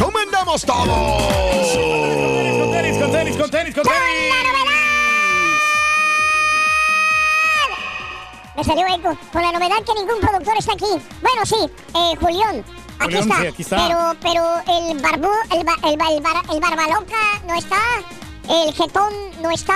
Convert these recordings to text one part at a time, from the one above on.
¿Cómo andamos todos? Con tenis, con tenis, con tenis, con tenis. Me salió eco. Con la novedad que ningún productor está aquí. Bueno, sí, eh, Julián. Aquí, Julián, está. sí, aquí está. Pero, pero el barbú, el, ba- el, ba- el, bar- el barbaloca no está. El jetón no está.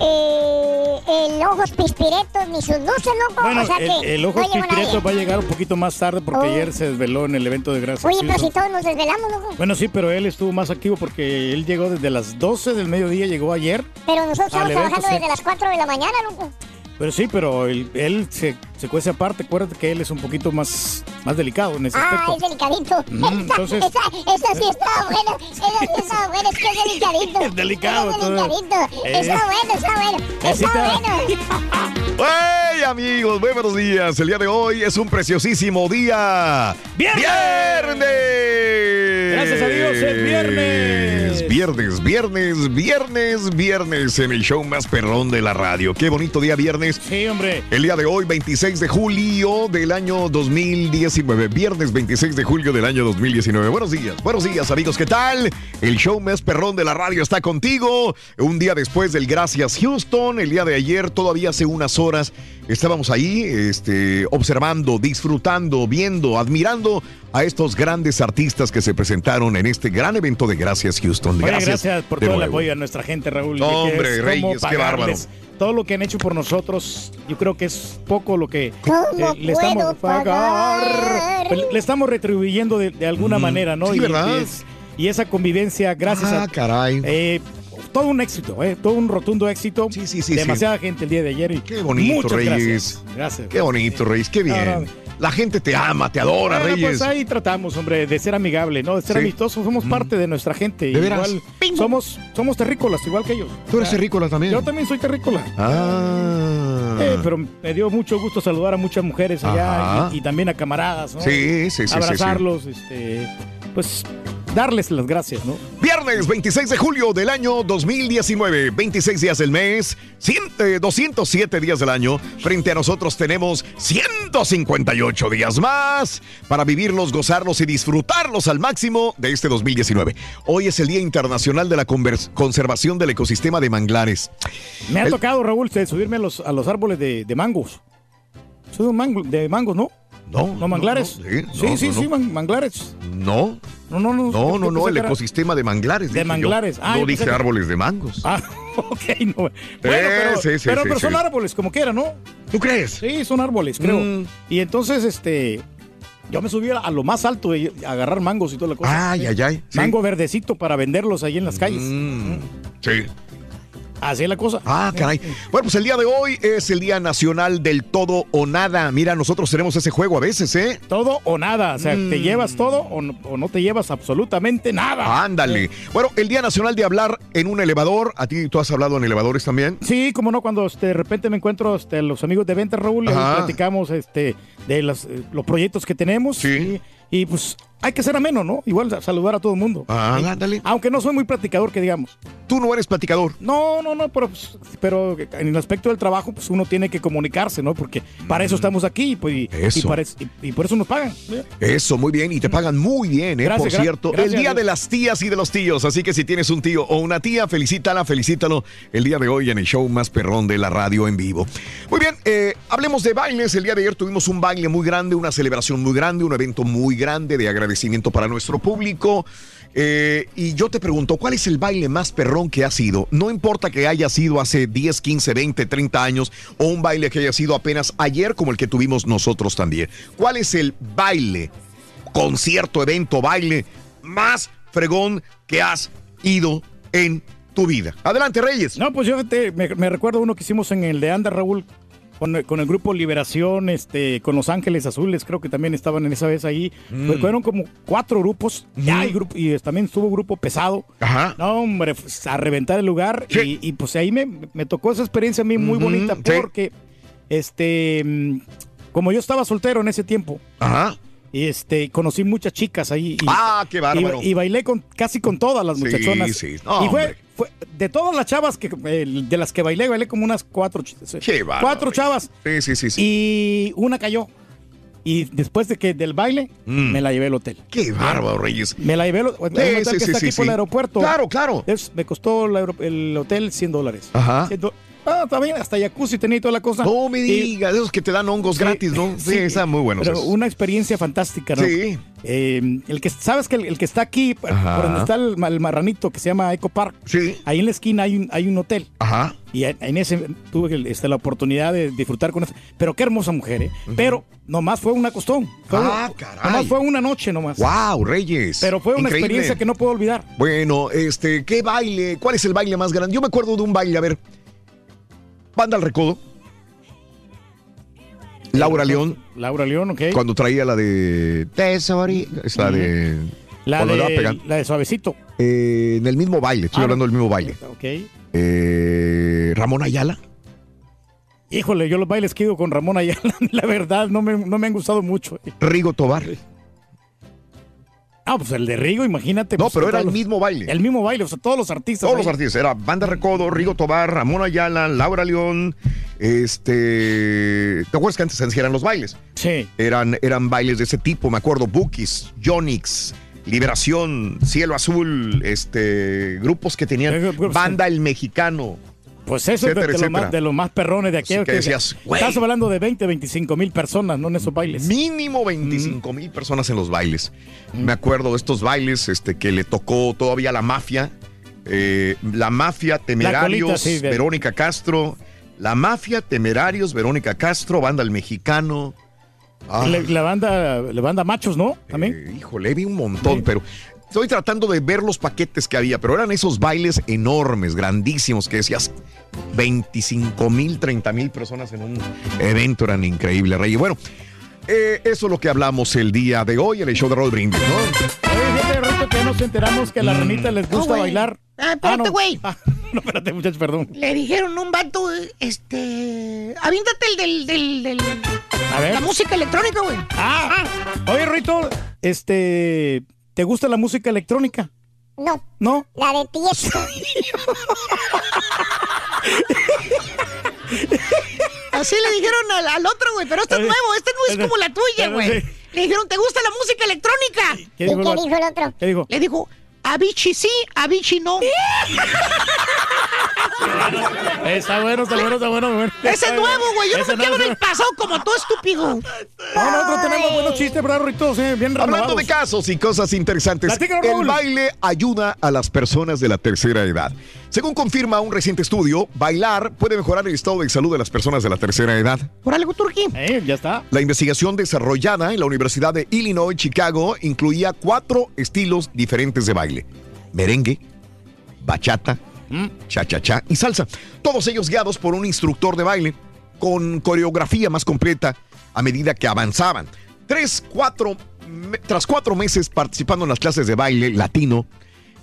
Eh, el ojos pispiretos ni sus luces, loco. Bueno, o sea el, que el ojo no llegó pispireto nadie. va a llegar un poquito más tarde porque Oh. ayer se desveló en el evento de Gracias. Oye, pero si todos nos desvelamos, loco. Bueno, sí, pero él estuvo más activo porque él llegó desde las 12 del mediodía, llegó ayer. Pero nosotros estamos trabajando desde las 4 de la mañana, loco. Pero sí, pero él, él se, se cuece aparte. Acuérdate que él es un poquito más, más delicado en ese Ah, aspecto. es delicadito. Mm, entonces- esa, esa sí está buena. Esa sí está buena. Es que es delicadito. Es delicado, Es delicadito. Eh. Está bueno, está bueno. Así Está está. bueno. ¡Hey, amigos! Muy buenos días. El día de hoy es un preciosísimo día. ¡Viernes! ¡Viernes! Gracias a Dios, es viernes. Viernes, viernes, viernes, viernes en el show más perrón de la radio. Qué bonito día viernes. Sí, hombre. El día de hoy, 26 de julio del año 2019. Viernes 26 de julio del año 2019. Buenos días, buenos días amigos, ¿qué tal? El show más perrón de la radio está contigo. Un día después del Gracias Houston, el día de ayer, todavía hace unas horas, estábamos ahí este, observando, disfrutando, viendo, admirando a estos grandes artistas que se presentaron en este gran evento de Gracias Houston. Oye, gracias, por todo el apoyo a nuestra gente, Raúl. Hombre, es Reyes, qué pagarles Todo lo que han hecho por nosotros, yo creo que es poco lo que eh, ¿Cómo le estamos puedo pagar? Pues, le estamos retribuyendo de, de alguna Mm, manera, ¿no? sí, y, ¿verdad? es- y esa convivencia, gracias Ah, a caray. eh, todo un éxito, eh, todo un rotundo éxito. Sí, sí, sí, Demasiada gente el día de ayer. Y Qué bonito, muchas Reyes. Gracias. gracias. Qué bonito, Reyes, qué bien. No, no. La gente te ama, te adora, Bueno, Reyes. pues ahí tratamos, hombre, de ser amigable, ¿no? De ser Sí. amistosos. Somos parte de nuestra gente. ¿De veras? Igual, somos, somos terrícolas, igual que ellos. Tú eres Ah, terrícola también. Yo también soy terrícola. Ah. Eh, pero me dio mucho gusto saludar a muchas mujeres allá y, y también a camaradas, ¿no? Sí, sí, sí, sí, Abrazarlos, este, pues darles las gracias, ¿no? Viernes 26 de julio del año 2019, 26 días del mes, 100, eh, 207 días del año. Frente a nosotros tenemos 158 días más para vivirlos, gozarlos y disfrutarlos al máximo de este 2019. Hoy es el Día Internacional de la Conservación del Ecosistema de Manglares. Me ha El- tocado, Raúl, subirme a los, a los árboles de, de mangos. Soy un mango, de mangos, ¿no? No, ¿No manglares? no, sí, sí, sí, man- manglares. No, No, no, no. no, no, no, el era- ecosistema de manglares. De yo. manglares. Ah, no dije que- árboles de mangos. Ah, ok, no. Bueno, pero, sí, sí, pero, pero son árboles, como quiera, ¿no? ¿Tú crees? Sí, son árboles, creo. Mm. Y entonces, este, Yo me subí a lo más alto a agarrar mangos y toda la cosa. Ay, ay, ay. Mango verdecito para venderlos ahí en las calles. Mm, sí. Así es la cosa. Ah, caray. Bueno, pues el día de hoy es el Día Nacional del Todo o Nada. Mira, nosotros tenemos ese juego a veces, ¿eh? Todo o nada. O sea, Mm. te llevas todo o no, o no te llevas absolutamente nada. Ándale. Bueno, el Día Nacional de Hablar en un elevador. ¿A ti tú has hablado en elevadores también? Sí, como no, cuando este, de repente me encuentro este, los amigos de Venta Raúl y platicamos este, de las, eh, los proyectos que tenemos. Sí. Y, y, pues hay que ser ameno, ¿no? Igual sa- saludar a todo el mundo. Ah, ándale. Aunque no soy muy practicador, que digamos. Tú no eres platicador. No, no, no, pero, pues, pero en el aspecto del trabajo, pues uno tiene que comunicarse, ¿no? Porque para eso estamos aquí pues, y, Mm. Eso. y para es- y- y por eso nos pagan. Eso, muy bien. Y te pagan muy bien, ¿eh? Gracias, Por cierto. gracias el Día de las tías y de los tíos. Así que si tienes un tío o una tía, felicítala, felicítalo el día de hoy en el show más perrón de la radio en vivo. Muy bien, eh, hablemos de bailes. El día de ayer tuvimos un baile muy grande, una celebración muy grande, un evento muy grande de agradecimiento para nuestro público. Eh, y yo te pregunto, ¿cuál es el baile más perrón que ha sido? No importa que haya sido hace 10, 15, 20, 30 años o un baile que haya sido apenas ayer como el que tuvimos nosotros también. ¿Cuál es el baile, concierto, evento, baile más fregón que has ido en tu vida? Adelante, Reyes. No, pues yo me, me recuerdo uno que hicimos en el de Anda Raúl con, el- con el grupo Liberación, este, con Los Ángeles Azules, creo que también estaban en esa vez ahí. Mm. Pues fueron como cuatro grupos, ya hay grupo, y también estuvo grupo pesado. Ajá. No, hombre, pues, a reventar el lugar. Sí. Y, y, pues ahí me, me tocó esa experiencia a mí muy bonita sí. porque, este, mm, como yo estaba soltero en ese tiempo, Ajá. y este, conocí muchas chicas ahí. Y, Ah, qué bárbaro. y, y bailé con casi con todas las Sí, muchachonas. sí. No, y fue, hombre. Fue de todas las chavas que de las que bailé, bailé como unas cuatro, Qué cuatro chavas Sí, sí, sí. sí. y una cayó. Y después de que del baile Mm. me la llevé al hotel. Qué bárbaro, Reyes. Me la llevé al hotel sí, que sí, está sí, aquí por el aeropuerto. Claro, claro. Es- me costó el, el hotel 100 dólares. Ajá. 100 Ah, también hasta jacuzzi tenía y toda la cosa. No me digas, esos que te dan hongos Sí, gratis, ¿no? Sí, sí, están muy buenos. Pero esos. una experiencia fantástica, ¿no? Sí. Eh, el que sabes que el, el que está aquí, por Ajá. por donde está el, ma- el marranito que se llama Eco Park, Sí. ahí en la esquina hay un, hay un hotel. Ajá. Y en, ese tuve este, la oportunidad de disfrutar con eso. Pero qué hermosa mujer, ¿eh? Pero nomás fue una costón. Fue Ah, un- caray. Nomás fue una noche nomás. Wow, Reyes. Pero fue una Increíble. experiencia que no puedo olvidar. Bueno, este, ¿qué baile? ¿Cuál es el baile más grande? Yo me acuerdo de un baile, a ver. Banda al Recodo. Laura León, Laura León, ok. cuando traía la de Tesori, es la de. La de, la de Suavecito. Eh, en el mismo baile, estoy Ah, hablando del mismo baile. Ok. Eh, Ramón Ayala. Híjole, yo los bailes que he ido con Ramón Ayala, la verdad, no me, no me han gustado mucho. Rigo Tobar. Ah, pues el de Rigo, imagínate. No, pues, pero era el los- mismo baile. El mismo baile, o sea, todos los artistas. Todos los artistas, era Banda Recodo, Rigo Tobar, Ramón Ayala, Laura León, este... ¿Te acuerdas que antes se eran los bailes? Sí. Eran, eran bailes de ese tipo, me acuerdo, Bookies, Yonix, Liberación, Cielo Azul, este, grupos que Eh, tenían grupos- Banda El Mexicano. Pues eso es de, lo más, de los más perrones de. Sí, que decías, güey. Estás hablando de 20, 25 mil personas, no en esos bailes. Mínimo 25 mil personas en los bailes. Me acuerdo de estos bailes este, que le tocó todavía la mafia. eh, la mafia, Temerarios, colita, sí, de- Verónica Castro. La mafia, Temerarios, Verónica Castro, Banda El Mexicano. Ah, La, la banda, la banda Machos, ¿no? También. eh, híjole, vi un montón, Sí. pero estoy tratando de ver los paquetes que había, pero eran esos bailes enormes, grandísimos, que decías 25 mil, 30 mil personas en un evento, eran increíbles, Rey. Bueno, eh, eso es lo que hablamos el día de hoy en el show de Roll Brindis, ¿no? Oye, fíjate, Rito, que ya nos enteramos que a la Mm. ranita les gusta bailar. Ah, espérate, no. güey. Ah, no, espérate, muchachos, perdón. Le dijeron un vato, este. Aviéntate el del. del, del A ver. la música electrónica, güey. Ah, oye, Rito, este, ¿te gusta la música electrónica? No, ¿No? la de Tiesto. Así le dijeron al, al otro, güey. Pero este es nuevo, este no es como la tuya, güey. Le dijeron, ¿te gusta la música electrónica? ¿Qué ¿Y qué dijo el otro? ¿Qué dijo? Le dijo, Avicii sí, Avicii no. Está bueno, está bueno, está bueno. bueno. Ese es nuevo, güey. Yo no me quedo en el pasado como tú, estúpido. No, nosotros tenemos buenos chistes, ¿verdad, Rito? Sí, bien Hablando renovados. de casos y cosas interesantes, Platícanos, el baile ayuda a las personas de la tercera edad. Según confirma un reciente estudio, bailar puede mejorar el estado de salud de las personas de la tercera edad. Por algo, Turquí. Eh, ya está. La investigación desarrollada en la Universidad de Illinois, Chicago, incluía cuatro estilos diferentes de baile. Merengue, bachata, cha-cha-cha y salsa. Todos ellos guiados por un instructor de baile con coreografía más completa a medida que avanzaban. Tres, cuatro, tras cuatro meses participando en las clases de baile latino,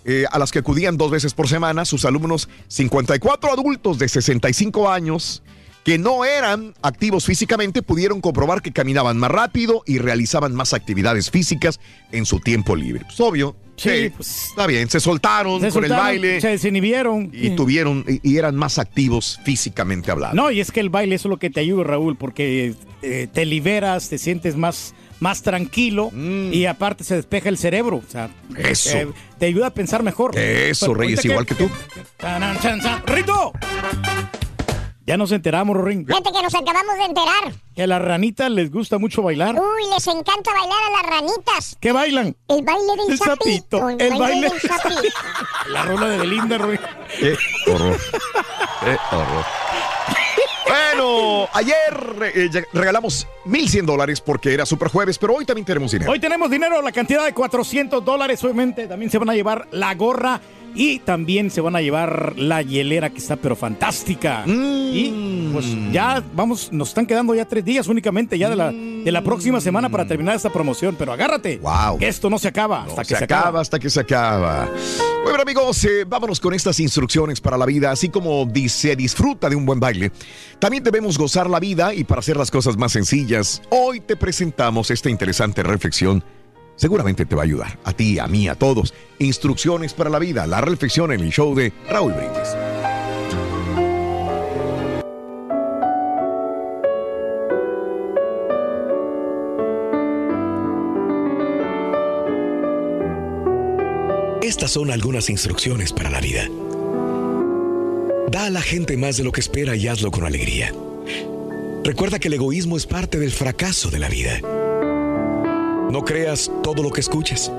eh, a las que acudían dos veces por semana, sus alumnos, 54 adultos de 65 años, que no eran activos físicamente, pudieron comprobar que caminaban más rápido y realizaban más actividades físicas en su tiempo libre. Pues obvio. Sí, pues- está bien, se soltaron Se con el baile Se desinhibieron. y Eh, tuvieron y, y eran más activos físicamente hablando. No, y es que el baile es lo que te ayuda, Raúl, porque eh, te liberas, te sientes más, más tranquilo y aparte se despeja el cerebro. O sea, Mm. Eso. eh, te ayuda a pensar mejor. Eso, Pero Reyes, igual que tú. ¡Rito! Ya nos enteramos, Rorín, Fíjate que nos acabamos de enterar. que a las ranitas les gusta mucho bailar. Uy, les encanta bailar a las ranitas. ¿Qué bailan? El baile del El sapito. sapito, el baile- del sapito. La rola de Belinda, Rorín. Qué horror. Qué horror. Bueno, ayer eh, regalamos 1.100 dólares porque era Super Jueves, pero hoy también tenemos dinero. Hoy tenemos dinero, la cantidad de 400 dólares, obviamente. También se van a llevar la gorra y también se van a llevar la hielera que está pero fantástica. Y pues ya vamos, nos están quedando ya tres días únicamente ya de la, de la próxima semana para terminar esta promoción. Pero agárrate, Wow. que esto no se acaba hasta No, que se, acaba, hasta que se acaba. Bueno, amigos, eh, vámonos con estas instrucciones para la vida. Así como di- se disfruta de un buen baile, también debemos gozar la vida y para hacer las cosas más sencillas, hoy te presentamos esta interesante reflexión. Seguramente te va a ayudar, a ti, a mí, a todos. Instrucciones para la vida, la reflexión en el show de Raúl Brindis. Estas son algunas instrucciones para la vida. Da a la gente más de lo que espera y hazlo con alegría. Recuerda que el egoísmo es parte del fracaso de la vida. No creas todo lo que escuches.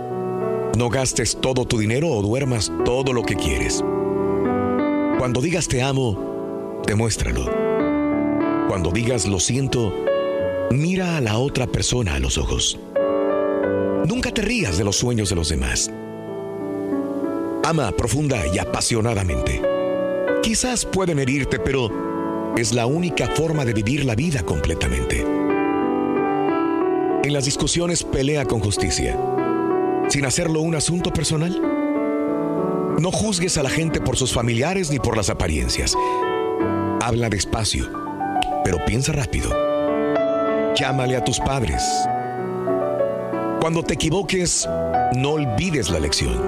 No gastes todo tu dinero o duermas todo lo que quieres. Cuando digas te amo, demuéstralo. Cuando digas lo siento, mira a la otra persona a los ojos. Nunca te rías de los sueños de los demás. Ama profunda y apasionadamente. Quizás pueden herirte, pero es la única forma de vivir la vida completamente. En las discusiones pelea con justicia, sin hacerlo un asunto personal. No juzgues a la gente por sus familiares ni por las apariencias. Habla despacio, pero piensa rápido. Llámale a tus padres. Cuando te equivoques, no olvides la lección.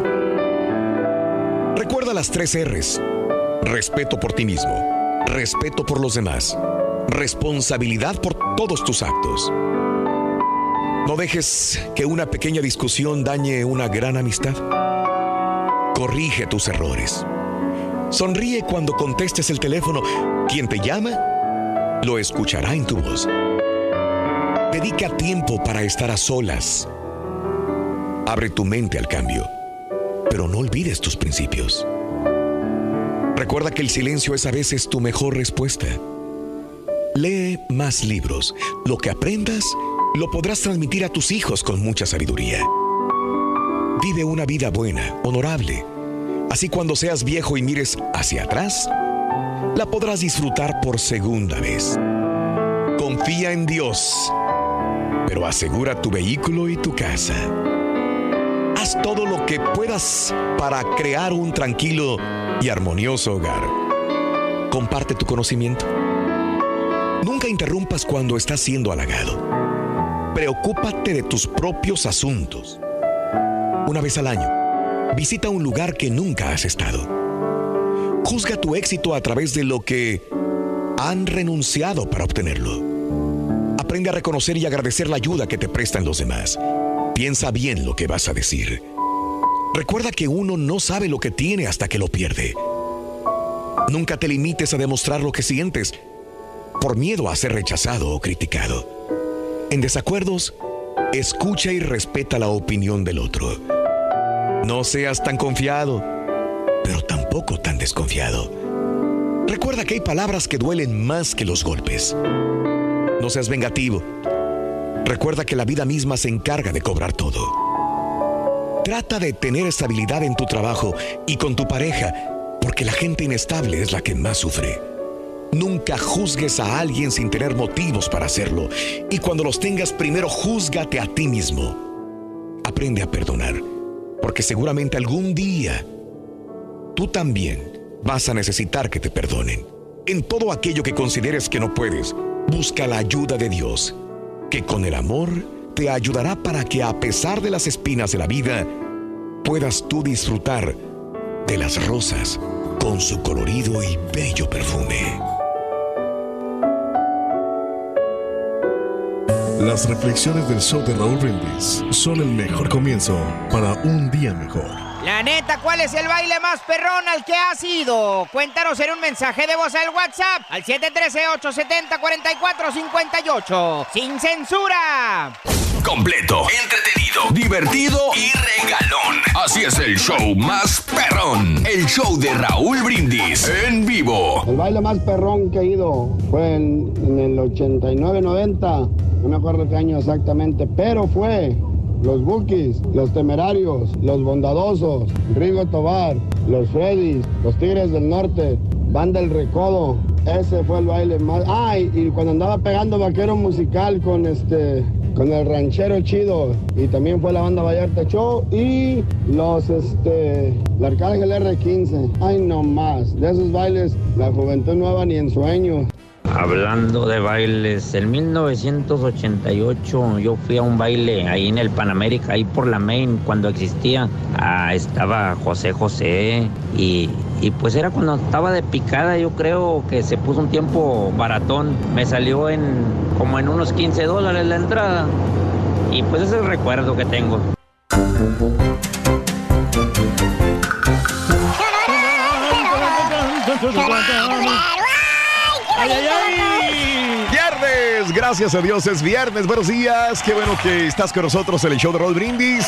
Recuerda las tres R's. Respeto por ti mismo, respeto por los demás, responsabilidad por todos tus actos. No dejes que una pequeña discusión dañe una gran amistad. Corrige tus errores. Sonríe cuando contestes el teléfono. Quien te llama, lo escuchará en tu voz. Dedica tiempo para estar a solas. Abre tu mente al cambio, pero no olvides tus principios. Recuerda que el silencio es a veces tu mejor respuesta. Lee más libros. Lo que aprendas lo podrás transmitir a tus hijos con mucha sabiduría. Vive una vida buena, honorable. Así cuando seas viejo y mires hacia atrás, la podrás disfrutar por segunda vez. Confía en Dios, pero asegura tu vehículo y tu casa. Haz todo lo que puedas para crear un tranquilo y armonioso hogar. Comparte tu conocimiento. Nunca interrumpas cuando estás siendo halagado. Preocúpate de tus propios asuntos. Una vez al año, visita un lugar que nunca has estado. Juzga tu éxito a través de lo que han renunciado para obtenerlo. Aprende a reconocer y agradecer la ayuda que te prestan los demás. Piensa bien lo que vas a decir. Recuerda que uno no sabe lo que tiene hasta que lo pierde. Nunca te limites a demostrar lo que sientes por miedo a ser rechazado o criticado. En desacuerdos, escucha y respeta la opinión del otro. No seas tan confiado, pero tampoco tan desconfiado. Recuerda que hay palabras que duelen más que los golpes. No seas vengativo. Recuerda que la vida misma se encarga de cobrar todo. Trata de tener estabilidad en tu trabajo y con tu pareja, porque la gente inestable es la que más sufre. Nunca juzgues a alguien sin tener motivos para hacerlo. Y cuando los tengas, primero júzgate a ti mismo. Aprende a perdonar, porque seguramente algún día tú también vas a necesitar que te perdonen. En todo aquello que consideres que no puedes, busca la ayuda de Dios, que con el amor te ayudará para que a pesar de las espinas de la vida, puedas tú disfrutar de las rosas con su colorido y bello perfume. Las reflexiones del show de Raúl Brindis son el mejor comienzo para un día mejor. La neta, ¿cuál es el baile más perrón al que has ido? Cuéntanos en un mensaje de voz al WhatsApp al 713-870-4458. ¡Sin censura! Completo, entretenido, divertido y regalón. Así es el show más perrón. El show de Raúl Brindis en vivo. El baile más perrón que he ido fue en, el 89-90. No me acuerdo qué año exactamente, pero fue los Bookies, los Temerarios, los Bondadosos, Rigo Tobar, los Freddys, los Tigres del Norte, Banda El Recodo. Ese fue el baile más. Ay, y cuando andaba pegando vaquero musical con este. Con el ranchero chido. Y también fue la banda Vallarta Show. Y los este. El Arcángel R15. Ay no más. De esos bailes, la juventud nueva ni en sueño. Hablando de bailes, en 1988 yo fui a un baile ahí en el Panamérica, ahí por la Main, cuando existía. Ah, estaba José José y, y pues era cuando estaba de picada, yo creo que se puso un tiempo baratón. Me salió en como en unos 15 dólares la entrada. Y pues ese es el recuerdo que tengo. ¡Ay, ay, ay! Viernes, gracias a Dios es viernes. Buenos días, qué bueno que estás con nosotros en el show de Roll Brindis.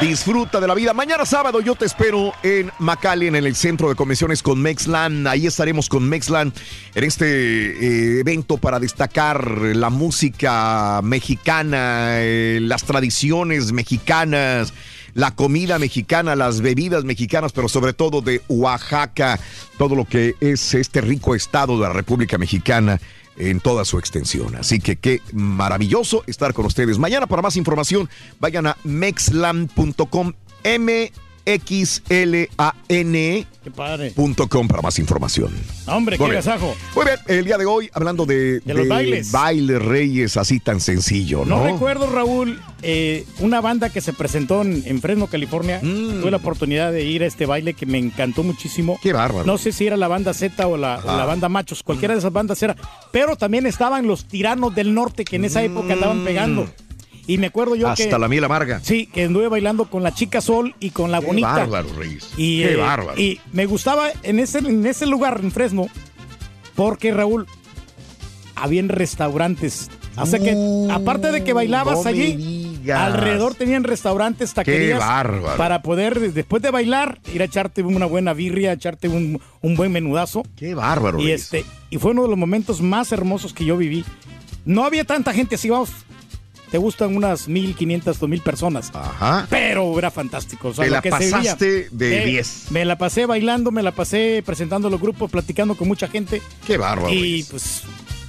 Disfruta de la vida. Mañana sábado yo te espero en McAllen, en el centro de convenciones con Mexland. Ahí estaremos con Mexland en este eh, evento para destacar la música mexicana, eh, las tradiciones mexicanas la comida mexicana, las bebidas mexicanas, pero sobre todo de Oaxaca, todo lo que es este rico estado de la República Mexicana en toda su extensión. Así que qué maravilloso estar con ustedes. Mañana para más información, vayan a mexlan.com, m x l a n Qué padre. .com para más información. Hombre, Muy qué bien. agasajo. Muy bien, el día de hoy hablando de, De los bailes. bailes reyes así tan sencillo, No, ¿no? recuerdo, Raúl, eh, una banda que se presentó en, en Fresno, California. Tuve la oportunidad de ir a este baile que me encantó muchísimo. Mm. Qué bárbaro. No sé si era la banda Z o la, o la Ajá. banda Machos, cualquiera de esas bandas era. Pero también estaban los tiranos del norte que en esa época andaban pegando. Y me acuerdo yo que. Mm. Hasta la miel amarga. Sí, que anduve bailando con la chica Sol y con la Qué bonita. bárbaro, Reyes. Y, Qué eh, bárbaro. Y me gustaba en ese, en ese lugar, en Fresno, porque Raúl, habían restaurantes. O sea que, aparte de que bailabas no allí, alrededor tenían restaurantes, taquerías. bárbaro. Para poder, después de bailar, ir a echarte una buena birria, echarte un, un buen menudazo. Qué bárbaro. Y, este, y fue uno de los momentos más hermosos que yo viví. No había tanta gente así, vamos. Te gustan unas 1500, 2000 personas. Ajá. Pero era fantástico. o sea, Te lo la que pasaste de Eh, 10. Me la pasé bailando, me la pasé presentando los grupos, platicando con mucha gente. Qué bárbaro. Y pues,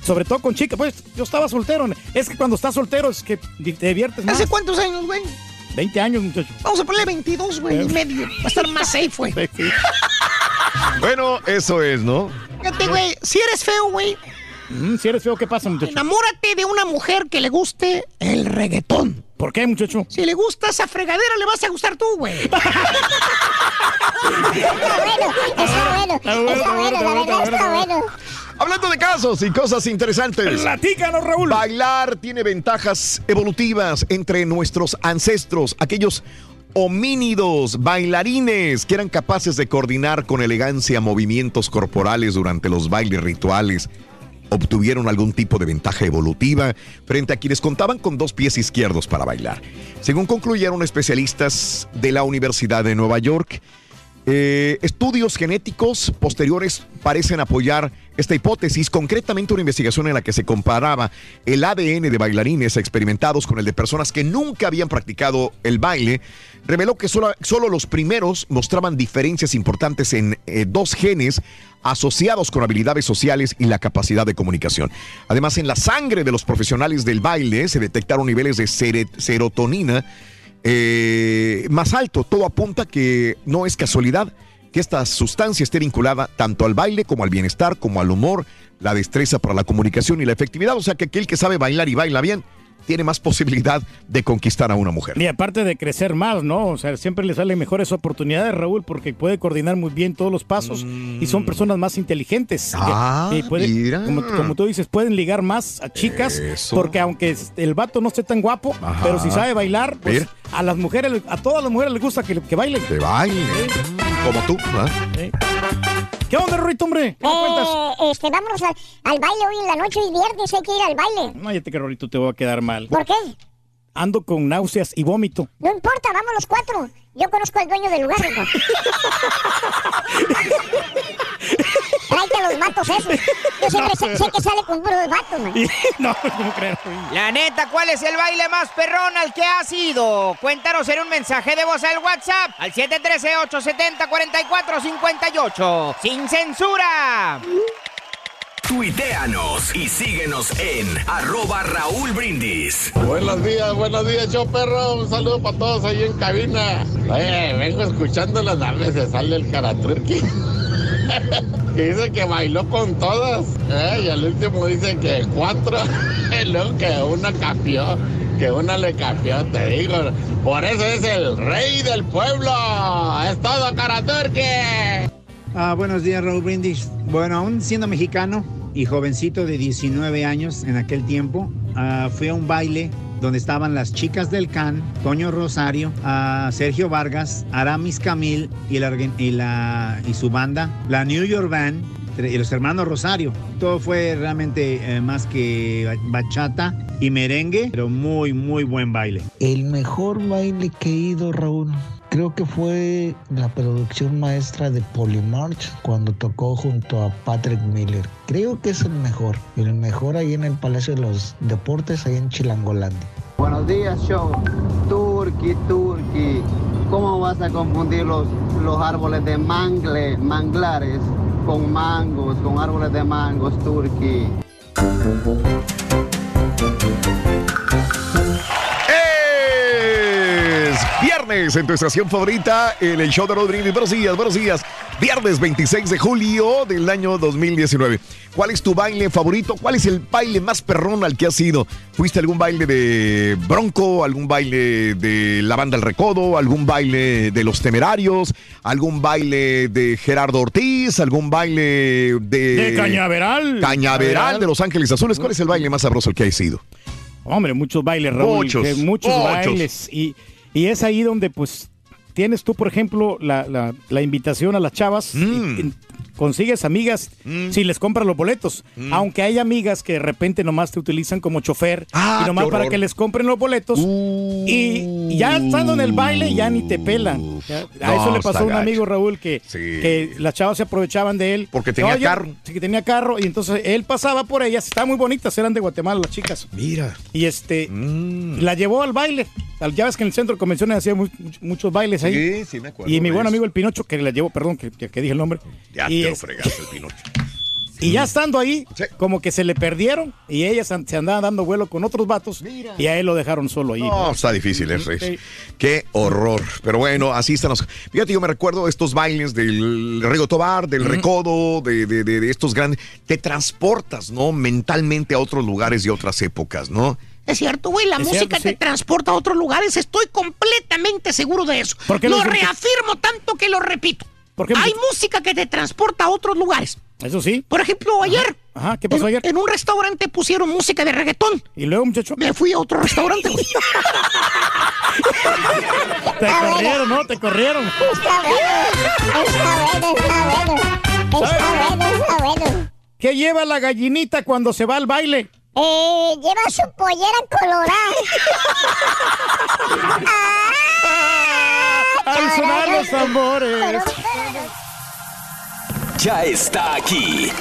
sobre todo con chicas. Pues yo estaba soltero. Es que cuando estás soltero es que te diviertes más. ¿Hace cuántos años, güey? 20 años, muchacho. Vamos a ponerle 22, güey, y medio. Va a estar más safe, güey. Bueno, eso es, ¿no? Fíjate, güey, si eres feo, güey, si eres feo, ¿qué pasa, muchacho? enamórate de una mujer que le guste el reggaetón. ¿Por qué, muchacho? Si le gusta esa fregadera, le vas a gustar tú, güey. Está bueno, está bueno, está bueno, la verdad está bueno. Hablando de casos y cosas interesantes. Platícanos, Raúl. Bailar tiene ventajas evolutivas entre nuestros ancestros, aquellos homínidos, bailarines que eran capaces de coordinar con elegancia movimientos corporales durante los bailes rituales. Obtuvieron algún tipo de ventaja evolutiva frente a quienes contaban con dos pies izquierdos para bailar. Según concluyeron especialistas de la Universidad de Nueva York, Eh, estudios genéticos posteriores parecen apoyar esta hipótesis, concretamente una investigación en la que se comparaba el ADN de bailarines experimentados con el de personas que nunca habían practicado el baile, reveló que solo, solo los primeros mostraban diferencias importantes en eh, dos genes asociados con habilidades sociales y la capacidad de comunicación. Además, en la sangre de los profesionales del baile se detectaron niveles de serotonina eh, más alto. Todo apunta que no es casualidad que esta sustancia esté vinculada tanto al baile como al bienestar, como al humor, la destreza para la comunicación y la efectividad. O sea que aquel que sabe bailar y baila bien tiene más posibilidad de conquistar a una mujer. Y aparte de crecer más, ¿no? O sea, siempre le salen mejores oportunidades, Raúl, porque puede coordinar muy bien todos los pasos y son personas más inteligentes. Mm. Ah, Que- que puede- mira. Como, como tú dices, pueden ligar más a chicas Eso. porque aunque el vato no esté tan guapo, Ajá. pero si sabe bailar, pues Mira. a las mujeres, a todas las mujeres les gusta que, que bailen. Que baile. Como tú. ¿Qué onda, Rorito, hombre? ¿Qué me cuentas? Eh, este, vámonos al, al baile hoy en la noche y viernes hay que ir al baile. No, ya te que Rorito te voy a quedar mal. ¿Por qué? Ando con náuseas y vómito. No importa, vamos los cuatro. Yo conozco al dueño del lugar, hijo. Tráete a los vatos esos. Yo siempre sé, sé que sale con puros vatos, man. no, ¿cómo crees? La neta, ¿cuál es el baile más perrón al que has ido? Cuéntanos en un mensaje de voz al WhatsApp al 713-870-4458. ¡Sin censura! Tuiteanos y síguenos en arroba Raúl Brindis. Buenos días, buenos días, yo perro. Un saludo para todos ahí en cabina. Oye, vengo escuchando las naves, se sale el Karaturki. que dice que bailó con todas. eh, y al último dice que cuatro. y luego que una capió. Que una le capió, te digo. Por eso es el rey del pueblo. Es todo Karaturki. Ah, buenos días, Raúl Brindis. Bueno, aún siendo mexicano y jovencito de 19 años en aquel tiempo, ah, fui a un baile donde estaban las chicas del CAN, Toño Rosario, ah, Sergio Vargas, Aramis Camil y, la, y su banda, la New York Band y los hermanos Rosario. Todo fue realmente eh, más que bachata y merengue, pero muy, muy buen baile. El mejor baile que he ido, Raúl, creo que fue la producción maestra de Polymarch cuando tocó junto a Patrick Miller. Creo que es el mejor. El mejor ahí en el Palacio de los Deportes, ahí en Chilangolandia. Buenos días, show. Turqui, Turqui. ¿Cómo vas a confundir los, los árboles de mangle, manglares con mangos, con árboles de mangos, Turqui? Viernes en tu estación favorita, en el show de Rodríguez. Buenos días, buenos días. Viernes 26 de julio del año 2019. ¿Cuál es tu baile favorito? ¿Cuál es el baile más perrón al que has ido? ¿Fuiste a algún baile de Bronco? ¿Algún baile de la banda El Recodo? ¿Algún baile de Los Temerarios? ¿Algún baile de Gerardo Ortiz? ¿Algún baile de... De Cañaveral. Cañaveral de Los Ángeles Azules. ¿Cuál es el baile más sabroso al que has ido? Hombre, muchos bailes, Raúl. Muchos, muchos, muchos. bailes. Y, y es ahí donde, pues, tienes tú, por ejemplo, la, la- la invitación a las chavas. Mm. y consigues amigas si les compras los boletos. Mm. Aunque hay amigas que de repente nomás te utilizan como chofer Ah, y nomás para que les compren los boletos. Y, y ya estando en el baile, ya ni te pelan. Ya- a No, eso le pasó a un gacho. amigo, Raúl, que, que las chavas se aprovechaban de él. Porque tenía carro. Sí, que tenía carro. Y entonces él pasaba por ellas. Estaban muy bonitas, eran de Guatemala las chicas. Mira. Y este, la llevó al baile. Al- Ya ves que en el centro de convenciones hacía mu- much- muchos bailes ahí. Sí, sí me acuerdo Y mi buen amigo el Pinocho, que la llevó, perdón, que, dije el nombre. Ya y lo es- fregaste el Pinocho. y ya estando ahí, como que se le perdieron y ellas se andaban dando vuelo con otros vatos y a él lo dejaron solo ahí. No, está difícil, es, Sí. Qué horror. Pero bueno, así están los. Fíjate, yo me recuerdo estos bailes del Rego Tobar, del Recodo, de, de- de- de estos grandes. Te transportas, ¿no? Mentalmente a otros lugares y otras épocas, ¿no? Es cierto, güey, la Es música cierto, te sí. transporta a otros lugares. Estoy completamente seguro de eso. ¿Por qué lo reafirmo tanto que lo repito. ¿Por qué, Hay música que te transporta a otros lugares. Eso sí. Por ejemplo, ayer. Ajá, ¿qué pasó en, ayer? En un restaurante pusieron música de reggaetón. Y luego, muchacho. Me fui a otro restaurante, güey. Te corrieron, ¿no? Te corrieron. Está bueno, está bueno, está bueno. Está bueno, está bueno. ¿Qué lleva la gallinita cuando se va al baile? Eh, lleva su pollera colorada. Al sonar los tambores. Ya está aquí.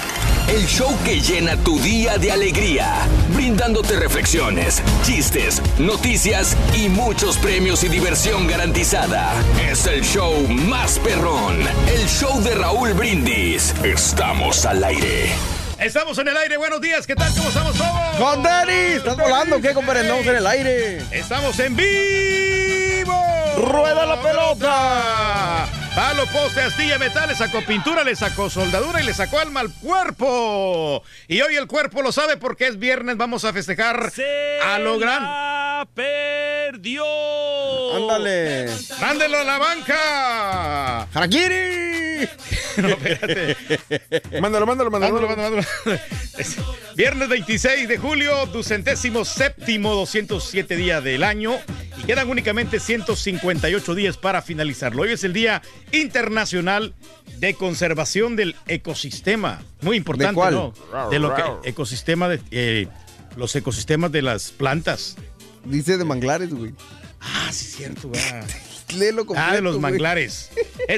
El show que llena tu día de alegría, brindándote reflexiones, chistes, noticias y muchos premios y diversión garantizada. Es el show más perrón, el show de Raúl Brindis. Estamos al aire. Estamos en el aire, buenos días, ¿qué tal? ¿Cómo estamos todos? ¡Con Daddy! ¿Estás volando? ¿Qué, compadre? Andamos en el aire. Estamos en vivo. ¡Rueda la pelota! Palo, poste, astilla, metal, le sacó pintura, le sacó soldadura y le sacó alma al cuerpo. Y hoy el cuerpo lo sabe porque es viernes, vamos a festejar a lo gran. perdió! ¡Ándale! ¡Mándelo a la banca! ¡Harakiri! no, espérate. Mándalo, mándalo, mándalo. Mándalo, mándalo, mándalo. Es Viernes 26 de julio, ducentésimo séptimo, 207 días del año. Y quedan únicamente 158 días para finalizarlo. Hoy es el Día Internacional de Conservación del Ecosistema. Muy importante, ¿De cuál? ¿no? De lo que ecosistema de eh, los ecosistemas de las plantas. Dice de manglares, güey. Ah, sí, es cierto, güey. Léelo completo, Ah, de los manglares.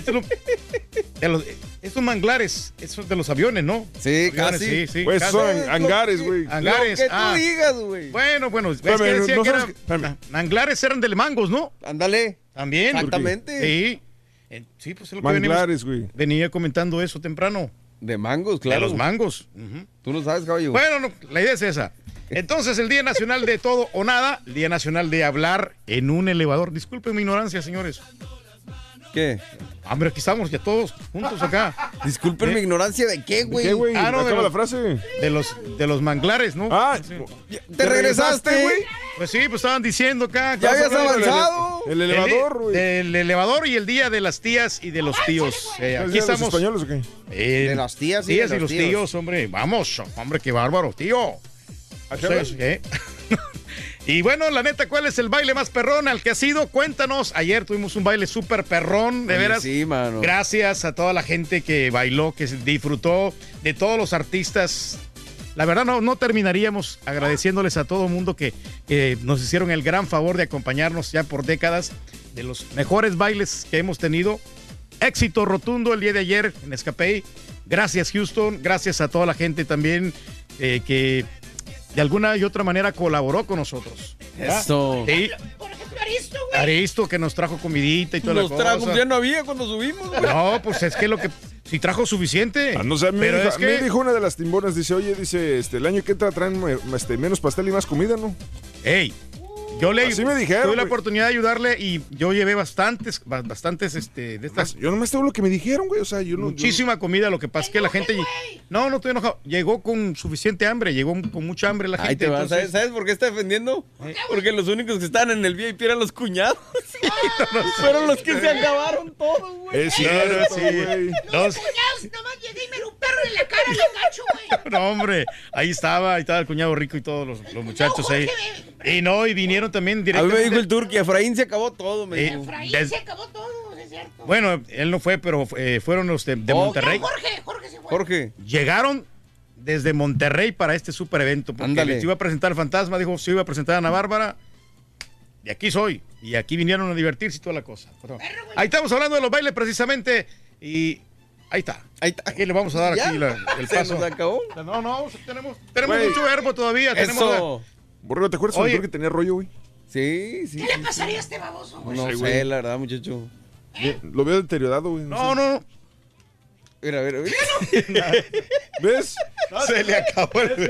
De los- estos manglares, esos de los aviones, ¿no? Sí, Aviones, casi. Sí, sí. Pues casi. son hangares, güey. Hangares. Lo que tú ah. digas, güey. Bueno, bueno, es que decía no que sabes era- que- espérame. manglares eran de mangos, ¿no? Ándale. También. Exactamente. Sí. Eh, Sí, pues es lo que Manglares, venimos- güey. venía comentando eso temprano. De mangos, claro. De los mangos. Ujú. Tú no sabes, caballo. Bueno, no, la idea es esa. Entonces, el Día Nacional de Todo o Nada, el Día Nacional de Hablar en un elevador. Disculpen mi ignorancia, señores. ¿Qué? Hombre, aquí estamos ya todos juntos acá. Disculpen ¿Eh? mi ignorancia de qué, güey. ¿Qué, güey? Ah, no, de los- la frase. De los, de los manglares, ¿no? Ah, Sí. ¿Te regresaste, güey? Pues sí, pues estaban diciendo acá. Ya habías Estamos avanzado. El elevador, güey. Del elevador y el día de las tías y de los tíos. Eh, ¿Es aquí de los estamos. españoles o qué? Eh, De las tías y tías de y los los tíos. tíos, hombre. Vamos, hombre, qué bárbaro, tío. Ustedes, ¿eh? y bueno, la neta, ¿cuál es el baile más perrón al que ha sido? Cuéntanos. Ayer tuvimos un baile súper perrón, de Oye, veras. Sí, mano. Gracias a toda la gente que bailó, que disfrutó, de todos los artistas. La verdad no, no terminaríamos agradeciéndoles a todo el mundo que, que nos hicieron el gran favor de acompañarnos ya por décadas de los mejores bailes que hemos tenido. Éxito rotundo el día de ayer en Escapey. Gracias Houston, gracias a toda la gente también eh, que de alguna y otra manera colaboró con nosotros. ¿verdad? Eso. Sí, Por ejemplo, Aristo, güey. Aristo que nos trajo comidita y toda Nos la trajo, cosa. ya no había cuando subimos. güey. No, pues es que lo que. Si trajo suficiente. Ah, no sé, me, pero dijo, es me que. dijo una de las timbonas, dice, oye, dice, este, el año que entra traen este, menos pastel y más comida, ¿no? Ey, yo le Así me dijeron, tuve la güey. oportunidad de ayudarle y yo llevé bastantes, ba- bastantes, este, de estas. Yo nomás tengo lo que me dijeron, güey, o sea, yo no... Muchísima comida, lo que pasa es que la gente. No, no estoy enojado. Llegó con suficiente hambre, llegó con mucha hambre la gente. Ahí te va. entonces- ¿Sabes, ¿Sabes por qué está defendiendo? Porque los únicos que estaban en el VIP eran los cuñados. Fueron los que se acabaron todos, güey. Es cierto, sí. güey. No, Cuñados, nomás llegué y me lo perro en la cara, le gacho, güey. no, hombre, ahí estaba, ahí estaba el cuñado rico y todos los, los muchachos ahí. Y no, y vinieron también A mí directamente. me dijo el turqui, Efraín se acabó todo, me Eh, dijo. Efraín Des- se acabó todo, es cierto. Bueno, él no fue, pero eh, fueron los de, de Oh, Monterrey. Jorge, Jorge se fue. Jorge. Llegaron desde Monterrey para este super evento. Porque Ándale. les iba a presentar al fantasma, dijo, se iba a presentar a Ana Bárbara. Y aquí soy. Y aquí vinieron a divertirse y toda la cosa. Pero ahí estamos hablando de los bailes precisamente. Y ahí está. Ahí está. Aquí le vamos a dar ¿Ya? aquí la- el ¿Se paso. nos acabó? No, no, tenemos, tenemos Güey. mucho verbo todavía. Tenemos la- Eso. Borrego, ¿te acuerdas Oye. cuando que tenía rollo, güey? Sí, sí. ¿Qué le pasaría a este baboso, güey? No sé, sé, güey. la verdad, muchacho. Lo veo deteriorado, güey. No, no, no. Mira, mira, mira. ¿Ves? Se le acabó el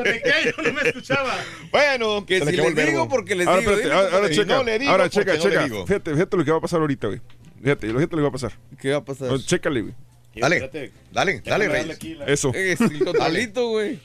no me escuchaba. Bueno, Que se le si les digo porque les Ahora, digo. espérate, ahora, ahora checa. no le digo ahora checa, no le checa. digo. Fíjate, fíjate lo que va a pasar ahorita, güey. Fíjate, fíjate lo que va a pasar. ¿Qué va a pasar? No, chécale, güey. Dale, dale, dale, Reyes. Eso. Es el controlito, güey.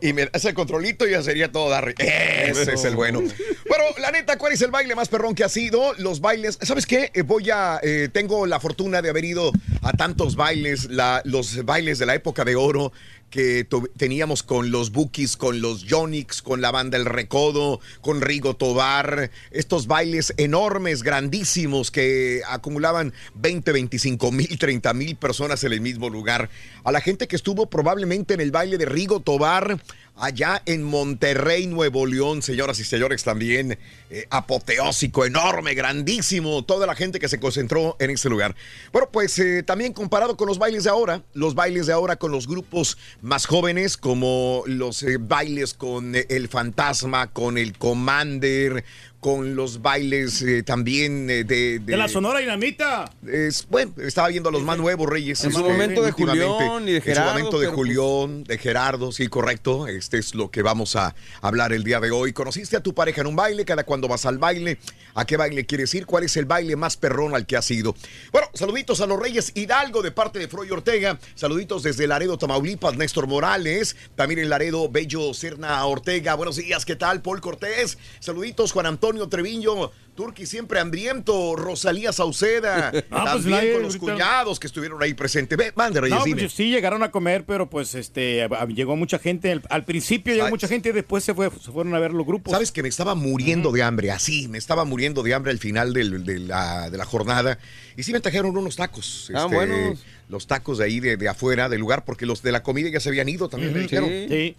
Y, y me hace el controlito y ya sería todo dar. Ese es el bueno. Bueno, la neta, ¿cuál es el baile más perrón que ha sido? Los bailes. ¿Sabes qué? Eh, voy a. eh, tengo la fortuna de haber ido a tantos bailes, la- los bailes de la época de oro que teníamos con los Bookies, con los Jonix, con la banda El Recodo, con Rigo Tobar, estos bailes enormes, grandísimos que acumulaban 20, 25 mil, 30 mil personas en el mismo lugar. A la gente que estuvo probablemente en el baile de Rigo Tobar, allá en Monterrey, Nuevo León, señoras y señores, también eh, apoteósico, enorme, grandísimo, toda la gente que se concentró en este lugar. Bueno, pues eh, también comparado con los bailes de ahora, los bailes de ahora con los grupos más jóvenes, como los eh, bailes con el fantasma, con el Commander, con los bailes eh, también eh, de, De la Sonora Dinamita. es, bueno, estaba viendo a los más nuevos Reyes. En su este, momento de. Julián y de En su Gerardo, momento de pero pues- Julián, de Gerardo, sí, correcto. Este es lo que vamos a hablar el día de hoy. ¿Conociste a tu pareja en un baile? ¿Cada cuando vas al baile? ¿A qué baile quieres ir? ¿Cuál es el baile más perrón al que has ido? Bueno, saluditos a los Reyes Hidalgo de parte de Froy Ortega. Saluditos desde Laredo, Tamaulipas, Néstor Morales. También en Laredo, Bello Serna Ortega. Buenos días, ¿qué tal? Paul Cortés. Saluditos, Juan Antonio Treviño. Turqui siempre hambriento, Rosalía Sauceda, Ah, pues, también con los ahorita- cuñados que estuvieron ahí presentes. Ve, mande, Reyes, No, dime. pues sí llegaron a comer, pero pues este llegó mucha gente. Al, al principio llegó Ay. mucha gente y después se fue, se fueron a ver los grupos. Sabes que me estaba muriendo de hambre, así, me estaba muriendo de hambre al final del- de, la, de la jornada. Y sí me trajeron unos tacos. Ah, este, buenos. Los tacos de ahí, de, de afuera del lugar, porque los de la comida ya se habían ido, también me Ujú, dijeron. sí. Sí.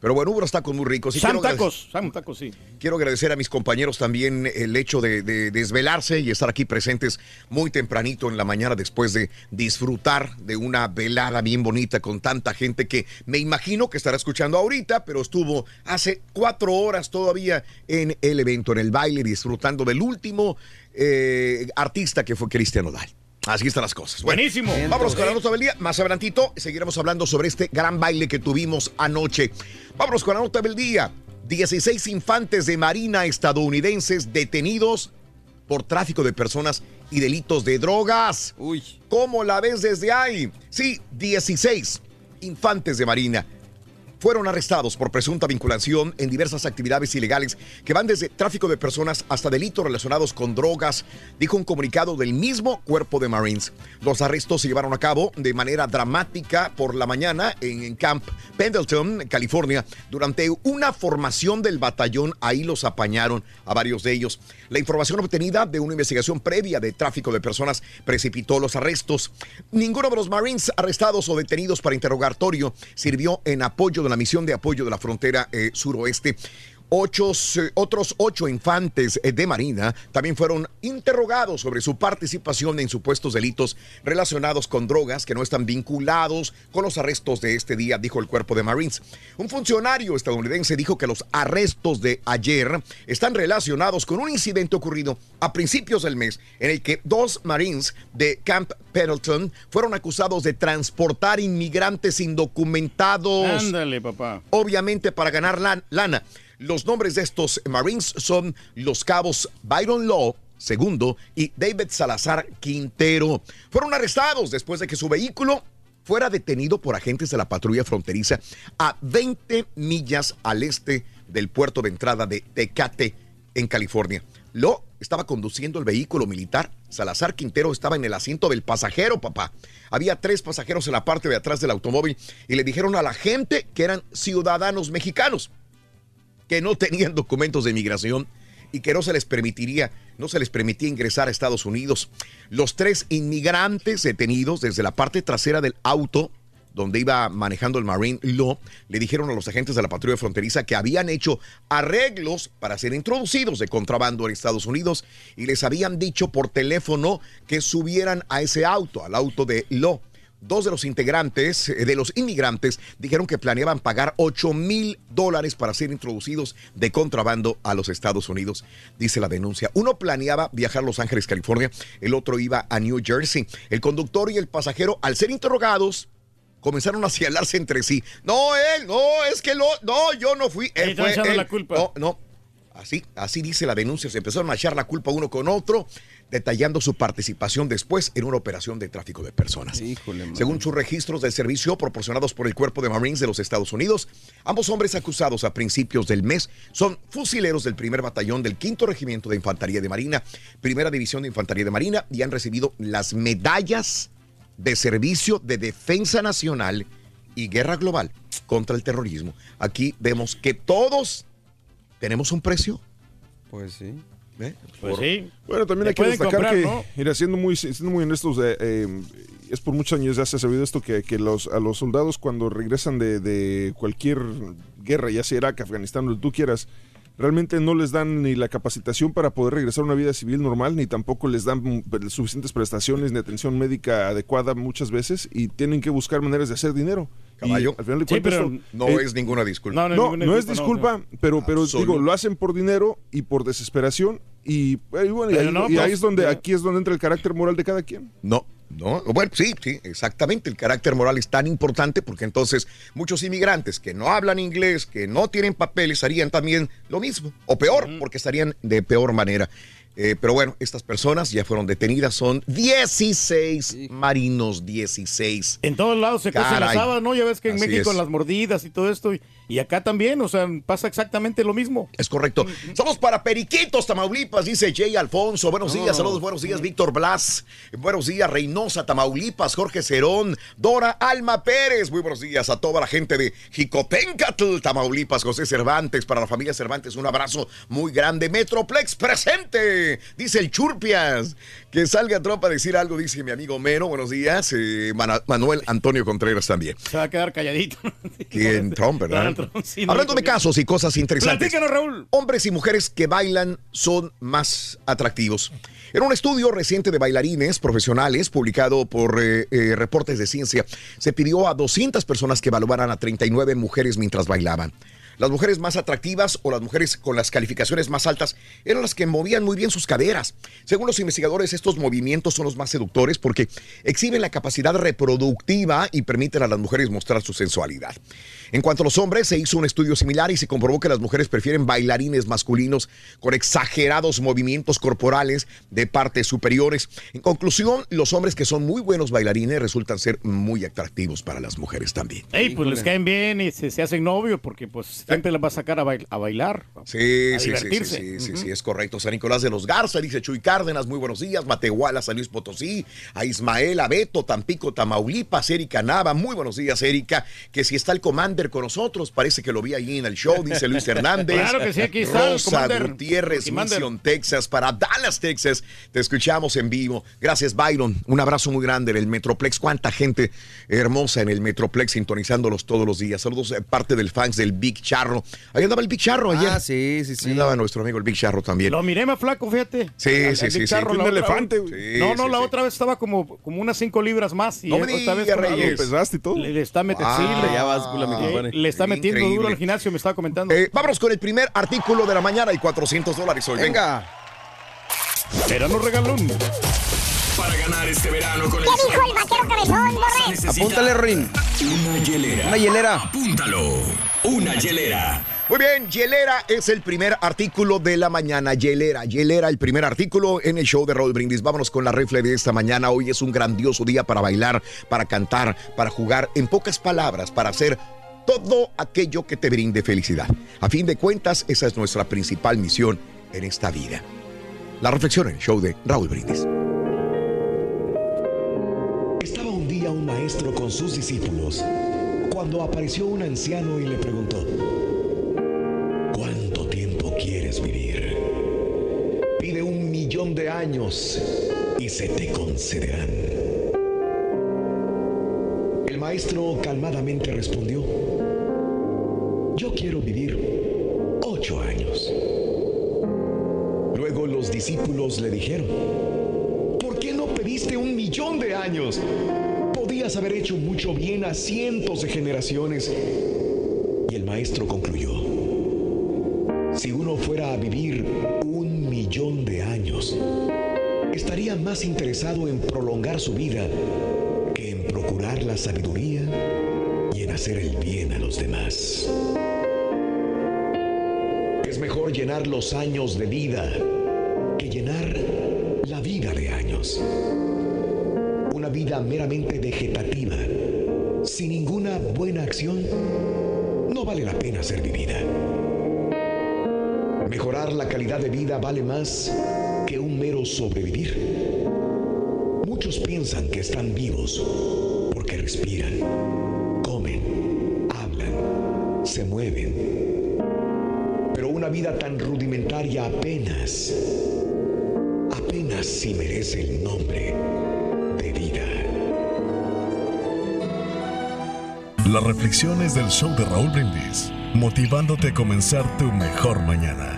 Pero bueno, hubo unos tacos muy ricos. Y Sam tacos, Sam tacos, sí. Quiero agradecer a mis compañeros también el hecho de, de desvelarse y estar aquí presentes muy tempranito en la mañana después de disfrutar de una velada bien bonita con tanta gente que me imagino que estará escuchando ahorita, pero estuvo hace cuatro horas todavía en el evento, en el baile, disfrutando del último eh, artista que fue Cristian Odal. Así están las cosas. Bueno, Buenísimo. Vámonos con la nota del día. Más adelantito seguiremos hablando sobre este gran baile que tuvimos anoche. Vámonos con la nota del día. 16 infantes de marina estadounidenses detenidos por tráfico de personas y delitos de drogas. Uy. ¿Cómo la ves desde ahí? Sí, 16 infantes de marina fueron arrestados por presunta vinculación en diversas actividades ilegales que van desde tráfico de personas hasta delitos relacionados con drogas, dijo un comunicado del mismo cuerpo de Marines. Los arrestos se llevaron a cabo de manera dramática por la mañana en Camp Pendleton, California, durante una formación del batallón. Ahí los apañaron a varios de ellos. La información obtenida de una investigación previa de tráfico de personas precipitó los arrestos. Ninguno de los Marines arrestados o detenidos para interrogatorio sirvió en apoyo de la misión de apoyo de la frontera eh, suroeste. Ocho, otros ocho infantes eh, de Marina también fueron interrogados sobre su participación en supuestos delitos relacionados con drogas que no están vinculados con los arrestos de este día, dijo el cuerpo de Marines. Un funcionario estadounidense dijo que los arrestos de ayer están relacionados con un incidente ocurrido a principios del mes en el que dos Marines de Camp Pendleton fueron acusados de transportar inmigrantes indocumentados. Ándale, papá. Obviamente para ganar lan- lana. Los nombres de estos Marines son los cabos Byron Law segundo y David Salazar Quintero. Fueron arrestados después de que su vehículo fuera detenido por agentes de la patrulla fronteriza a 20 millas al este del puerto de entrada de Tecate, en California. Law estaba conduciendo el vehículo militar. Salazar Quintero estaba en el asiento del pasajero, papá. Había tres pasajeros en la parte de atrás del automóvil y le dijeron a la gente que eran ciudadanos mexicanos que no tenían documentos de inmigración y que no se les permitiría, no se les permitía ingresar a Estados Unidos. Los tres inmigrantes detenidos desde la parte trasera del auto donde iba manejando el Marine Law, le dijeron a los agentes de la patrulla fronteriza que habían hecho arreglos para ser introducidos de contrabando en Estados Unidos y les habían dicho por teléfono que subieran a ese auto, al auto de Law. Dos de los integrantes, eh, de los inmigrantes, dijeron que planeaban pagar 8 mil dólares para ser introducidos de contrabando a los Estados Unidos, dice la denuncia. Uno planeaba viajar a Los Ángeles, California, el otro iba a New Jersey. El conductor y el pasajero, al ser interrogados, comenzaron a señalarse entre sí. No, él, no, es que lo, no, yo no fui. Él fue él. la culpa. No, no. Así, así dice la denuncia. Se empezaron a echar la culpa uno con otro, detallando su participación después en una operación de tráfico de personas. Según sus registros del servicio proporcionados por el Cuerpo de Marines de los Estados Unidos, ambos hombres acusados a principios del mes son fusileros del primer batallón del quinto regimiento de Infantería de Marina, primera división de Infantería de Marina, y han recibido las medallas de servicio de defensa nacional y guerra global contra el terrorismo. Aquí vemos que todos tenemos un precio. Pues sí. ¿Eh? Pues sí. Bueno, también hay que destacar comprar, que, ¿no? mira, siendo muy, siendo muy honestos, eh, eh, es por muchos años ya se ha sabido esto, que, que los, a los soldados cuando regresan de, de cualquier guerra, ya sea Irak, Afganistán, lo que tú quieras, realmente no les dan ni la capacitación para poder regresar a una vida civil normal, ni tampoco les dan mm, suficientes prestaciones ni atención médica adecuada muchas veces y tienen que buscar maneras de hacer dinero. Caballo. Y al final de Sí, cuentas, pero no eh, es ninguna disculpa. No, No, no, no es es disculpa, pero, pero digo, lo hacen por dinero y por desesperación y, bueno, y ahí, no, y ahí pues, es donde, ya. aquí es donde entra el carácter moral de cada quien. No, no. Bueno, sí, sí, exactamente. El carácter moral es tan importante porque entonces muchos inmigrantes que no hablan inglés, que no tienen papeles, harían también lo mismo, o peor, porque estarían de peor manera. Eh, pero bueno, estas personas ya fueron detenidas, son 16 marinos, 16. En todos lados se cuecen las habas, ¿no? Ya ves que en Así México es. las mordidas y todo esto. Y, y acá también, o sea, pasa exactamente lo mismo. Es correcto. Somos para Periquitos, Tamaulipas, dice Jay Alfonso. Buenos días, No. saludos, buenos días, Víctor Blas. Buenos días, Reynosa, Tamaulipas, Jorge Cerón, Dora Alma Pérez. Muy buenos días a toda la gente de Jicotencatl, Tamaulipas, José Cervantes, para la familia Cervantes, un abrazo muy grande. Metroplex presente, dice el Churpias. Que salga tropa a decir algo, dice mi amigo Mero. Buenos días, eh, Manuel Antonio Contreras también. Se va a quedar calladito. ¿Quién? Trump, ¿verdad? Donald Trump, sí, no, Hablando de casos y cosas interesantes. Raúl. Hombres y mujeres que bailan son más atractivos. En un estudio reciente de bailarines profesionales publicado por eh, eh, Reportes de Ciencia, se pidió a 200 personas que evaluaran a 39 mujeres mientras bailaban. Las mujeres más atractivas o las mujeres con las calificaciones más altas eran las que movían muy bien sus caderas. Según los investigadores, estos movimientos son los más seductores porque exhiben la capacidad reproductiva y permiten a las mujeres mostrar su sensualidad. En cuanto a los hombres, se hizo un estudio similar y se comprobó que las mujeres prefieren bailarines masculinos con exagerados movimientos corporales de partes superiores. En conclusión, los hombres que son muy buenos bailarines resultan ser muy atractivos para las mujeres también. Ey, pues les caen bien y se, se hacen novios porque pues siempre les va a sacar a, bail- a bailar. Sí, a sí, sí, sí, sí, sí, sí, es correcto. San Nicolás de los Garza, dice Chuy Cárdenas, muy buenos días. Matehuala, San Luis Potosí, a Ismael, a Beto, Tampico, Tamaulipas, Erika Nava, muy buenos días, Erika. Que si está el Commander con nosotros, parece que lo vi ahí en el show, dice Luis Hernández. Claro que sí, aquí está el Rosa. Gutiérrez, Commander. Mission, Texas, para Dallas, Texas. Te escuchamos en vivo. Gracias, Byron. Un abrazo muy grande en el Metroplex. Cuánta gente hermosa en el Metroplex sintonizándolos todos los días. Saludos parte del fans del Big Charro. Ahí andaba el Big Charro ayer. Ah, sí, sí, sí. Ahí andaba nuestro amigo el Big Charro también. Lo miré más flaco, fíjate. Sí, Al- sí, sí, Big sí. Charro, Un la otra- elefante. Sí, no, no, sí, la sí. otra vez estaba como, como unas 5 libras más. Y No me digas, Reyes. Pesaste y todo. Le, le está metiendo. Wow. sí, le, Ya eh, compadre. le está metiendo Increíble. duro al gimnasio, me estaba comentando. Eh, vámonos con el primer artículo de la mañana y 400 dólares hoy. Venga. Verano regalón. Para ganar este verano con el ¿Qué dijo el vaquero cabezón, Borre? Apúntale, Rin. Una hielera. Una hielera. Apúntalo. Una hielera. Muy bien, Hielera es el primer artículo de la mañana. Hielera, Hielera, el primer artículo en el show de Raúl Brindis. Vámonos con la rifle de esta mañana. Hoy es un grandioso día para bailar, para cantar, para jugar. En pocas palabras, para hacer todo aquello que te brinde felicidad. A fin de cuentas, esa es nuestra principal misión en esta vida. La reflexión en el show de Raúl Brindis. Estaba un día un maestro con sus discípulos cuando apareció un anciano y le preguntó, ¿cuánto tiempo quieres vivir? Pide un millón de años y se te concederán. Maestro calmadamente respondió, yo quiero vivir ocho años. Luego los discípulos le dijeron, ¿por qué no pediste un millón de años? Podías haber hecho mucho bien a cientos de generaciones. Y el maestro concluyó, si uno fuera a vivir un millón de años, estaría más interesado en prolongar su vida procurar la sabiduría y en hacer el bien a los demás. Es mejor llenar los años de vida que llenar la vida de años. Una vida meramente vegetativa, sin ninguna buena acción, no vale la pena ser vivida. Mejorar la calidad de vida vale más que un mero sobrevivir. Muchos piensan que están vivos respiran, comen, hablan, se mueven. Pero una vida tan rudimentaria apenas, apenas si merece el nombre de vida. Las reflexiones del show de Raúl Brindis motivándote a comenzar tu mejor mañana.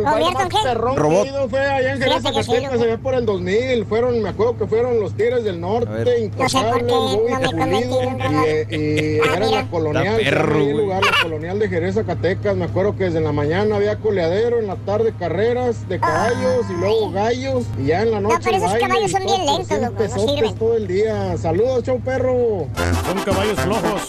el baile más perrón Robot. que he ido fue allá en Jerez, Fíjate que sí, Zacatecas, allá por el 2000. Fueron, me acuerdo que fueron los Tigres del Norte, No sé por qué Incapables, no me convertí en un robot. y, y era en la colonial, perro, ahí lugar, la colonial de Jerez, Zacatecas. Me acuerdo que desde la mañana había coleadero, en la tarde carreras de caballos y luego gallos, y ya en la noche pero esos baile caballos y son todo bien lentos, cien loco, no sirven. todo el día. Saludos, show perro. Son caballos flojos.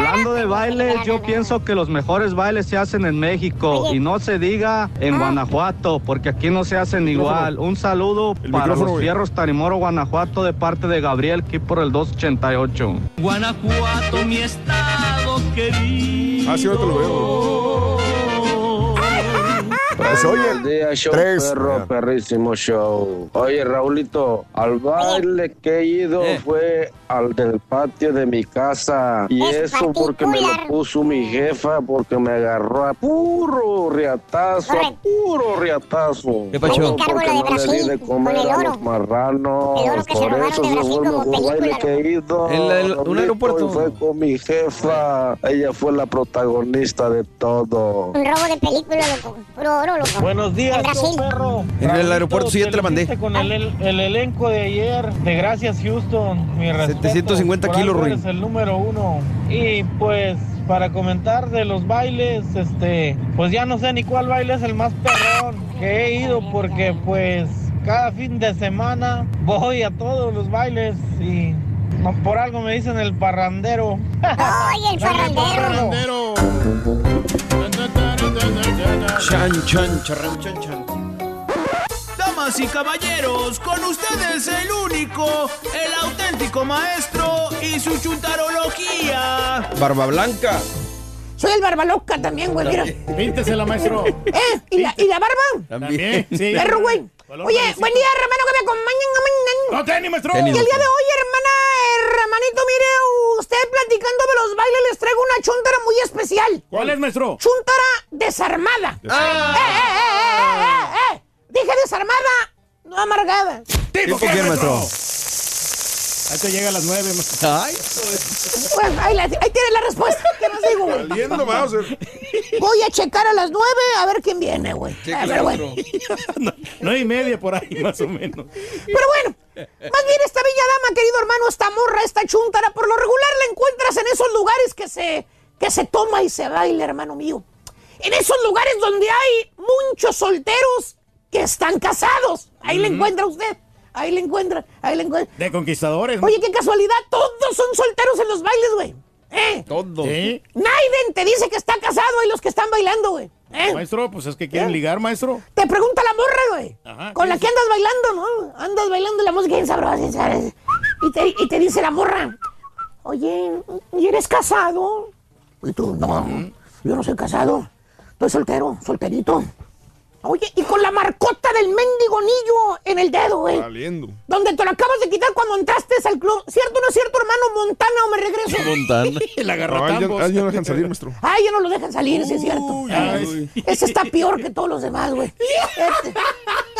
Hablando de baile, yo pienso que los mejores bailes se hacen en México y no se diga en Guanajuato, porque aquí no se hacen igual. Un saludo para los güey. fierros Tarimoro, Guanajuato, de parte de Gabriel, aquí por el 288. Guanajuato, mi estado querido. Ah, sí, ahora te lo veo. Pues, oye, Buenos días, show tres. perro, perrísimo show. Oye, Raulito, al baile que he ido Eh. fue al del patio de mi casa. Y Es eso porque me lo particular. puso mi jefa, porque me agarró a puro riatazo, a puro riatazo. ¿Qué encargo porque la de no le di Brasil, de con comer el a oro. los marranos. El oro que se Por eso Brasil fue el mejor baile que he ido. En un aeropuerto. y Fue con mi jefa. Ella fue la protagonista de todo. Un robo de película, loco. Puro oro, loco. Buenos días, En perro. En el aeropuerto sí ya te la mandé. Con el, el elenco de ayer, de Gracias Houston, mi respeto. 750 Por kilos, eres el número uno. Y pues, para comentar de los bailes, este, pues ya no sé ni cuál baile es el más perrón que he ido, porque pues cada fin de semana voy a todos los bailes y no, por algo me dicen el parrandero. ¡Ay, el farrandero! Chan, chan, charran, chan, chan. Damas y caballeros, con ustedes el único, el auténtico maestro y su chuntarología. Barba Blanca. Soy el barba loca también, güey, mira. Píntesela, maestro. ¿Eh? ¿Y la, ¿Y la barba? También. sí. Perro, güey. Oye, buen día, hermano, que me acompañan. No, tenis, maestro. Y el día de hoy, hermana, hermanito, mire, usted platicando de los bailes, les traigo una chuntara muy especial. ¿Cuál es, maestro? Chuntara desarmada. Ah. ¡Eh, eh, eh, eh, eh, eh! Dije desarmada, no amargada. ¿Tipo qué, maestro? Ahí te llega a las nueve. Ay, Pues, ahí, la- ahí tiene la respuesta. ¿Qué más digo, güey? Saliendo. Voy a checar a las nueve a ver quién viene, güey. pero bueno. maestro. Nueve y media por ahí, más o menos. Pero bueno, más bien esta bella dama, querido hermano, esta morra, esta chuntara, por lo regular la encuentras en esos lugares que se, que se toma y se baila, hermano mío. En esos lugares donde hay muchos solteros que están casados. Ahí la encuentra usted. Ahí la encuentra, ahí la encuentra. De conquistadores. ¿no? Oye, qué casualidad, todos son solteros en los bailes, güey. ¿Eh? todo. Sí. Naiden te dice que está casado y los que están bailando, güey. ¿Eh? Maestro, pues es que quieren ligar, maestro. Te pregunta la morra, güey. Ajá, Con ¿qué la que andas bailando, ¿no? Andas bailando la música bien sabrosa, bien sabrosa. Y te, y te dice la morra, oye, ¿y eres casado? Y tú, no, yo no soy casado. Estoy soltero, solterito. Oye, y con la marcota del mendigo anillo en el dedo, güey. Saliendo. Donde te lo acabas de quitar cuando entraste al club. ¿Cierto o no es cierto, hermano Montana, o me regreso? Montana. El No, agarratambos. ah, ya no dejan salir, maestro. Ay, ya no lo dejan salir, sí es cierto. Ay, Ese está peor que todos los demás, güey. Este,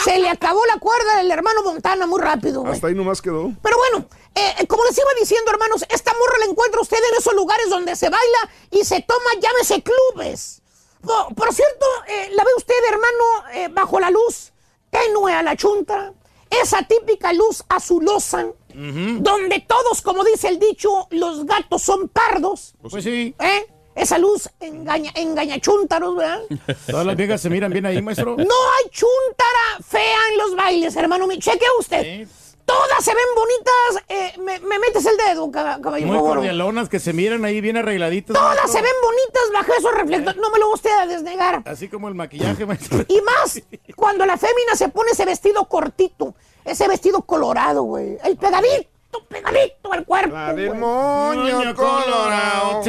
se le acabó la cuerda del hermano Montana muy rápido, güey. Hasta ahí nomás quedó. Pero bueno, eh, como les iba diciendo, hermanos, esta morra la encuentra usted en esos lugares donde se baila y se toma, llámese clubes. Por, por cierto, eh, la ve usted, hermano, eh, bajo la luz tenue a la chunta, esa típica luz azulosa, donde todos, como dice el dicho, los gatos son pardos. Pues sí. ¿Eh? Esa luz engaña, engaña chúntaros, ¿verdad? Todas las viejas se miran bien ahí, maestro. No hay chuntara fea en los bailes, hermano. Cheque usted. Todas se ven bonitas. eh, me, me metes el dedo, cab- caballero. Muy cordialonas que se miran ahí bien arregladitas. Todas maestro. se ven bonitas bajo esos reflectores. No me lo a desnegar. Así como el maquillaje, maestro. Y más, cuando la fémina se pone ese vestido cortito, ese vestido colorado, güey. El pegadito, pegadito al cuerpo. La del moño colorado.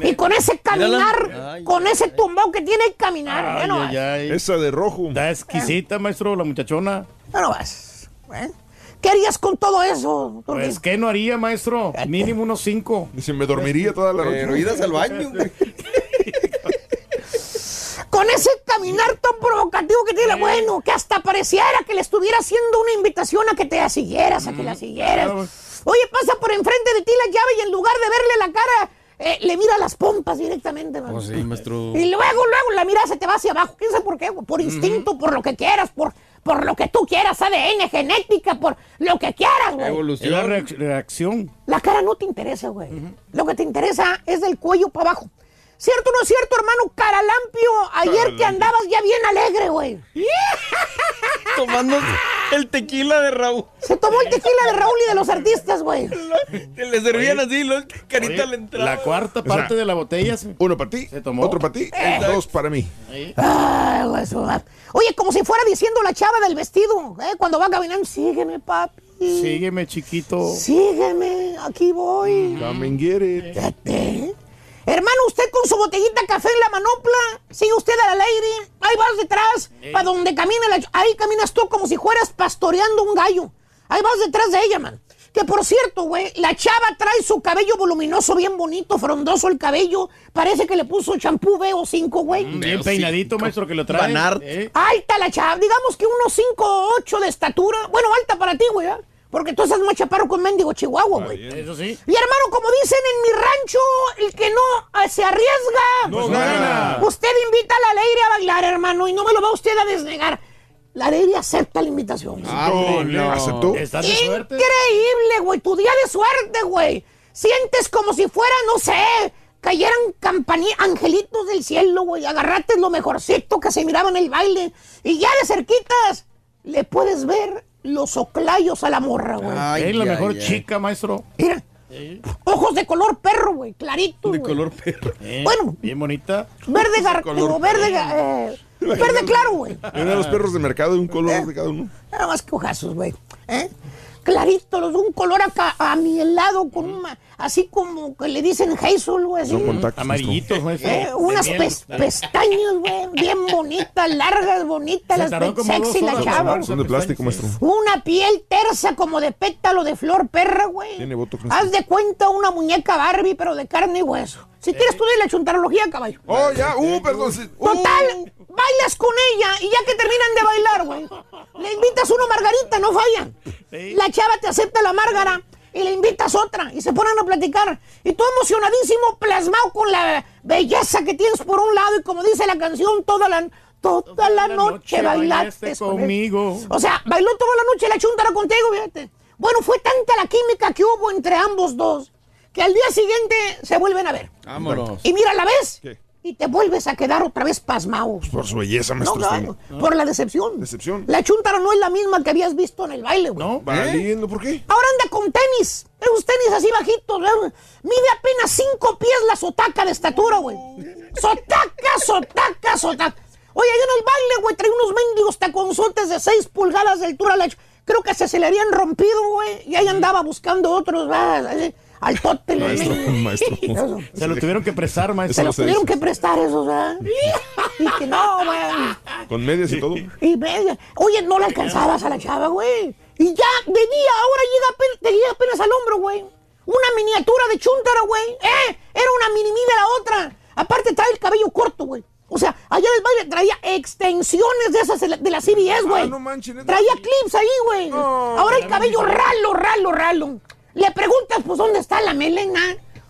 Y con ese caminar, Ay, con ese tumbao que tiene que caminar, Ay, ay, ay. Esa de rojo. Está exquisita, maestro, la muchachona. Ya no vas. ¿eh? ¿Qué harías con todo eso? Pues, ¿qué no haría, maestro? Mínimo unos cinco. Dice, me dormiría toda la noche. Pero idas al baño, güey. Con ese caminar tan provocativo que tiene, bueno, que hasta pareciera que le estuviera haciendo una invitación a que te la siguieras, a que la siguieras. Oye, pasa por enfrente de ti la llave y en lugar de verle la cara, eh, le mira las pompas directamente. Oh, sí, maestro. Y luego, luego la mirada se te va hacia abajo. ¿Quién sabe por qué? Por instinto, por lo que quieras, por, por lo que tú quieras, ADN, genética, por lo que quieras, güey. Es la reac- reacción. La cara no te interesa, güey. Lo que te interesa es del cuello para abajo. ¿Cierto o no es cierto, hermano? Caralampio, ayer que andabas ya bien alegre, güey. Tomando el tequila de Raúl. Se tomó el tequila de Raúl y de los artistas, güey. Que le servían así, los carita le entraba. La cuarta parte de la botella se, Uno para ti, tomó. otro para ti, dos para mí. Ay, güey, su. Oye, como si fuera diciendo la chava del vestido, ¿eh? Cuando va caminando, sígueme, papi. Sígueme, chiquito. Sígueme, aquí voy. Come and get it. Hermano, usted con su botellita de café en la manopla, sigue usted a la lady, ahí vas detrás, para donde camina la... Ahí caminas tú como si fueras pastoreando un gallo. Ahí vas detrás de ella, man. Que por cierto, güey, la chava trae su cabello voluminoso, bien bonito, frondoso el cabello. Parece que le puso champú VO5, güey. Bien peinadito, maestro, que lo trae. ¿eh? Alta la chava, digamos que unos 5 o 8 de estatura. Bueno, alta para ti, güey, ¿eh? Porque tú estás más chaparro con mendigo Chihuahua, güey. Eso sí. Y hermano, como dicen en mi rancho, el que no eh, se arriesga, No gana. Usted invita a la Leire a bailar, hermano, y no me lo va usted a desnegar. La Leire acepta la invitación. no. ¿Aceptó? ¿Estás de suerte? Increíble, güey, tu día de suerte, güey. Sientes como si fuera, no sé, cayeran campanillas, angelitos del cielo, güey. Agarraste lo mejorcito que se miraba en el baile. Y ya de cerquitas le puedes ver los oclayos a la morra, güey. es la ay, mejor ay. chica, maestro. Mira, ojos de color perro, güey, clarito. De color perro. Eh, Bueno. Bien bonita. Verde, gar- color digo, verde, eh, verde claro, güey. Uno de los perros de mercado y un color de cada uno. Nada más que ojazos, güey. ¿Eh? Clarito, los de un color acá, a mi helado, con una, así como que le dicen Hazel, güey. así. Son contactos. Amarillitos, maestro. Eh, unas miel. pes- pestañas, güey, bien bonitas, largas, bonitas, las sexy la chava. Son de plástico, maestro. Una piel tersa como de pétalo de flor perra, güey. Tiene botox. Haz de cuenta una muñeca Barbie, pero de carne y hueso. Si quieres tú de la chuntarología, caballo. Oh, ya, uh, perdón. sí. Uh. Total, bailas con ella y ya que terminan de bailar, güey, le invitas una margarita, no fallan. La chava te acepta la márgara y le invitas otra y se ponen a platicar. Y tú emocionadísimo, plasmado con la belleza que tienes por un lado y como dice la canción, toda la, toda la noche bailaste con conmigo. O sea, bailó toda la noche la chuntara contigo, fíjate. Bueno, fue tanta la química que hubo entre ambos dos que al día siguiente se vuelven a ver. Vámonos. Y mira, la ves ¿Qué? y te vuelves a quedar otra vez pasmado. Por su belleza, No, maestro. claro, está por la decepción. Decepción. La chuntara no es la misma que habías visto en el baile, güey. ¿No? Valiendo, ¿por qué? Ahora anda con tenis. Esos tenis así bajitos. ¿verdad? Mide apenas cinco pies la sotaca de estatura, güey. Sotaca, sotaca, sotaca. Oye, ahí en el baile, güey, trae unos mendigos taconzotes de seis pulgadas de altura. La Creo que se, se le habían rompido, güey. Y ahí andaba buscando otros, ¿verdad? Al tote. Maestro, maestro. Eso. Se lo tuvieron que prestar, Se maestro. los tuvieron que prestar esos, ¿verdad? Y que no, güey. Con medias y todo. Y media. Oye, no la alcanzabas a la chava, güey. Y ya de día, ahora llega apenas, te llega apenas al hombro, güey. Una miniatura de chuntara, güey. ¡Eh! Era una mini mini la otra. Aparte trae el cabello corto, güey. O sea, allá en el baile traía extensiones de esas de la, de la CBS, güey. Ah, no manches, traía clips ahí, güey. ahora el cabello ralo, ralo, ralo. Le preguntas, pues, ¿dónde está la melena?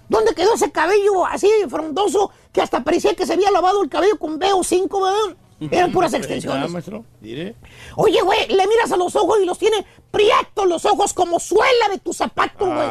¿Dónde quedó ese cabello así frondoso que hasta parecía que se había lavado el cabello con VO5, ¿verdad? Eran puras Ah, extensiones. Oye, güey, le miras a los ojos y los tiene prietos los ojos como suela de tu zapato, güey.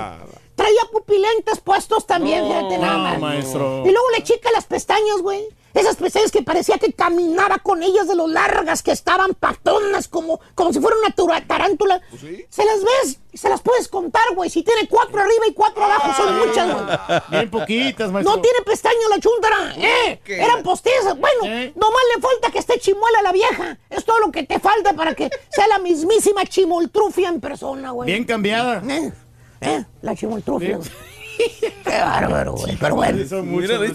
Traía pupilentes puestos también, fíjate nada no, maestro. Y luego le chica las pestañas, güey. Esas pestañas que parecía que caminaba con ellas de lo largas que estaban patonas, como, como si fuera una tarántula. Se las ves y se las puedes contar, güey. Si tiene cuatro arriba y cuatro abajo, son muchas, güey. Bien poquitas, maestro. No tiene pestañas la chuntara, ¿eh? Eran postizas. Bueno, nomás le falta que esté chimuela la vieja. Es todo lo que te falta para que sea la mismísima chimoltrufia en persona, güey. Bien cambiada. ¿Eh? ¿Eh? La chimoltrufia. Qué bárbaro, güey. Pero bueno.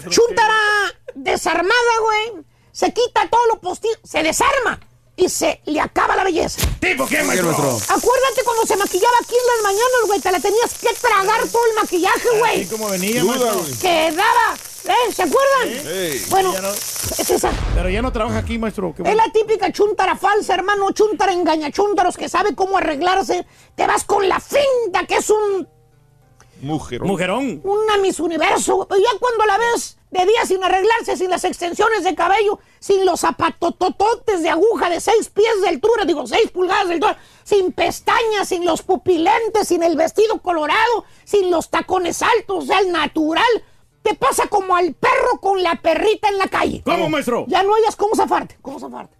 Chuntara desarmada, güey. Se quita todo lo postizo, se desarma y se le acaba la belleza. ¿Tipo qué, maestro? Acuérdate cuando se maquillaba aquí en las mañanas, güey. Te la tenías que tragar todo el maquillaje, güey. Así como venía, Duda, maestro. güey. Quedaba. ¿Eh? ¿Se acuerdan? Ey. Bueno, Ya no- es esa. Pero ya no trabaja aquí, maestro. Qué Es bueno. la típica chuntara falsa, hermano. Chuntara engañachúntaros que sabe cómo arreglarse. Te vas con la finta que es un Mujer. Mujerón. una Miss Universo. ya cuando la ves de día sin arreglarse, sin las extensiones de cabello, sin los zapatotototes de aguja de seis pies de altura, digo, seis pulgadas de altura, sin pestañas, sin los pupilentes, sin el vestido colorado, sin los tacones altos, o sea, el natural. Te pasa como al perro con la perrita en la calle. ¿Cómo, maestro? Ya no hayas cómo zafarte. ¿Cómo zafarte?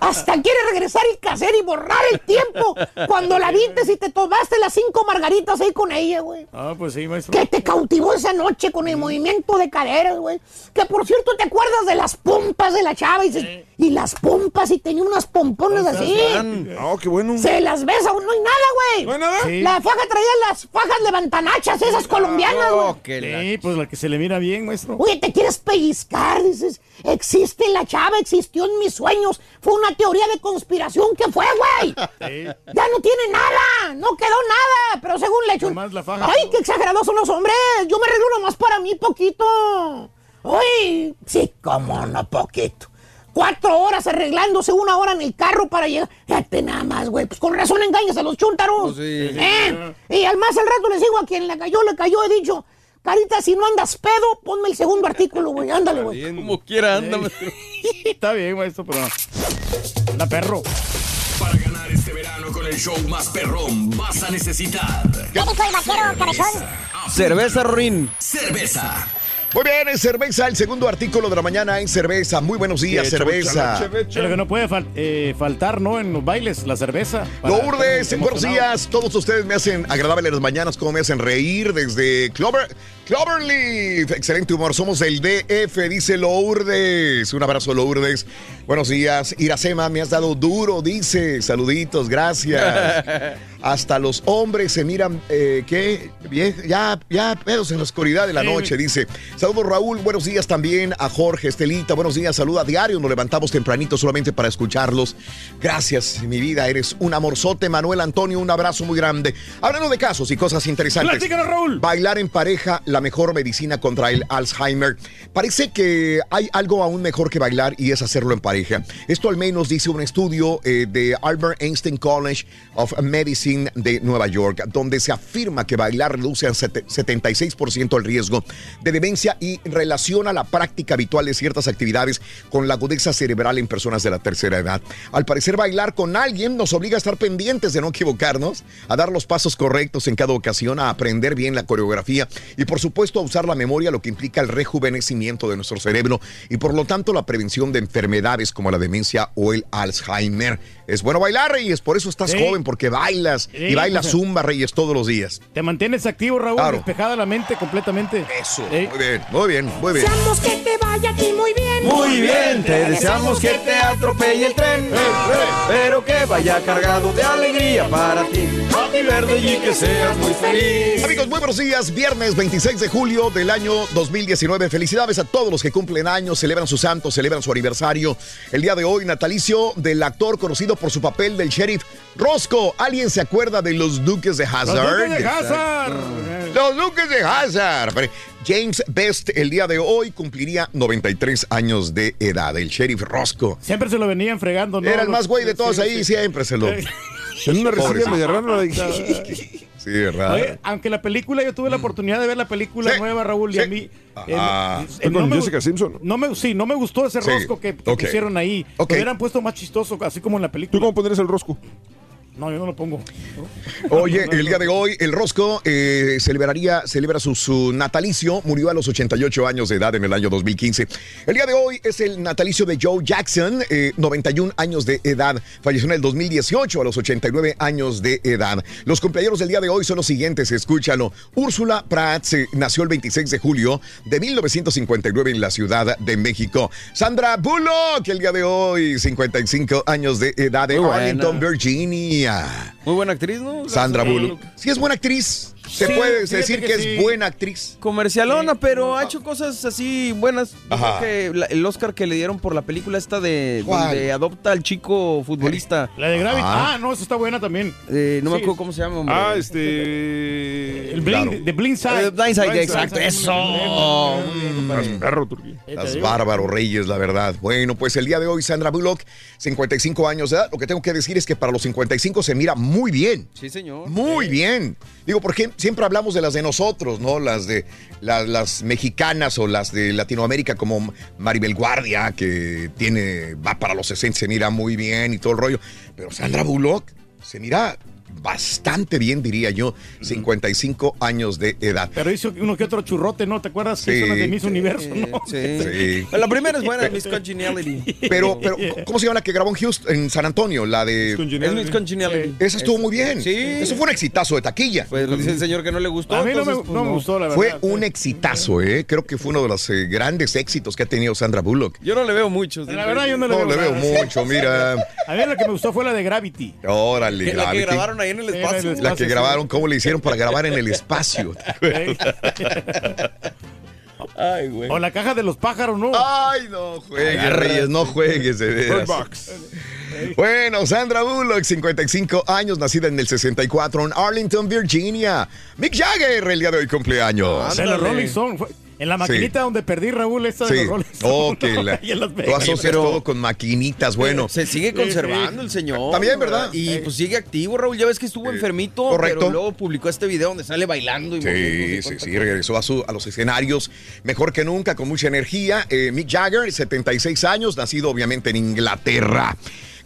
Hasta quiere regresar el caser y borrar el tiempo cuando la viste y te tomaste las cinco margaritas ahí con ella, güey. Ah, pues sí, maestro. Que te cautivó esa noche con el movimiento de caderas, güey. Que por cierto, ¿te acuerdas de las pompas de la chava? Y, dices, y las pompas, y tenía unas pompones así. Ah, qué bueno. Se las ves, aún no hay nada, güey. ¿No hay nada? Sí. La faja traía las fajas levantanachas, esas colombianas, güey. Oh, la- Sí, pues la que se le mira bien, maestro. Oye, te quieres pellizcar, dices, existe la chava, existió en mis sueños, fue una teoría de conspiración que fue, güey. Sí. Ya no tiene nada, no quedó nada, pero según le echó... Nomás la faja. Ay, qué exagerados son los hombres, yo me arreglo nomás para mí poquito. Uy, sí, cómo no poquito. Cuatro horas arreglándose, una hora en el carro para llegar. Fíjate nada más, güey. Pues con razón engañas a los chúntaros. Pues sí. ¿Eh? Y al más al rato les digo a quien le cayó, le cayó, he dicho. Carita, si no andas pedo, ponme el segundo artículo, güey. Ándale, güey. Como quiera, anda, maestro. Está bien, maestro, pero. La perro. Para ganar este verano con el show más perrón, vas a necesitar ¿Qué dijo el vaquero, cabezón? Cerveza, Rorín. cerveza. Muy bien, es cerveza, el segundo artículo de la mañana en cerveza. Muy buenos días, cerveza. Lo que no puede fal- eh, faltar, ¿no? En los bailes, la cerveza. Lourdes, buenos días. Todos ustedes me hacen agradable las mañanas, como me hacen reír desde Clover, Cloverleaf. Excelente humor. Somos del DF, dice Lourdes. Un abrazo, Lourdes. Buenos días. Iracema, me has dado duro, dice. Saluditos, gracias. Hasta los hombres se miran, eh, ¿qué? Bien, ya, ya, pedos en la oscuridad de la noche, dice. Saludos, Raúl. Buenos días también a Jorge, Estelita. Buenos días, saluda a diario. Nos levantamos tempranito solamente para escucharlos. Gracias, mi vida. Eres un amorzote, Manuel Antonio. Un abrazo muy grande. Hablando de casos y cosas interesantes. Platícanos, Raúl. Bailar en pareja, la mejor medicina contra el Alzheimer. Parece que hay algo aún mejor que bailar y es hacerlo en pareja. Esto al menos dice un estudio eh, de Albert Einstein College of Medicine de Nueva York, donde se afirma que bailar reduce al sete- 76% el riesgo de demencia y relaciona la práctica habitual de ciertas actividades con la agudeza cerebral en personas de la tercera edad. Al parecer, bailar con alguien nos obliga a estar pendientes de no equivocarnos, a dar los pasos correctos en cada ocasión, a aprender bien la coreografía y, por supuesto, a usar la memoria, lo que implica el rejuvenecimiento de nuestro cerebro y, por lo tanto, la prevención de enfermedades como la demencia o el Alzheimer. Es bueno bailar, Reyes, por eso estás Sí. joven, porque bailas Sí, y bailas zumba, Reyes, todos los días. Te mantienes activo, Raúl, Claro. despejada la mente completamente. Eso, muy bien, muy bien, muy bien. Deseamos que te vaya a ti muy bien. Muy bien, te deseamos que te atropelle el tren, pero que vaya cargado de alegría para ti. Happy verde y que seas muy feliz. Amigos, muy buenos días. Viernes 26 de julio del año 2019. Felicidades a todos los que cumplen años, celebran su santo, celebran su aniversario. El día de hoy, natalicio del actor conocido por su papel del sheriff Roscoe. ¿Alguien se acuerda de los Duques de Hazard? Los Duques de Hazard. Los Duques de Hazard. James Best el día de hoy cumpliría 93 años de edad. El sheriff Roscoe. Siempre se lo venían fregando, ¿no? Era el más güey de todos sí, ahí, sí. siempre se lo. En una reseña Pobrecito. media rara. Sí, ¿verdad? Oye, aunque la película, yo tuve la oportunidad de ver la película Sí, nueva, Raúl, y sí. a mí. eh, Ajá. eh, ¿Fue con me Jessica Simpson? No me, sí, no me gustó ese Sí, rosco que, que pusieron ahí. Ok. Lo hubieran puesto más chistoso, así como en la ¿Tú película. cómo pondrías el rosco? No, yo no lo pongo. Oye, el día de hoy, el Rosco eh, celebraría, celebra su, su natalicio. Murió a los 88 años de edad en el año 2015. El día de hoy es el natalicio de Joe Jackson, eh, 91 años de edad. Falleció en el 2018 a los 89 años de edad. Los cumpleaños del día de hoy son los siguientes, escúchalo. Úrsula Prats eh, nació el 26 de julio de 1959 en la Ciudad de México. Sandra Bullock, el día de hoy, 55 años de edad buena. Arlington, Virginia. Muy buena actriz, ¿no? Sandra Bullock. Sí, es buena actriz. Se Sí, puede decir que que, sí. es buena actriz. Comercialona, pero ha hecho cosas así buenas. Ajá. que la- el Oscar que le dieron por la película esta de ¿Cuál? donde adopta al chico futbolista. La de Gravity. Ah. Ah, no, esa está buena también. Eh, no me acuerdo cómo se llama, hombre. Ah, este. El Blind, de Blind Side. Eh, Blind Side, Blind exacto, Side. eso. Estás perro, Turquía. Las bárbaro Reyes, la verdad. Bueno, pues el día de hoy, Sandra Bullock, 55 años de edad. Lo que tengo que decir es que para los 55 se mira muy bien. Sí, señor. Muy bien. Digo, porque siempre hablamos de las de nosotros, ¿no? Las de las, mexicanas o las de Latinoamérica como Maribel Guardia, que tiene, va para los 60, se mira muy bien y todo el rollo. Pero Sandra Bullock se mira bastante bien, diría yo, 55 años de edad. Pero hizo uno que otro churrote, ¿no? ¿Te acuerdas? que Sí. hizo una de Miss Universo, ¿no? Sí. Sí. La primera es buena, Miss Congeniality. Pero, pero, ¿cómo se llama la que grabó en Houston, en San Antonio? La de... Es Miss Congeniality. Esa estuvo muy bien. Sí. Eso fue un exitazo de taquilla. Pues lo dice el señor que no le gustó. A mí no me, pues, no me gustó, la verdad. Fue un exitazo, ¿eh? Creo que fue uno de los eh, grandes éxitos que ha tenido Sandra Bullock. Yo no le veo muchos. La verdad, yo no le No, veo, le veo nada. mucho, mira. A mí la que me gustó fue la de Gravity. Órale, La que Gravity. Grabaron ahí en el Sí, en el espacio. La que sí. grabaron, ¿cómo le hicieron para grabar en el espacio? Ay, güey. O la caja de los pájaros, ¿no? Ay, no juegues, Reyes, no juegues, de Bird veras. Box. Bueno, Sandra Bullock, 55 años, nacida en el 64 en Arlington, Virginia. Mick Jagger, el día de hoy cumpleaños. Rolling Stones. En la maquinita donde perdí Raúl, esta de Sí. los Stones. Oh, que la- Vegas. asocias pero- todo con maquinitas, bueno. Se sigue conservando el señor. También, ¿verdad? Y pues sigue activo, Raúl. Ya ves que estuvo enfermito, correcto. pero luego publicó este video donde sale bailando y Sí, sí, sí, regresó a, su- a los escenarios mejor que nunca, con mucha energía. Eh, Mick Jagger, 76 años, nacido obviamente en Inglaterra.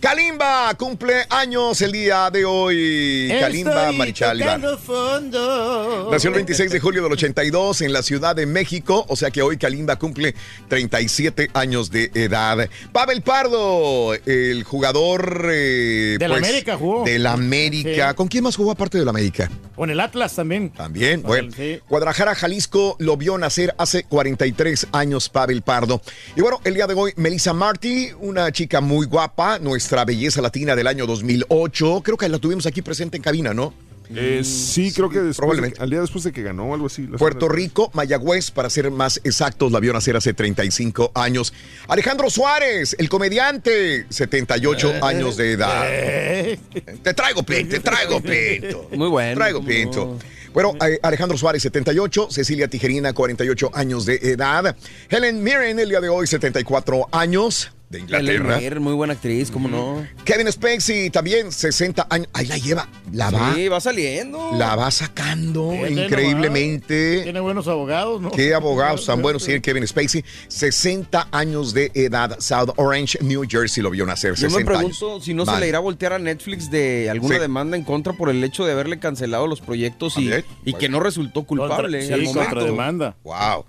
Kalimba cumple años el día de hoy. Kalimba Marichal fondo. Nació el 26 de julio del 82 en la Ciudad de México, o sea que hoy Kalimba cumple 37 años de edad. Pavel Pardo, el jugador... eh, Del América jugó. Del América. Sí. ¿Con quién más jugó aparte del América? Con el Atlas también. También, bueno. sí. Guadalajara, Jalisco, lo vio nacer hace 43 años Pavel Pardo. Y bueno, el día de hoy, Melissa Marty, una chica muy guapa, nuestra belleza latina del año 2008. Creo que la tuvimos aquí presente en cabina, ¿no? Eh, sí, creo que después de probablemente. que- al día después de que ganó algo así. Puerto Rico, Mayagüez, para ser más exactos, la vio nacer hace 35 años. Alejandro Suárez, el comediante, 78 años de edad. Eh, Te traigo pinto, te traigo pinto. Muy bueno. Traigo pinto. no. Bueno, eh, Alejandro Suárez, 78, Cecilia Tijerina, 48 años de edad. Helen Mirren, el día de hoy, 74 años de Inglaterra. Muy buena actriz, cómo no. Kevin Spacey, también 60 años. Ahí la lleva, la va, Sí, va saliendo. la va sacando increíblemente. Tiene buenos abogados, ¿no? Qué abogados tan buenos tiene Kevin Spacey. 60 años de edad. South Orange, New Jersey lo vio nacer. Yo 60 me pregunto años. si no se le irá a voltear a Netflix de alguna Sí. demanda en contra por el hecho de haberle cancelado los proyectos y, que no resultó culpable Contra- al sí, momento. contrademanda. Wow.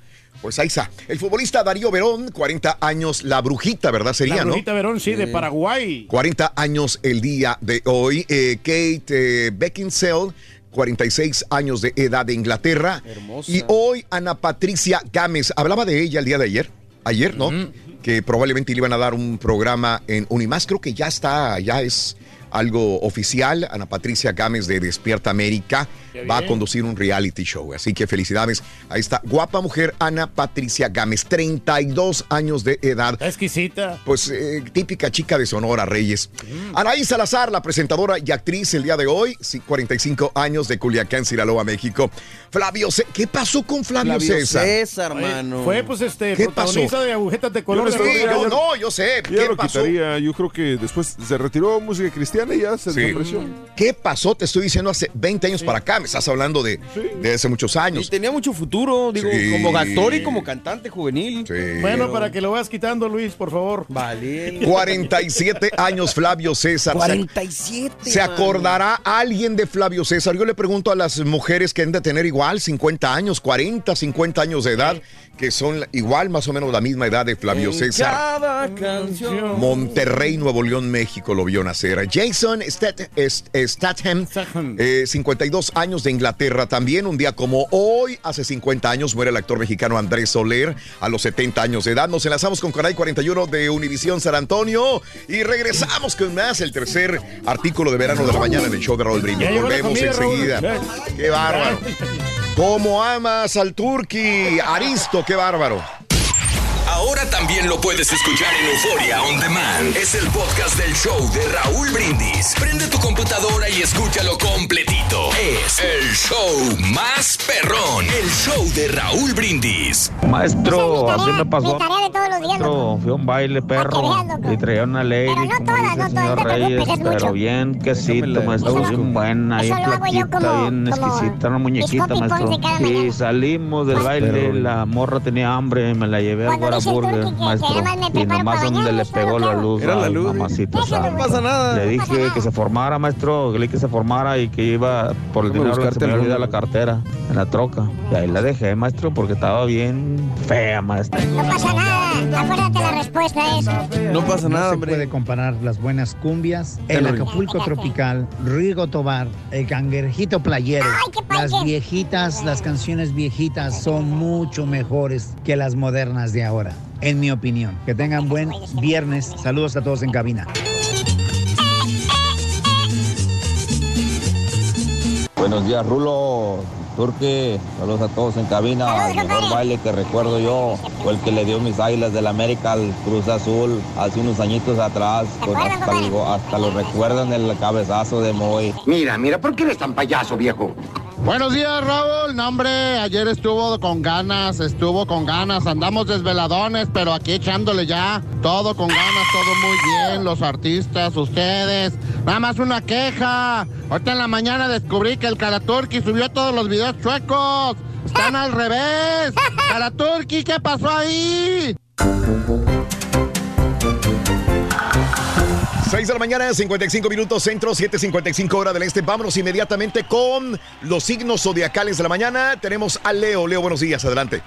Pues ahí está. El futbolista Darío Verón, 40 años, la brujita, ¿verdad? Sería, La ¿no? Brujita Verón, sí, de Paraguay. 40 años el día de hoy. Eh, Kate eh, Beckinsale, 46 años de edad de Inglaterra. Hermosa. Y hoy Ana Patricia Gámez. Hablaba de ella el día de ayer. Ayer, ¿no? Que probablemente le iban a dar un programa en Unimás. Creo que ya está, ya es algo oficial. Ana Patricia Gámez de Despierta América va a conducir un reality show. Así que felicidades a esta guapa mujer, Ana Patricia Gámez, 32 años de edad. Está exquisita. Pues eh, típica chica de Sonora, Reyes. Anaí Salazar, la presentadora y actriz el día de hoy, sí, 45 años de Culiacán, Sinaloa, México. Flavio, Ce- ¿qué pasó con Flavio, Flavio César? César, Oye, mano. Fue, pues, este, ¿Qué protagonista pasó? de agujetas de color. Yo no yo no, yo sé. Ya ¿Qué lo pasó? quitaría. Yo creo que después se retiró música cristiana y ya se Sí. desapareció. ¿Qué pasó? Te estoy diciendo hace 20 años para acá. Me estás hablando de, de hace muchos Y años. tenía mucho futuro, digo, Sí. como actor y como cantante juvenil. Sí. Bueno, para que lo vayas quitando, Luis, por favor. Vale. 47 años Flavio César. Se- 47. ¿Se acordará alguien de Flavio César? Yo le pregunto a las mujeres que han de tener igual 50 años, 40, 50 años de edad. Que son igual más o menos la misma edad de Flavio En César. Monterrey, Nuevo León, México lo vio nacer. Jason Statham, eh, 52 años de Inglaterra también. Un día como hoy, hace 50 años, muere el actor mexicano Andrés Soler a los 70 años de edad. Nos enlazamos con Canal 41 de Univisión San Antonio y regresamos con más el tercer artículo de verano de la mañana del show de Raúl Brindis. Volvemos enseguida. Qué bárbaro. ¿Cómo amas al Turqui? Aristo, qué bárbaro. Ahora también lo puedes escuchar en Euforia On Demand. Es el podcast del show de Raúl Brindis. Prende tu computadora y escúchalo completito. Es el show más perrón. El show de Raúl Brindis. Maestro, a mí me pasó. Mi tarea de todos los días, Maestro, fui a un baile perro loco. y traía una lady, Pero no todas, no todas, señor no te Reyes, preocupes, es pero mucho. bien quesito, maestro, bien buena, eso bien lo hago yo flaquita, como- bien exquisita, una muñequita, maestro. Y salimos del baile, Pero- la morra tenía hambre, me la llevé el Burger, maestro. Y nomás donde le pegó lo que la luz, Era la luz. mamacita. No pasa nada. Le dije que se formara, maestro, que le dije que se formara y que iba por el dinero que se me la cartera en la troca. Y ahí la dejé, maestro, porque estaba bien fea, maestro. No pasa nada. Acuérdate la respuesta es. No pasa nada, No se hombre. puede comparar las buenas cumbias, el. Acapulco tropical, Rigo Tobar, el cangrejito playero. Las viejitas, las canciones viejitas son mucho mejores que las modernas de ahora, en mi opinión. Que tengan buen viernes. Saludos a todos en cabina. Buenos días, Rulo. Turque, saludos a todos en cabina. El mejor baile que recuerdo yo fue el que le dio mis águilas del América al Cruz Azul hace unos añitos atrás. Pues hasta, lo, hasta lo recuerdan el cabezazo de Moy. Mira, mira, ¿por qué eres tan payaso, viejo? Buenos días, Raúl. No, hombre, ayer estuvo con ganas, estuvo con ganas. Andamos desveladones, pero aquí echándole ya. Todo con ganas, todo muy bien. Los artistas, ustedes. Nada más una queja. Ahorita en la mañana descubrí que el Karaturki subió todos los videos chuecos. Están al revés. Karaturki, ¿qué pasó ahí? 6 de la mañana, 55 minutos centro, 7.55 hora del este. Vámonos inmediatamente con los signos zodiacales de la mañana. Tenemos a Leo. Leo, buenos días, adelante.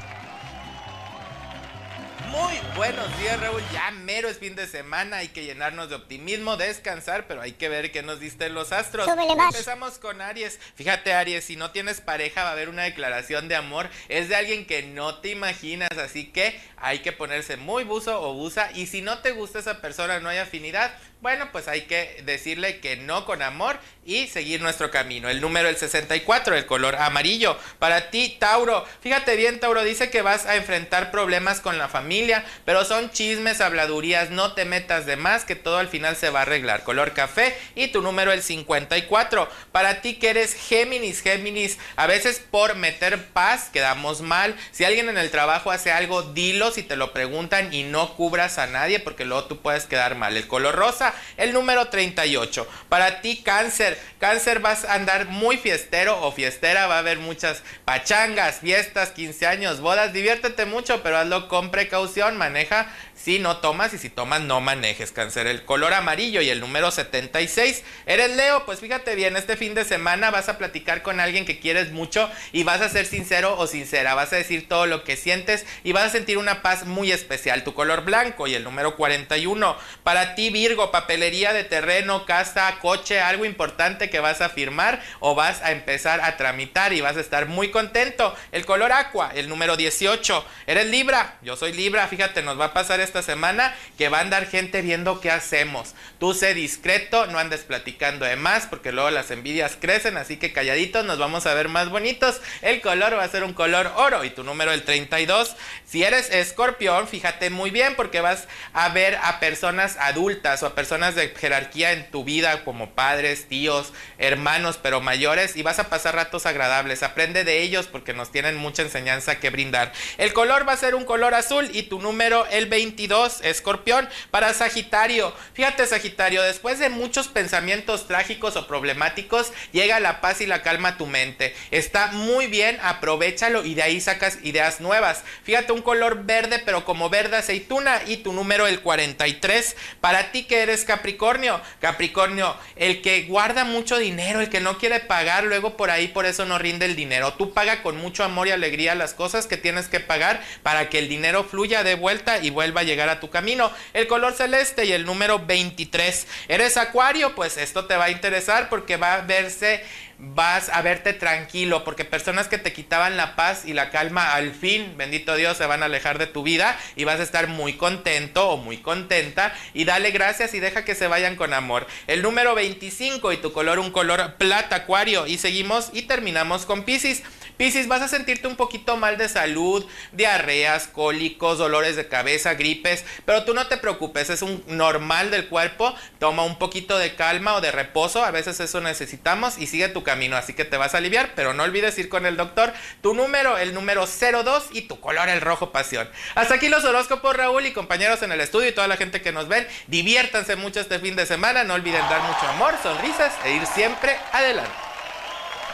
Muy buenos días, Raúl. Ya es fin de semana. Hay que llenarnos de optimismo, descansar, pero hay que ver qué nos disten los astros. Empezamos con Aries. Fíjate, Aries, si no tienes pareja, va a haber una declaración de amor. Es de alguien que no te imaginas, así que hay que ponerse muy buzo o buza. Y si no te gusta esa persona, no hay afinidad, bueno, pues hay que decirle que no con amor y seguir nuestro camino. El número el 64, el color amarillo. Para ti, Tauro. Fíjate bien, Tauro, dice que vas a enfrentar problemas con la familia, pero son chismes, habladurías, no te metas de más, que todo al final se va a arreglar. Color café y tu número el 54. Para ti que eres Géminis, Géminis, a veces por meter paz quedamos mal. Si alguien en el trabajo hace algo, dilo si te lo preguntan y no cubras a nadie porque luego tú puedes quedar mal. El color rosa, el número 38. Para ti, cáncer, cáncer vas a andar muy fiestero o fiestera, va a haber muchas pachangas, fiestas, 15 años, bodas, diviértete mucho, pero hazlo con precaución, maneja si no tomas y si tomas no manejes, cáncer. El color amarillo y el número 76. Eres Leo, pues fíjate bien, este fin de semana vas a platicar con alguien que quieres mucho y vas a ser sincero o sincera, vas a decir todo lo que sientes y vas a sentir una paz muy especial. Tu color blanco y el número 41. Para ti, Virgo, papelería de terreno, casa, coche, algo importante que vas a firmar o vas a empezar a tramitar y vas a estar muy contento. El color aqua, el número 18. Eres Libra, yo soy Libra, fíjate, nos va a pasar esta semana que va a andar gente viendo qué hacemos. Tú sé discreto, no andes platicando de más porque luego las envidias crecen, así que calladitos nos vamos a ver más bonitos. El color va a ser un color oro y tu número el 32. Si eres escorpión, fíjate muy bien porque vas a ver a personas adultas o a personas de jerarquía en tu vida como padres, tíos, hermanos, pero mayores y vas a pasar ratos agradables. Aprende de ellos porque nos tienen mucha enseñanza que brindar. El color va a ser un color azul y tu número el 20. 2022, escorpión. Para Sagitario, fíjate Sagitario, después de muchos pensamientos trágicos o problemáticos, llega la paz y la calma a tu mente. Está muy bien, aprovechalo y de ahí sacas ideas nuevas. Fíjate un color verde, pero como verde aceituna y tu número el 43. Para ti que eres Capricornio, Capricornio, el que guarda mucho dinero, el que no quiere pagar, luego por ahí por eso no rinde el dinero. Tú paga con mucho amor y alegría las cosas que tienes que pagar para que el dinero fluya de vuelta y vuelva a llegar a tu camino. El color celeste y el número 23. ¿Eres acuario? Pues esto te va a interesar porque va a verse vas a verte tranquilo, porque personas que te quitaban la paz y la calma al fin, bendito Dios, se van a alejar de tu vida y vas a estar muy contento o muy contenta y dale gracias y deja que se vayan con amor. El número 25 y tu color un color plata acuario y seguimos y terminamos con Pisces. Piscis, vas a sentirte un poquito mal de salud, diarreas, cólicos, dolores de cabeza, gripes, pero tú no te preocupes, es un normal del cuerpo. Toma un poquito de calma o de reposo, a veces eso necesitamos y sigue tu camino, así que te vas a aliviar, pero no olvides ir con el doctor. Tu número, el número 02 y tu color, el rojo pasión. Hasta aquí los horóscopos, Raúl y compañeros en el estudio y toda la gente que nos ven. Diviértanse mucho este fin de semana, no olviden dar mucho amor, sonrisas e ir siempre adelante.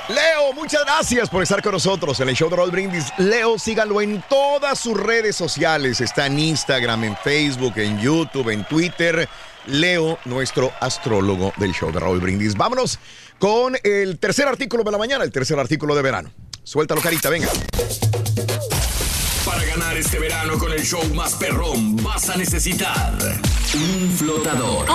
Leo, muchas gracias por estar con nosotros en el show de Roll Brindis. Leo, sígalo en todas sus redes sociales. Está en Instagram, en Facebook, en YouTube, en Twitter. Leo, nuestro astrólogo del show de Raúl Brindis. Vámonos con el tercer artículo de la mañana, el tercer artículo de verano. Suéltalo, carita, venga. Para ganar este verano con el show más perrón vas a necesitar un flotador.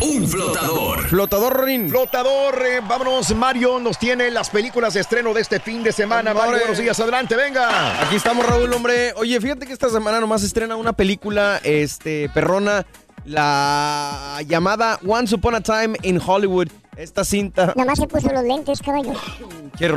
Un flotador. Flotador, Rin. Flotador, eh, vámonos, Mario. Nos tiene las películas de estreno de este fin de semana. Mario, buenos días, adelante, venga. Aquí estamos, Raúl, hombre. Oye, fíjate que esta semana nomás estrena una película, este, perrona, la llamada Once Upon a Time in Hollywood. Esta cinta. Nada más se puso los lentes, caballo. Qué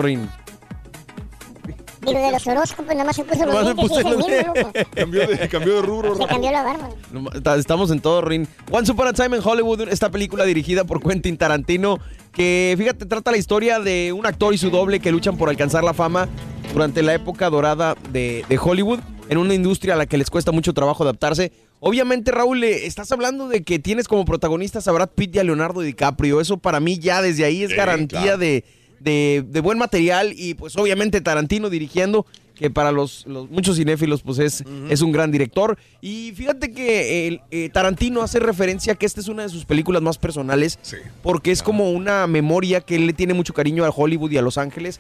Digo, de los horóscopos, nada más se puso los Nomás me lentes y puse es el los mismo, loco. Cambió de, cambió de rubro. Se cambió la barba. Estamos en todo, Rin. Once Upon a Time in Hollywood, esta película dirigida por Quentin Tarantino, que fíjate, trata la historia de un actor y su doble que luchan por alcanzar la fama durante la época dorada de, de Hollywood, en una industria a la que les cuesta mucho trabajo adaptarse. Obviamente, Raúl, estás hablando de que tienes como protagonistas a Brad Pitt y a Leonardo DiCaprio. Eso para mí ya desde ahí es Sí, garantía claro. de, de- de buen material y pues obviamente Tarantino dirigiendo que para los, los muchos cinéfilos pues es, es un gran director. Y fíjate que el, eh, Tarantino hace referencia que esta es una de sus películas más personales porque es como una memoria que él le tiene mucho cariño a Hollywood y a Los Ángeles.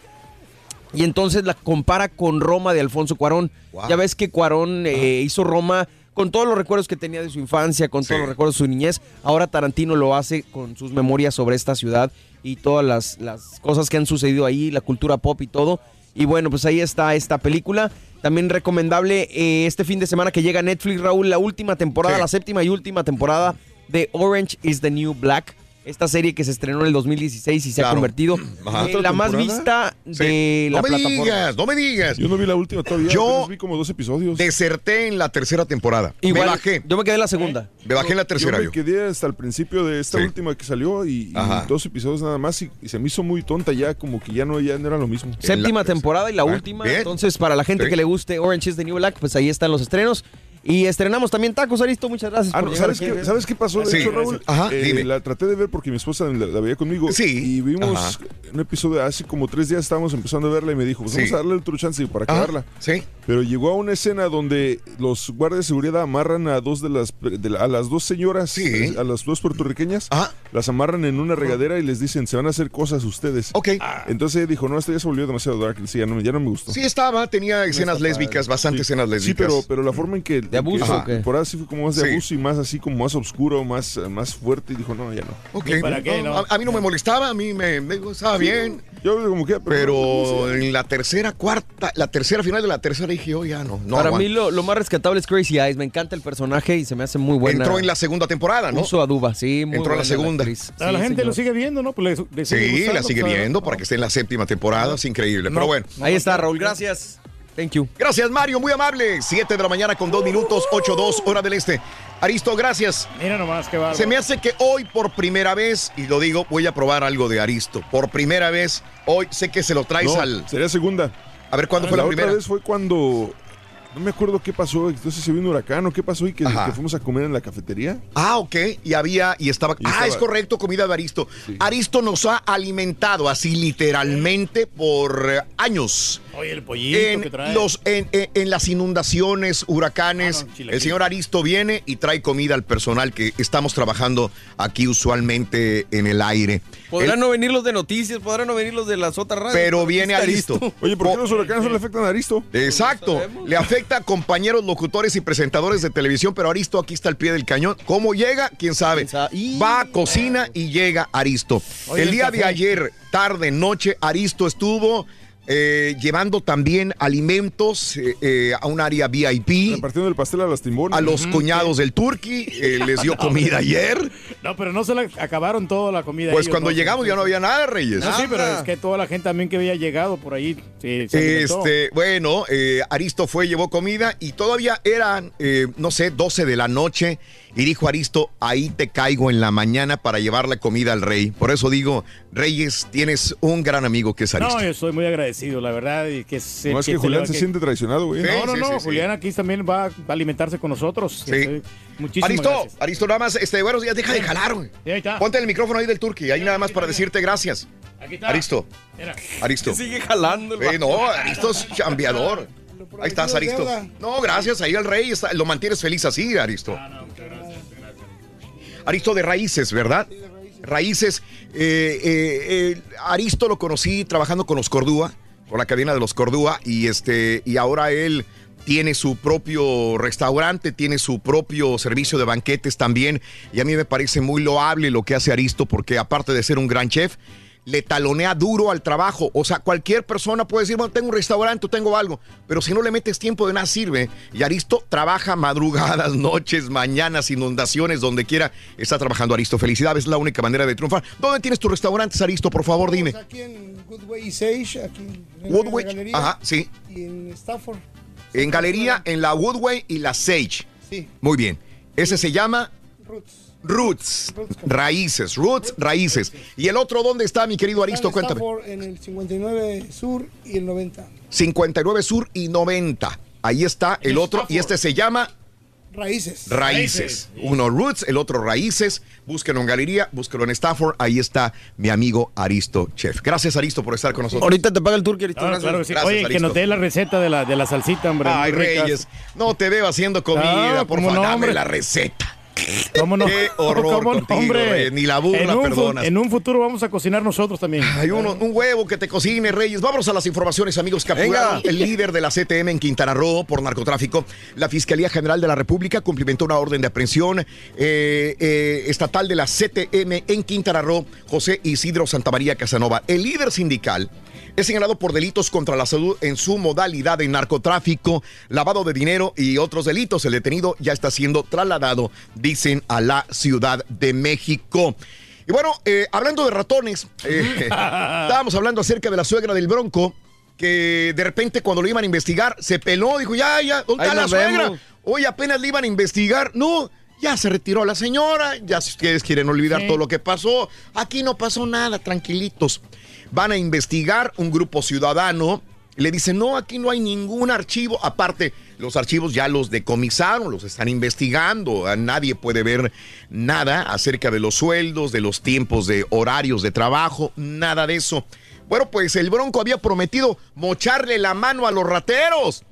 Y entonces la compara con Roma de Alfonso Cuarón. Wow. Ya ves que Cuarón eh, hizo Roma con todos los recuerdos que tenía de su infancia, con todos los recuerdos de su niñez. Ahora Tarantino lo hace con sus memorias sobre esta ciudad y todas las, las cosas que han sucedido ahí, la cultura pop y todo. Y bueno, pues ahí está esta película. También recomendable eh, este fin de semana que llega Netflix, Raúl, la última temporada, la séptima y última temporada de Orange is the New Black. Esta serie que se estrenó en el 2016 y se ha Claro. convertido Ajá. en la más vista de la no me plataforma. digas, no me digas. Yo no vi la última todavía. Yo vi como dos episodios. deserté en la tercera temporada. Igual, me bajé. Yo me quedé en la segunda. Me bajé en la tercera Yo yo. me quedé hasta el principio de esta Sí. última que salió y, y dos episodios nada más y, y se me hizo muy tonta ya, como que ya no, ya no era lo mismo. Séptima temporada y la Ah, última. bien. Entonces, para la gente Sí. que le guste Orange is the New Black, pues ahí están los estrenos. Y estrenamos también tacos, Aristo. Muchas gracias Ah, por no, ¿sabes, aquí. qué, ¿Sabes qué pasó? De Sí. hecho, Raúl, Ajá, Eh, dime. la traté de ver porque mi esposa la, la veía conmigo. Sí. Y vimos Ajá. un episodio hace como tres días estábamos empezando a verla y me dijo, pues Sí. vamos a darle otro chance para Ajá, acabarla. Sí. Pero llegó a una escena donde los guardias de seguridad amarran a dos de las de la- a las dos señoras, eh, a las dos puertorriqueñas, las amarran en una regadera y les dicen se van a hacer cosas ustedes. Ok. Entonces ella dijo, no, esto ya se volvió demasiado dark. Sí, ya no, ya no me gustó. Sí estaba, tenía escenas lésbicas, padre. bastantes Sí. escenas Sí, lésbicas. pero, pero la forma en que... ¿De abuso que o qué? temporada sí fue como más de Sí. abuso y más así como más oscuro, más, más fuerte. Y dijo, no, ya no. Ok. No, A, a mí no me molestaba, a mí me, me gustaba bien. Yo como que... Pero en la tercera, cuarta, la tercera final de la tercera dije, yo ya no. no Para aguanto. mí lo, lo más rescatable es Crazy Eyes. Me encanta el personaje y se me hace muy buena. Entró en la segunda temporada, ¿no? Uso Aduba, sí. Muy Entró en la segunda. la Sí, gente señor. lo sigue viendo, ¿no? Pues le- le sigue Sí, gustando, la sigue viendo para que esté en la séptima temporada. Es increíble. Pero bueno. Ahí está, Raúl. Gracias. Thank you. Gracias, Mario. Muy amable. 7 de la mañana con 2 minutos, 8-2, hora del este. Aristo, gracias. Mira nomás, qué bárbaro. Se me hace que hoy por primera vez, y lo digo, voy a probar algo de Aristo. Por primera vez, hoy sé que se lo traes No, al. Sería segunda. A ver, ¿cuándo fue la, la primera? otra vez fue cuando No me acuerdo qué pasó, entonces se vino un huracán o qué pasó y que, fuimos a comer en la cafetería. Ah, ok. Y había, y estaba. Y ah, estaba- es correcto, comida de Aristo. Aristo nos ha alimentado así literalmente por eh, años. Oye, el pollito En, que trae. los, en, en- en las inundaciones, huracanes, Ah, no, el señor Aristo viene y trae comida al personal que estamos trabajando aquí usualmente en el aire. Podrán no venir los de noticias, podrán no venir los de las otras radios. pero viene Aristo. Oye, ¿por qué los huracanes no le afectan a Aristo? Exacto. Le afecta a compañeros locutores y presentadores de televisión, pero Aristo aquí está al pie del cañón. ¿Cómo llega? ¿Quién sabe? Va, cocina y llega Aristo. Oye, el día de ayer, tarde, noche, Aristo estuvo eh, llevando también alimentos eh, eh, a un área VIP. Repartiendo el pastel a las timbonas. A los cuñados del Turqui, eh, les dio comida ayer. No, pero no se la acabaron toda la comida. Pues ellos, cuando ¿no? llegamos ya no había nada, Reyes. No, sí, pero es que toda la gente también que había llegado por ahí. Sí, se alimentó. Este, bueno, eh, Aristo fue, llevó comida y todavía eran, eh, no sé, 12 de la noche. Y dijo Aristo, ahí te caigo en la mañana para llevarle comida al rey. Por eso digo, Reyes, tienes un gran amigo que es Aristo. No, yo soy muy agradecido, la verdad. Y que No, es que Julián se que- siente traicionado, güey. No, no, Sí, no. sí, sí. Julián aquí también va a alimentarse con nosotros. Sí. Estoy- Muchísimas Aristo, gracias. Aristo, nada más, este, buenos días, deja de jalar, güey. Sí, ahí está. Ponte el micrófono ahí del Turqui, ahí nada más para decirte gracias. Aquí está. Aristo, Mira. Aristo. Sigue jalando el Eh, no, Aristo es chambeador. Ahí estás, Aristo. No, gracias, ahí el rey está- lo mantienes feliz así, Aristo. Aristo de Raíces, ¿verdad? Raíces. eh, eh, eh, Aristo lo conocí trabajando con los Cordúa, con la cadena de los Cordúa, y este, y ahora él tiene su propio restaurante, tiene su propio servicio de banquetes también. Y a mí me parece muy loable lo que hace Aristo, porque aparte de ser un gran chef, le talonea duro al trabajo. O sea, cualquier persona puede decir, bueno, tengo un restaurante o tengo algo, pero si no le metes tiempo de nada sirve. Y Aristo trabaja madrugadas, noches, mañanas, inundaciones, donde quiera está trabajando Aristo. Felicidades, es la única manera de triunfar. ¿Dónde tienes tus restaurantes, Aristo? Por favor, dime. Aquí en Woodway y Sage, aquí en Woodway, galería. ajá, sí. Y en Stafford. En galería, en la Woodway y la Sage. Sí. Muy bien. Ese se llama Roots. Roots. Raíces. Roots, raíces. ¿Y el otro dónde está, mi querido Aristo? Cuéntame. En el 59 Sur y el 90. 59 Sur y 90. Ahí está el otro. Y este se llama Raíces. Raíces. Uno Roots, el otro Raíces. Búsquenlo en Galería, búsquenlo en Stafford. Ahí está mi amigo Aristo Chef. Gracias, Aristo, por estar con nosotros. Ahorita te paga el turqui, Aristo. Gracias. claro que sí. Gracias, Oye, que nos dé la receta de la, de la salsita, hombre. Ay. Reyes, no te veo haciendo comida, Ah, por ¿cómo favor, no, dame la receta. ¿Cómo no? Qué horror ¿Cómo no, contigo, hombre? Reyes, ni la burla en perdonas. En un futuro vamos a cocinar nosotros también. Hay uno, un huevo que te cocine, Reyes. Vámonos a las informaciones, amigos. Capturaron Venga. el líder de la CTM en Quintana Roo por narcotráfico. La Fiscalía General de la República cumplimentó una orden de aprehensión eh, eh, estatal de la CTM en Quintana Roo, José Isidro Santamaría Casanova. El líder sindical es señalado por delitos contra la salud en su modalidad de narcotráfico, lavado de dinero y otros delitos. El detenido ya está siendo trasladado, dicen, a la Ciudad de México. Y bueno, eh, hablando de ratones, eh, estábamos hablando acerca de la suegra del Bronco, que de repente cuando lo iban a investigar se peló, dijo, ya, ya, ¿dónde está la suegra? vemos. Hoy apenas le iban a investigar. No, ya se retiró la señora, ya si ustedes quieren olvidar Sí. todo lo que pasó, aquí no pasó nada, tranquilitos. Van a investigar un grupo ciudadano. Le dicen, no, aquí no hay ningún archivo. Aparte, los archivos ya los decomisaron, los están investigando. Nadie puede ver nada acerca de los sueldos, de los tiempos de horarios de trabajo, nada de eso. Bueno, pues el Bronco había prometido mocharle la mano a los rateros.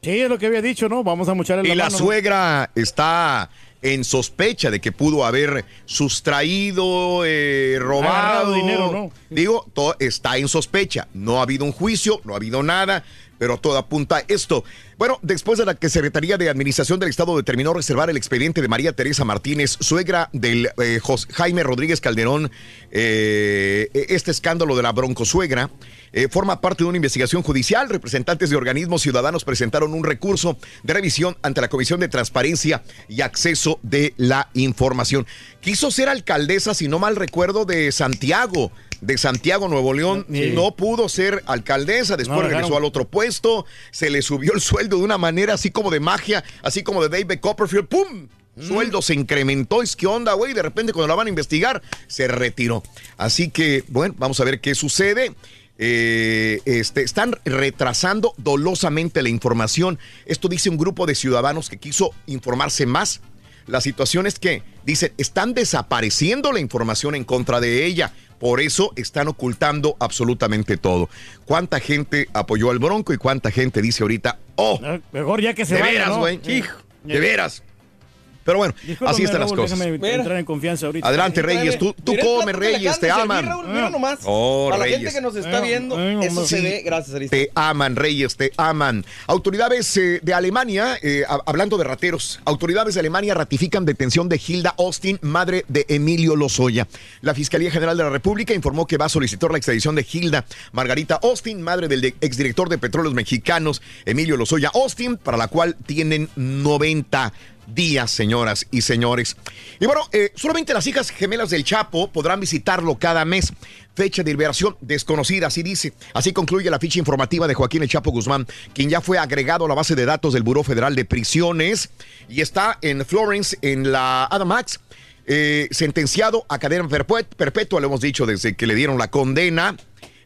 Sí, es lo que había dicho, ¿no? Vamos a mocharle Y la la mano, ¿no? suegra está en sospecha de que pudo haber sustraído, eh, robado dinero, ¿no? Digo, todo está en sospecha. No ha habido un juicio, no ha habido nada, pero todo apunta a esto. Bueno, después de la que Secretaría de Administración del Estado determinó reservar el expediente de María Teresa Martínez, suegra del eh, Jos- Jaime Rodríguez Calderón, eh, este escándalo de la broncosuegra eh, forma parte de una investigación judicial. Representantes de organismos ciudadanos presentaron un recurso de revisión ante la Comisión de Transparencia y Acceso de la Información. Quiso ser alcaldesa, si no mal recuerdo, de Santiago, de Santiago, Nuevo León. Sí. No pudo ser alcaldesa, después No, regresó al otro puesto, se le subió el sueldo de una manera así como de magia, así como de David Copperfield, ¡pum! Sueldo se incrementó, es que onda, güey, de repente cuando la van a investigar, se retiró. Así que, bueno, vamos a ver qué sucede. Eh, este, están retrasando dolosamente la información. Esto dice un grupo de ciudadanos que quiso informarse más. La situación es que, dicen, están desapareciendo la información en contra de ella. Por eso están ocultando absolutamente todo. ¿Cuánta gente apoyó al Bronco y cuánta gente dice ahorita, oh, Mejor ya que se de vaya, veras, ¿no? güey, hijo, de veras? Pero bueno, Discúlpame, así están las cosas. Déjame entrar en confianza ahorita. Adelante, Reyes, tú, tú Mira come, Reyes, te aman. Raúl, mira nomás. Oh, Para la Reyes. gente que nos está viendo, eso se ve. Gracias, Arista. Te aman, Reyes, te aman. Autoridades eh, de Alemania, eh, a- hablando de rateros, autoridades de Alemania ratifican detención de Hilda Austin, madre de Emilio Lozoya. La Fiscalía General de la República informó que va a solicitar la extradición de Hilda Margarita Austin, madre del de- exdirector de Petróleos Mexicanos, Emilio Lozoya Austin, para la cual tienen 90 días, señoras y señores. Y bueno, eh, solamente las hijas gemelas del Chapo podrán visitarlo cada mes. Fecha de liberación desconocida, así dice. Así concluye la ficha informativa de Joaquín El Chapo Guzmán, quien ya fue agregado a la base de datos del Buró Federal de Prisiones y está en Florence, en la Adamax. eh, sentenciado a cadena perpetua, lo hemos dicho desde que le dieron la condena.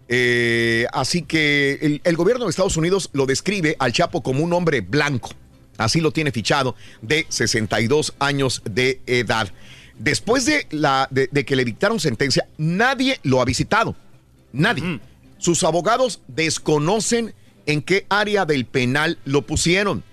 Eh, así que el gobierno de Estados Unidos lo describe al Chapo como un hombre blanco. Así lo tiene fichado de 62 años de edad. Después de, la, de, de que le dictaron sentencia, nadie lo ha visitado. Nadie. Sus abogados desconocen en qué área del penal lo pusieron.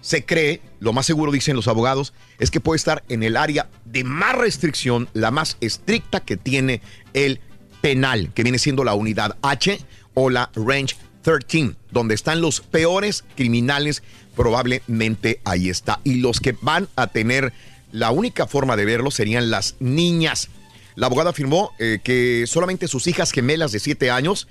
Se cree, lo más seguro dicen los abogados, es que puede estar en el área de más restricción, la más estricta que tiene el penal, que viene siendo la unidad H o la Range 13, donde están los peores criminales, probablemente ahí está. Y los que van a tener la única forma de verlo serían las niñas. La abogada afirmó eh, que solamente sus hijas gemelas de 7 años,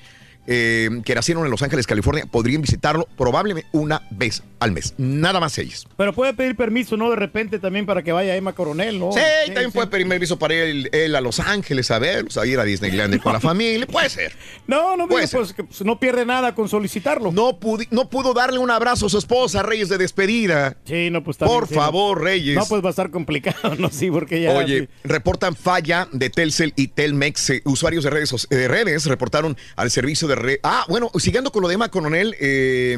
eh, que nacieron en Los Ángeles, California, podrían visitarlo probablemente una vez al mes. Nada más ellas. Pero puede pedir permiso, ¿no? De repente también para que vaya Emma Coronel, ¿no? Sí, también puede pedir permiso para ir él, a Los Ángeles a verlos, a ir a Disneyland con la familia. Puede ser. No, no, Puede pues, que, pues, no pierde nada con solicitarlo. No, pudi- no pudo darle un abrazo a su esposa, Reyes, de despedida. Sí, no, pues está Por sí, favor, no. Reyes. No, pues va a estar complicado, no, sí, porque ya. Oye, reportan falla de Telcel y Telmex. Eh, usuarios de redes, soc- de redes reportaron al servicio de red. Ah, bueno, siguiendo con lo de Emma Coronel, eh,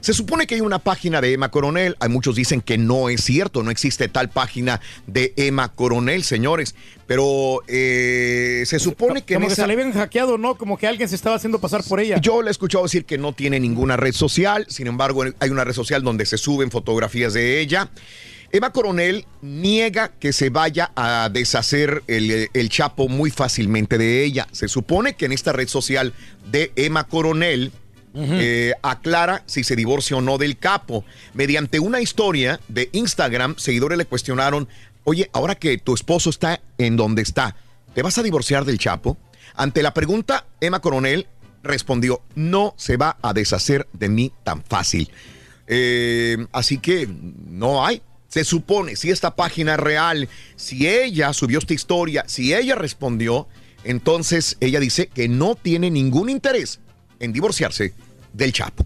se supone que hay una página de Emma Coronel. Hay muchos dicen que no es cierto, no existe tal página de Emma Coronel, señores. Pero eh, se supone que en Como que esa- se le habían hackeado, ¿no? Como que alguien se estaba haciendo pasar por ella. yo le he escuchado decir que no tiene ninguna red social, sin embargo hay una red social donde se suben fotografías de ella. Eva Coronel niega que se vaya a deshacer el, el Chapo muy fácilmente de ella. Se supone que en esta red social de Emma Coronel eh, aclara si se divorcia o no del capo. Mediante una historia de Instagram, seguidores le cuestionaron, oye, ahora que tu esposo está en donde está, ¿te vas a divorciar del Chapo? Ante la pregunta, Emma Coronel respondió, no se va a deshacer de mí tan fácil. Eh, así que no hay. Se supone, si esta página es real, si ella subió esta historia, si ella respondió, entonces ella dice que no tiene ningún interés en divorciarse del Chapo.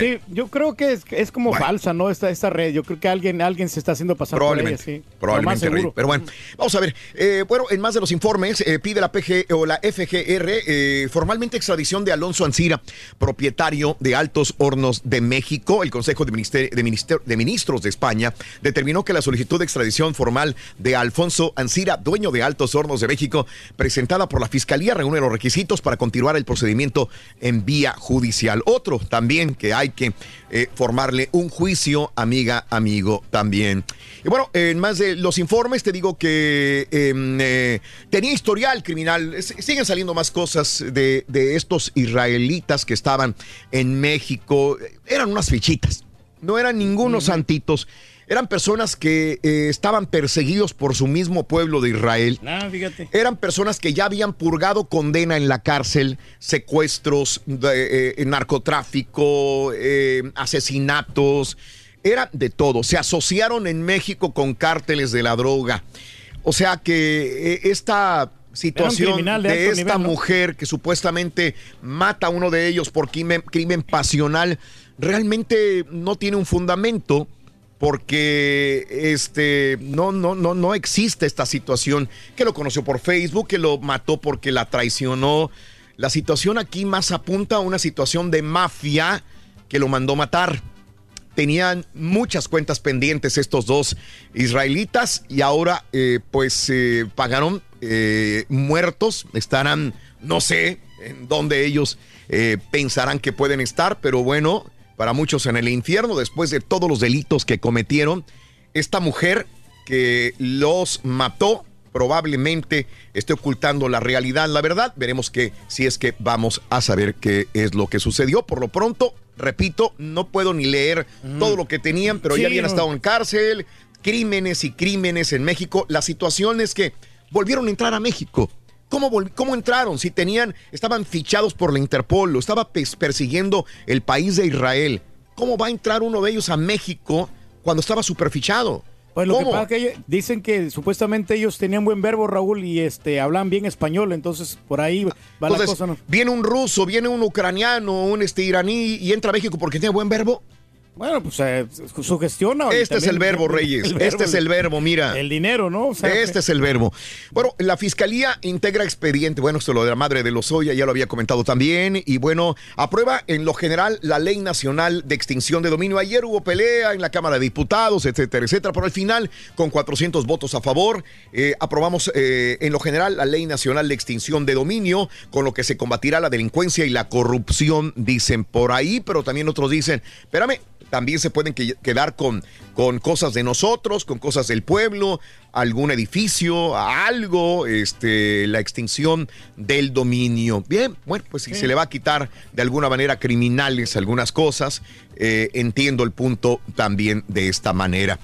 Sí, yo creo que es, es como falsa, ¿no? Esta, esta red. Yo creo que alguien, alguien se está haciendo pasar Probablemente, por ella, sí. Probablemente, Rey. Pero bueno, vamos a ver. Eh, bueno, en más de los informes, eh, pide la PG o la FGR eh, formalmente extradición de Alonso Ancira, propietario de Altos Hornos de México. El Consejo de, Minister- de, Minister- de Ministros de España determinó que la solicitud de extradición formal de Alfonso Ancira, dueño de Altos Hornos de México, presentada por la Fiscalía, reúne los requisitos para continuar el procedimiento en vía judicial. Otro también que hay que eh, formarle un juicio, amiga, amigo, también. Y bueno, en más de los informes, te digo que em, eh, tenía historial criminal. S- Siguen saliendo más cosas de, de estos israelitas que estaban en México. Eran unas fichitas, no eran ningunos santitos. Eran personas que eh, estaban perseguidos por su mismo pueblo de Israel. Ah, fíjate. Eran personas que ya habían purgado condena en la cárcel, secuestros, de, eh, narcotráfico, eh, asesinatos, era de todo. Se asociaron en México con cárteles de la droga. O sea que eh, esta situación de esta nivel, ¿no? mujer que supuestamente mata a uno de ellos por crimen, crimen pasional, realmente no tiene un fundamento porque este no no no no existe esta situación que lo conoció por Facebook, que lo mató porque la traicionó. la situación aquí más apunta a una situación de mafia que lo mandó matar. Tenían muchas cuentas pendientes estos dos israelitas y ahora eh, pues eh, pagaron eh, muertos. Estarán, no sé en dónde ellos pensarán que pueden estar, pero bueno, para muchos en el infierno después de todos los delitos que cometieron. Esta mujer que los mató probablemente esté ocultando la realidad, la verdad. Veremos que si es que vamos a saber qué es lo que sucedió. Por lo pronto, repito, no puedo ni leer todo lo que tenían, pero Sí, ya habían estado en cárcel, crímenes y crímenes en México. La situación es que volvieron a entrar a México. ¿Cómo, ¿Cómo entraron? Si tenían, estaban fichados por la Interpol, lo estaba persiguiendo el país de Israel. ¿Cómo va a entrar uno de ellos a México cuando estaba superfichado? Pues lo ¿Cómo? que pasa es que ellos- dicen que supuestamente ellos tenían buen verbo, Raúl, y este hablan bien español, entonces por ahí va la Entonces, cosa. ¿no? viene un ruso, viene un ucraniano, un este iraní y entra a México porque tiene buen verbo. Bueno, pues eh, sugestiona. Este es el verbo, Reyes. el verbo, este es el verbo, mira. El dinero, ¿no? O sea, este es el verbo. Bueno, la fiscalía integra expediente. Bueno, esto lo de la madre de Lozoya ya lo había comentado también. Y bueno, aprueba en lo general la ley nacional de extinción de dominio. Ayer hubo pelea en la Cámara de Diputados, etcétera, etcétera. Pero al final, con 400 votos a favor, eh, aprobamos eh, en lo general la ley nacional de extinción de dominio, con lo que se combatirá la delincuencia y la corrupción, dicen por ahí. Pero también otros dicen, espérame, también se pueden que- quedar con, con cosas de nosotros, con cosas del pueblo, algún edificio, algo, este, la extinción del dominio. Bien, bueno, pues si Sí. se le va a quitar de alguna manera criminales algunas cosas, eh, entiendo el punto también de esta manera.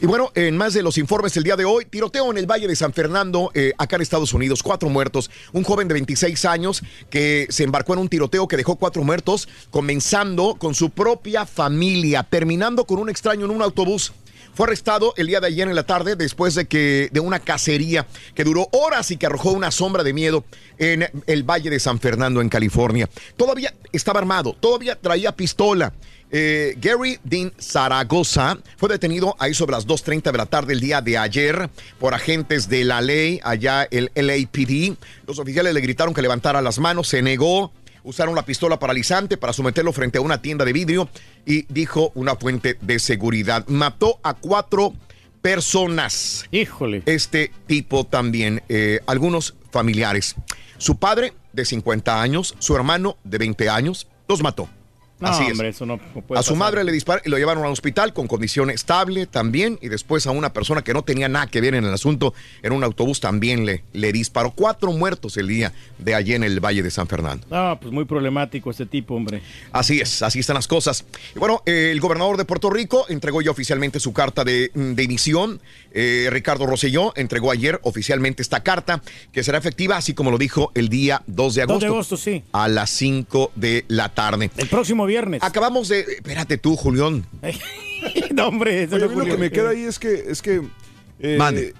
Y bueno, en más de los informes el día de hoy, tiroteo en el Valle de San Fernando, eh, acá en Estados Unidos, cuatro muertos, un joven de 26 años que se embarcó en un tiroteo que dejó cuatro muertos, comenzando con su propia familia, terminando con un extraño en un autobús. Fue arrestado el día de ayer en la tarde después de que de una cacería que duró horas y que arrojó una sombra de miedo en el Valle de San Fernando en California. Todavía estaba armado, todavía traía pistola. Eh, Gary Dean Zaragoza fue detenido ahí sobre las 2.30 de la tarde el día de ayer por agentes de la ley, allá el LAPD. Los oficiales le gritaron que levantara las manos, se negó, usaron la pistola paralizante para someterlo frente a una tienda de vidrio y dijo una fuente de seguridad. Mató a cuatro personas. Híjole. Este tipo también, eh, algunos familiares. Su padre de 50 años, su hermano de 20 años, los mató. No, Así es. hombre, eso no puede A su pasar. madre le dispararon y lo llevaron al hospital con condición estable también. Y después a una persona que no tenía nada que ver en el asunto en un autobús también le, le disparó. Cuatro muertos el día de allí en el Valle de San Fernando. Ah, pues muy problemático este tipo, hombre. Así es, así están las cosas. Y bueno, eh, el gobernador de Puerto Rico entregó ya oficialmente su carta de, de emisión. Eh, Ricardo Rosselló entregó ayer oficialmente esta carta que será efectiva, así como lo dijo el día 2 de 2 agosto. de agosto, sí. A las 5 de la tarde. El próximo viernes. Acabamos de. Espérate tú, Julián. no, hombre. eso Oye, no a mí lo que me queda ahí es que. Es que eh, Mande.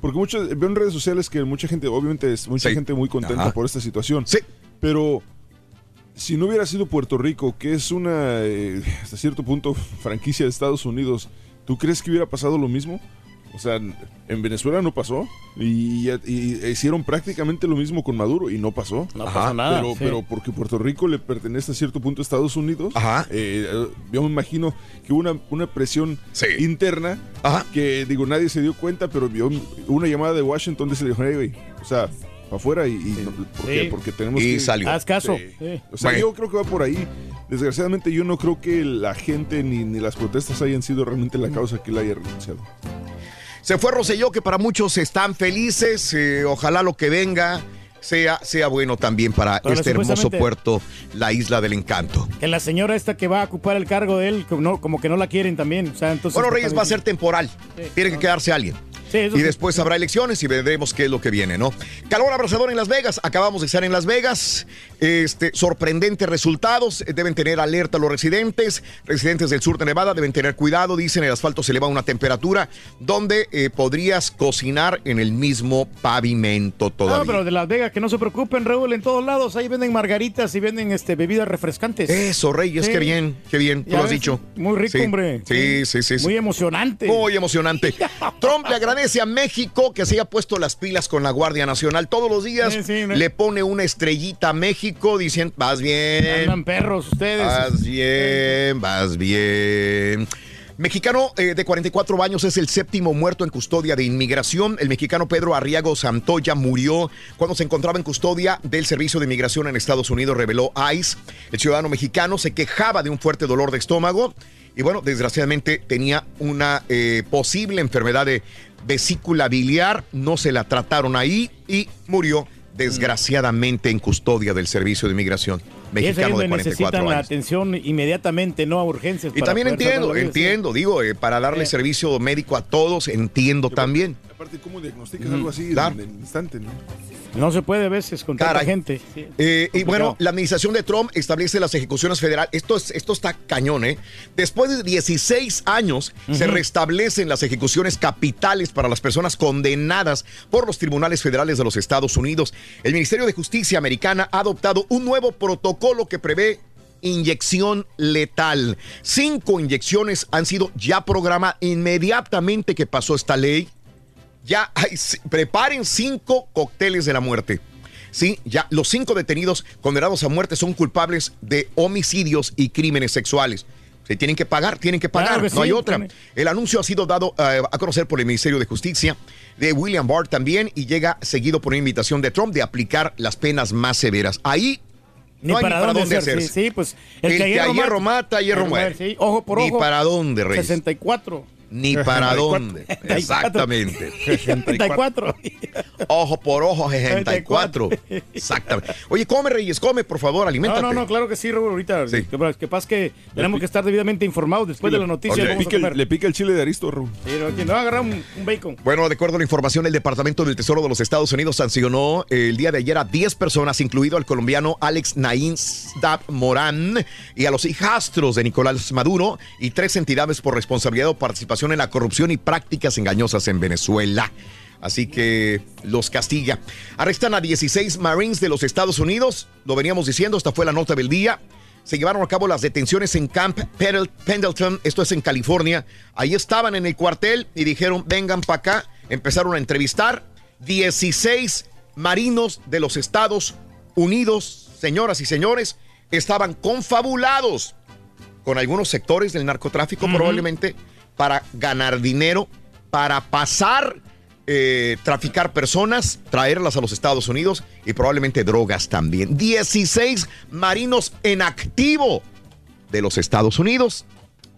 Porque muchos, veo en redes sociales que mucha gente, obviamente, es mucha Sí. gente muy contenta Ajá. por esta situación. Sí. Pero si no hubiera sido Puerto Rico, que es una, eh, hasta cierto punto, franquicia de Estados Unidos, ¿tú crees que hubiera pasado lo mismo? O sea, en Venezuela no pasó y, ya- y hicieron prácticamente lo mismo con Maduro y no pasó. No pasó nada, Pero, sí. pero porque Puerto Rico le pertenece a cierto punto a Estados Unidos, Ajá. eh, yo me imagino que hubo una, una presión Sí. interna Ajá. que, digo, nadie se dio cuenta, pero vio una llamada de Washington donde se le dijo, hey, güey, o sea, para afuera y, ¿por qué? Sí. Porque tenemos Y que... salió. Haz caso. Sí. Sí. O sea, Bueno. yo creo que va por ahí. Desgraciadamente, yo no creo que la gente ni, ni las protestas hayan sido realmente la causa que la haya renunciado. Se fue Rosselló, que para muchos están felices. eh, ojalá lo que venga sea, sea bueno también para este hermoso puerto, la isla del encanto. Que la señora esta que va a ocupar el cargo de él, como, no- como que no la quieren también. O sea, entonces, Bueno, Reyes va a ser temporal. Sí. Tiene que quedarse alguien. Sí, Y sí. después habrá elecciones y veremos qué es lo que viene, ¿no? Calor abrasador en Las Vegas. Acabamos de estar en Las Vegas. Este, sorprendentes resultados. Deben tener alerta los residentes. Residentes del sur de Nevada deben tener cuidado. Dicen el asfalto se eleva a una temperatura donde eh, podrías cocinar en el mismo pavimento todavía. No, pero de Las Vegas, que no se preocupen, Raúl, en todos lados ahí venden margaritas y venden este bebidas refrescantes. Eso, Reyes, Sí. qué bien, qué bien. Tú lo has ves, dicho. Muy rico, hombre. Sí, sí, sí. sí. Muy emocionante. Muy emocionante. Trump le agradece agradece a México que se haya puesto las pilas con la Guardia Nacional. Todos los días Sí, sí, ¿no? le pone una estrellita a México diciendo, vas bien. Andan perros ustedes. Vas bien, vas bien. Mexicano eh, de 44 años es el séptimo muerto en custodia de inmigración. El mexicano Pedro Arriago Santoya murió cuando se encontraba en custodia del Servicio de Inmigración en Estados Unidos, reveló ICE. El ciudadano mexicano se quejaba de un fuerte dolor de estómago y bueno, desgraciadamente tenía una eh, posible enfermedad de vesícula biliar. No se la trataron ahí y murió desgraciadamente en custodia del Servicio de Inmigración. Mexicano de donde 44 necesitan la años. atención inmediatamente, no a urgencias. Y para también entiendo, entiendo, digo, eh, para darle Eh. servicio médico a todos, entiendo también. Aparte, ¿cómo diagnosticas Mm, algo así claro. en el instante, no? No se puede a veces con tanta Caray. gente. sí. Eh, y bueno, la administración de Trump establece las ejecuciones federales. Esto, es, esto está cañón, ¿eh? Después de 16 años se restablecen las ejecuciones capitales para las personas condenadas por los tribunales federales de los Estados Unidos. El Ministerio de Justicia americana ha adoptado un nuevo protocolo que prevé inyección letal. Cinco inyecciones han sido ya programadas inmediatamente que pasó esta ley. Ya hay, preparen cinco cócteles de la muerte. Sí, ya los cinco detenidos condenados a muerte son culpables de homicidios y crímenes sexuales. Se tienen que pagar, tienen que pagar, Claro que no hay otra. El anuncio ha sido dado eh, a conocer por el Ministerio de Justicia de William Barr también y llega seguido por una invitación de Trump de aplicar las penas más severas. Ahí Ni no hay para ni para dónde dónde hacerse. sí, sí, pues, el, el que que a hierro mata, muere. sí. Ojo por Ni ojo. para dónde, Reyes. 64. Ni para 64. dónde. Exactamente. 64. Ojo por ojo, 64. Exactamente. Oye, come, Reyes, come, por favor, No, aliméntate. no, no, claro que sí, Raúl, ahorita. Sí. Que, que pasa que tenemos que estar debidamente informados después de la noticia. le, pica el, comer. le pica el chile de Aristo, Raúl. Sí, no, no, agarrar un, un bacon. Bueno, de acuerdo a la información, el Departamento del Tesoro de los Estados Unidos sancionó el día de ayer a 10 personas, incluido al colombiano Alex Naín Sdab Morán y a los hijastros de Nicolás Maduro y tres entidades por responsabilidad o participación en la corrupción y prácticas engañosas en Venezuela. Así que los castiga. Arrestan a 16 Marines de los Estados Unidos. Lo veníamos diciendo, esta fue la nota del día. Se llevaron a cabo las detenciones en Camp Pendle- Pendleton, esto es en California. Ahí estaban en el cuartel y dijeron, vengan para acá. Empezaron a entrevistar 16 marinos de los Estados Unidos, señoras y señores, estaban confabulados con algunos sectores del narcotráfico probablemente para ganar dinero, para pasar, eh, traficar personas, traerlas a los Estados Unidos y probablemente drogas también. 16 marinos en activo de los Estados Unidos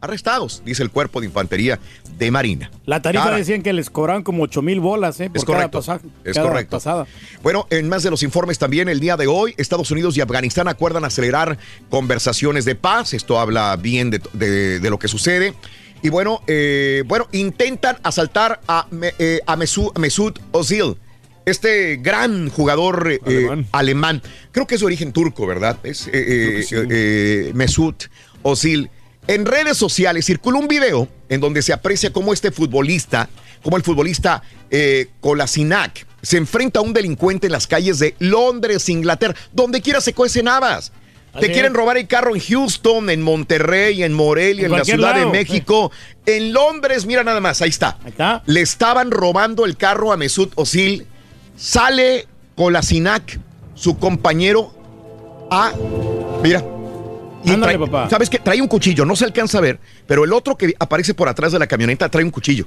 arrestados, dice el cuerpo de infantería de Marina. La tarifa Caray. decían que les cobraban como 8 mil bolas, ¿eh? Por Es cada correcto. pasaje. Es cada correcto. pasada. Bueno, en más de los informes también, el día de hoy, Estados Unidos y Afganistán acuerdan acelerar conversaciones de paz. Esto habla bien de, de- de lo que sucede. Y bueno, eh, bueno, intentan asaltar a, eh, a Mesut, Mesut Özil. Este gran jugador eh, eh, alemán. Creo que es de origen turco, ¿verdad? Es eh, Mesut Özil. En redes sociales circuló un video en donde se aprecia cómo este futbolista, como el futbolista eh, Kolasinac, se enfrenta a un delincuente en las calles de Londres, Inglaterra, donde quiera se cuecen habas. Te quieren es. robar el carro en Houston, en Monterrey, en Morelia, En en, la Ciudad lado. de México, en Londres, mira nada más, ahí está. Le estaban robando el carro a Mesut Özil. Sale Kolasinac, su compañero, a... Mira. Y Ándale, trae- papá. ¿Sabes qué? Trae un cuchillo, no se alcanza a ver, pero el otro que aparece por atrás de la camioneta trae un cuchillo.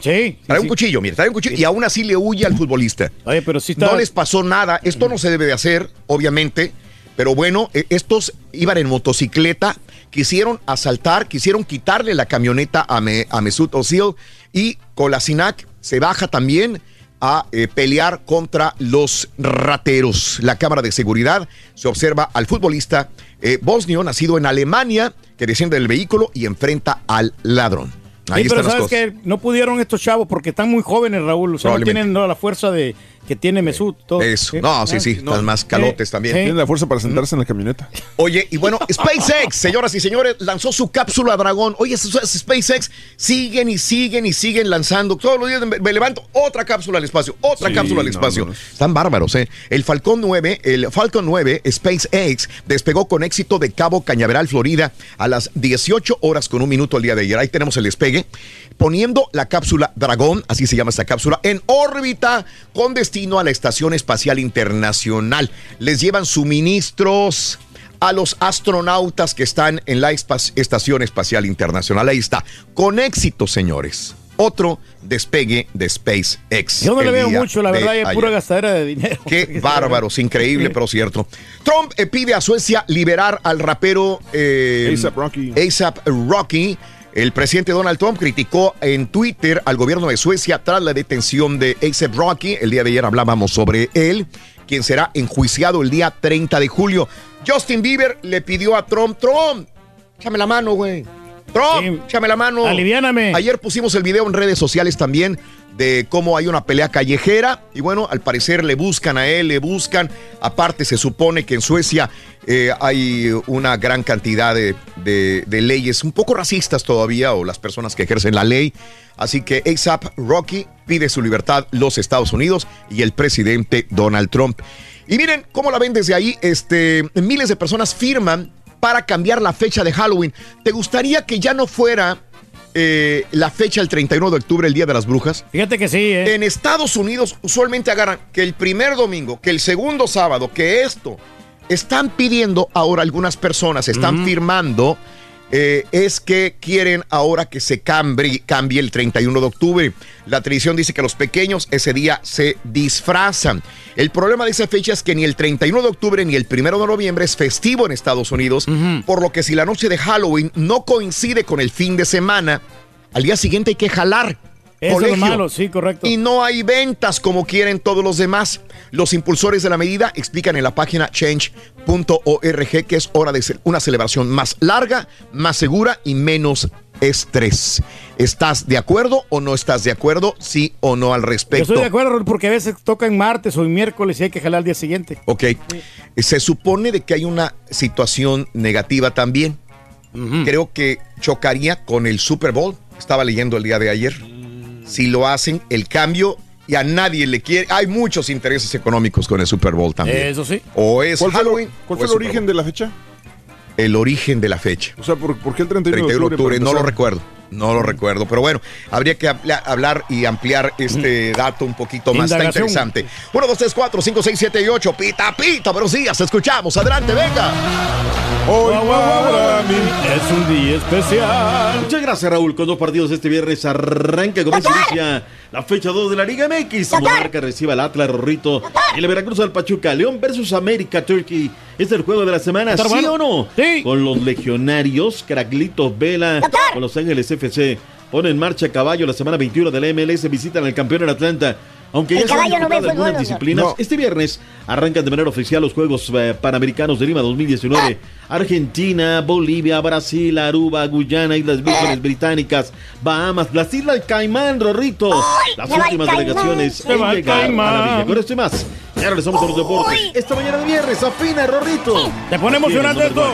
Sí. Trae un cuchillo, mira, trae un cuchillo y aún así le huye al futbolista. Oye, pero sí está- No les pasó nada. Esto no se debe de hacer, obviamente. Pero bueno, eh, estos iban en motocicleta, quisieron asaltar, quisieron quitarle la camioneta a, Me- a Mesut Özil y Kolasinac se baja también a eh, pelear contra los rateros. La cámara de seguridad se observa al futbolista eh, bosnio nacido en Alemania que desciende del vehículo y enfrenta al ladrón. Ahí Sí, pero sabes que no pudieron estos chavos porque están muy jóvenes, Raúl. O sea, no tienen no, la fuerza de, que tiene Mesut. Todo. Eso. No, sí, sí. Están más calotes también. Tiene la fuerza para sentarse en la camioneta. Oye, y bueno, SpaceX, señoras y señores, lanzó su cápsula Dragón. Oye, es- es- SpaceX siguen y siguen y siguen lanzando. Todos los días me, me levanto otra cápsula al espacio, otra Sí, cápsula al no, espacio. no. Están bárbaros, ¿eh? El Falcon 9, el Falcon 9 SpaceX despegó con éxito de Cabo Cañaveral, Florida, a las 18 horas con un minuto el día de ayer. Ahí tenemos el despegue, poniendo la cápsula Dragón, así se llama esta cápsula, en órbita con destino a la Estación Espacial Internacional. Les llevan suministros a los astronautas que están en la Estación Espacial Internacional. Ahí está, con éxito, señores. Otro despegue de SpaceX. Yo no le veo mucho, la verdad, es pura gastadera de dinero. Qué bárbaros, increíble, pero cierto. Trump eh, pide a Suecia liberar al rapero eh, A$AP Rocky. A$AP Rocky. El presidente Donald Trump criticó en Twitter al gobierno de Suecia tras la detención de A$AP Rocky. El día de ayer hablábamos sobre él, quien será enjuiciado el día 30 de julio. Justin Bieber le pidió a Trump, Trump, échame la mano, güey. Trump, échame la mano. Aliviáname. Ayer pusimos el video en redes sociales también de cómo hay una pelea callejera y bueno, al parecer le buscan a él, le buscan. Aparte se supone que en Suecia eh, hay una gran cantidad de, de- de leyes un poco racistas todavía o las personas que ejercen la ley. Así que ASAP Rocky pide su libertad los Estados Unidos y el presidente Donald Trump. Y miren cómo la ven desde ahí, este, miles de personas firman para cambiar la fecha de Halloween. ¿Te gustaría que ya no fuera eh, la fecha el 31 de octubre, el Día de las Brujas? Fíjate que sí, ¿eh? En Estados Unidos usualmente agarran que el primer domingo, que el segundo sábado, que esto. Están pidiendo ahora algunas personas, están firmando, eh, es que quieren ahora que se cambie, cambie el 31 de octubre. La tradición dice que los pequeños ese día se disfrazan. El problema de esa fecha es que ni el 31 de octubre ni el 1 de noviembre es festivo en Estados Unidos, por lo que si la noche de Halloween no coincide con el fin de semana, al día siguiente hay que jalar. Eso es lo colegio. malo, sí, correcto. Y no hay ventas como quieren todos los demás. Los impulsores de la medida explican en la página change.org que es hora de ser una celebración más larga, más segura y menos estrés. ¿Estás de acuerdo o no estás de acuerdo? Sí o no al Yo respecto. estoy de acuerdo, porque a veces toca en martes o en miércoles y hay que jalar al día siguiente. Ok. Se supone de que hay una situación negativa también. Creo que chocaría con el Super Bowl. Estaba leyendo el día de ayer. Si lo hacen, el cambio y a nadie le quiere. Hay muchos intereses económicos con el Super Bowl también. Eso sí. O es ¿Cuál fue, lo- Halloween. cuál o fue es el origen de la fecha? El origen de la fecha. O sea, ¿por, por qué el 31, 31 de octubre, para no lo recuerdo. No lo recuerdo, pero bueno, habría que habla- hablar y ampliar este dato un poquito más. Está interesante. 1, 2, 3, 4, 5, 6, 7 y 8. Pita, pita, buenos días, escuchamos. Adelante, venga. Hoy para mí. Es un día especial. Muchas gracias, Raúl. Con dos partidos este viernes arranca con más inicia la fecha 2 de la Liga MX. Monarca recibe al Atlas Rorrito y el Veracruz al Pachuca. León versus América Turkey. ¿Es el juego de la semana? ¿Sí bueno. o no? Sí. Con los legionarios, Craglitos Vela, con Los Ángeles FC. Pone en marcha a caballo la semana 21 de la MLS. Visitan al campeón en Atlanta. Aunque El ya se han caballo no ve fútbol, algunas doctor. disciplinas, No. este viernes arrancan de manera oficial los Juegos eh, Panamericanos de Lima 2019. Argentina, Bolivia, Brasil, Aruba, Guyana, Islas Vírgenes Británicas, Bahamas, las Islas Caimán, Rorrito. Las últimas Caimán. delegaciones en llegar a la Caimán. villa. Con esto y más, ya regresamos a los deportes. Esta mañana de viernes, afina, Rorrito. Te pone emocionante esto.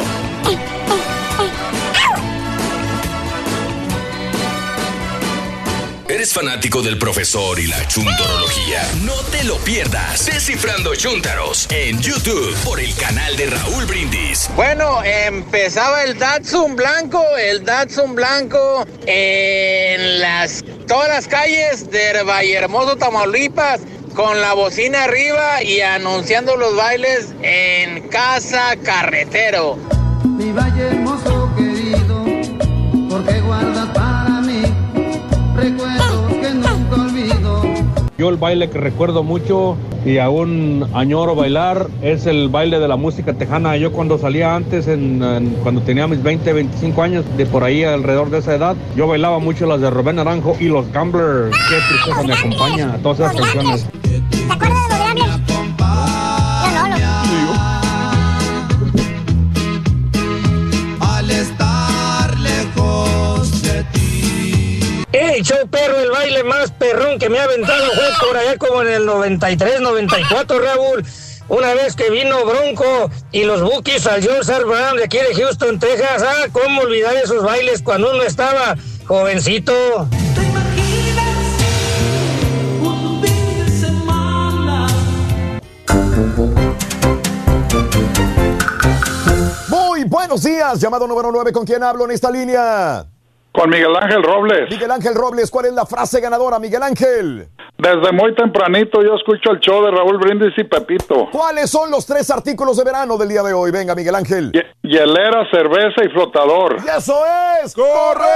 ¿Eres fanático del profesor y la chuntorología? No te lo pierdas. Descifrando Chuntaros en YouTube por el canal de Raúl Brindis. Bueno, empezaba el Datsun blanco, el Datsun blanco en las todas las calles de Vallehermoso, Tamaulipas, con la bocina arriba y anunciando los bailes en Casa Carretero. Mi valle hermoso recuerdos que nunca olvido. Yo el baile que recuerdo mucho y aún añoro bailar es el baile de la música tejana. Yo cuando salía antes, en, en- cuando tenía mis 20, 25 años, de por ahí alrededor de esa edad, yo bailaba mucho las de Rubén Naranjo y los Gamblers. Qué tristeza me acompaña a todas esas canciones. ¿Te acuerdas El show perro, el baile más perrón que me ha aventado fue por allá como en el 93, 94, Raúl. Una vez que vino Bronco y los Bookies al George. Brown de aquí de Houston, Texas. Ah, cómo olvidar esos bailes cuando uno estaba jovencito. Muy buenos días, llamado número 9, ¿con quién hablo en esta línea? Con Miguel Ángel Robles. Miguel Ángel Robles, ¿cuál es la frase ganadora, Miguel Ángel? Desde muy tempranito yo escucho el show de Raúl Brindis y Pepito. ¿Cuáles son los tres artículos de verano del día de hoy? Venga, Miguel Ángel. Hielera, cerveza y flotador. ¡Y eso es! ¡Correcto!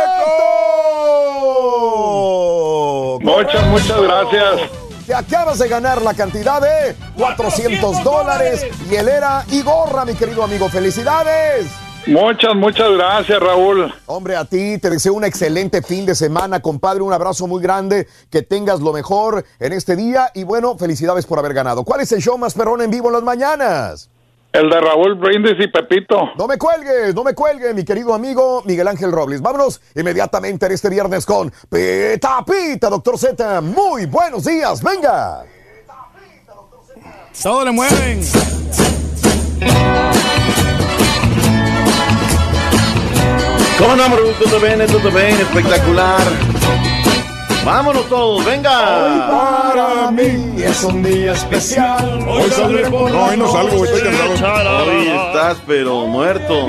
Muchas, muchas gracias. Te acabas de ganar la cantidad de 400 dólares, hielera y gorra, mi querido amigo. ¡Felicidades! Muchas, muchas gracias, Raúl. Hombre, a ti te deseo un excelente fin de semana, compadre. Un abrazo muy grande. Que tengas lo mejor en este día. Y bueno, felicidades por haber ganado. ¿Cuál es el show más perrón en vivo en las mañanas? El de Raúl Brindis y Pepito. No me cuelgues, no me cuelgues, mi querido amigo Miguel Ángel Robles. Vámonos inmediatamente en este viernes con Pita Pita, doctor Z. Muy buenos días, venga. Todo le mueven. ¿Cómo no, Maru? Todo bien, todo bien, espectacular. Vámonos todos, venga. Para mí es un día especial. Hoy saldré por No, hoy no salgo, estoy cansado. Hoy estás pero muerto.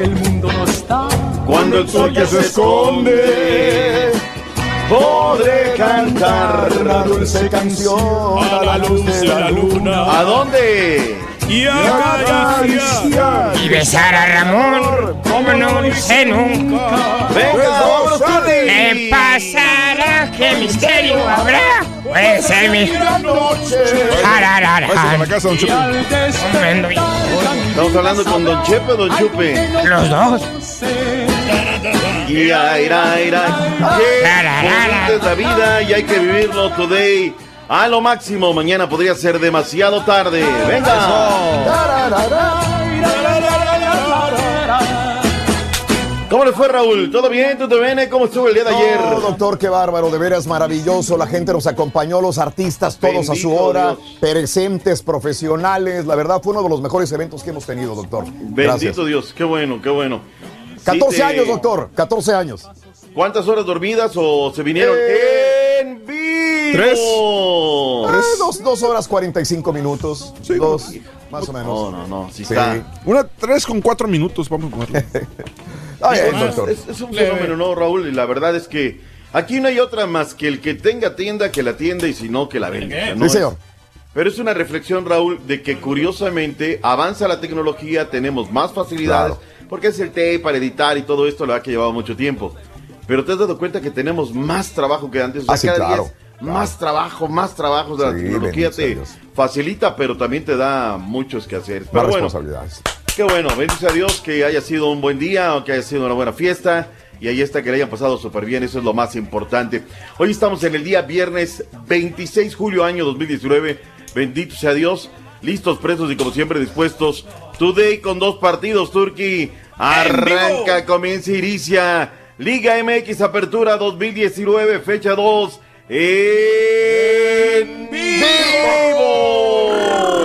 El mundo no está. Cuando el sol ya se esconde, podré cantar una dulce canción a la luz de la luna. ¿A dónde? Y acariciar. Y besar a Ramón, como no lo hice nunca. Venga, vámonos, Curly. ¿Qué pasará? ¿Qué misterio habrá? Puede ser mi... Váyase la casa, don. Hombre, Estamos hablando con Don Chepe o Don Chupe. Los dos. Ira, ira, ira. Qué bonita es la vida y hay que vivirlo today. A lo máximo, mañana podría ser demasiado tarde. Venga. ¿Cómo le fue, Raúl? ¿Todo bien? ¿Todo bien? ¿Cómo estuvo el día de ayer? Doctor, qué bárbaro, de veras maravilloso. La gente nos acompañó, los artistas, todos a su hora, Dios. presentes, profesionales. La verdad, fue uno de los mejores eventos que hemos tenido, doctor. Bendito Gracias. Dios, qué bueno, qué bueno. 14 Sí te- años, doctor, 14 años. ¿Cuántas horas dormidas o se vinieron Eh, en vivo? Tres. Ah, dos, dos horas 45 minutos. dos, más o menos. No, no, no, sí Sí. está. Una tres con cuatro minutos, vamos a ponerlo. Bien, Es- doctor. Es, es un fenómeno, ¿no, Raúl? Y la verdad es que aquí no hay otra más que el que tenga tienda, que la tienda y si no, que la venda. O sea, no Sí, es- señor. Pero es una reflexión, Raúl, de que curiosamente avanza la tecnología, tenemos más facilidades, porque es el tape para editar y todo esto, la verdad que llevaba mucho tiempo. Pero te has dado cuenta que tenemos más trabajo que antes. O sea, Ah, sí, cada día claro, es más trabajo, más trabajo. La Sí, tecnología te facilita, pero también te da muchos que hacer. Más Pero bueno, responsabilidades. Qué bueno, bendice a Dios que haya sido un buen día o que haya sido una buena fiesta. Y ahí está, que le hayan pasado súper bien, eso es lo más importante. Hoy estamos en el día viernes 26 julio año 2019. Bendito sea Dios. Listos, presos y como siempre dispuestos. Today con dos partidos, Turkey. Arranca, comienza y inicia. Liga MX Apertura 2019, fecha 2. En vivo.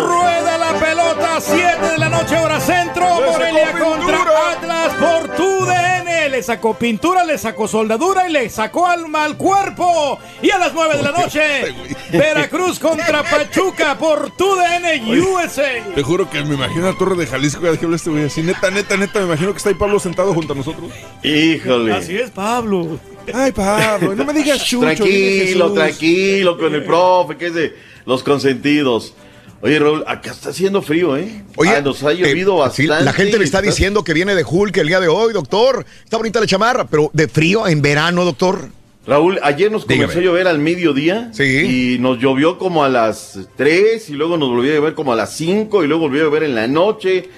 Rueda la pelota, 7 de la noche, hora centro. Morelia contra Atlas por tu DN. Le sacó pintura, le sacó soldadura y le sacó alma al cuerpo. Y a las 9 de la noche, Veracruz contra Pachuca por tu DN USA. Te juro que me imagino la torre de Jalisco cada que habla este güey así. Neta, neta, neta, me imagino que está ahí Pablo sentado junto a nosotros. Híjole. Así es, Pablo. Ay, Pablo, no me digas chucho. Tranquilo, tranquilo con el profe, que es de los consentidos. Oye, Raúl, acá está haciendo frío, ¿eh? Oye, Ah, nos ha llovido eh, sí, bastante. la gente me está Está- diciendo que viene de Hulk el día de hoy, doctor. Está bonita la chamarra, pero de frío en verano, doctor. Raúl, ayer nos comenzó Dígame. a llover al mediodía. Y nos llovió como a las 3 y luego nos volvió a llover como a las 5 y luego volvió a llover en la noche.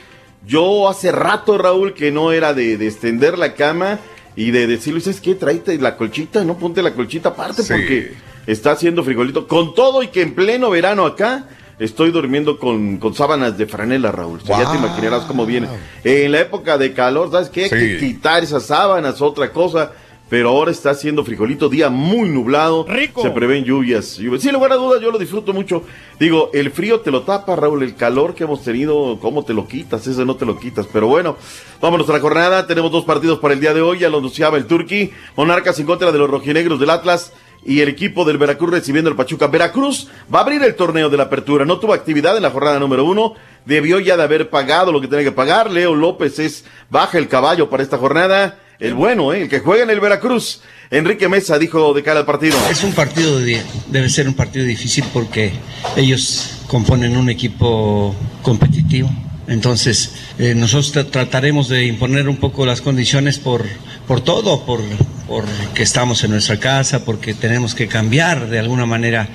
Yo hace rato, Raúl, que no era de, de extender la cama y de decirle, ¿sabes qué? Tráete la colchita, no ponte la colchita aparte Sí. porque está haciendo frijolito. Con todo y que en pleno verano acá estoy durmiendo con, con sábanas de franela, Raúl. O sea, ya te imaginarás cómo viene. En la época de calor, ¿sabes qué? Hay Sí. que quitar esas sábanas, otra cosa. Pero ahora está haciendo frijolito, día muy nublado. Rico. Se prevén lluvias. lluvias. Sin lugar a dudas, yo lo disfruto mucho. Digo, el frío te lo tapa, Raúl, el calor que hemos tenido, ¿cómo te lo quitas? Ese no te lo quitas. Pero bueno, vámonos a la jornada. Tenemos dos partidos para el día de hoy, ya lo anunciaba el Turqui. Monarcas en contra de los rojinegros del Atlas y el equipo del Veracruz recibiendo el Pachuca. Veracruz va a abrir el torneo de la apertura. No tuvo actividad en la jornada número uno. Debió ya de haber pagado lo que tenía que pagar. Leo López es baja el caballo para esta jornada. El bueno, ¿eh? el que juega en el Veracruz. Enrique Mesa dijo de cara al partido. Es un partido, de- debe ser un partido difícil porque ellos componen un equipo competitivo. Entonces, eh, nosotros tra- trataremos de imponer un poco las condiciones por, por todo, por, porque estamos en nuestra casa, porque tenemos que cambiar de alguna manera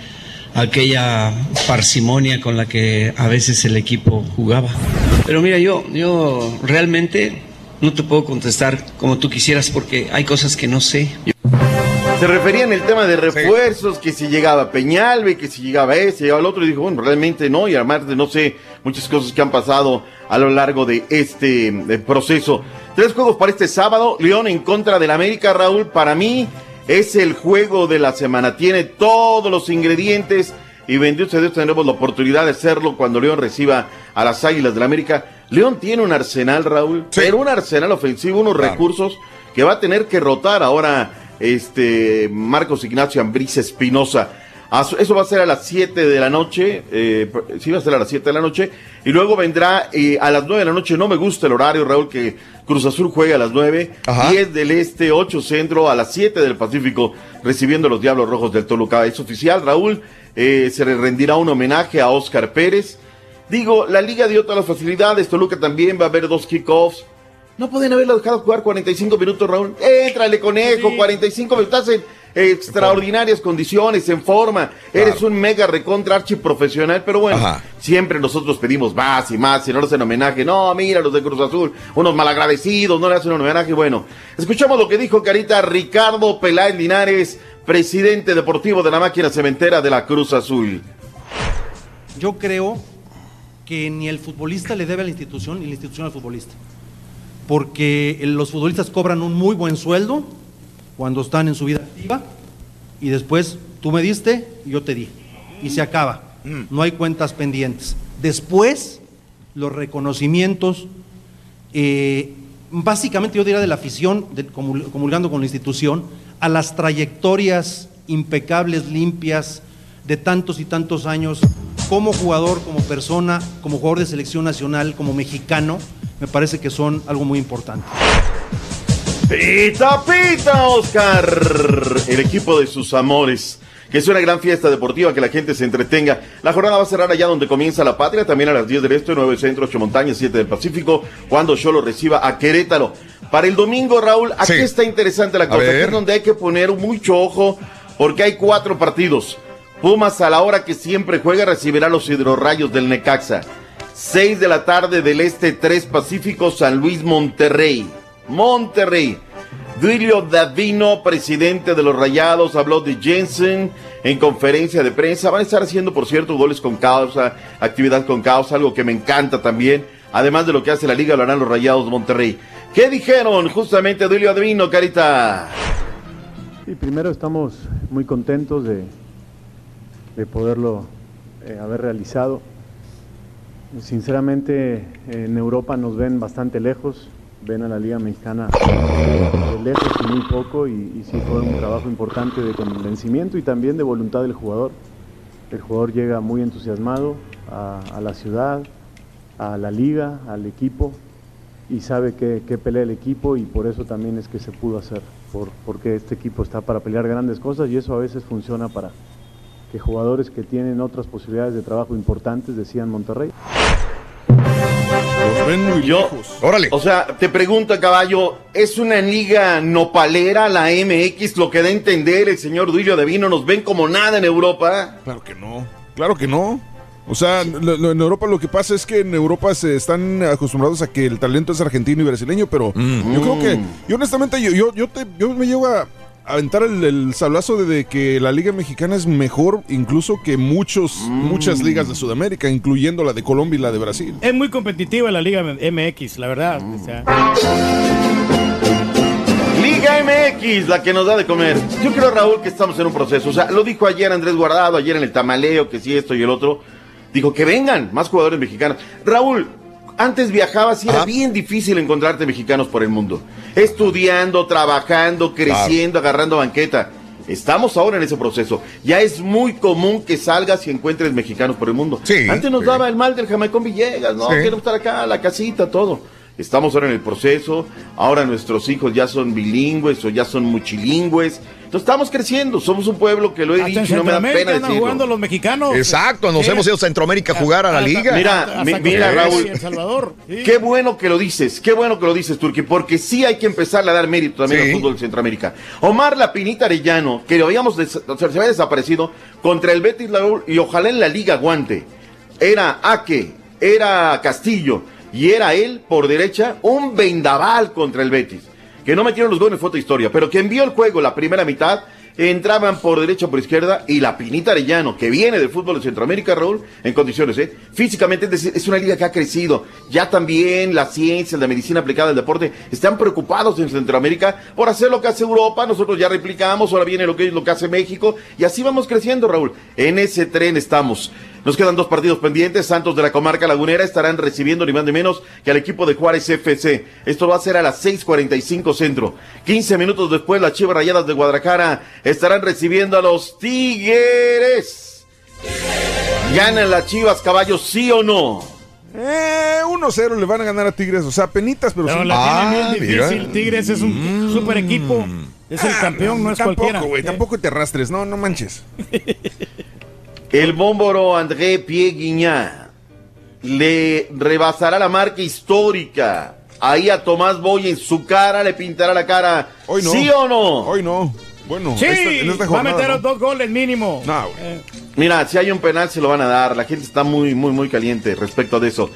aquella parsimonia con la que a veces el equipo jugaba. Pero mira, yo, yo realmente no te puedo contestar como tú quisieras porque hay cosas que no sé. Se refería en el tema de refuerzos, que si llegaba Peñalbe, que si llegaba ese, llegaba el otro, y dijo, bueno, realmente no, y además de no sé, muchas cosas que han pasado a lo largo de este proceso. Tres juegos para este sábado, León en contra del América, Raúl, para mí es el juego de la semana, tiene todos los ingredientes, y bendito sea Dios tendremos la oportunidad de hacerlo cuando León reciba a las Águilas del América. León tiene un arsenal, Raúl, pero un arsenal ofensivo, unos recursos que va a tener que rotar ahora este Marcos Ignacio Ambriz Espinosa. Eso va a ser a las 7 de la noche, eh, sí va a ser a las 7 de la noche, y luego vendrá eh, a las 9 de la noche, no me gusta el horario, Raúl, que Cruz Azul juegue a las 9, 10 del Este, 8 Centro, a las 7 del Pacífico, recibiendo a los Diablos Rojos del Toluca. Es oficial, Raúl, eh, se le rendirá un homenaje a Oscar Pérez. Digo, la liga dio todas las facilidades, Toluca también va a haber dos kickoffs. No pueden haberlo dejado jugar 45 minutos, Raúl. Éntrale, conejo, 45 minutos. Estás en extraordinarias condiciones, en forma. Eres un mega recontra archi profesional, pero bueno, siempre nosotros pedimos más y más y no le hacen homenaje. No, mira los de Cruz Azul, unos malagradecidos, no le hacen un homenaje. Bueno, escuchamos lo que dijo Carita Ricardo Peláez Linares, presidente deportivo de la máquina cementera de la Cruz Azul. Yo creo que ni el futbolista le debe a la institución ni la institución al futbolista. Porque los futbolistas cobran un muy buen sueldo cuando están en su vida activa y después tú me diste y yo te di. Y se acaba. No hay cuentas pendientes. Después, los reconocimientos, eh, básicamente yo diría de la afición, de- comulgando con la institución, a las trayectorias impecables, limpias, de tantos y tantos años, como jugador, como persona, como jugador de selección nacional, como mexicano, me parece que son algo muy importante. Pita, pita, Oscar. El equipo de sus amores. Que es una gran fiesta deportiva, que la gente se entretenga. La jornada va a cerrar allá donde comienza la patria, también a las 10 del este, 9 centro, 8 montañas, 7 del Pacífico, cuando Cholo reciba a Querétaro. Para el domingo, Raúl, aquí está interesante la cosa, aquí es donde hay que poner mucho ojo, porque hay cuatro partidos. Pumas a la hora que siempre juega recibirá los hidrorrayos del Necaxa. 6 de la tarde del Este, 3 Pacífico, San Luis, Monterrey. Monterrey. Duilio Davino, presidente de los Rayados, habló de Jensen en conferencia de prensa. Van a estar haciendo, por cierto, goles con causa, actividad con causa, algo que me encanta también. Además de lo que hace la liga, lo harán los Rayados de Monterrey. ¿Qué dijeron justamente Duilio Davino, Carita? Sí, primero estamos muy contentos de, de poderlo eh, haber realizado. Sinceramente, en Europa nos ven bastante lejos, ven a la Liga Mexicana lejos y muy poco, y, y sí fue un trabajo importante de convencimiento y también de voluntad del jugador. El jugador llega muy entusiasmado a, a la ciudad, a la liga, al equipo, y sabe que, que pelea el equipo y por eso también es que se pudo hacer, por, porque este equipo está para pelear grandes cosas y eso a veces funciona para que jugadores que tienen otras posibilidades de trabajo importantes decían Monterrey. Yo, O sea, te pregunto, caballo, ¿es una liga nopalera la MX lo que da a entender el señor Duilio Davino? ¿Nos ven como nada en Europa? Claro que no. Claro que no. O sea, lo- lo- en Europa lo que pasa es que en Europa se están acostumbrados a que el talento es argentino y brasileño, pero yo creo que, yo honestamente, yo, yo, yo, te- yo me llevo a aventar el, el sablazo de, de que la liga mexicana es mejor incluso que muchos, muchas ligas de Sudamérica, incluyendo la de Colombia y la de Brasil. Es muy competitiva la Liga MX, la verdad. o sea. Liga MX, la que nos da de comer. Yo creo, Raúl, que estamos en un proceso. O sea, lo dijo ayer Andrés Guardado, ayer en el tamaleo, que sí, esto y el otro. Dijo que vengan más jugadores mexicanos. Raúl, antes viajabas y era bien difícil encontrarte mexicanos por el mundo. Estudiando, trabajando, creciendo, agarrando banqueta. Estamos ahora en ese proceso. Ya es muy común que salgas y encuentres mexicanos por el mundo. Antes nos daba el mal del Jamaicón Villegas, ¿no? Sí. Quiero estar acá, la casita, todo. Estamos ahora en el proceso. Ahora nuestros hijos ya son bilingües o ya son muchilingües. Entonces estamos creciendo. Somos un pueblo que lo he dicho y no me da pena andan decirlo. jugando los mexicanos. Exacto, nos hemos ido a Centroamérica a jugar a la liga. Mira, Hasta mira, Raúl. y El Salvador. Sí. Qué bueno que lo dices, qué bueno que lo dices, Turki, porque sí hay que empezar a dar mérito también Sí. al fútbol de Centroamérica. Omar Lapinita Arellano, que lo habíamos des- o sea, se había desaparecido contra el Betis Raúl, y ojalá en la liga aguante. Era Aque, era Castillo y era él por derecha un vendaval contra el Betis. Que no metieron los goles, otra historia, pero que envió el juego la primera mitad. Entraban por derecha por izquierda y la Pinita Arellano, que viene del fútbol de Centroamérica, Raúl, en condiciones, ¿eh? Físicamente es, es una liga que ha crecido. Ya también la ciencia, la medicina aplicada al deporte están preocupados en Centroamérica por hacer lo que hace Europa. Nosotros ya replicamos, ahora viene lo que, lo que hace México y así vamos creciendo, Raúl. En ese tren estamos. Nos quedan dos partidos pendientes. Santos de la comarca lagunera estarán recibiendo ni más ni menos que al equipo de Juárez FC. Esto va a ser a las 6:45 centro. 15 minutos después, las Chivas Rayadas de Guadalajara estarán recibiendo a los Tigres. ¿Ganan las Chivas, caballos, sí o no? Eh, 1-0 le van a ganar a Tigres. O sea, penitas, pero, Pero sí. la tiene bien difícil. Tigres es un super equipo. Es el campeón, no es tampoco, cualquiera. güey, Eh. tampoco te arrastres. No, no manches. El bómboro André Pierre Guignat le rebasará la marca histórica. Ahí a Tomás Boy en su cara le pintará la cara. Hoy no. ¿Sí o no? Hoy no. Bueno, Sí, esta- en esta va a meter ¿no? dos goles mínimo. No, güey. Eh, Mira, si hay un penal se lo van a dar. La gente está muy, muy, muy caliente respecto de eso.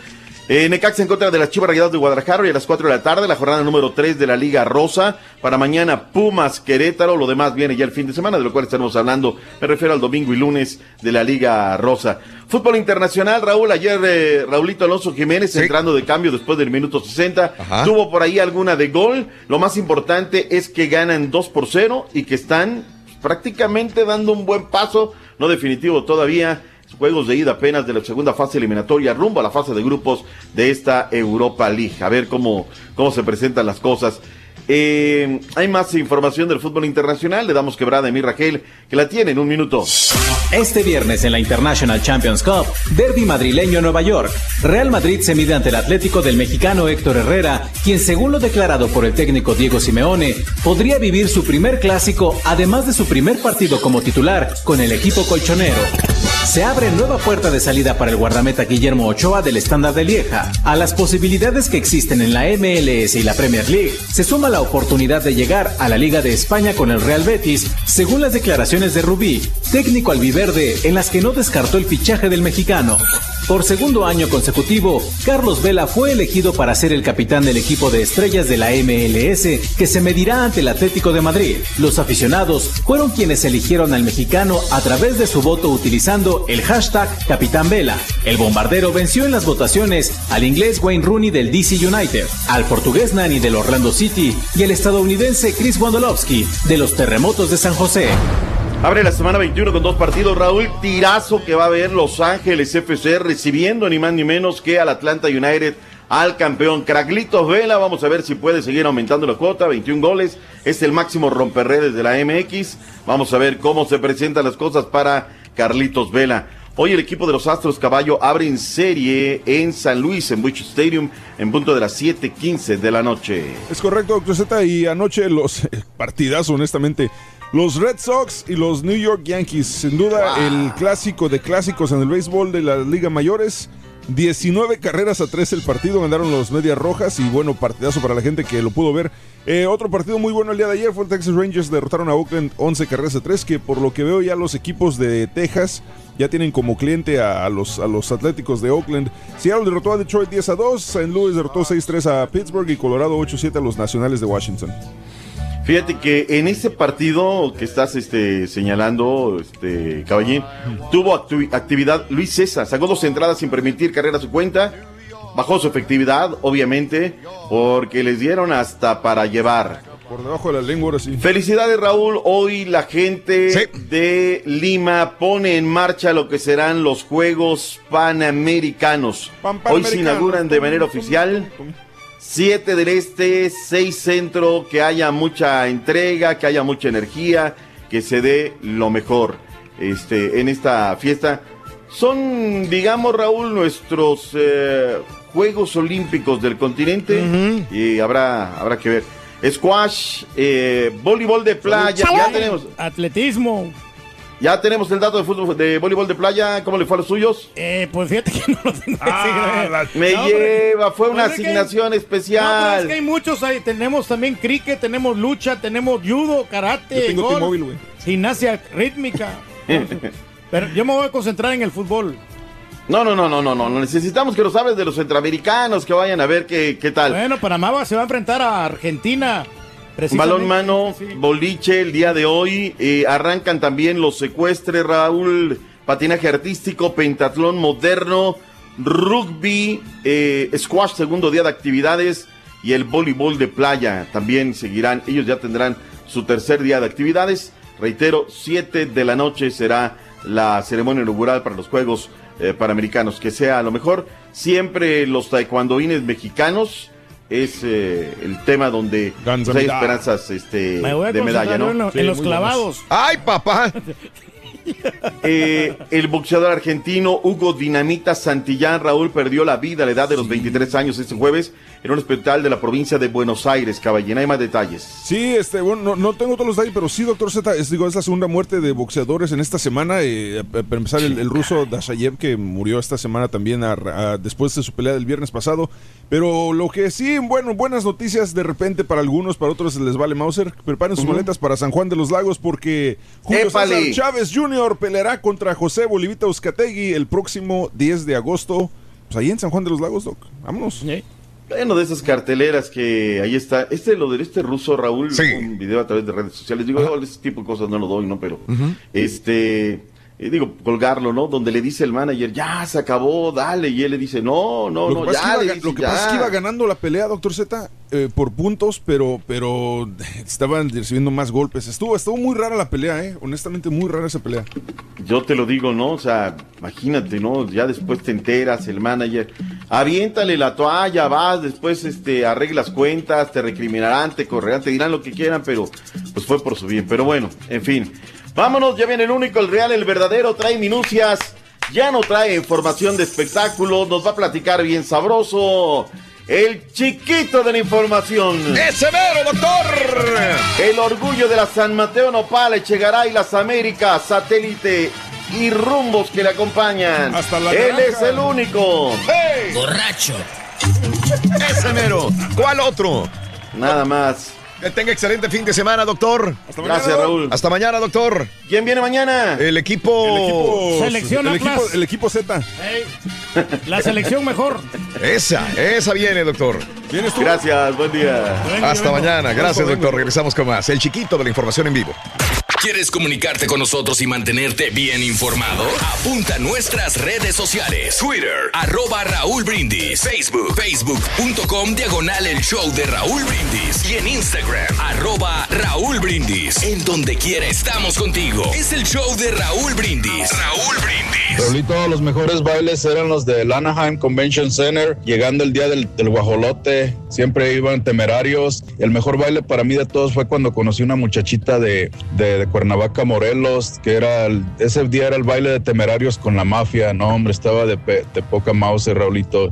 Eh, Necaxa en contra de las Chivas Rayadas de Guadalajara y a las 4 de la tarde, la jornada número 3 de la Liga Rosa. Para mañana, Pumas, Querétaro. Lo demás viene ya el fin de semana, de lo cual estaremos hablando. Me refiero al domingo y lunes de la Liga Rosa. Fútbol internacional, Raúl. Ayer eh, Raulito Alonso Jiménez entrando de cambio después del minuto 60. Ajá. Tuvo por ahí alguna de gol. Lo más importante es que ganan 2 por 0 y que están prácticamente dando un buen paso, no definitivo todavía, juegos de ida apenas de la segunda fase eliminatoria rumbo a la fase de grupos de esta Europa League. A ver cómo, cómo se presentan las cosas. Eh, hay más información del fútbol internacional. Le damos quebrada a mi Raquel, que la tiene en un minuto. Este viernes en la International Champions Cup, Derby madrileño Nueva York. Real Madrid se mide ante el Atlético del mexicano Héctor Herrera, quien según lo declarado por el técnico Diego Simeone, podría vivir su primer clásico además de su primer partido como titular con el equipo colchonero. Se abre nueva puerta de salida para el guardameta Guillermo Ochoa del estándar de Lieja. A las posibilidades que existen en la MLS y la Premier League, se suma la oportunidad de llegar a la Liga de España con el Real Betis, según las declaraciones de Rubí, técnico albiverde, en las que no descartó el fichaje del mexicano. Por segundo año consecutivo, Carlos Vela fue elegido para ser el capitán del equipo de estrellas de la MLS que se medirá ante el Atlético de Madrid. Los aficionados fueron quienes eligieron al mexicano a través de su voto utilizando el hashtag Capitán Vela. El bombardero venció en las votaciones al inglés Wayne Rooney del DC United, al portugués Nani del Orlando City y el estadounidense Chris Wondolowski de los Terremotos de San José. Abre la semana 21 con dos partidos. Raúl, tirazo que va a ver Los Ángeles FC recibiendo ni más ni menos que al Atlanta United, al campeón Craglitos Vela. Vamos a ver si puede seguir aumentando la cuota. 21 goles. Es el máximo romperredes de la MX. Vamos a ver cómo se presentan las cosas para Carlitos Vela. Hoy el equipo de los Astros Caballo abre en serie en San Luis, en Bush Stadium, en punto de las 7:15 de la noche. Es correcto, doctor Z. Y anoche los partidazo, honestamente. Los Red Sox y los New York Yankees. Sin duda, el clásico de clásicos en el béisbol de la Liga Mayores. 19 carreras a 3 el partido, ganaron los Medias Rojas y bueno, partidazo para la gente que lo pudo ver. Eh, otro partido muy bueno el día de ayer fue el Texas Rangers, derrotaron a Oakland 11 carreras a 3, que por lo que veo ya los equipos de Texas ya tienen como cliente a, a los, a los Atléticos de Oakland. Seattle derrotó a Detroit 10 a 2, St. Louis derrotó 6-3 a Pittsburgh y Colorado 8-7 a los Nacionales de Washington. Fíjate que en ese partido que estás este, señalando, este, Caballín, tuvo actividad Luis César, sacó dos entradas sin permitir carrera a su cuenta, bajó su efectividad, obviamente, porque les dieron hasta para llevar. Por debajo de la lengua, ahora sí. Felicidades, Raúl. Hoy la gente de Lima pone en marcha lo que serán los Juegos Panamericanos. Pan- Hoy se inauguran de manera oficial. Siete del este, seis centro, que haya mucha entrega, que haya mucha energía, que se dé lo mejor este, en esta fiesta. Son, digamos, Raúl, nuestros eh, Juegos Olímpicos del continente y habrá, habrá que ver. Squash, eh, voleibol de playa, ya tenemos, Atletismo. Ya tenemos el dato de fútbol de voleibol de playa, ¿cómo le fue a los suyos? Eh, pues fíjate que no lo tengo. Me No, hombre. lleva, fue una Pues es que- asignación No, especial. es que hay muchos ahí. Tenemos también cricket, tenemos lucha, tenemos judo, karate, Yo tengo golf, gimnasia rítmica. Pero yo me voy a concentrar en el fútbol. No, no, no, no, no, no. Necesitamos que lo sabes de los centroamericanos, que vayan a ver qué, qué tal. Bueno, Panamá se va a enfrentar a Argentina. Balón precisamente. mano, boliche el día de hoy. eh, arrancan también los secuestres, Raúl. Patinaje artístico, pentatlón moderno, rugby, eh, squash, segundo día de actividades. Y el voleibol de playa también seguirán. Ellos ya tendrán su tercer día de actividades. Reitero, 7 de la noche será la ceremonia inaugural para los Juegos eh, Panamericanos. Que sea a lo mejor siempre los taekwondoines mexicanos. Es eh, el tema donde pues, hay esperanzas este, Me voy a de medalla, ¿no? en, lo- en los clavados. ¡Ay, papá! Eh, el boxeador argentino Hugo Dinamita Santillán Raúl perdió la vida a la edad de los 23 años este jueves en un hospital de la provincia de Buenos Aires. Caballena, hay más detalles. Sí, este, bueno, no, no tengo todos los detalles, pero sí, doctor Z, es, digo, es la segunda muerte de boxeadores en esta semana. eh, a- para empezar, el, el ruso Dashayev, que murió esta semana también a- a- después de su pelea del viernes pasado. Pero lo que sí, bueno, buenas noticias de repente para algunos, para otros les vale Mauser. Preparen sus maletas para San Juan de los Lagos porque Julio. César Chávez Jr. peleará contra José Bolivita Uzcategui el próximo 10 de agosto. Pues ahí en San Juan de los Lagos, Doc. Vámonos. Bueno, de esas carteleras que ahí está. Este, lo de este ruso, Raúl, un video a través de redes sociales. Digo, yo ese tipo de cosas no lo doy, ¿no? Pero, este, eh, digo, colgarlo, ¿no? Donde le dice el manager, ya, se acabó, dale. Y él le dice, no, no, lo no, ya. iba, dice, lo que "ya". pasa es que iba ganando la pelea, doctor Z, eh, por puntos, pero, pero estaban recibiendo más golpes. Estuvo, estuvo muy rara la pelea, eh. Honestamente, muy rara esa pelea. Yo te lo digo, ¿no? O sea, imagínate, ¿no? Ya después te enteras, el manager, aviéntale la toalla, vas, después este, arreglas cuentas, te recriminarán, te correrán, te dirán lo que quieran, pero pues fue por su bien. Pero bueno, en fin. Vámonos, ya viene el único, el real, el verdadero, trae minucias, ya no trae información de espectáculos, nos va a platicar bien sabroso. El chiquito de la información. ¡Ese mero, doctor! El orgullo de la San Mateo Nopal, Echegaray, las Américas, satélite y rumbos que le acompañan. Hasta la Él es el único. ¡Borracho! ¡Ese mero! ¿Cuál otro? Nada más. Que tenga excelente fin de semana, doctor. Gracias, Raúl. Hasta mañana, doctor. ¿Quién viene mañana? El equipo. El equipo, Selección el equipo, el equipo Z. La selección mejor. Esa, esa viene, doctor. ¿Vienes tú? Gracias, buen día. Hasta mañana. Gracias, doctor. Regresamos con más. El chiquito de la información en vivo. ¿Quieres comunicarte con nosotros y mantenerte bien informado? Apunta a nuestras redes sociales. Twitter, arroba Raúl Brindis. Facebook, facebook.com, diagonal el show de Raúl Brindis. Y en Instagram, arroba Raúl Brindis. En donde quiera estamos contigo. Es el show de Raúl Brindis. Raúl Brindis. Raulito, los mejores bailes eran los del Anaheim Convention Center, llegando el día del, guajolote, siempre iban temerarios. El mejor baile para mí de todos fue cuando conocí una muchachita de, de Cuernavaca, Morelos, que era, el- ese día era el baile de temerarios con la mafia. No, hombre, estaba de, poca mouse, Raulito.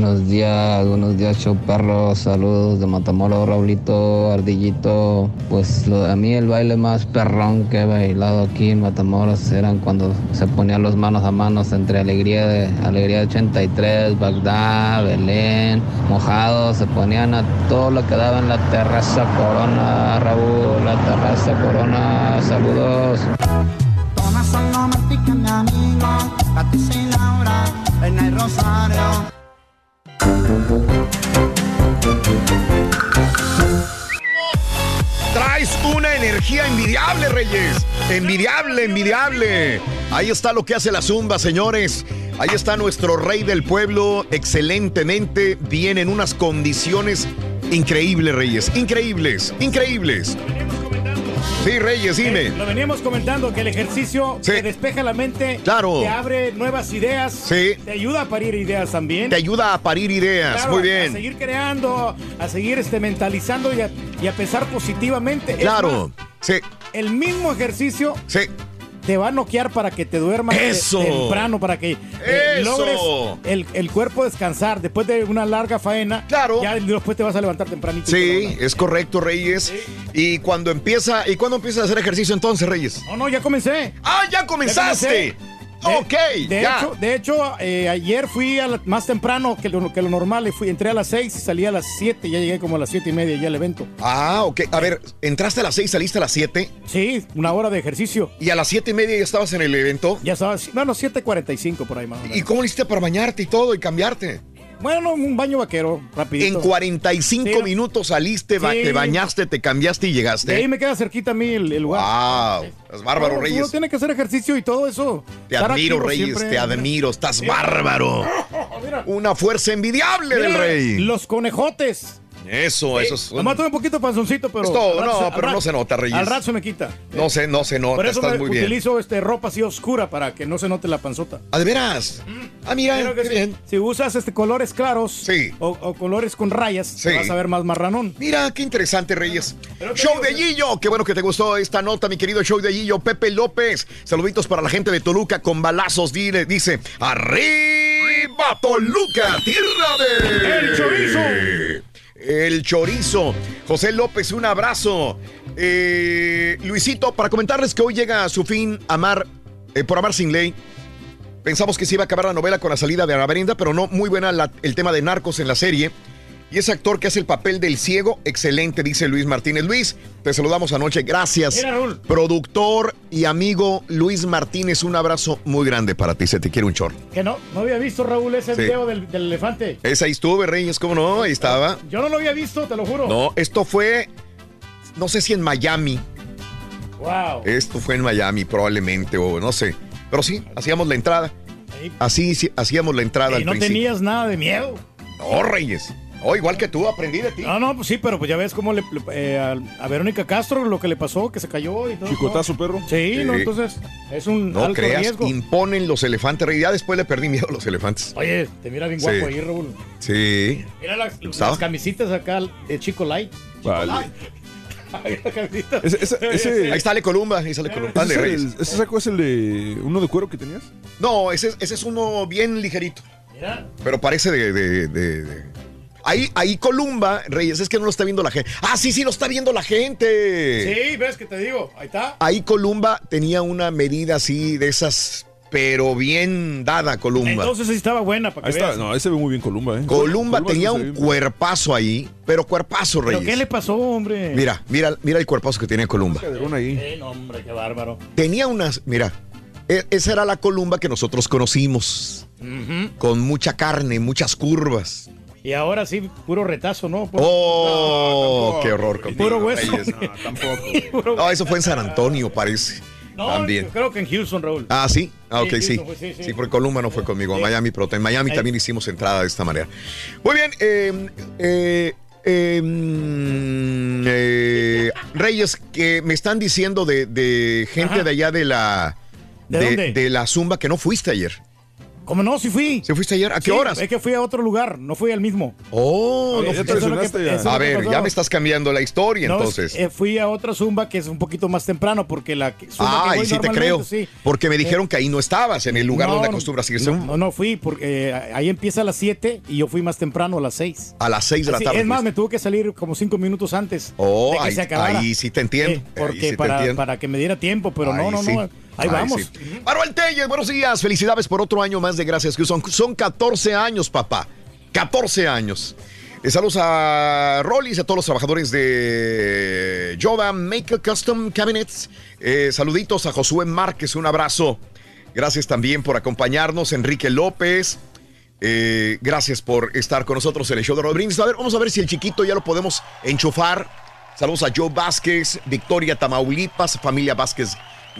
Buenos días, buenos días, show perro. Saludos de Matamoros, Raulito, Ardillito. Pues a mí el baile más perrón que he bailado aquí en Matamoros eran cuando se ponían los manos a manos entre Alegría de Alegría 83, Bagdad, Belén, mojados. Se ponían a todo lo que daba en la terraza Corona, Raúl, la terraza Corona. Saludos. Traes una energía envidiable, Reyes. Envidiable, envidiable. Ahí está lo que hace la zumba, señores. Ahí está nuestro rey del pueblo, excelentemente, bien en unas condiciones increíbles, Reyes. Increíbles, increíbles. Sí, Reyes, dime. Eh, lo veníamos comentando que el ejercicio te despeja la mente, Claro. te abre nuevas ideas, Sí. te ayuda a parir ideas también. Te ayuda a parir ideas. Claro, Muy A bien. seguir creando, a seguir este, mentalizando y a, y a pensar positivamente. Claro. más, Sí. el mismo ejercicio Sí. Te va a noquear para que te duermas Eso. temprano, para que eh, Eso. logres el, el cuerpo descansar después de una larga faena. Claro. Ya después te vas a levantar tempranito. Sí, es correcto, Reyes. Y cuando empieza, ¿y cuando empiezas a hacer ejercicio entonces, Reyes? ¿no? No, ya comencé. ¡Ah, ya comenzaste! comencé. Ok, De ya. hecho, de hecho eh, ayer fui a la- más temprano que lo, que lo normal. y Fui, entré a las 6 y salí a las 7. Ya llegué como a las 7 y media ya al evento. Ah, ok. A ver, entraste a las 6, saliste a las 7. Sí, una hora de ejercicio. ¿Y a las 7 y media ya estabas en el evento? Ya estabas, bueno, 7.45 por ahí más o menos. ¿Y cómo hiciste para bañarte y todo y cambiarte? Bueno, un baño vaquero, rapidito. En 45 Sí. minutos saliste, Sí. te bañaste, te cambiaste y De ahí llegaste. me queda cerquita a mí el, el lugar. ¡Wow! Estás bárbaro, No, Uno Reyes. tiene que hacer ejercicio y todo eso. Te Estar admiro, activo Reyes, siempre. te admiro. Estás bárbaro. Mira. Una fuerza envidiable del Mira, rey. Los conejotes. Eso, eso es. Tuve un poquito panzoncito, pero. Es todo, al rato no, pero no se nota, Reyes. Al rato se me quita. No se, no se nota, Por eso estás me muy bien. utilizo este, ropa así oscura para que no se note la panzota. ¿Ah, de veras? Ah, mira, qué si, bien. si usas este colores claros o, o colores con rayas, te Sí. vas a ver más marranón. Mira, qué interesante, Reyes. Pero te Show de Gillo. Qué bueno que te gustó esta nota, mi querido show de Gillo. Pepe López. Saluditos para la gente de Toluca con balazos. Dile, dice, arriba Toluca, tierra de... ¡El chorizo! El chorizo. José López, un abrazo. Eh, Luisito, para comentarles que hoy llega a su fin Amar, eh, por Amar sin ley. Pensamos que se iba a acabar la novela con la salida de Ana Brenda, pero no, muy buena la- el tema de narcos en la serie. Y ese actor que hace el papel del ciego, excelente, dice Luis Martínez. Luis, te saludamos anoche, gracias. Mira, Raúl. Productor y amigo Luis Martínez, un abrazo muy grande para ti, se te quiere un chorro. Que no, no había visto, Raúl, ese Sí. video del, del elefante. Esa ahí estuve, Reyes, ¿cómo no? Ahí estaba. Yo no lo había visto, te lo juro. No, esto fue, no sé si en Miami. Wow. Esto fue en Miami, probablemente, o no sé. Pero sí, hacíamos la entrada. Así sí, hacíamos la entrada Y al no principio. tenías nada de miedo. No, Reyes. Oh, igual que tú, aprendí de ti. No, no, pues sí, pero pues ya ves cómo le, le- eh, a, a Verónica Castro lo que le pasó, que se cayó y todo. Chicotazo, perro. Sí, Sí. no, entonces es un No alto creas, riesgo. imponen los elefantes. Ya después le perdí miedo a los elefantes. Oye, te mira bien Sí. guapo ahí, Raúl. Sí. Mira las, las camisitas acá de Chico Light. Vale. Ay, la camiseta. Ese, ese, ese- Ahí sale Columba, ahí sale Columba. ese Dale, es Reyes. el- ¿Ese saco es el de uno de cuero que tenías? No, ese, ese es uno bien ligerito. Mira. Pero parece de. de- de- de- Ahí, ahí Columba, Reyes, es que no lo está viendo la gente. Ah, sí, sí, lo está viendo la gente. Sí, ves que te digo. Ahí está. Ahí Columba tenía una medida así de esas, pero bien dada Columba. Entonces sí estaba buena para Ahí que está. veas. No, ese ve muy bien Columba, ¿eh? Columba tenía se un cuerpazo ahí, pero cuerpazo, ¿Pero Reyes. qué le pasó, hombre? Mira, mira, mira el cuerpazo que tenía Columba. Ahí. Eh, no, hombre, qué bárbaro. Tenía unas, mira, e- esa era la Columba que nosotros conocimos, con mucha carne, muchas curvas. Y ahora sí, puro retazo, ¿no? Puro- Oh, No, qué horror. contigo, Puro hueso. Reyes. tampoco. No, eso fue en San Antonio, parece. No, También. yo creo que en Houston, Raúl. Ah, sí. Ah, ok, Sí, sí. Houston fue, sí, Sí, sí. porque Columba no fue conmigo a Sí. Miami, pero en Miami Ahí. también hicimos entrada de esta manera. Muy bien. eh, eh, eh, mm, eh, Reyes, que me están diciendo de, de gente Ajá. de allá de la. ¿De dónde? de la Zumba que no fuiste ayer. ¿Cómo no? Sí fui. ¿Se fuiste ayer? ¿A qué Sí, horas? Es que fui a otro lugar, no fui al mismo. Oh, no Ya te fuiste. Eso es lo que- lesionaste ya. eso es lo A que ver, ya me estás cambiando la historia No, entonces. eh, fui a otra zumba que es un poquito más temprano porque la que- zumba que Ay, voy sí te creo. sí. Porque me Eh, dijeron que ahí no estabas, en el lugar no, donde no, acostumbras ir no, no, no fui porque eh, ahí empieza a las 7 y yo fui más temprano a las 6. a las 6 de la tarde. es más, fuiste. me tuve que salir como 5 minutos antes Oh, de que ahí, se acabara. ahí sí te entiendo. Eh, porque sí te para, entiendo. para que me diera tiempo, pero no, Ahí no, sí. no. Ahí vamos. sí. Manuel Telles, buenos días. Felicidades por otro año más de Gracias que son, son 14 años, papá. 14 años. Eh, saludos a Rollis, a todos los trabajadores de Yoda Make Custom Cabinets. Eh, saluditos a Josué Márquez, un abrazo. Gracias también por acompañarnos, Enrique López. Eh, gracias por estar con nosotros en el show de Rodríguez. A ver, vamos a ver si el chiquito ya lo podemos enchufar. Saludos a Joe Vázquez, Victoria Tamaulipas, familia Vázquez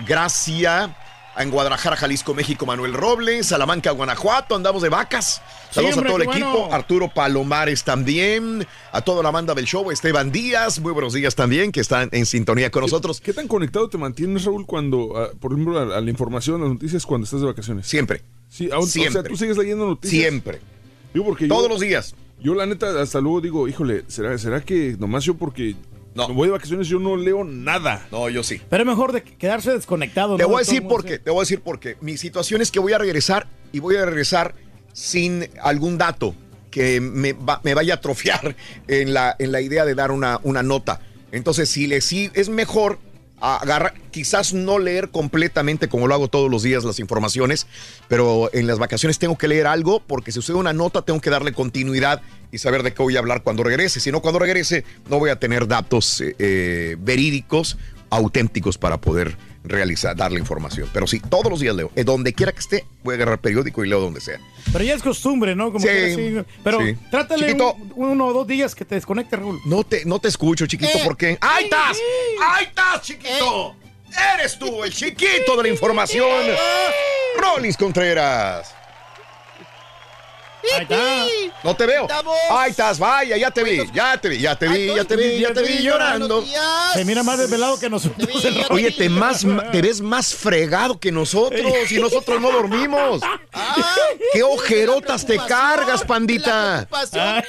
Gracia. En Guadalajara, Jalisco, México, Manuel Robles. Salamanca, Guanajuato. Andamos de vacas. Saludos hombre, a todo el equipo. bueno. Arturo Palomares también. A toda la banda del show. Esteban Díaz. Muy buenos días también, que están en sintonía con nosotros. ¿Qué tan conectado te mantienes, Raúl, cuando, ah, por ejemplo, a, a la información, a las noticias, cuando estás de vacaciones? Siempre. Sí, aún- O Siempre. sea, tú sigues leyendo noticias. Siempre. Yo porque Todos yo- los días. Yo, la neta, hasta luego digo, híjole, ¿será, será que nomás yo porque me voy de vacaciones yo no leo nada? No, yo sí. Pero es mejor de quedarse desconectado. Te ¿no? voy a decir por qué, te voy a decir por qué. Mi situación es que voy a regresar y voy a regresar sin algún dato que me, va- me vaya a atrofiar en la, en la idea de dar una, una nota. Entonces, si le sí, es mejor agarrar, quizás no leer completamente como lo hago todos los días las informaciones, pero en las vacaciones tengo que leer algo porque si sucede una nota tengo que darle continuidad y saber de qué voy a hablar cuando regrese. Si no, cuando regrese no voy a tener datos eh, eh, verídicos, auténticos para poder realizar, dar la información. Pero sí, todos los días leo. Eh, donde quiera que esté, voy a agarrar periódico y leo donde sea. Pero ya es costumbre, ¿no? Como Sí, que así, pero sí. trátale un- uno o dos días que te desconecte, Raúl. No te, no te escucho, chiquito, Eh. porque. ¡Ahí estás! ¡Ahí estás, chiquito! ¡Eres tú, el chiquito de la información! ¡Rolis Contreras! Ahí está. No te veo. Estamos. Ahí estás, vaya, ya te vi, ya te vi, ya te vi, ya te vi, ya te vi llorando. Se mira más desvelado que nosotros. Oye, te, más, te ves más fregado que nosotros y nosotros no dormimos. ¿Qué ojerotas te cargas, pandita? preocupación.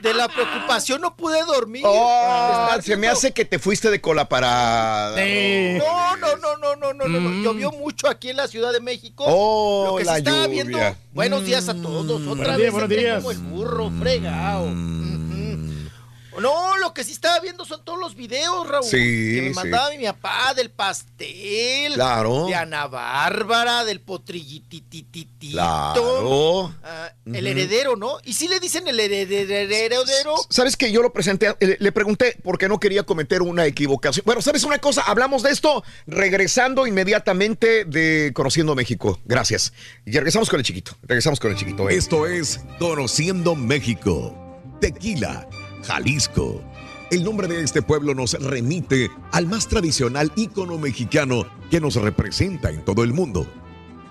De la preocupación no pude dormir. Oh, se me hace que te fuiste de cola parada. No, no, no, no, no, no, no, no. Llovió mucho aquí en la Ciudad de México. Mm. Oh, Lo que la se estaba lluvia. viendo. Buenos días a todos. Otra Buenos días, vez buenos entré días. como el burro, fregado. No, lo que sí estaba viendo son todos los videos, Raúl. Sí, que me sí. mandaba mi papá del pastel. Claro. De Ana Bárbara, del potrillitititito. Claro. Ah, el Ujú. heredero, ¿no? Y sí le dicen el heredero. ¿Sabes que yo lo presenté? eh, Le pregunté por qué no quería cometer una equivocación. Bueno, ¿sabes una cosa? Hablamos de esto regresando inmediatamente de Conociendo México. Gracias. Y regresamos con el chiquito. Regresamos con el chiquito. eh. Esto es Conociendo México. Tequila, Jalisco. El nombre de este pueblo nos remite al más tradicional ícono mexicano que nos representa en todo el mundo.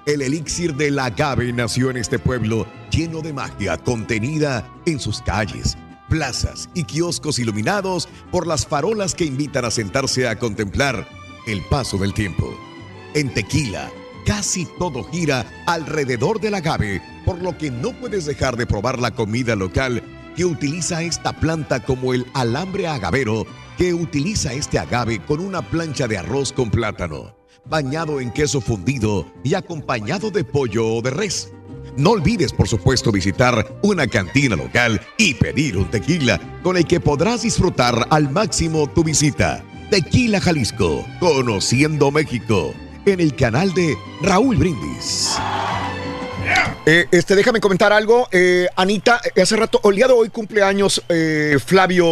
El elixir del agave nació en este pueblo lleno de magia contenida en sus calles, plazas y kioscos iluminados por las farolas que invitan a sentarse a contemplar el paso del tiempo. En Tequila, casi todo gira alrededor del agave, por lo que no puedes dejar de probar la comida local que utiliza esta planta como el alambre agavero, que utiliza este agave con una plancha de arroz con plátano, bañado en queso fundido y acompañado de pollo o de res. No olvides, por supuesto, visitar una cantina local y pedir un tequila con el que podrás disfrutar al máximo tu visita. Tequila Jalisco, conociendo México, en el canal de Raúl Brindis. Eh, este, déjame comentar algo. Eh, Anita, eh, hace rato, el día de hoy cumpleaños eh, Flavio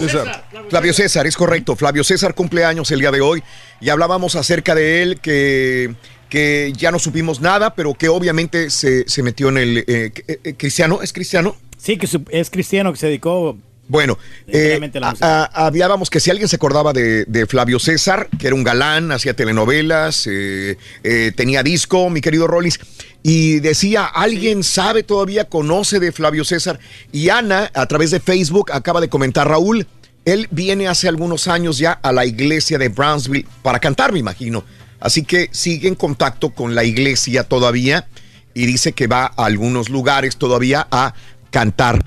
César. Flavio César, es correcto. Flavio César cumpleaños el día de hoy y hablábamos acerca de él que, que ya no supimos nada, pero que obviamente se, se metió en el eh, eh, eh, cristiano, ¿es cristiano? Sí, que su- es cristiano que se dedicó. Bueno, eh, a hablábamos que si alguien se acordaba de, de Flavio César, que era un galán, hacía telenovelas, eh, eh, tenía disco, mi querido Rollis, y decía, ¿alguien sabe todavía, conoce de Flavio César? Y Ana, a través de Facebook, acaba de comentar, Raúl, él viene hace algunos años ya a la iglesia de Brownsville para cantar, me imagino. Así que sigue en contacto con la iglesia todavía y dice que va a algunos lugares todavía a cantar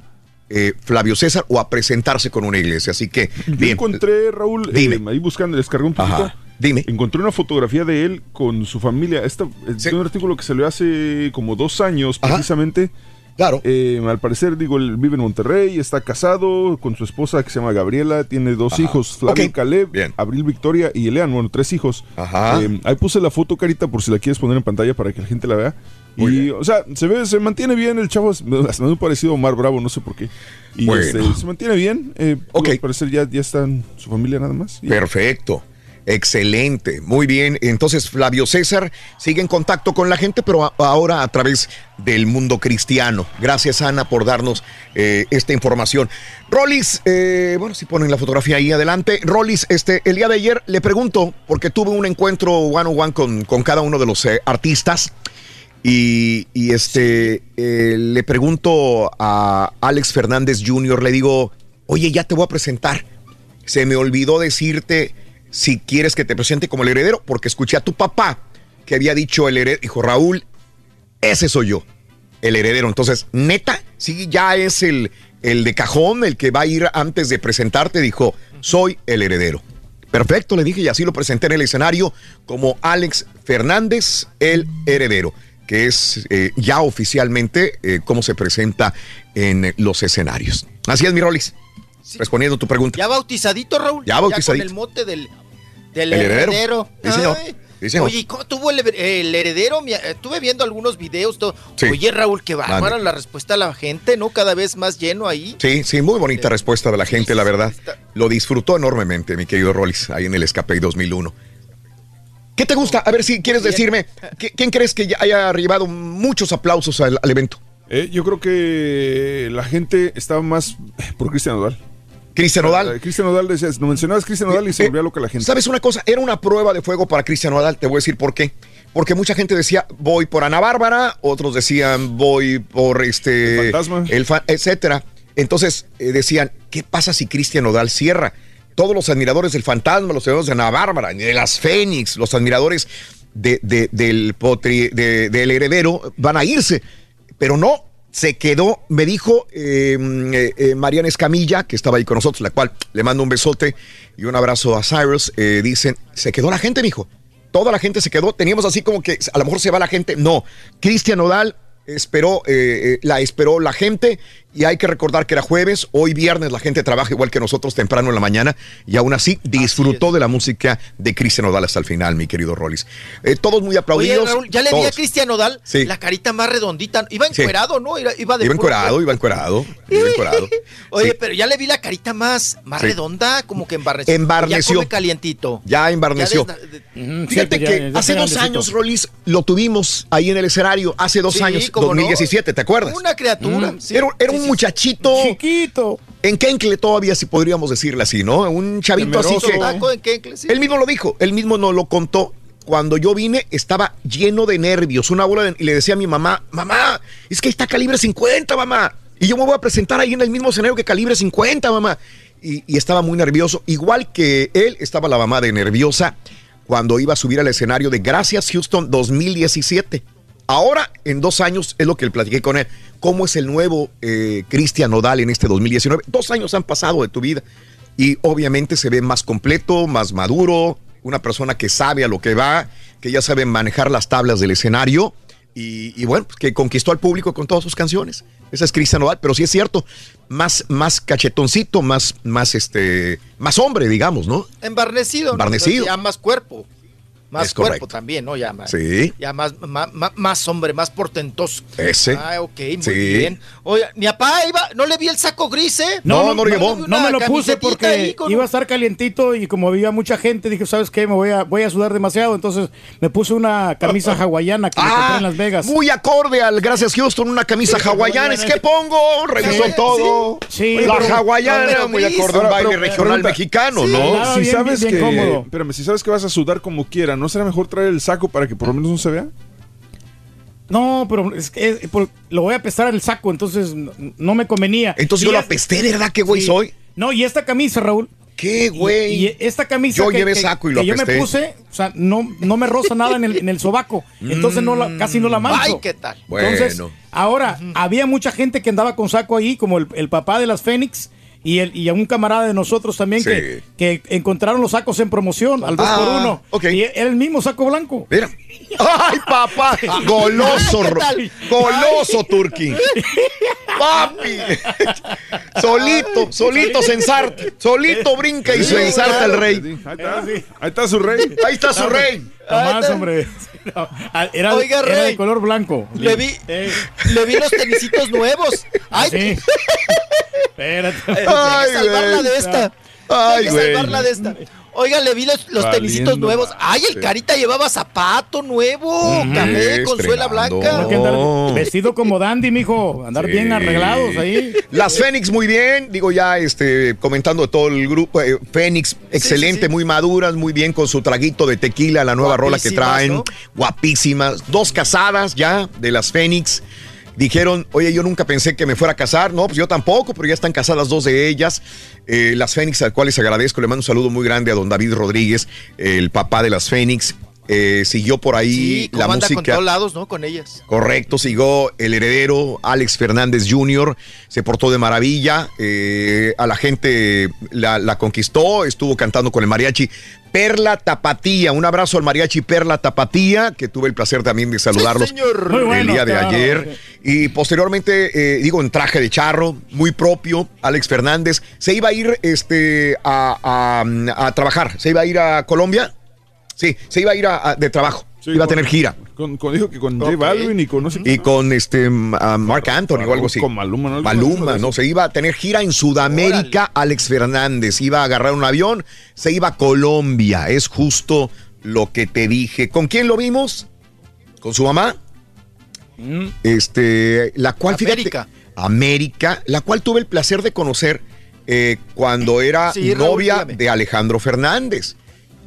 eh, Flavio César o a presentarse con una iglesia. Así que, Yo bien. encontré, Raúl, eh, ahí buscando, descargué un poquito. Ajá, Dime. Encontré una fotografía de él con su familia. Esta, es un artículo que salió hace como dos años, precisamente. Claro. al parecer, digo, él vive en Monterrey, está casado con su esposa que se llama Gabriela, tiene dos Ajá. hijos, Flavio. Caleb, Abril Victoria y Elean, bueno, tres hijos. Ajá. Eh, ahí puse la foto, Carita, por si la quieres poner en pantalla para que la gente la vea. y, o sea, se ve, se mantiene bien el chavo, hasta me ha parecido a Omar Bravo, no sé por qué. Y Bueno. este, se mantiene bien. Eh, Al parecer ya, ya está en su familia nada más. Perfecto. Excelente, muy bien. Entonces Flavio César sigue en contacto con la gente, pero ahora a través del mundo cristiano. Gracias Ana por darnos eh, esta información. Rolis, eh, bueno, si ponen la fotografía ahí adelante. Rolis, este, el día de ayer le pregunto, porque tuve un encuentro one on one con, con cada uno de los eh, artistas. Y, y, este le pregunto a Alex Fernández Jr., le digo, oye, ya te voy a presentar. Se me olvidó decirte si quieres que te presente como el heredero, porque escuché a tu papá que había dicho el heredero. Dijo, Raúl, ese soy yo, el heredero. Entonces, neta, sí, ya es el, el de cajón, el que va a ir antes de presentarte. Dijo, soy el heredero. Perfecto, le dije, y así lo presenté en el escenario como Alex Fernández, el heredero, que es eh, ya oficialmente eh, cómo se presenta en los escenarios. Así es, mi Rolis. Respondiendo a tu pregunta. Ya bautizadito, Raúl. Ya bautizadito. con el mote del, del El heredero. heredero. Sí, señor. Sí, señor. Oye, ¿y cómo tuvo el, el heredero? Estuve viendo algunos videos. todo. Sí. Oye, Raúl, qué bárbara la respuesta a la gente, ¿no? Cada vez más lleno ahí. Sí, sí, muy bonita respuesta de la gente, la verdad. Lo disfrutó enormemente, mi querido Rolis, ahí en el Escape 2001. ¿Qué te gusta? A ver si quieres decirme, ¿qué- ¿quién crees que ya haya arribado muchos aplausos al, al evento? Eh, yo creo que la gente estaba más por Cristian Odal. Cristian Odal. Eh, Cristian Odal decías, no mencionabas Cristian Odal y se Eh, volvía loca la gente. ¿Sabes una cosa? Era una prueba de fuego para Cristian Odal, te voy a decir por qué. Porque mucha gente decía, voy por Ana Bárbara, otros decían, voy por este... El fantasma. el fa- etcétera. Entonces eh, decían, ¿qué pasa si Cristian Odal cierra? Todos los admiradores del fantasma, los admiradores de Ana Bárbara, de las Fénix, los admiradores de- de- del, potri- de- del heredero van a irse. Pero no, se quedó, me dijo eh, eh, eh, Mariana Escamilla, que estaba ahí con nosotros, la cual le mando un besote y un abrazo a Cyrus. eh, dicen, se quedó la gente, mijo. Toda la gente se quedó. Teníamos así como que a lo mejor se va la gente. No, Cristian Odal esperó, la esperó la gente y hay que recordar que era jueves, hoy viernes la gente trabaja igual que nosotros temprano en la mañana y aún así disfrutó de la música de Cristian Odal hasta el final, mi querido Rollis. Eh, todos muy Oye, aplaudidos. Raúl, ya le vi a. Cristian Odal Sí. la carita más redondita. Iba Sí. encuerado, ¿no? Iba, iba de Iba encuerado, iba encuerado, iba encuerado. Oye, Sí. pero ya le vi la carita más, más Sí. redonda, como que embarneció. Embarneció. Ya come calientito. Ya embarneció. Ya desna- Fíjate ya- que hace dos años, Rolis, lo tuvimos ahí en el escenario, hace dos Sí, años, cómo no. 2017, ¿te acuerdas? Una criatura. Mm. sí. era era Sí, un muchachito. Chiquito. En Kencle todavía, si podríamos decirle así, ¿no? Un chavito así que. Taco en Kencle, sí. Él mismo lo dijo, él mismo nos lo contó. Cuando yo vine, estaba lleno de nervios, una bola de- y le decía a mi mamá, mamá, es que ahí está calibre 50, mamá. Y yo me voy a presentar ahí en el mismo escenario que calibre 50, mamá. Y, y estaba muy nervioso. Igual que él, estaba la mamá de nerviosa cuando iba a subir al escenario de Gracias Houston 2017. Ahora, en dos años, es lo que le platiqué con él. ¿Cómo es el nuevo eh, Cristian Nodal en este 2019? Dos años han pasado de tu vida y obviamente se ve más completo, más maduro, una persona que sabe a lo que va, que ya sabe manejar las tablas del escenario y, y bueno, pues, que conquistó al público con todas sus canciones. Esa es Cristian Nodal, pero sí es cierto, más, más cachetoncito, más, más, este, más hombre, digamos, ¿no? Embarnecido. ¿no? Embarnecido. Ya más cuerpo. Más Es cuerpo correcto. también, ¿no? Ya más. Sí. Ya más, más, más, más hombre, más portentoso. Ese. Ah, ok, muy Sí. bien. Oye, mi papá iba, no le vi el saco gris, ¿eh? No, no, no una me lo puse porque con iba a estar calientito y como había mucha gente, dije, ¿sabes qué? Me voy a, voy a sudar demasiado. Entonces me puse una camisa hawaiana que me compré en Las Vegas. Ah, Muy acorde al Gracias Houston, una camisa hawaiana. Es que pongo, revisó Sí, todo. sí. la Pero- hawaiana, pero muy acorde a un Ahora, baile pero- regional mexicano, sí, ¿no? Ah, Si bien, sabes bien que, cómodo. espérame, si sabes que vas a sudar como quiera, ¿no será mejor traer el saco para que por lo menos no se vea? No, pero es que es- por- lo voy a pesar el saco, entonces no, no me convenía. Entonces Y yo lo es- apesté, ¿verdad? ¿Qué güey Sí. soy? No, y esta camisa, Raúl. ¿Qué, güey? Y, y esta camisa Yo que, llevé que- saco y lo que yo me puse, o sea, no, no me roza nada en el, en el sobaco. Entonces no la, casi no la mancho. Ay, ¿qué tal? Entonces, Bueno. ahora, había mucha gente que andaba con saco ahí, como el, el papá de las Fénix y, el, y a un camarada de nosotros también Sí. que, que encontraron los sacos en promoción al 2 Ah, por 1 ok. Y era el mismo saco blanco. Mira. ¡Ay, papá! Goloso, goloso, Turki. Papi. Solito, solito se ensarta. Solito brinca y se ensarta el rey. Ahí está, ahí está su rey. Ahí está su rey. Tomás, hombre. No, ah, era, Oiga, era de Rey. color blanco. Le vi, Eh, le vi los tenisitos nuevos. Ay, sí. Espérate. Ay, hay que salvarla güey. de esta. Ay, hay que güey. salvarla de esta. Oiga, le vi los, los tenisitos nuevos. Ay, el carita llevaba zapato nuevo, café con suela blanca. Hay que andar vestido como dandy, mijo. Andar bien arreglados ahí. Las Fénix muy bien, digo ya este comentando de todo el grupo, eh, Fénix excelente, muy maduras, muy bien con su traguito de tequila, la nueva rola que traen, ¿no? guapísimas, dos casadas ya de las Fénix. Dijeron, oye, yo nunca pensé que me fuera a casar. No, pues yo tampoco, pero ya están casadas dos de ellas. Eh, las Fénix, al cual les agradezco. Le mando un saludo muy grande a don David Rodríguez, el papá de las Fénix. Eh, siguió por ahí Sí, la anda con música. todos lados, ¿no? Con ellas. Correcto, siguió el heredero Alex Fernández Jr., se portó de maravilla, eh, a la gente la, la conquistó, estuvo cantando con el mariachi Perla Tapatía, un abrazo al mariachi Perla Tapatía, que tuve el placer también de saludarlos señor. El bueno, día de claro, ayer. Y posteriormente, eh, digo, en traje de charro, muy propio, Alex Fernández, se iba a ir este, a, a- a trabajar, se iba a ir a Colombia, sí, se iba a ir a- a- de trabajo, Sí, iba a tener gira. Con, con- dijo que con J Ok. Balvin y con no sé Y con este Mark Anthony o algo así. Con Maluma, ¿no? Maluma, no, se iba a tener gira en Sudamérica, Alex Fernández, iba a agarrar un avión, se iba a Colombia, es justo lo que te dije. ¿Con quién lo vimos? ¿Con su mamá? Mm. Este, la cual, fíjate, América. América, la cual tuve el placer de conocer eh, cuando era Sí, novia de Alejandro Fernández.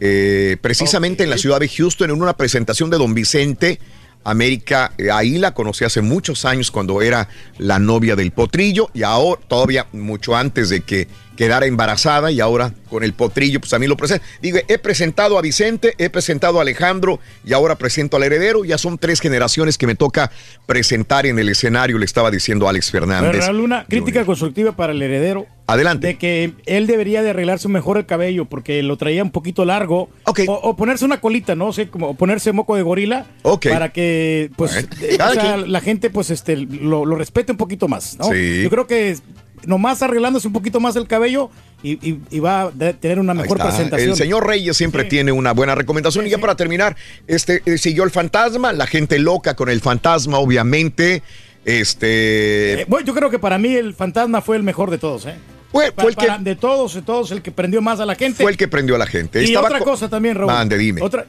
Eh, precisamente en la ciudad de Houston, en una presentación de Don Vicente. América, eh, ahí la conocí hace muchos años cuando era la novia del potrillo y ahora, todavía mucho antes de que quedara embarazada y ahora con el potrillo, pues a mí lo presento. Digo, he presentado a Vicente, he presentado a Alejandro y ahora presento al heredero. Ya son tres generaciones que me toca presentar en el escenario, le estaba diciendo Alex Pero, Fernández. Raúl, una crítica constructiva para el heredero. Adelante. De que él debería de arreglarse mejor el cabello porque lo traía un poquito largo. O, o ponerse una colita, ¿no? O sea, como ponerse moco de gorila. Ok. Para que, pues, eh, o sea, la gente, pues, este, lo, lo respete un poquito más, ¿no? Sí. Yo creo que nomás arreglándose un poquito más el cabello y, y- y va a tener una mejor presentación. El señor Reyes siempre Sí. tiene una buena recomendación. y ya para terminar, este eh, siguió el fantasma, la gente loca con el fantasma, obviamente. Este Eh, bueno, yo creo que para mí el fantasma fue el mejor de todos, ¿eh? fue, fue el que de todos, de todos, el que prendió más a la gente. fue el que prendió a la gente. Y Estaba otra co- cosa también, Raúl. Mande, dime. Otra,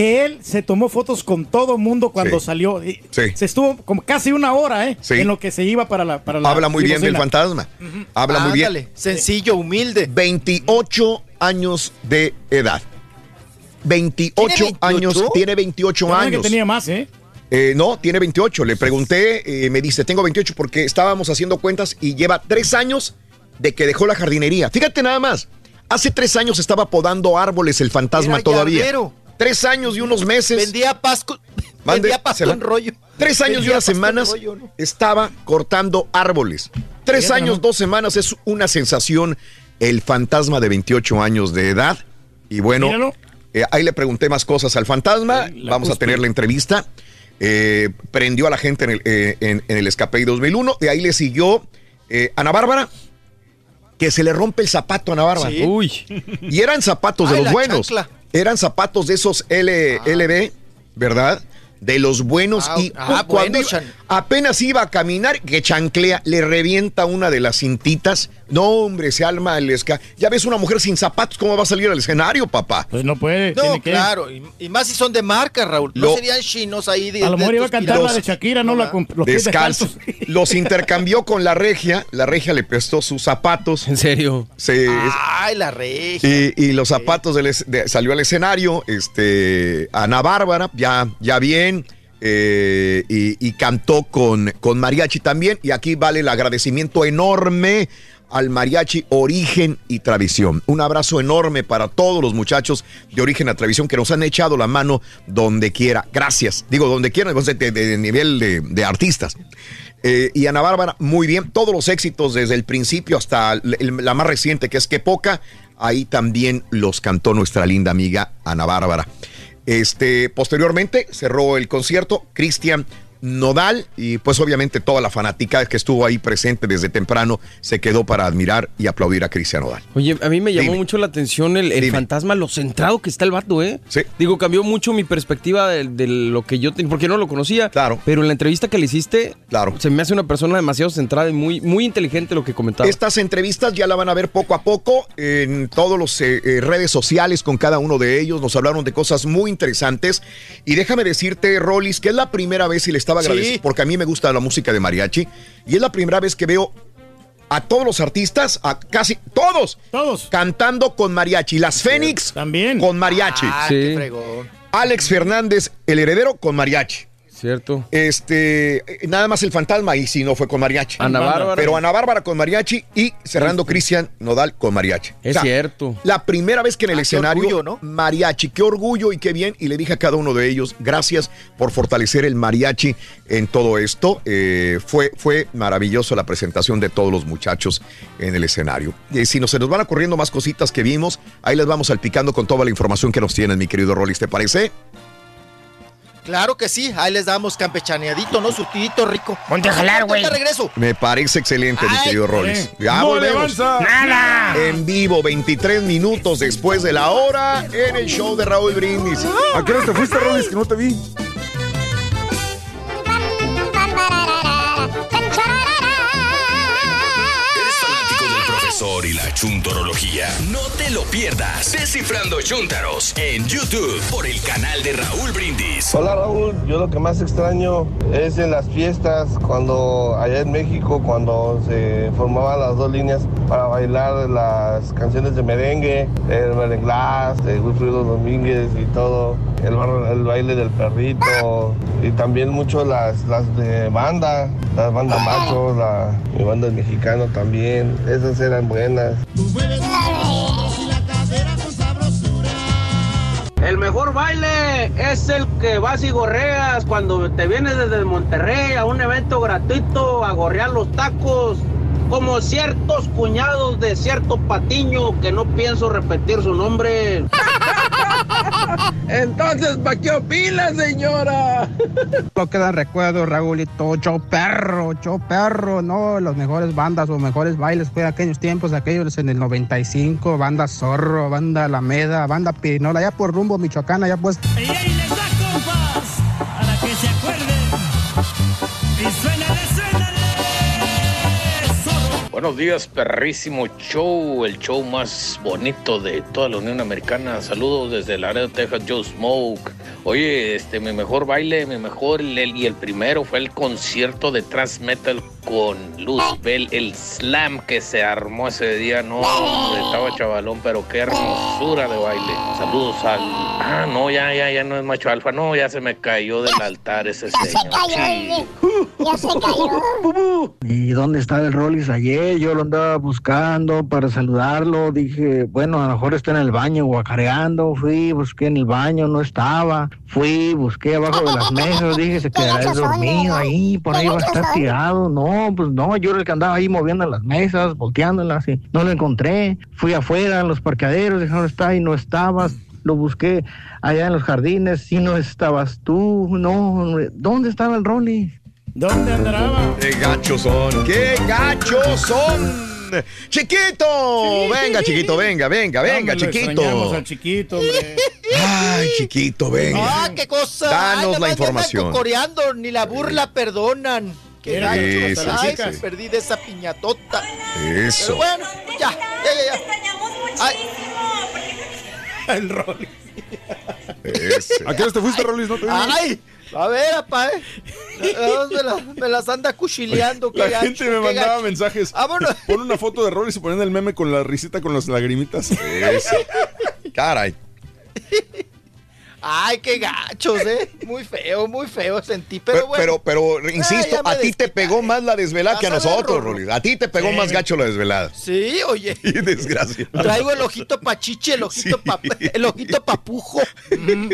que él se tomó fotos con todo mundo cuando Sí. salió. Y Sí. Se estuvo como casi una hora, ¿eh? Sí. En lo que se iba para la. Para la Habla muy bien del fantasma. Habla muy bien. Sencillo, humilde. 28 años de edad. 28 ¿Tiene 28? años, tiene 28 Yo pensé años. que tenía más, ¿eh? Eh, no, tiene 28. Le pregunté, eh, me dice, tengo 28 porque estábamos haciendo cuentas y lleva tres años de que dejó la jardinería. Fíjate nada más. Hace tres años estaba podando árboles el fantasma Era todavía. yardero. Tres años y unos meses. Vendía pasco. Mande, vendía pasto va. en rollo. Tres años y unas semanas rollo, ¿no? estaba cortando árboles. Tres años, dos semanas es una sensación. El fantasma de 28 años de edad. Y bueno, eh, ahí le pregunté más cosas al fantasma. La Vamos a tener la entrevista. Eh, prendió a la gente en el, eh, en- en el escape 2001. De ahí le siguió eh, Ana Bárbara, que se le rompe el zapato a Ana Bárbara. Sí. Uy. Y eran zapatos de Ay, los la buenos. chancla. Eran zapatos de esos L, LB, ¿verdad? De los buenos. Ah, y ah, cuando bueno, iba- chan- apenas iba a caminar, que chanclea, le revienta una de las cintitas. No, hombre, se alma el esca. Ya ves una mujer sin zapatos, ¿cómo va a salir al escenario, papá? Pues no puede. No, tiene que- claro. Y, y más si son de marca, Raúl. No serían chinos ahí. De, A lo mejor iba a cantar la piratas. de Shakira, no la los descalzos. Los intercambió con la regia. La regia le prestó sus zapatos. En serio. Se, Ay, la regia. Y, y los zapatos de- salió al escenario, este, Ana Bárbara, ya, ya bien, eh, y, cantó con, con mariachi también. Y aquí vale el agradecimiento enorme al mariachi Origen y Tradición. Un abrazo enorme para todos los muchachos de Origen a Tradición que nos han echado la mano donde quiera. Gracias. Digo, donde quiera, de, de- nivel de, artistas. Eh, y Ana Bárbara, muy bien. Todos los éxitos desde el principio hasta la más reciente, que es Que Poca, ahí también los cantó nuestra linda amiga Ana Bárbara. Este, posteriormente cerró el concierto Cristian Nodal y pues obviamente toda la fanática que estuvo ahí presente desde temprano se quedó para admirar y aplaudir a Cristian Nodal. Oye, a mí me llamó Dime. mucho la atención el, fantasma, lo centrado que está el vato, ¿eh? Sí. Digo, cambió mucho mi perspectiva de, de lo que yo tenía, porque no lo conocía. Claro. Pero en la entrevista que le hiciste, Claro. se me hace una persona demasiado centrada y muy, muy inteligente lo que comentaba. Estas entrevistas ya la van a ver poco a poco en todas las redes sociales con cada uno de ellos. Nos hablaron de cosas muy interesantes. Y déjame decirte, Rollis, que es la primera vez y le estaba Sí. agradeciendo, porque a mí me gusta la música de mariachi, y es la primera vez que veo a todos los artistas, a casi todos, todos cantando con mariachi. Las Fénix también con mariachi. Ah, Sí. qué. Alex Fernández, el heredero, con mariachi. Cierto. Este, eh, nada más el fantasma y si no fue con mariachi. Ana Bárbara. Pero Ana Bárbara con mariachi y cerrando Cristian Nodal con mariachi. Es cierto. La primera vez que en el Ah, qué escenario, orgullo, ¿no? mariachi, qué orgullo y qué bien. Y le dije a cada uno de ellos, gracias por fortalecer el mariachi en todo esto. Eh, fue, fue maravilloso la presentación de todos los muchachos en el escenario. Y si nos, se nos van ocurriendo más cositas que vimos, ahí les vamos salpicando con toda la información que nos tienen, mi querido Rollis, ¿te parece? Claro que sí, ahí les damos campechaneadito, ¿no? Surtidito rico. Ponte a jalar, güey. Regreso. Me parece excelente, mi Ay, querido Rollis. eh, Ya no volvemos. Nada. En vivo, 23 minutos después de la hora, en el show de Raúl Brindis. ¿A qué hora te fuiste, Rolis, que no te vi? Y la chuntorología? No te lo pierdas. Descifrando Chuntaros en YouTube por el canal de Raúl Brindis. Hola Raúl, yo lo que más extraño es en las fiestas, cuando allá en México, cuando se formaban las dos líneas para bailar las canciones de merengue, el merenglás, de Wilfrido Domínguez y todo, el, bar- el baile del perrito y también mucho las, las de banda, las bandas machos, la, mi banda el mexicano también, esas eran buenas. El mejor baile es el que vas y gorreas cuando te vienes desde Monterrey a un evento gratuito a gorrear los tacos. Como ciertos cuñados de cierto patiño que no pienso repetir su nombre. Entonces, ¿para qué opina, señora? No quedan recuerdos, Raúlito. Yo perro, yo perro, no, las mejores bandas o mejores bailes fue aquellos tiempos, aquellos en el 95, banda Zorro, banda Alameda, banda Pirinola, allá por rumbo Michoacán, allá pues. Y ahí les da compas, para que se acuerden. Buenos días, perrísimo show, el show más bonito de toda la Unión Americana. Saludos desde Laredo, Texas, Joe Smoke. Oye, este, mi mejor baile, mi mejor el- y el primero fue el concierto de Trans Metal con Luz Bell, el slam que se armó ese día, no, estaba chavalón, pero qué hermosura de baile. Saludos al, ah, no, ya, ya, ya no es macho alfa, no, ya se me cayó del altar ese señor. Sí. Ya se cayó. ¿Y dónde estaba el Rollis ayer? Yo lo andaba buscando para saludarlo. Dije, bueno, a lo mejor está en el baño guacareando. Fui, busqué en el baño, no estaba. Fui, busqué abajo de las mesas. Dije, se quedará dormido ahí, por ahí va a estar tirado. No, pues no, yo era el que andaba ahí moviendo las mesas, volteándolas y no lo encontré. Fui afuera en los parqueaderos, dije, ¿dónde está? Y no estabas. Lo busqué allá en los jardines y no estabas tú. No, ¿dónde estaba el Rollis? ¿Dónde andará? ¡Qué gachos son! ¡Qué gachos son! ¡Chiquito! Venga, chiquito, venga, venga, venga, chiquito. al chiquito, hombre. Ay, chiquito, venga. Ah, qué cosa. Danos Ay, la información. cocoreando, ni la burla perdonan. Qué Sí, gacho. sí, Ay, sí, perdí de esa piñatota. Eso. Pero bueno, ya, ya, ya, ya. Ay. El Rollis. ¿A qué hora te fuiste, Rolis? No te vi. Ay, a ver, apa, eh. Me, la- me las anda cuchileando. La gacho, gente me mandaba gacho. mensajes. Vámonos. Pon una foto de Rolis y ponen el meme con la risita con las lagrimitas. Eso. Caray. Ay, qué gachos, eh. Muy feo, muy feo sentí, pero Pero, bueno. pero, pero, insisto, ya me a ti te pegó más la desvelada que a nosotros. Rolis. A ti te pegó Sí. más gacho la desvelada. Sí, oye. Y desgracia. Traigo el ojito pachiche, el ojito, pa- el ojito papujo. Mm,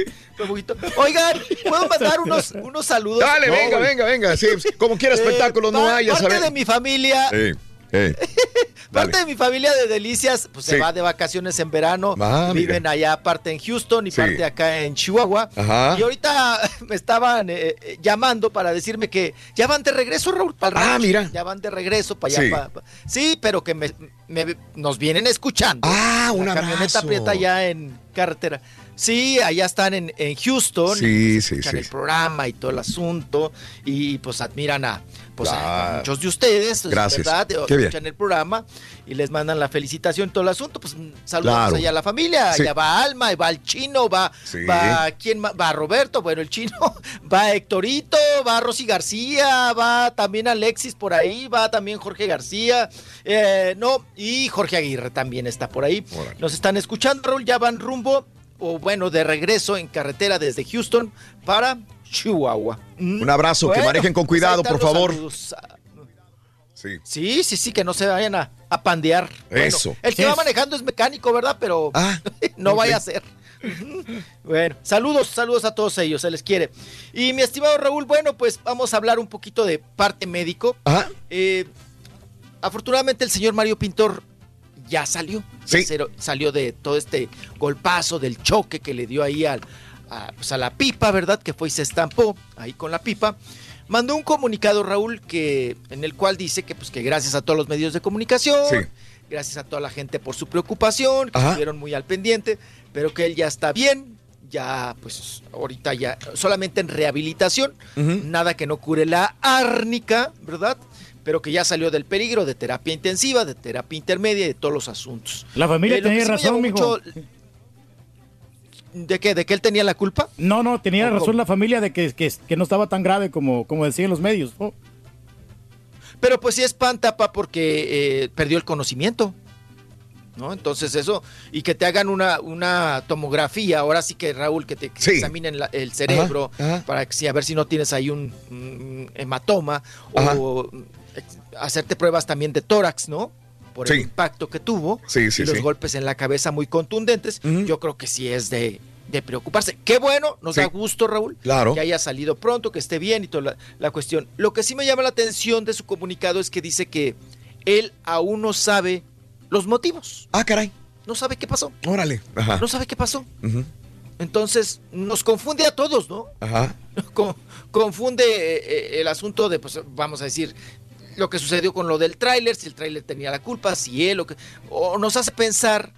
Oigan, ¿puedo mandar unos, unos saludos? Dale, No, venga, venga, venga. Sí, como quiera Eh, espectáculo, no hay, ya Parte sabes. de mi familia, Sí. Eh. Parte de mi familia de Delicias, pues Sí. se va de vacaciones en verano. Ah, Viven mira. allá, parte en Houston y Sí. parte acá en Chihuahua. Ajá. Y ahorita me estaban eh, eh, llamando para decirme que ya van de regreso, Raúl, para Ah, rancho. mira. Ya van de regreso para allá. Sí. pero que me, me- nos vienen escuchando. Ah, un La camioneta aprieta allá en carretera. Sí, allá están en, en Houston. Sí, y sí, sí. el programa y todo el asunto. Y pues admiran a, pues, a- muchos de ustedes. es Gracias. ¿verdad? Qué bien. Escuchan el programa y les mandan la felicitación y todo el asunto. Pues saludos Claro. allá a la familia. Sí. Allá va Alma, va el chino, va, Sí. va quién va Roberto, bueno, el chino, va Héctorito, va Rosy García, va también Alexis por ahí, va también Jorge García, eh, no, y Jorge Aguirre también está por ahí. Nos están escuchando, Raúl, ya van rumbo, o bueno, de regreso en carretera desde Houston para Chihuahua. Mm. Un abrazo, que manejen con pues cuidado, por favor. Sí. Sí, sí, sí, que no se vayan a, a pandear. Bueno, Eso. el que va manejando es mecánico, ¿verdad? Pero no ok. vaya a ser. Bueno, saludos, saludos a todos ellos, se les quiere. Y mi estimado Raúl, bueno, pues vamos a hablar un poquito de parte médico. Eh, afortunadamente el señor Mario Pintor ya salió. Ya salió de todo este golpazo, del choque que le dio ahí al, a, pues, a la pipa, ¿verdad? Que fue y se estampó ahí con la pipa. Mandó un comunicado, Raúl, que, en el cual dice que, pues, que gracias a todos los medios de comunicación, Sí. gracias a toda la gente por su preocupación, que Ajá. estuvieron muy al pendiente, pero que él ya está bien, ya, pues, ahorita ya, solamente en rehabilitación, nada que no cure la árnica, ¿verdad? Pero que ya salió del peligro de terapia intensiva, de terapia intermedia y de todos los asuntos. La familia Eh, tenía razón, mijo. mucho- ¿De qué? ¿De que él tenía la culpa? No, no, tenía razón la familia de que, que, que no estaba tan grave como, como decían los medios. Oh, Pero pues sí espanta, pa, porque eh, perdió el conocimiento. ¿No? Entonces eso, y que te hagan una, una tomografía, ahora sí que Raúl, que te que Sí. examinen la- el cerebro, Ajá, ajá. para que sí, a ver si no tienes ahí un, un hematoma, o hacerte pruebas también de tórax, ¿no? Por el impacto que tuvo, Sí, y los golpes en la cabeza muy contundentes, yo creo que sí es de, de preocuparse. Qué bueno, nos da gusto, Raúl, Claro. que haya salido pronto, que esté bien y toda la, la cuestión. Lo que sí me llama la atención de su comunicado es que dice que él aún no sabe los motivos. Ah, caray. No sabe qué pasó. Órale. Ajá. No sabe qué pasó. Entonces, nos confunde a todos, ¿no? Ajá. Con- confunde eh, eh, el asunto de, pues, vamos a decir, lo que sucedió con lo del tráiler, si el tráiler tenía la culpa, si él o que... O nos hace pensar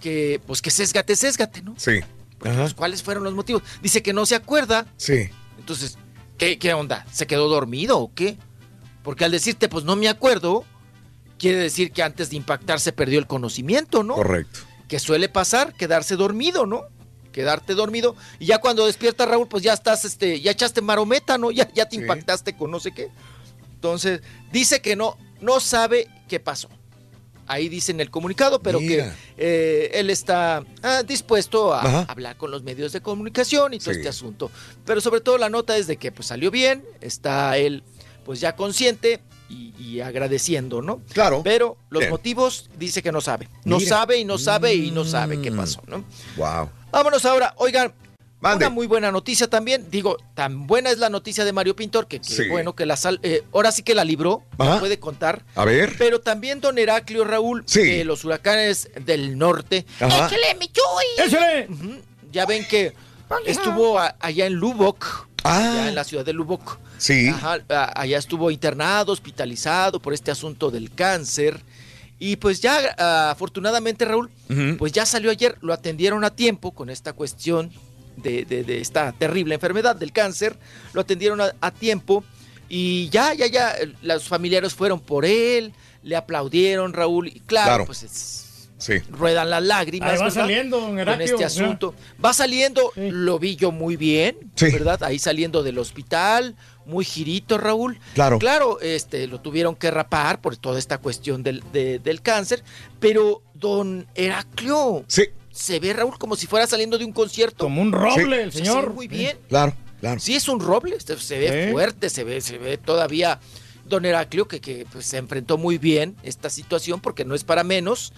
que, pues, que sésgate, sésgate, ¿no? Sí. Ajá. Pues, ¿Cuáles fueron los motivos? Dice que no se acuerda. Sí. Entonces, ¿qué, qué onda? ¿Se quedó dormido o qué? Porque al decirte, pues no me acuerdo, quiere decir que antes de impactar se perdió el conocimiento, ¿no? Correcto. Que suele pasar, quedarse dormido, ¿no? Quedarte dormido. Y ya cuando despierta Raúl, pues ya estás, este, ya echaste marometa, ¿no? Ya, ya te impactaste con no sé qué. Entonces, dice que no, no sabe qué pasó. Ahí dice en el comunicado, pero Mira. que eh, él está ah, dispuesto a Ajá. hablar con los medios de comunicación y todo Sí. este asunto. Pero sobre todo la nota es de que pues salió bien, está él pues ya consciente y, y agradeciendo, ¿no? Claro. Pero los Bien. motivos dice que no sabe. No Mira. sabe y no sabe y no sabe Mm. qué pasó, ¿no? Wow. Vámonos ahora, oigan. Mande. Una muy buena noticia también. Digo, tan buena es la noticia de Mario Pintor que, que Sí. bueno que la sal, eh, ahora sí que la libró, la Ajá. puede contar. A ver. Pero también don Heraclio Raúl, Sí. de los huracanes del norte. Ajá. ¡Échale, mi Chuy! ¡Échale! Ujú. Ya ven que estuvo a- allá en Lubbock, Ah. allá en la ciudad de Lubbock. Sí. Ajá, allá estuvo internado, hospitalizado por este asunto del cáncer. Y pues ya, ah, afortunadamente, Raúl, pues ya salió ayer, lo atendieron a tiempo con esta cuestión de, de- de esta terrible enfermedad del cáncer, lo atendieron a, a tiempo y ya, ya, ya, eh, los familiares fueron por él, le aplaudieron, Raúl, y claro, Claro. pues es- Sí. ruedan las lágrimas. Ahí va ¿verdad? saliendo, don Con Heraclio, este ya. asunto. Va saliendo, lo vi yo muy bien, Sí. ¿verdad? Ahí saliendo del hospital, muy girito, Raúl. Claro. Claro, este, lo tuvieron que rapar por toda esta cuestión del, de- del cáncer, pero don Heraclio Sí. se ve, Raúl, como si fuera saliendo de un concierto. Como un roble, Sí. el Se ve señor. muy bien. Claro, claro. Sí, es un roble, se se ve Sí. fuerte, se ve, se ve todavía don Heraclio que, que, pues, se enfrentó muy bien esta situación porque no es para menos.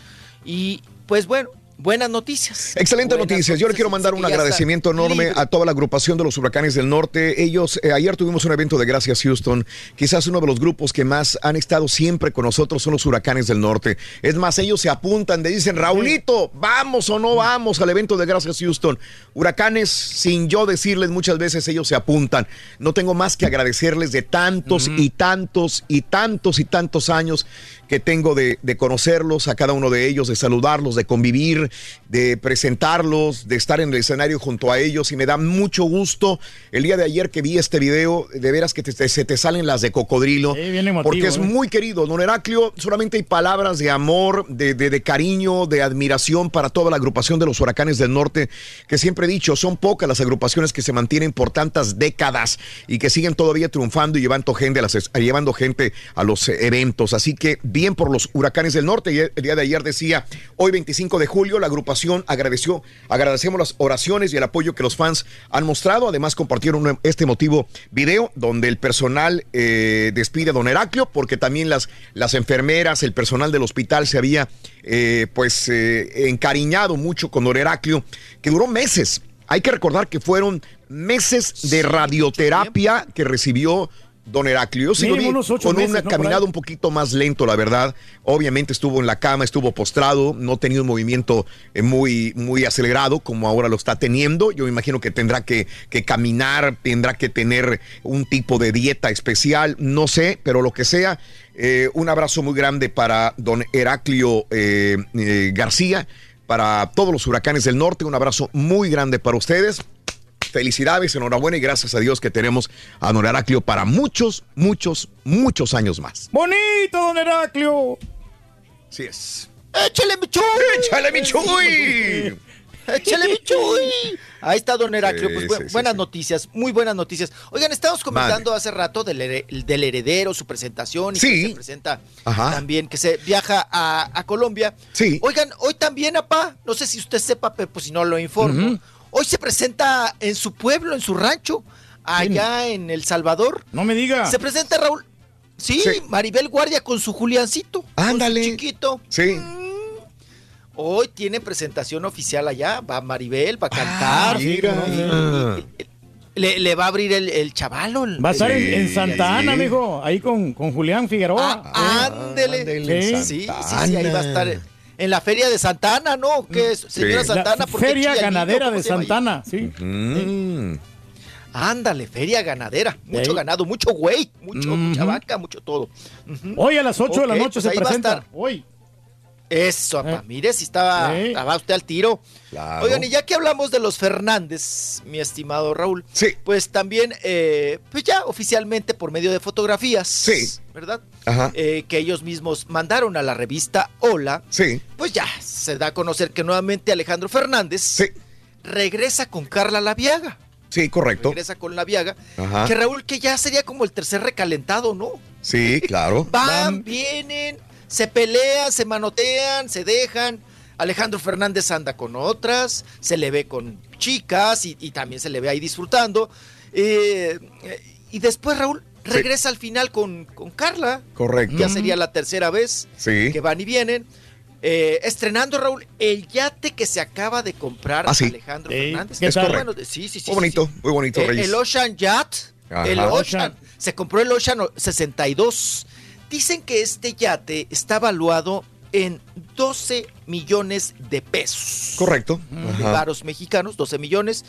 Y pues bueno, buenas noticias. Excelente Buenas noticias. Yo le quiero mandar un agradecimiento enorme libre. a toda la agrupación de los huracanes del norte. Ellos, eh, ayer tuvimos un evento de Gracias Houston. Quizás uno de los grupos que más han estado siempre con nosotros son los huracanes del norte. Es más, ellos se apuntan, le dicen, Raulito, vamos o no vamos al evento de Gracias Houston. Huracanes, sin yo decirles muchas veces, ellos se apuntan. No tengo más que agradecerles de tantos y tantos y tantos y tantos años que tengo de, de conocerlos a cada uno de ellos, de saludarlos, de convivir, de presentarlos, de estar en el escenario junto a ellos y me da mucho gusto el día de ayer que vi este video, de veras que te- te- se te salen las de cocodrilo, emotivo, porque es ¿eh? muy querido. Don Heraclio, solamente hay palabras de amor, de, de- de cariño, de admiración para toda la agrupación de los huracanes del norte, que siempre he dicho, son pocas las agrupaciones que se mantienen por tantas décadas y que siguen todavía triunfando y llevando gente a, las, llevando gente a los eventos. Así que bien por los huracanes del norte. Y el día de ayer decía, hoy 25 de julio, la agrupación agradeció, agradecemos las oraciones y el apoyo que los fans han mostrado. Además, compartieron un- este motivo video donde el personal eh, despide a don Heraclio, porque también las, las enfermeras, el personal del hospital se había eh, pues eh, encariñado mucho con don Heraclio, que duró meses. Hay que recordar que fueron meses de radioterapia que recibió don Heraclio. Yo sí lo vi con meses, una caminada un poquito más lento, la verdad. Obviamente estuvo en la cama, estuvo postrado, no tenido un movimiento eh, muy, muy acelerado como ahora lo está teniendo. Yo me imagino que tendrá que, que caminar, tendrá que tener un tipo de dieta especial, no sé, pero lo que sea. eh, un abrazo muy grande para don Heraclio eh, García, para todos los huracanes del norte. Un abrazo muy grande para ustedes. Felicidades, enhorabuena y gracias a Dios que tenemos a don Heraclio para muchos, muchos, muchos años más. Bonito, don Heraclio. Así es. ¡Échale mi chuy! ¡Échale mi chuy! ¡Échale mi chuy! Ahí está Don Heraclio, Sí, pues bu- sí, sí, buenas sí. noticias, muy buenas noticias. Oigan, estábamos comentando hace rato del, del heredero, su presentación y Sí. que se presenta Ajá. también, que se viaja a, a Colombia. Sí. Oigan, hoy también, apá, no sé si usted sepa, pero pues si no lo informo. Hoy se presenta en su pueblo, en su rancho, allá en El Salvador. No me diga. Se presenta Raúl. Sí, Sí. Maribel Guardia con su Juliancito. con su Ándale. chiquito. Sí. Hoy tiene presentación oficial allá. Va Maribel, va a cantar. Ah, mira. Le, le va a abrir el, el chavalo. el- Va a estar en, el- en Santa Ana, mijo, ahí con, con Julián Figueroa. Ah, ándele. ándele, Sí, sí, sí, ahí va a estar en la feria de Santana, ¿no? ¿Qué es? Señora Sí. Santana, La ¿por qué Feria? Ganadera ¿Cómo de? Santana, sí. Ándale, feria ganadera. Mucho ganado, mucho güey, mucho, mucha vaca, mucho todo. Hoy a las 8 de la noche pues se presenta. Hoy. Eso, apa, Eh. mire si estaba, estaba usted al tiro. Claro. Oigan, y ya que hablamos de los Fernández, mi estimado Raúl, Sí. pues también, eh, pues ya oficialmente por medio de fotografías, Sí. ¿verdad? Ajá. Eh, que ellos mismos mandaron a la revista Hola, Sí. pues ya se da a conocer que nuevamente Alejandro Fernández Sí. regresa con Carla Laviaga. Sí, correcto. Regresa con Laviaga. Ajá. Que Raúl, que ya sería como el tercer recalentado, ¿no? Sí, claro. Van, vienen, se pelean, se manotean, se dejan. Alejandro Fernández anda con otras, se le ve con chicas y, y también se le ve ahí disfrutando. Eh, y después Raúl regresa al final con, con Carla. Correcto. Ya sería la tercera vez Sí. que van y vienen. Eh, estrenando, Raúl, el yate que se acaba de comprar Ah, sí. Alejandro Ey, Fernández. ¿qué Es. Bueno, de- sí, sí, sí. Muy bonito, muy bonito, Eh, Reyes. el Ocean Yacht. Ajá. El Ocean. Ocean. Se compró el Ocean 62. Dicen que este yate está valuado en 12 millones de pesos. Correcto. Ajá. varos mexicanos, 12 millones.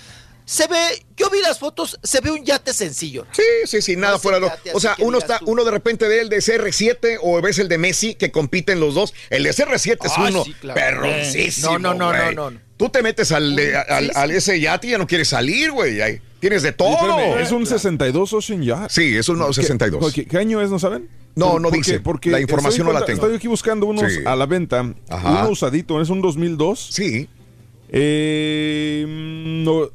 Se ve, yo vi las fotos, se ve un yate sencillo. Sí, sí, sí, nada No fuera lo. O sea, uno está, tú. uno de repente ve el de CR7 o ves el de Messi que compiten los dos. El de CR7 es uno sí, claro. perroncísimo. No, no, no, no, no. Tú te metes al, al, Sí, sí. al ese yate y ya no quieres salir, güey. ahí Tienes de todo. Espérame, es un 62 Ocean Yacht. Sí, es un ¿Qué- 62. ¿Qué, qué año es, no saben? No, no porque- dice. Porque La información no la tengo. Estoy aquí buscando unos Sí. a la venta. Ajá. Uno usadito, es un 2002. Sí. Eh, no,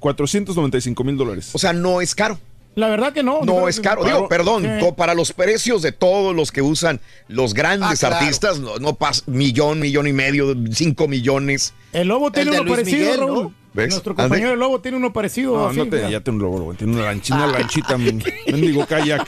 495 mil dólares. O sea, no es caro. La verdad que no. No es caro. Digo, perdón, para los precios de todos los que usan los grandes Ah, claro. artistas, no, no pasa millón, millón y medio, cinco millones. El lobo tiene uno Luis parecido, Miguel, ¿no? Raúl. ¿Ves? Nuestro compañero el lobo tiene uno parecido. No, así, no te, ya te un lobo, tiene una lanchita, una lanchita, men- mendigo kayak.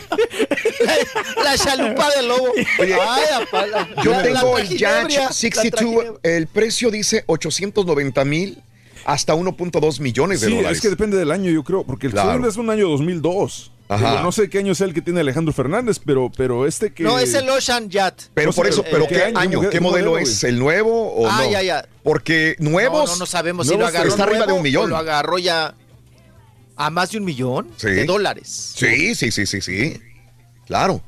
La, la chalupa del lobo. Oye, Ay, la- Yo la- la tengo el Yacht la 62, el precio dice 890 mil hasta 1.2 millones de Sí, dólares. es que depende del año, yo creo, porque el Claro. segundo es un año 2002. Ajá. Digo, No sé qué año es el que tiene Alejandro Fernández, pero, pero este que... No, es el Ocean Yacht. Pero No por eso, pero ¿qué ¿qué año? año? ¿Qué ¿Qué modelo modelo, es? ¿El nuevo o Ah, no? ya, ya. Porque nuevos. No, no, no sabemos si lo agarró Está arriba de un millón. lo agarró ya a más de un millón Sí. de dólares. Sí, sí, sí, sí, sí. Claro.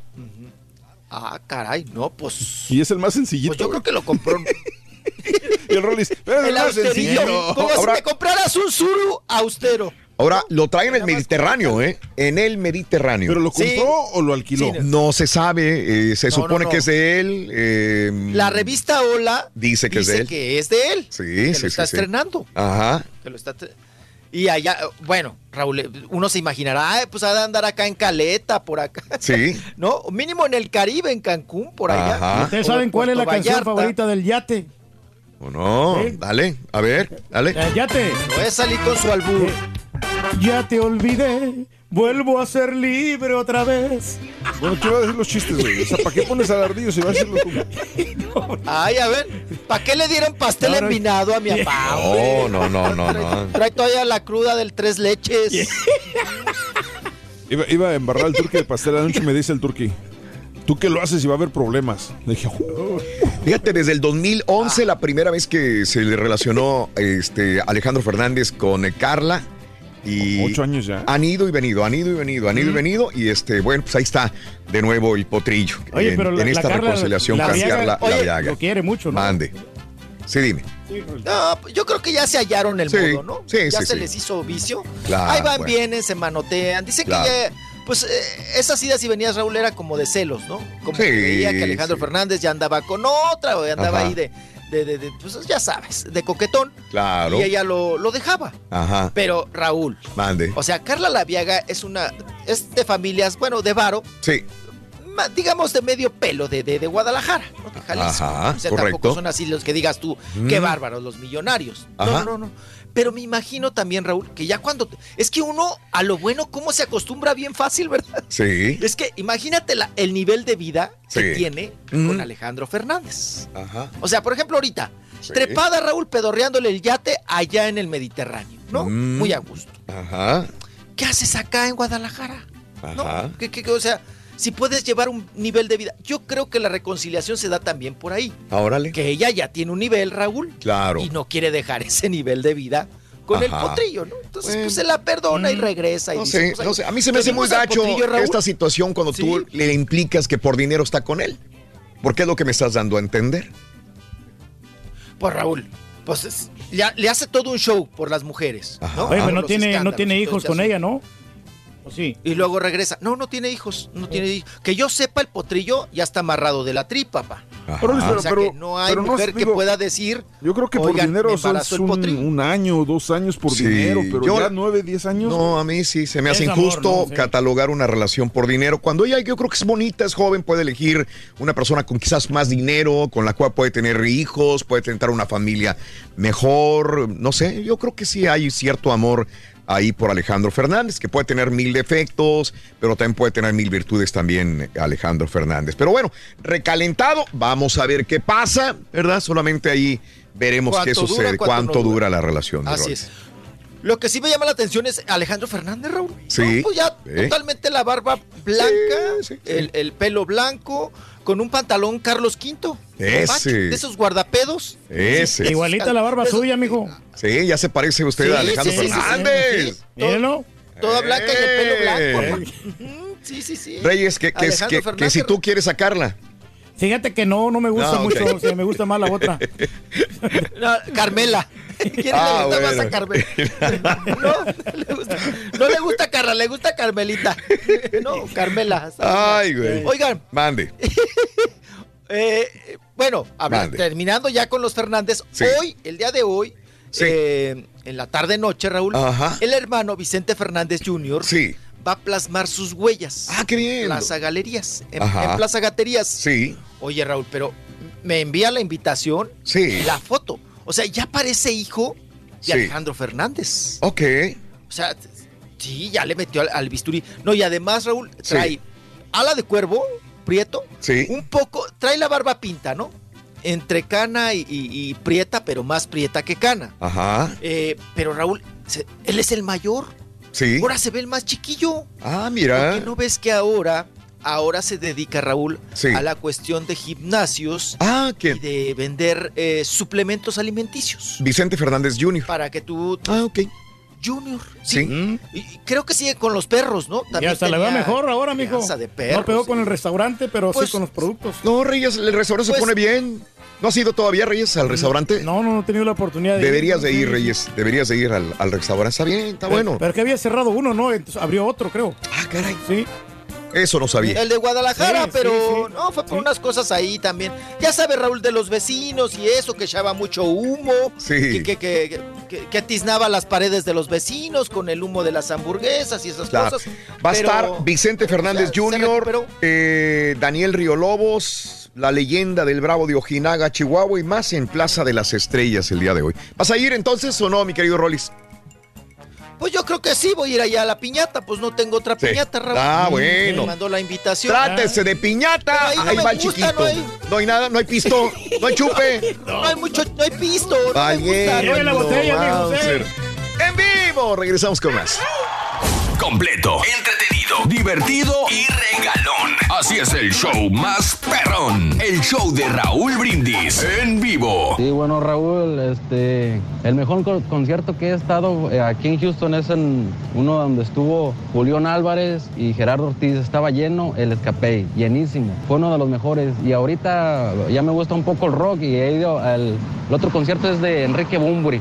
Ah, caray, no, pues. Y es el más sencillito. Pues yo creo que lo compró. Y el Rollis, pero el austerillo. sencillo. Como Ahora- si te compraras un suru austero. Ahora, lo traen en el Mediterráneo, ¿eh? En el Mediterráneo. ¿Pero lo compró o lo alquiló? No se sabe, eh, se No, supone no, que es de él. eh, La revista Hola Dice que es de dice él. que es de él. Sí, que sí, lo está sí, estrenando. Ajá. que lo está y allá, bueno, Raúl, eh, uno se imaginará, "Ay, pues ha de andar acá en Caleta, por acá. Sí. ¿No? Mínimo en el Caribe, en Cancún, por allá. Ajá. ¿Ustedes saben cuál es la canción favorita del yate? ¿O no? Sí. Dale, a ver, dale. El yate. Voy a salir con su albur. Ya te olvidé, vuelvo a ser libre otra vez. Bueno, ¿qué va a decir los chistes, güey? O sea, ¿para qué pones al ardillo si va a decirlo tú? Ay, a ver, ¿para qué le dieron pastel No, no. envinado a mi papá? No, no, no, no, no. Trae todavía la cruda del tres leches. Iba, iba a embarrar el turqui de pastel anoche y me dice el turqui. Tú que lo haces y va a haber problemas. Le dije, "Uh". Fíjate, desde el 2011, la primera vez que se le relacionó este, Alejandro Fernández con eh, Carla. Y Ocho años ya. Han ido y venido, han ido y venido, han ido y venido. Y este, bueno, pues ahí está de nuevo el potrillo. Oye, en, pero la, en esta la Carla- reconciliación la con Viaga, Carla oye, Laviaga. Lo quiere mucho, ¿no? Mande. Sí, dime. No, pues yo creo que ya se hallaron el Sí, modo, ¿no? sí, ya sí, se sí. les hizo vicio. Claro, Ahí van, bueno. vienen, se manotean. Dicen Claro. que ya, pues eh, esas idas y venidas, Raúl, era como de celos, ¿no? Como Sí, que veía que Alejandro sí. Fernández ya andaba con otra, o andaba Ajá. ahí de, de, de- de, pues ya sabes, de coquetón. Claro. Y ella lo, lo dejaba. Ajá. Pero, Raúl, Mande. o sea, Carla Laviaga es una, es de familias, bueno, de varo, Sí. Digamos de medio pelo de, de, de Guadalajara, ¿no? De Jalisco. Ajá, o sea, correcto. tampoco son así los que digas tú, qué Mm. bárbaros, los millonarios. Ajá. No, no, no. Pero me imagino también, Raúl, que ya cuando. Es que uno a lo bueno, ¿cómo se acostumbra bien fácil, verdad? Sí. Es que imagínate la- el nivel de vida que tiene Mm. con Alejandro Fernández. Ajá. O sea, por ejemplo, ahorita, Sí. trepada Raúl pedorreándole el yate allá en el Mediterráneo, ¿no? Mm. Muy a gusto. Ajá. ¿Qué haces acá en Guadalajara? Ajá. ¿Qué- qué- qué? o sea, si puedes llevar un nivel de vida. Yo creo que la reconciliación se da también por ahí. Órale. Que ella ya tiene un nivel, Raúl. Claro. Y no quiere dejar ese nivel de vida con el potrillo, ¿no? Entonces, pues se la perdona y regresa. Y No dice, sé, pues, no sé. A mí se me hace muy gacho esta situación cuando tú le implicas que por dinero está con él. Porque es lo que me estás dando a entender. Pues Raúl, pues es- le, le hace todo un show por las mujeres. ¿no? Oye, pero no tiene, no tiene hijos con ella, ¿no? ¿O sí? Y luego regresa. No, no tiene hijos. No tiene hijos. Que yo sepa, el potrillo ya está amarrado de la tripa, pa. Pero, o pero- sea pero- que no hay pero no, mujer que digo, pueda decir. Yo creo que por "Oigan, dinero el un, potrillo". un año o dos años por Sí, dinero, pero yo- ya nueve, diez años. No, a mí sí se me hace Es amor, injusto ¿no? Sí. catalogar una relación por dinero. Cuando ella, yo creo que es bonita, es joven, puede elegir una persona con quizás más dinero, con la cual puede tener hijos, puede tener una familia mejor. No sé, yo creo que sí hay cierto amor ahí por Alejandro Fernández, que puede tener mil defectos, pero también puede tener mil virtudes también Alejandro Fernández. Pero bueno, recalentado, vamos a ver qué pasa, ¿verdad? Solamente ahí veremos qué ¿Cuánto dura, sucede, cuánto cuánto no dura? dura la relación. de Así es. Lo que sí me llama la atención es Alejandro Fernández, Raúl. Sí. No, pues ya totalmente la barba blanca, El, el pelo blanco, con un pantalón Carlos V. Ese. De esos guardapedos. Ese. Igualita la barba suya, mijo. Sí, ya se parece usted Sí, a Alejandro sí, sí, sí, Fernández. sí. Mírenlo. Toda blanca y el pelo Eh. blanco. Sí, sí, sí. Reyes, que, que, Alejandro que- que Fernández. si tú quieres sacarla. Fíjate que no, no me gusta No, mucho, o sea, me gusta más la otra. No, Carmela. ¿Quién Ah, le gusta más a Carmela? No, le gusta, no le gusta Carla, le gusta Carmelita. No, Carmela. Ay, güey. Oigan, Mande. eh, bueno, terminando ya con los Fernández, Sí. hoy, el día de hoy, eh, en la tarde-noche, Raúl, Ajá. el hermano Vicente Fernández Jr. Sí. va a plasmar sus huellas. Ah, qué bien. Plaza Galerías, en, en Plaza Gaterías. Sí. Oye, Raúl, pero me envía la invitación Sí. la foto. O sea, ya parece hijo de Sí. Alejandro Fernández. Ok. O sea, sí, ya le metió al, al bisturí. No, y además, Raúl, Sí. trae ala de cuervo, prieto. Sí. Un poco, trae la barba pinta, ¿no? Entre cana y, y- y prieta, pero más prieta que cana. Ajá. Eh, pero Raúl, se- él es el mayor. Sí. Ahora se ve el más chiquillo. Ah, mira. ¿Por qué no ves que ahora, ahora se dedica Raúl Sí. a la cuestión de gimnasios Ah, y de vender eh, suplementos alimenticios? Vicente Fernández Jr. Para que tú... Ah, ok. Junior. Sí. Y creo que sigue con los perros, ¿no? Y hasta le va mejor ahora, mijo. de perros, No pegó sí. con el restaurante, pero Pues- sí con los productos. No, Reyes, el restaurante Pues- se pone bien. ¿No has ido todavía, Reyes, al restaurante? No, no, no he tenido la oportunidad de Deberías de Sí, ir, sí. Reyes. Deberías de ir al, al restaurante. Está bien, está Pero- bueno. Pero que había cerrado uno, ¿no? Entonces abrió otro, creo. Ah, caray. Sí. Eso no sabía. El de Guadalajara, Sí, pero sí, sí. no, fue por unas cosas ahí también. Ya sabe Raúl de los vecinos y eso, que echaba mucho humo, Sí. que, que, que, que- que atiznaba las paredes de los vecinos con el humo de las hamburguesas y esas Claro. cosas. Va a estar Vicente Fernández ya Jr., eh, Daniel Riolobos, la leyenda del Bravo de Ojinaga, Chihuahua y más en Plaza de las Estrellas el día de hoy. ¿Vas a ir entonces o no, mi querido Rollis? Pues yo creo que sí, voy a ir allá a la piñata, pues no tengo otra Sí. piñata, Raúl. Ah, bueno. Me mandó la invitación. Trátese de piñata. Pero ahí no Ahí me va el chiquito. no hay- No hay nada, no hay pisto, no hay chupe. No hay mucho, no hay pisto, no me gusta. Valiendo, Lleve la botella. En vivo, regresamos con más. Completo, entretenido, divertido y regalón. Así es el show más perrón. El show de Raúl Brindis en vivo. Sí, bueno, Raúl, este, el mejor co- concierto que he estado eh, aquí en Houston es en uno donde estuvo Julián Álvarez y Gerardo Ortiz. Estaba lleno el escape, llenísimo. Fue uno de los mejores. Y ahorita ya me gusta un poco el rock y he ido al. El otro concierto es de Enrique Bumburi.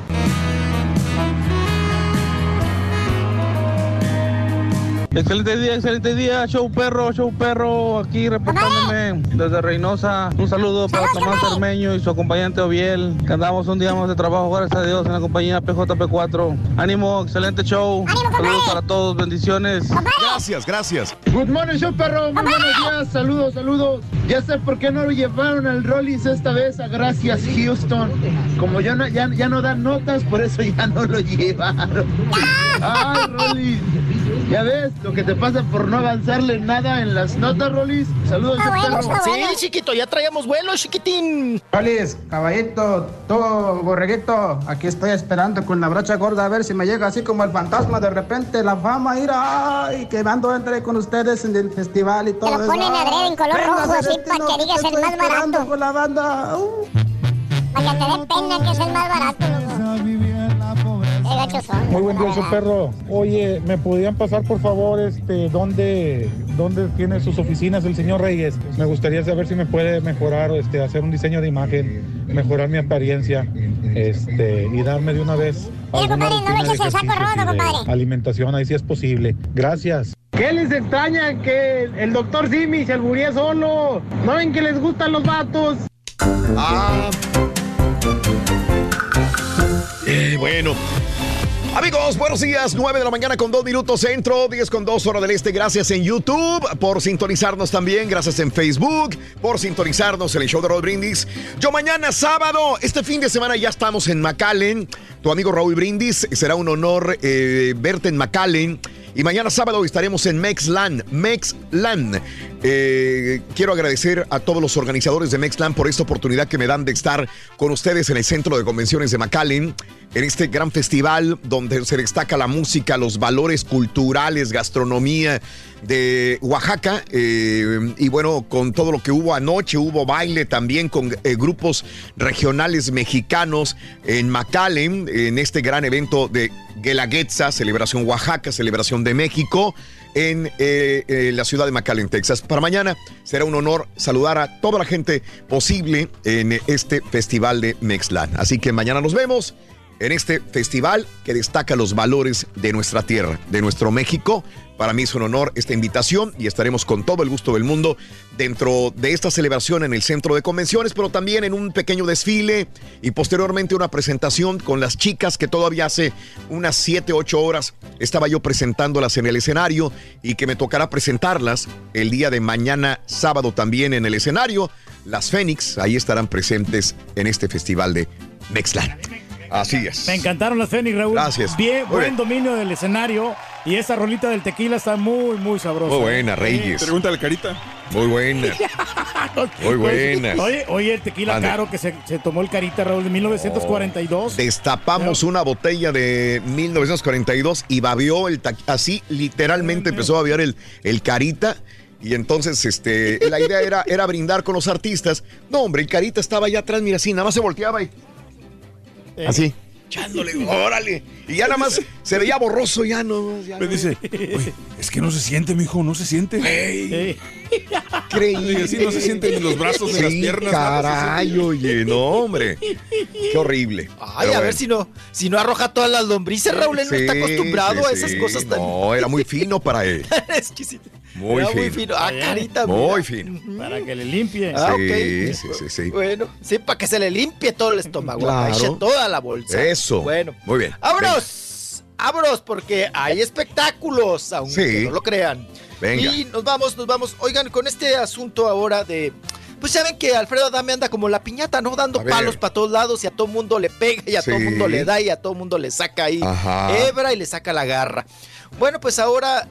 Excelente día, excelente día, show perro, show perro, aquí reportándome desde Reynosa. Un saludo para Tomás Cermeño y su acompañante Oviel, que andamos un día más de trabajo, gracias a Dios, en la compañía PJP4. Ánimo, excelente show. Saludos para todos, bendiciones. Gracias, gracias. Good morning, show perro. Muy buenos días. Saludos, saludos. Ya sé por qué no lo llevaron al Rollis esta vez. a Gracias, Houston. Como ya no, ya, ya no dan notas, por eso ya no lo llevaron. Ay, Rollis. Ya ves lo que te pasa por no avanzarle nada en las notas, Rollis. Saludos, show perro. Sí, chiquito, ya traíamos vuelo, chiquitín. Rolis, caballito, tú, borreguito, aquí estoy esperando con la brocha gorda a ver si me llega así como el fantasma de repente, la fama, ir ay, que ando entre con ustedes en el festival y todo lo eso. ponen adrede en color Venga, rojo, así, para que digas te el más barato. Con la banda. uh. Para que te dé pena que es el más barato, loco. Son. Muy buen día, perro. Oye, ¿me podrían pasar por favor este dónde, dónde tiene sus oficinas el señor Reyes? Me gustaría saber si me puede mejorar, este, hacer un diseño de imagen, mejorar mi apariencia, este, y darme de una vez Mira, alguna compadre, no rutina le eches de el saco ejercicios roto, y de compadre. alimentación, ahí sí es posible. Gracias. ¿Qué les extraña que el doctor Simi se alburía solo? ¿No ven que les gustan los vatos? Ah. Eh, bueno. Amigos, buenos días. 9 de la mañana con 2 minutos centro, 10 con 2 hora del este. Gracias en YouTube por sintonizarnos también. Gracias en Facebook por sintonizarnos en el show de Raúl Brindis. Yo mañana sábado, este fin de semana ya estamos en McAllen. Tu amigo Raúl Brindis, será un honor eh, verte en McAllen. Y mañana sábado estaremos en Mexland. Mexland. Eh, quiero agradecer a todos los organizadores de Mexland por esta oportunidad que me dan de estar con ustedes en el Centro de Convenciones de McAllen, en este gran festival donde se destaca la música, los valores culturales, gastronomía de Oaxaca. eh, y bueno, con todo lo que hubo anoche, hubo baile también con eh, grupos regionales mexicanos en McAllen, en este gran evento de Guelaguetza, celebración Oaxaca, celebración de México en eh, la ciudad de McAllen, Texas. Para mañana será un honor saludar a toda la gente posible en este festival de Mexlan. Así que mañana nos vemos en este festival que destaca los valores de nuestra tierra, de nuestro México. Para mí es un honor esta invitación y estaremos con todo el gusto del mundo dentro de esta celebración en el centro de convenciones, pero también en un pequeño desfile y posteriormente una presentación con las chicas que todavía hace unas 7, 8 horas estaba yo presentándolas en el escenario y que me tocará presentarlas el día de mañana sábado también en el escenario. Las Fénix ahí estarán presentes en este festival de Mexlan. Así es. Me encantaron las Fénix, Raúl. Gracias. Bien, Muy buen bien. dominio del escenario. Y esa rolita del tequila está muy, muy sabrosa. Muy buena, Reyes. Pregúntale, Carita. Muy buena. Muy buena. Oye, oye, el tequila Ande. caro que se, se tomó el Carita, Raúl, de 1942. Destapamos una botella de 1942 y babió el así literalmente empezó a babear el, el carita. Y entonces, este, la idea era, era brindar con los artistas. No, hombre, el carita estaba allá atrás, mira, así, nada más se volteaba y. Así. Echándole, órale. Y ya nada más se veía borroso, ya no. ya Me no. dice, "Oye, es que no se siente, mijo, no se siente. Creí. Y así no se siente ni los brazos ni las piernas. Caray, oye, no, hombre. Qué horrible. Ay, Pero a ver si no, si no arroja todas las lombrices, Raúl, él no está acostumbrado sí, a esas sí. cosas tan No, era muy fino para él. exquisitas. Muy Era fino. muy fino. Ah, carita. Muy mira. fino. Para que le limpie. Ah, sí, ok. sí, sí, sí. Bueno, sí, para que se le limpie todo el estómago. Claro. Eche toda la bolsa. Eso. Bueno. Muy bien. ¡Vámonos! ¡Vámonos! Porque hay espectáculos, aunque Sí. no lo crean. Venga. Y nos vamos, nos vamos. Oigan, con este asunto ahora de. Pues ya ven que Alfredo Adame anda como la piñata, ¿no? Dando palos para todos lados y a todo mundo le pega y a todo Sí. mundo le da y a todo mundo le saca ahí Ajá. hebra y le saca la garra. Bueno, pues ahora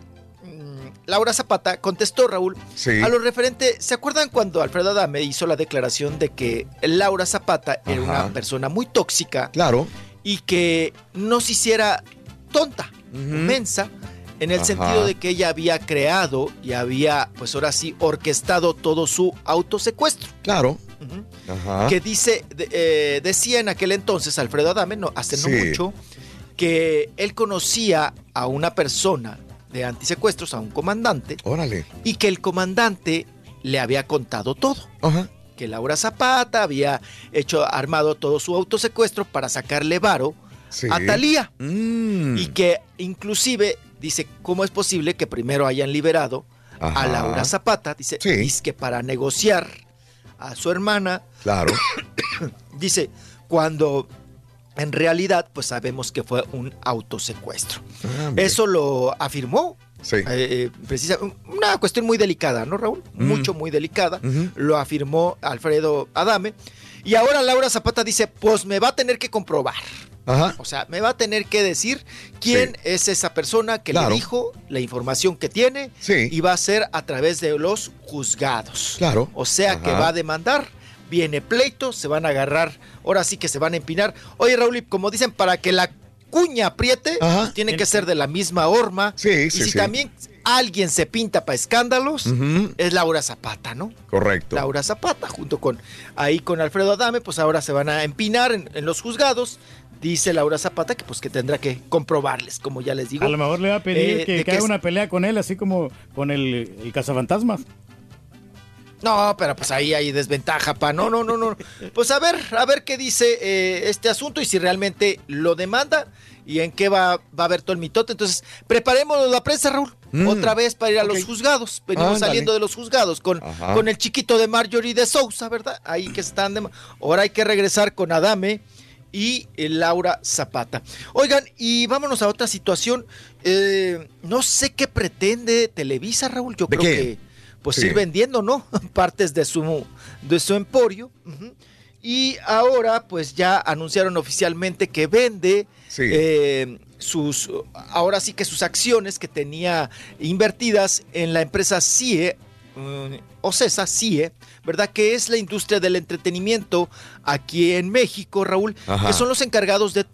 Laura Zapata contestó, Raúl, Sí. a lo referente, ¿se acuerdan cuando Alfredo Adame hizo la declaración de que Laura Zapata era una persona muy tóxica Claro. y que no se hiciera tonta, mensa, en el Ajá. sentido de que ella había creado y había, pues ahora sí, orquestado todo su autosecuestro? Claro. Ajá. Que dice, de- eh, decía en aquel entonces Alfredo Adame, no, hace Sí. no mucho, que él conocía a una persona de antisecuestros, a un comandante, Órale. y que el comandante le había contado todo. Ajá. Que Laura Zapata había hecho, armado todo su autosecuestro para sacarle varo Sí. a Talía. Mm. Y que inclusive dice, ¿cómo es posible que primero hayan liberado Ajá. a Laura Zapata? Dice, Sí. dice que para negociar a su hermana, Claro. dice, cuando en realidad pues sabemos que fue un autosecuestro. Ah. Eso lo afirmó. Sí. eh, eh, precisa, una cuestión muy delicada, ¿no, Raúl? Mm. Mucho, muy delicada. Lo afirmó Alfredo Adame. Y ahora Laura Zapata dice, pues me va a tener que comprobar. Ajá. O sea, me va a tener que decir quién Sí. es esa persona que Claro. le dijo la información que tiene Sí. y va a ser a través de los juzgados. Claro. O sea que va a demandar, viene pleito, se van a agarrar, ahora sí que se van a empinar. Oye, Raúl, como dicen, para que la cuña apriete, Ajá. tiene que ser de la misma horma. Sí, y sí, si sí. también alguien se pinta para escándalos, es Laura Zapata, ¿no? Correcto. Laura Zapata, junto con ahí con Alfredo Adame, pues ahora se van a empinar en, en los juzgados. Dice Laura Zapata que pues que tendrá que comprobarles, como ya les digo. A lo mejor le va a pedir eh, que, que haga es- una pelea con él, así como con el, el cazafantasmas. No, pero pues ahí hay desventaja, pa. No, no, no, no. Pues a ver, a ver qué dice eh, este asunto y si realmente lo demanda y en qué va, va a haber todo el mitote. Entonces, preparémonos la prensa, Raúl. Mm. Otra vez para ir a los juzgados. Venimos saliendo de los juzgados con, Ajá. con el chiquito de Marjorie de Sousa, ¿verdad? Ahí que están. de- Ahora hay que regresar con Adame y eh, Laura Zapata. Oigan, y vámonos a otra situación. Eh, no sé qué pretende Televisa, Raúl. Yo ¿De creo qué? que pues Sí. ir vendiendo, ¿no? Partes de su, de su emporio. Y ahora, pues ya anunciaron oficialmente que vende Sí. eh, sus, ahora sí que sus acciones que tenía invertidas en la empresa CIE, mm, o CESA, CIE, ¿verdad? Que es la industria del entretenimiento aquí en México, Raúl, Ajá. que son los encargados de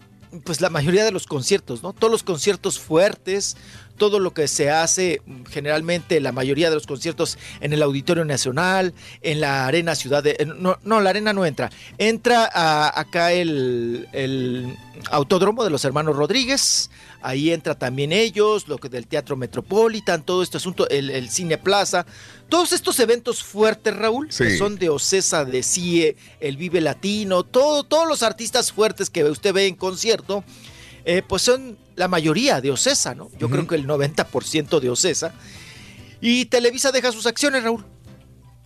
pues la mayoría de los conciertos, ¿no? Todos los conciertos fuertes, todo lo que se hace generalmente la mayoría de los conciertos en el Auditorio Nacional, en la Arena Ciudad de no, no, la Arena no entra. Entra a- acá el, el Autódromo de los Hermanos Rodríguez, ahí entra también ellos, lo que del Teatro Metropolitan, todo este asunto, el, el Cine Plaza, todos estos eventos fuertes, Raúl, que son de Ocesa, de CIE, el Vive Latino, todo, todos los artistas fuertes que usted ve en concierto, eh, pues son la mayoría de Ocesa, ¿no? Yo creo que el 90% de Ocesa. Y Televisa deja sus acciones, Raúl.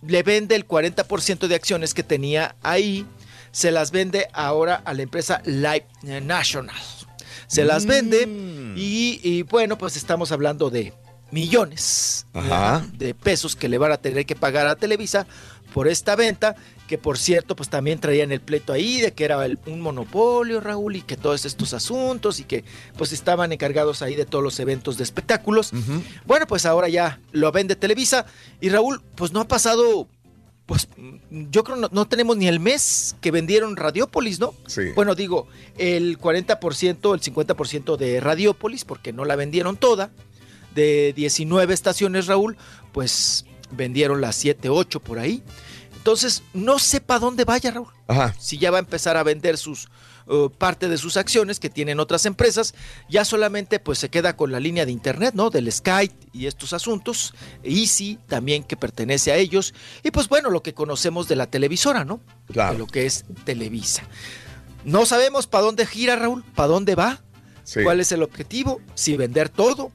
Le vende el 40% de acciones que tenía ahí, se las vende ahora a la empresa Live National. Se las vende y, y, bueno, pues estamos hablando de millones Ajá. de pesos que le van a tener que pagar a Televisa por esta venta que por cierto, pues también traían el pleito ahí de que era el- un monopolio, Raúl, y que todos estos asuntos y que pues estaban encargados ahí de todos los eventos de espectáculos. Bueno, pues ahora ya lo vende Televisa y Raúl, pues no ha pasado, pues yo creo no, no tenemos ni el mes que vendieron Radiópolis, ¿no? Sí. Bueno, digo, el 40%, el 50% de Radiópolis, porque no la vendieron toda, de 19 estaciones, Raúl, pues vendieron las 7, 8 por ahí. Entonces, no sé para dónde vaya, Raúl. Ajá. Si ya va a empezar a vender sus uh, parte de sus acciones que tienen otras empresas, ya solamente pues se queda con la línea de internet, ¿no? Del Skype y estos asuntos, Easy también que pertenece a ellos y pues bueno, lo que conocemos de la televisora, ¿no? Claro. De lo que es Televisa. No sabemos para dónde gira, Raúl, para dónde va, Sí. cuál es el objetivo, si vender todo,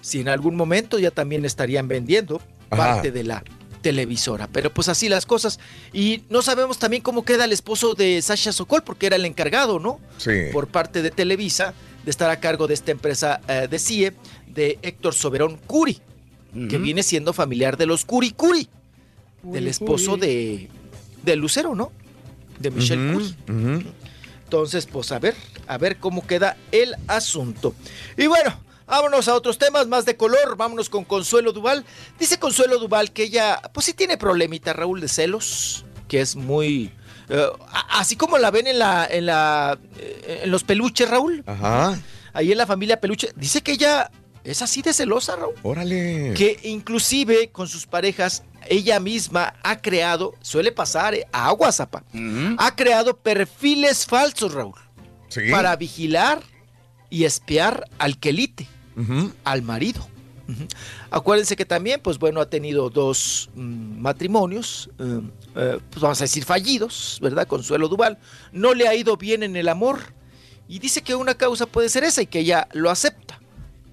si en algún momento ya también estarían vendiendo Ajá. parte de la televisora. Pero pues así las cosas. Y no sabemos también cómo queda el esposo de Sasha Sokol, porque era el encargado, ¿no? Sí. Por parte de Televisa, de estar a cargo de esta empresa eh, de CIE, de Héctor Soberón Curi, que viene siendo familiar de los Curi Curi, del esposo Curi. de, de Lucero, ¿no? De Michelle Curi. Ujú. Entonces, pues a ver, a ver cómo queda el asunto. Y bueno, vámonos a otros temas más de color. Vámonos con Consuelo Duval. Dice Consuelo Duval que ella, pues sí tiene problemita, Raúl, de celos, que es muy. eh, así como la ven en la, en la, eh, en los peluches, Raúl. Ajá. Ahí en la familia peluche. Dice que ella es así de celosa, Raúl. Órale. Que inclusive con sus parejas, ella misma ha creado, suele pasar, eh, a WhatsApp, ha creado perfiles falsos, Raúl, Sí. para vigilar y espiar al quelite, Al marido. Acuérdense que también, pues bueno, ha tenido dos mm, matrimonios, eh, eh, pues vamos a decir fallidos, ¿verdad? Consuelo Duval. No le ha ido bien en el amor y dice que una causa puede ser esa y que ella lo acepta,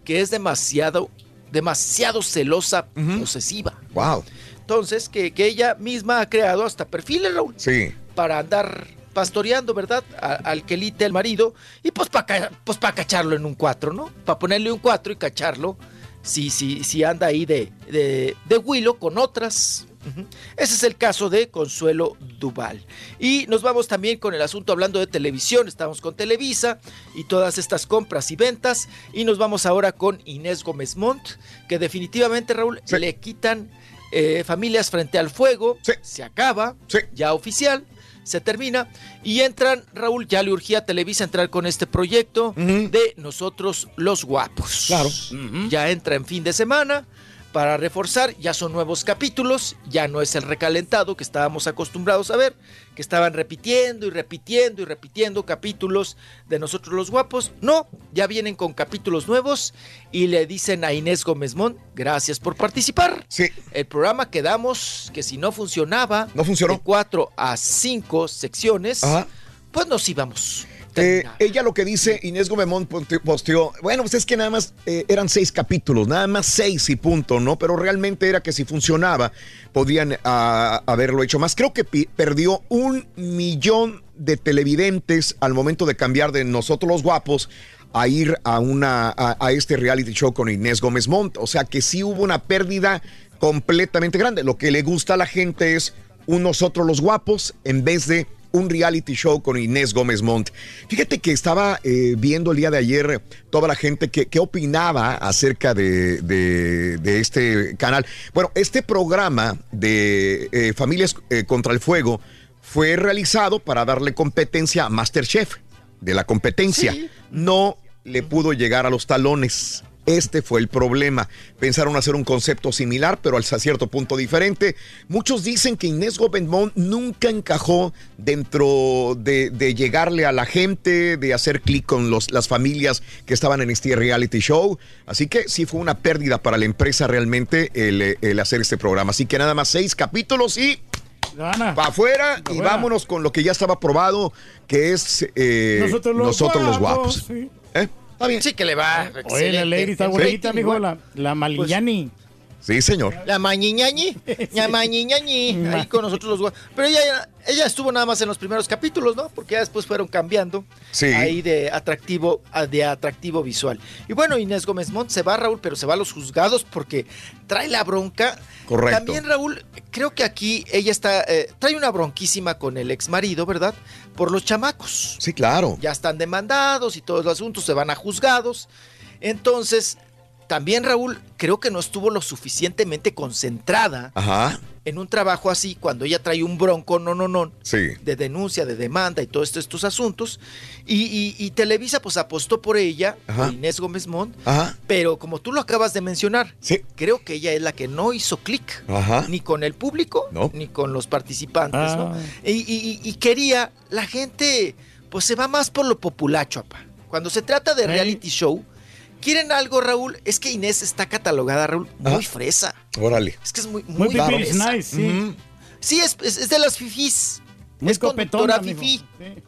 que es demasiado, demasiado celosa, posesiva. Wow. Entonces, que, que ella misma ha creado hasta perfiles, Raúl, Sí. para andar pastoreando, ¿verdad? A- al quelite, el marido, y pues para pues pa cacharlo en un 4, ¿no? Para ponerle un 4 y cacharlo si, si, si anda ahí de, de, de huilo con otras. Ese es el caso de Consuelo Duval. Y nos vamos también con el asunto hablando de televisión. Estamos con Televisa y todas estas compras y ventas. Y nos vamos ahora con Inés Gómez Montt, que definitivamente, Raúl, le quitan eh, familias frente al fuego. Se acaba, ya oficial. Se termina y entran, Raúl, ya le urgía a Televisa entrar con este proyecto de Nosotros los Guapos. Claro. Ya entra en fin de semana para reforzar, ya son nuevos capítulos, ya no es el recalentado que estábamos acostumbrados a ver, que estaban repitiendo y repitiendo y repitiendo capítulos de Nosotros los Guapos. No, ya vienen con capítulos nuevos y le dicen a Inés Gómez Mont, gracias por participar. Sí. El programa quedamos que si no funcionaba, No funcionó. de cuatro a cinco secciones, Ajá. pues nos íbamos. Eh, ella lo que dice, Inés Gomemón ponte- posteó, bueno, pues es que nada más eh, eran seis capítulos, nada más seis y punto, ¿no? Pero realmente era que si funcionaba, podían ah, haberlo hecho más. Creo que perdió un millón de televidentes al momento de cambiar de Nosotros los Guapos a ir a, una, a, a este reality show con Inés Gómez Montt. O sea que sí hubo una pérdida completamente grande. Lo que le gusta a la gente es un Nosotros los Guapos en vez de un reality show con Inés Gómez Montt. Fíjate que estaba eh, viendo el día de ayer toda la gente que, que opinaba acerca de, de- de este canal. Bueno, este programa de eh, Familias eh, contra el Fuego fue realizado para darle competencia a Masterchef de la competencia. No le pudo llegar a los talones. Este fue el problema. Pensaron hacer un concepto similar, pero hasta cierto punto diferente. Muchos dicen que Inés Gobernmont nunca encajó dentro de, de llegarle a la gente, de hacer clic con los, las familias que estaban en este reality show. Así que sí fue una pérdida para la empresa realmente el, el hacer este programa. Así que nada más seis capítulos y para afuera y vámonos con lo que ya estaba probado, que es eh, Nosotros los nosotros los guapos, guapos. sí. ¿Eh? Está bien. Sí que le va. Oye, la lady está bonita, mijo, amigo. la, la Malignani. Sí, señor. La mañiñañi, la mañiñañi, ahí con nosotros los guapos. Pero ella, ella estuvo nada más en los primeros capítulos, ¿no? Porque ya después fueron cambiando Sí. ahí de atractivo a de atractivo visual. Y bueno, Inés Gómez Mont se va, Raúl, pero se va a los juzgados porque trae la bronca. Correcto. También, Raúl, creo que aquí ella está, eh, trae una bronquísima con el ex marido, ¿verdad? Por los chamacos. Sí, claro. Ya están demandados y todos los asuntos se van a juzgados. Entonces, también Raúl, creo que no estuvo lo suficientemente concentrada Ajá. en un trabajo así cuando ella trae un bronco, no, no, no, Sí. de denuncia, de demanda y todos estos, estos asuntos. Y, y- y Televisa pues apostó por ella, Ajá. por Inés Gómez Mont, Ajá. pero como tú lo acabas de mencionar, Sí. creo que ella es la que no hizo clic. Ajá. Ni con el público, No. ni con los participantes, ¿no? Ah. Y, y- y quería, la gente, pues se va más por lo populacho, apa. Cuando se trata de reality show, quieren algo, Raúl, es que Inés está catalogada, Raúl, muy Ajá. fresa. Órale. Es que es muy, Muy muy, fresa. nice, sí. Sí, es, es- es de las fifís. Muy es copetona, conductora fifí. Sí.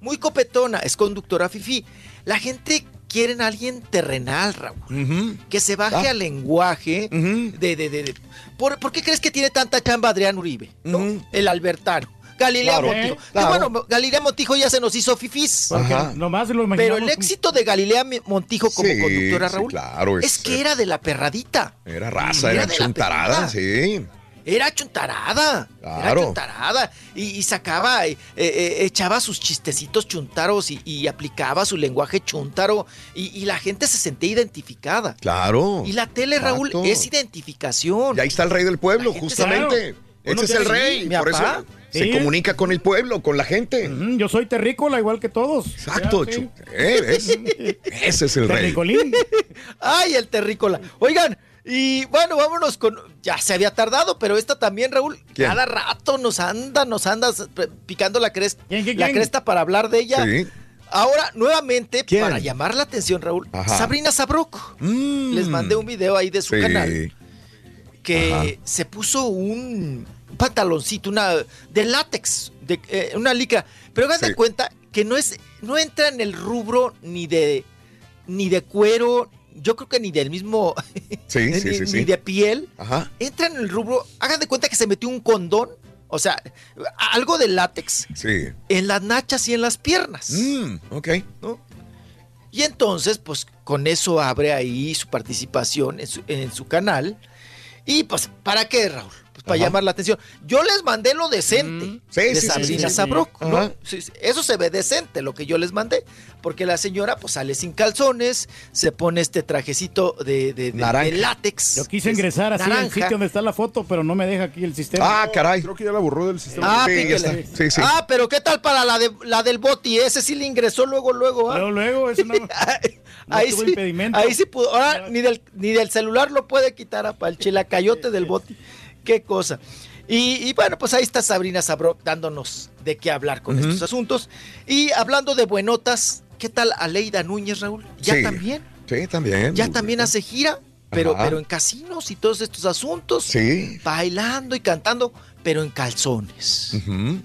Muy copetona, es conductora fifí. La gente quiere a alguien terrenal, Raúl. Que se baje Ah. al lenguaje de... de, de- de- ¿Por, por qué crees que tiene tanta chamba Adrián Uribe? ¿no? El Albertano. Galilea Claro, Montijo. eh, claro. bueno, Galilea Montijo ya se nos hizo fifís. Nomás lo Pero el éxito de Galilea Montijo como Sí, conductora, sí, Raúl, claro, es es- que era de la perradita. Era raza, Era era chuntarada, sí. Era chuntarada. Era Claro. chuntarada. Y, y sacaba, eh, eh, echaba sus chistecitos chuntaros y, y aplicaba su lenguaje chuntaro. Y, y la gente se sentía identificada. Claro. Y la tele, Raúl, es identificación. Y ahí está el rey del pueblo, La gente justamente. Uno Ese es el rey. Por papá. eso se comunica con el pueblo, con la gente. Yo soy terrícola igual que todos. Exacto, Ya, eh, ¿ves? Ese es el rey. Terricolín. Ay, el terrícola. Oigan, y bueno, vámonos con. Ya se había tardado, pero esta también, Raúl. ¿Quién? Cada rato nos anda, nos anda p- picando la cresta, ¿Quién, quién, la quién? cresta para hablar de ella. Sí. Ahora, nuevamente, ¿Quién? para llamar la atención, Raúl, Ajá. Sabrina Sabrok. Mm. Les mandé un video ahí de su Sí. canal que Ajá. se puso un pantaloncito, una de látex, de, eh, una licra. Pero hagan Sí. de cuenta que no es, no entra en el rubro ni de ni de cuero, yo creo que ni del mismo, Sí, ni, sí, sí, ni sí. de piel. Ajá. Entra en el rubro, hagan de cuenta que se metió un condón, o sea, algo de látex Sí. en las nachas y en las piernas. Mm, ok. ¿no? Y entonces, pues con eso abre ahí su participación en su, en su canal. Y pues, ¿para qué, Raúl? Para Ajá. llamar la atención. Yo les mandé lo decente Sí, de sí, Sabrina sí, sí. Sabrok, ¿no? Ajá. Sí, sí, Eso se ve decente, lo que yo les mandé. Porque la señora, pues sale sin calzones, se pone este trajecito de, de- de- Naranja. de látex. Yo quise es ingresar así al naranja. sitio donde está la foto, pero no me deja aquí el sistema. Ah, caray. Creo que ya la borró del sistema. Ah, Sí, ya píquele. está. Sí, sí. Ah, pero ¿qué tal para la, de, la del Boti? Ese sí le ingresó luego, luego. ¿ah? Luego, luego, eso no. No ahí, tuvo sí, impedimento. ahí sí pudo. Ahora ni del, ni del celular lo puede quitar a el chilacayote del boti. Qué cosa. Y, y bueno, pues ahí está Sabrina Sabro dándonos de qué hablar con estos asuntos. Y hablando de buenotas, ¿qué tal Aleida Núñez, Raúl? Ya Sí. también. Sí, también. Ya también hace gira, pero, Ajá. pero en casinos y todos estos asuntos. Sí. Bailando y cantando, pero en calzones.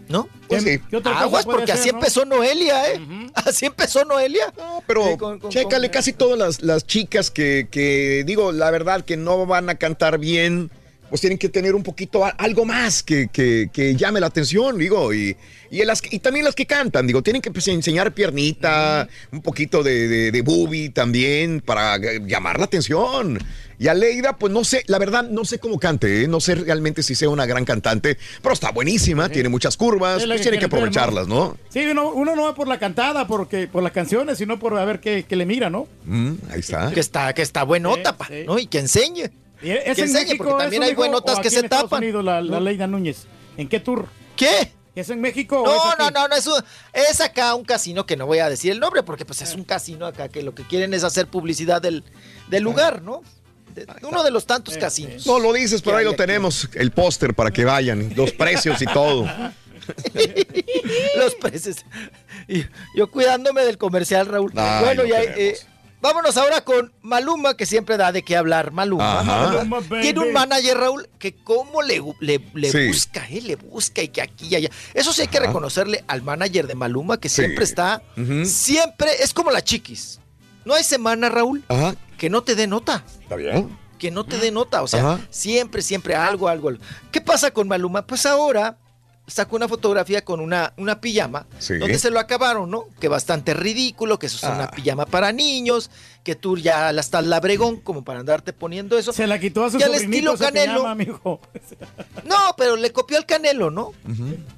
¿No? Pues sí. ¿Qué otra cosa Aguas, porque hacer, así no? empezó Noelia, ¿eh? Así empezó Noelia. No, pero Sí, con- con- chécale, con- casi todas las, las chicas que, que, digo, la verdad, que no van a cantar bien, pues tienen que tener un poquito a- algo más que, que, que llame la atención, digo, y, y, las, y también las que cantan, digo, tienen que pues, enseñar piernita, un poquito de, de, de boobie también para llamar la atención. Y Aleida, pues no sé, la verdad, no sé cómo cante, ¿eh? no sé realmente si sea una gran cantante, pero está buenísima, tiene muchas curvas, pues que tiene que aprovecharlas, ¿no? Sí, uno, uno no va por la cantada, porque, por las canciones, sino por a ver qué, qué le mira, ¿no? Mm, ahí está. Que está, que está buenota, Sí, pa, sí. ¿no? Y que enseñe. Y ¿Es Que en enseñe, México porque también hay buenotas que se en Estados tapan? Unidos, la, la. Leida Núñez. ¿En qué tour? ¿Qué? ¿Es en México o es No, no, no, no, es, un- es acá un casino que no voy a decir el nombre, porque pues es un casino acá que lo que quieren es hacer publicidad del, del lugar, ¿no? De- uno de los tantos casinos. No lo dices, pero ahí lo tenemos, el póster para que vayan, los precios y todo. Los precios. Y yo cuidándome del comercial, Raúl. Ay, bueno, no ya, eh, vámonos ahora con Maluma, que siempre da de qué hablar. Maluma. Maluma. Tiene un manager, Raúl, que cómo le, le, le Sí. busca, eh, le busca y que aquí y allá. Eso sí hay que reconocerle al manager de Maluma, que Sí. siempre está, siempre, es como la chiquis. No hay semana, Raúl, Ajá, que no te dé nota. está bien. Que no te dé nota. O sea, Ajá. siempre, siempre algo, algo, algo. ¿Qué pasa con Maluma? Pues ahora sacó una fotografía con una, una pijama Sí. donde se lo acabaron, ¿no? Que bastante ridículo, que eso es una Ah. pijama para niños, que tú ya la estás labregón como para andarte poniendo eso. Se la quitó a su Y al estilo Canelo. pijama, mijo. No, pero le copió al Canelo, ¿no?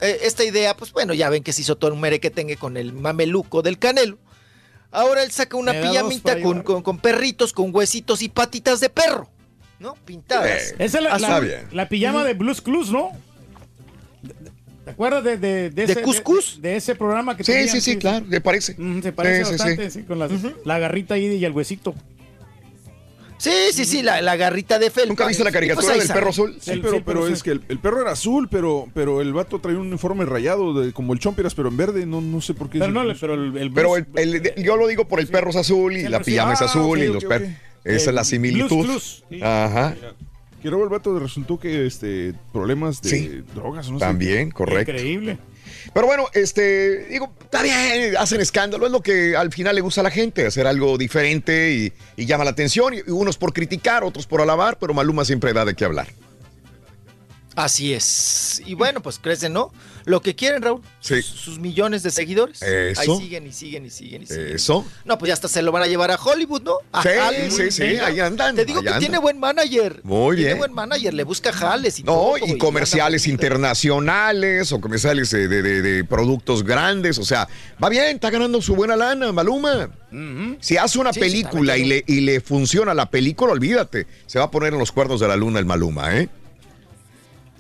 Eh, esta idea, pues bueno, ya ven que se hizo todo un merequetengue con el mameluco del Canelo. Ahora él saca una pijamita con, con- con perritos, con huesitos y patitas de perro, ¿no? Pintadas. Esa es la- la pijama de Blues Clues, ¿no? ¿Te acuerdas de, de, ¿De ese, Cuscus? De, de ese programa que Sí, tenían? sí, sí, claro, le parece. Mm, se parece Sí, sí, bastante, sí. sí, con las- la garrita ahí y el huesito. Sí, sí, sí, la, la garrita de felpa. ¿Nunca viste la caricatura Pues del perro azul? Sí, El- pero, sí, pero pero es sí. que el, el perro era azul, pero, pero el vato traía un uniforme rayado de, como el Chompiras, pero en verde. No, no sé por qué. Pero no, pero el, el Pero Blues- el, el- yo lo digo por el perro es azul y Sí, la sí. pijama es Ah, azul y los ok. perros. Esa es la similitud. Sí. Ajá. Que luego el vato resultó que este problemas de Sí. drogas no. También, correcto. Increíble. Pero bueno, este, digo, está bien, hacen escándalo, es lo que al final le gusta a la gente, hacer algo diferente y, y llama la atención. Y unos por criticar, otros por alabar, pero Maluma siempre da de qué hablar. Así es. Y bueno, pues crecen, ¿no? Lo que quieren, Raúl. Sí. Sus, millones de seguidores. Eso. Ahí siguen y siguen y siguen y siguen. Eso. No, pues ya hasta se lo van a llevar a Hollywood, ¿no? A Sí, Hollywood, sí, ahí andan, Te digo que andan. tiene buen manager. Muy Tiene bien. buen manager, le busca jales y No, todo. y comerciales internacionales o comerciales de, de- de- de productos grandes. O sea, va bien, está ganando su buena lana, Maluma. Si hace una sí, película y le, y le funciona la película, olvídate. Se va a poner en los cuernos de la luna el Maluma, ¿eh?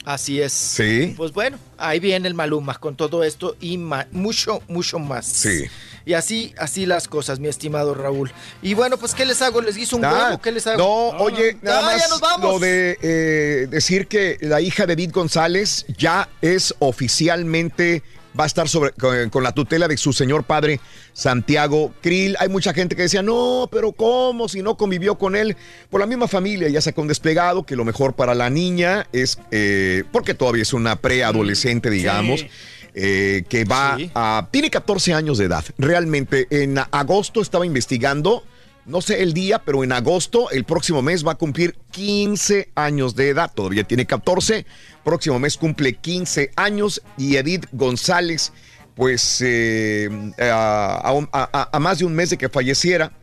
Así es. Sí. Pues bueno, ahí viene el Maluma con todo esto y mucho, mucho más. Sí. Y así, así las cosas, mi estimado Raúl. Y bueno, pues, ¿qué les hago? ¿Les guiso un Ah, huevo? ¿Qué les hago? No, oye, nada Ah, ya más nos vamos. lo de eh, decir que la hija de Edith González ya es oficialmente, va a estar sobre, con, con la tutela de su señor padre Santiago Krill. Hay mucha gente que decía, no, pero ¿cómo? Si no convivió con él por la misma familia, ya sacó un despegado, que lo mejor para la niña es, eh, porque todavía es una preadolescente, digamos. Sí. eh, que va a... Tiene 14 años de edad. Realmente, en agosto estaba investigando, no sé el día, pero en agosto, el próximo mes, va a cumplir 15 años de edad. Todavía tiene 14. Próximo mes cumple 15 años y Edith González, pues eh, a, a- a- a más de un mes de que falleciera,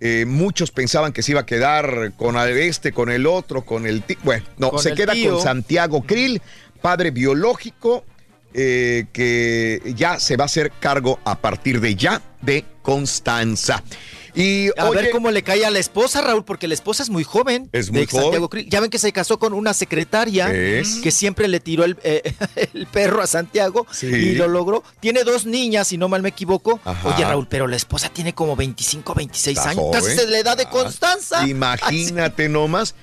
eh, muchos pensaban que se iba a quedar con el este, con el otro, con el tío. Bueno, no, Con se queda tío. con Santiago Krill, padre biológico, eh, que ya se va a hacer cargo a partir de ya de Constanza. Y A oye, ver cómo le cae a la esposa, Raúl, porque la esposa es muy joven. Es de muy Santiago joven. Ya ven que se casó con una secretaria Es. que siempre le tiró el, eh, el perro a Santiago Sí. y lo logró. Tiene dos niñas, si no mal me equivoco. Ajá. Oye, Raúl, pero la esposa tiene como 25, 26 Está años. Casi joven. es la edad de Ah, Constanza. Imagínate nomás.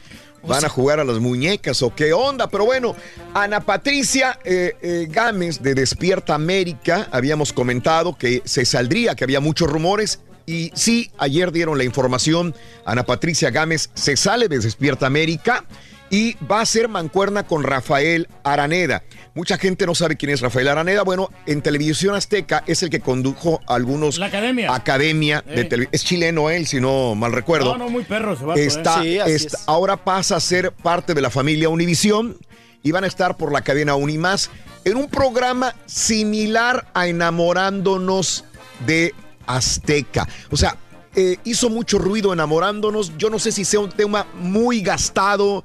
Van a jugar a las muñecas o qué onda. Pero bueno, Ana Patricia eh, eh, Gámez de Despierta América, habíamos comentado que se saldría, que había muchos rumores. Y sí, ayer dieron la información. Ana Patricia Gámez se sale de Despierta América y va a ser mancuerna con Rafael Araneda. Mucha gente no sabe quién es Rafael Araneda. Bueno, en Televisión Azteca es el que condujo algunos La academia. academia de Eh. tele- Es chileno él, si no mal recuerdo. No, no, muy perro se va a poner. Está, Sí, así está- es. ahora pasa a ser parte de la familia Univisión y van a estar por la cadena Unimás en un programa similar a Enamorándonos de Azteca. O sea, eh, hizo mucho ruido enamorándonos. Yo no sé si sea un tema muy gastado.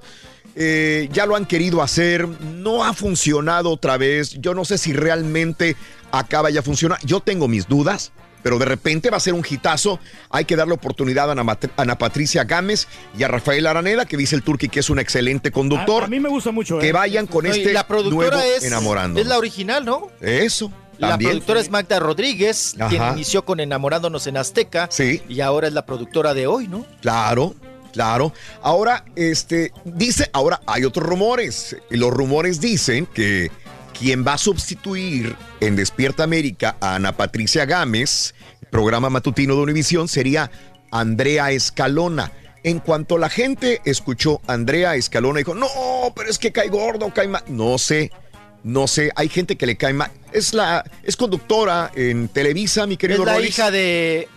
eh, ya lo han querido hacer, no ha funcionado otra vez. Yo no sé si realmente acaba ya funcionar. Yo tengo mis dudas, pero de repente va a ser un hitazo. Hay que darle oportunidad a Ana, Mat- Ana Patricia Gámez y a Rafael Araneda, que dice el Turqui que es un excelente conductor. A, a mí me gusta mucho. que eh. vayan con este la productora nuevo es, enamorando. es la original, ¿no? Eso. La productora es Magda Rodríguez, Ajá. quien inició con Enamorándonos en Azteca. Sí. Y ahora es la productora de hoy, ¿no? Claro, claro. Ahora, este, dice, ahora hay otros rumores. Y los rumores dicen que quien va a sustituir en Despierta América a Ana Patricia Gámez, programa matutino de Univisión, sería Andrea Escalona. En cuanto la gente escuchó a Andrea Escalona, dijo, no, pero es que cae gordo, cae mal. No sé, no sé, hay gente que le cae mal. Es la, es conductora en Televisa, mi querido Es la Rolis. hija de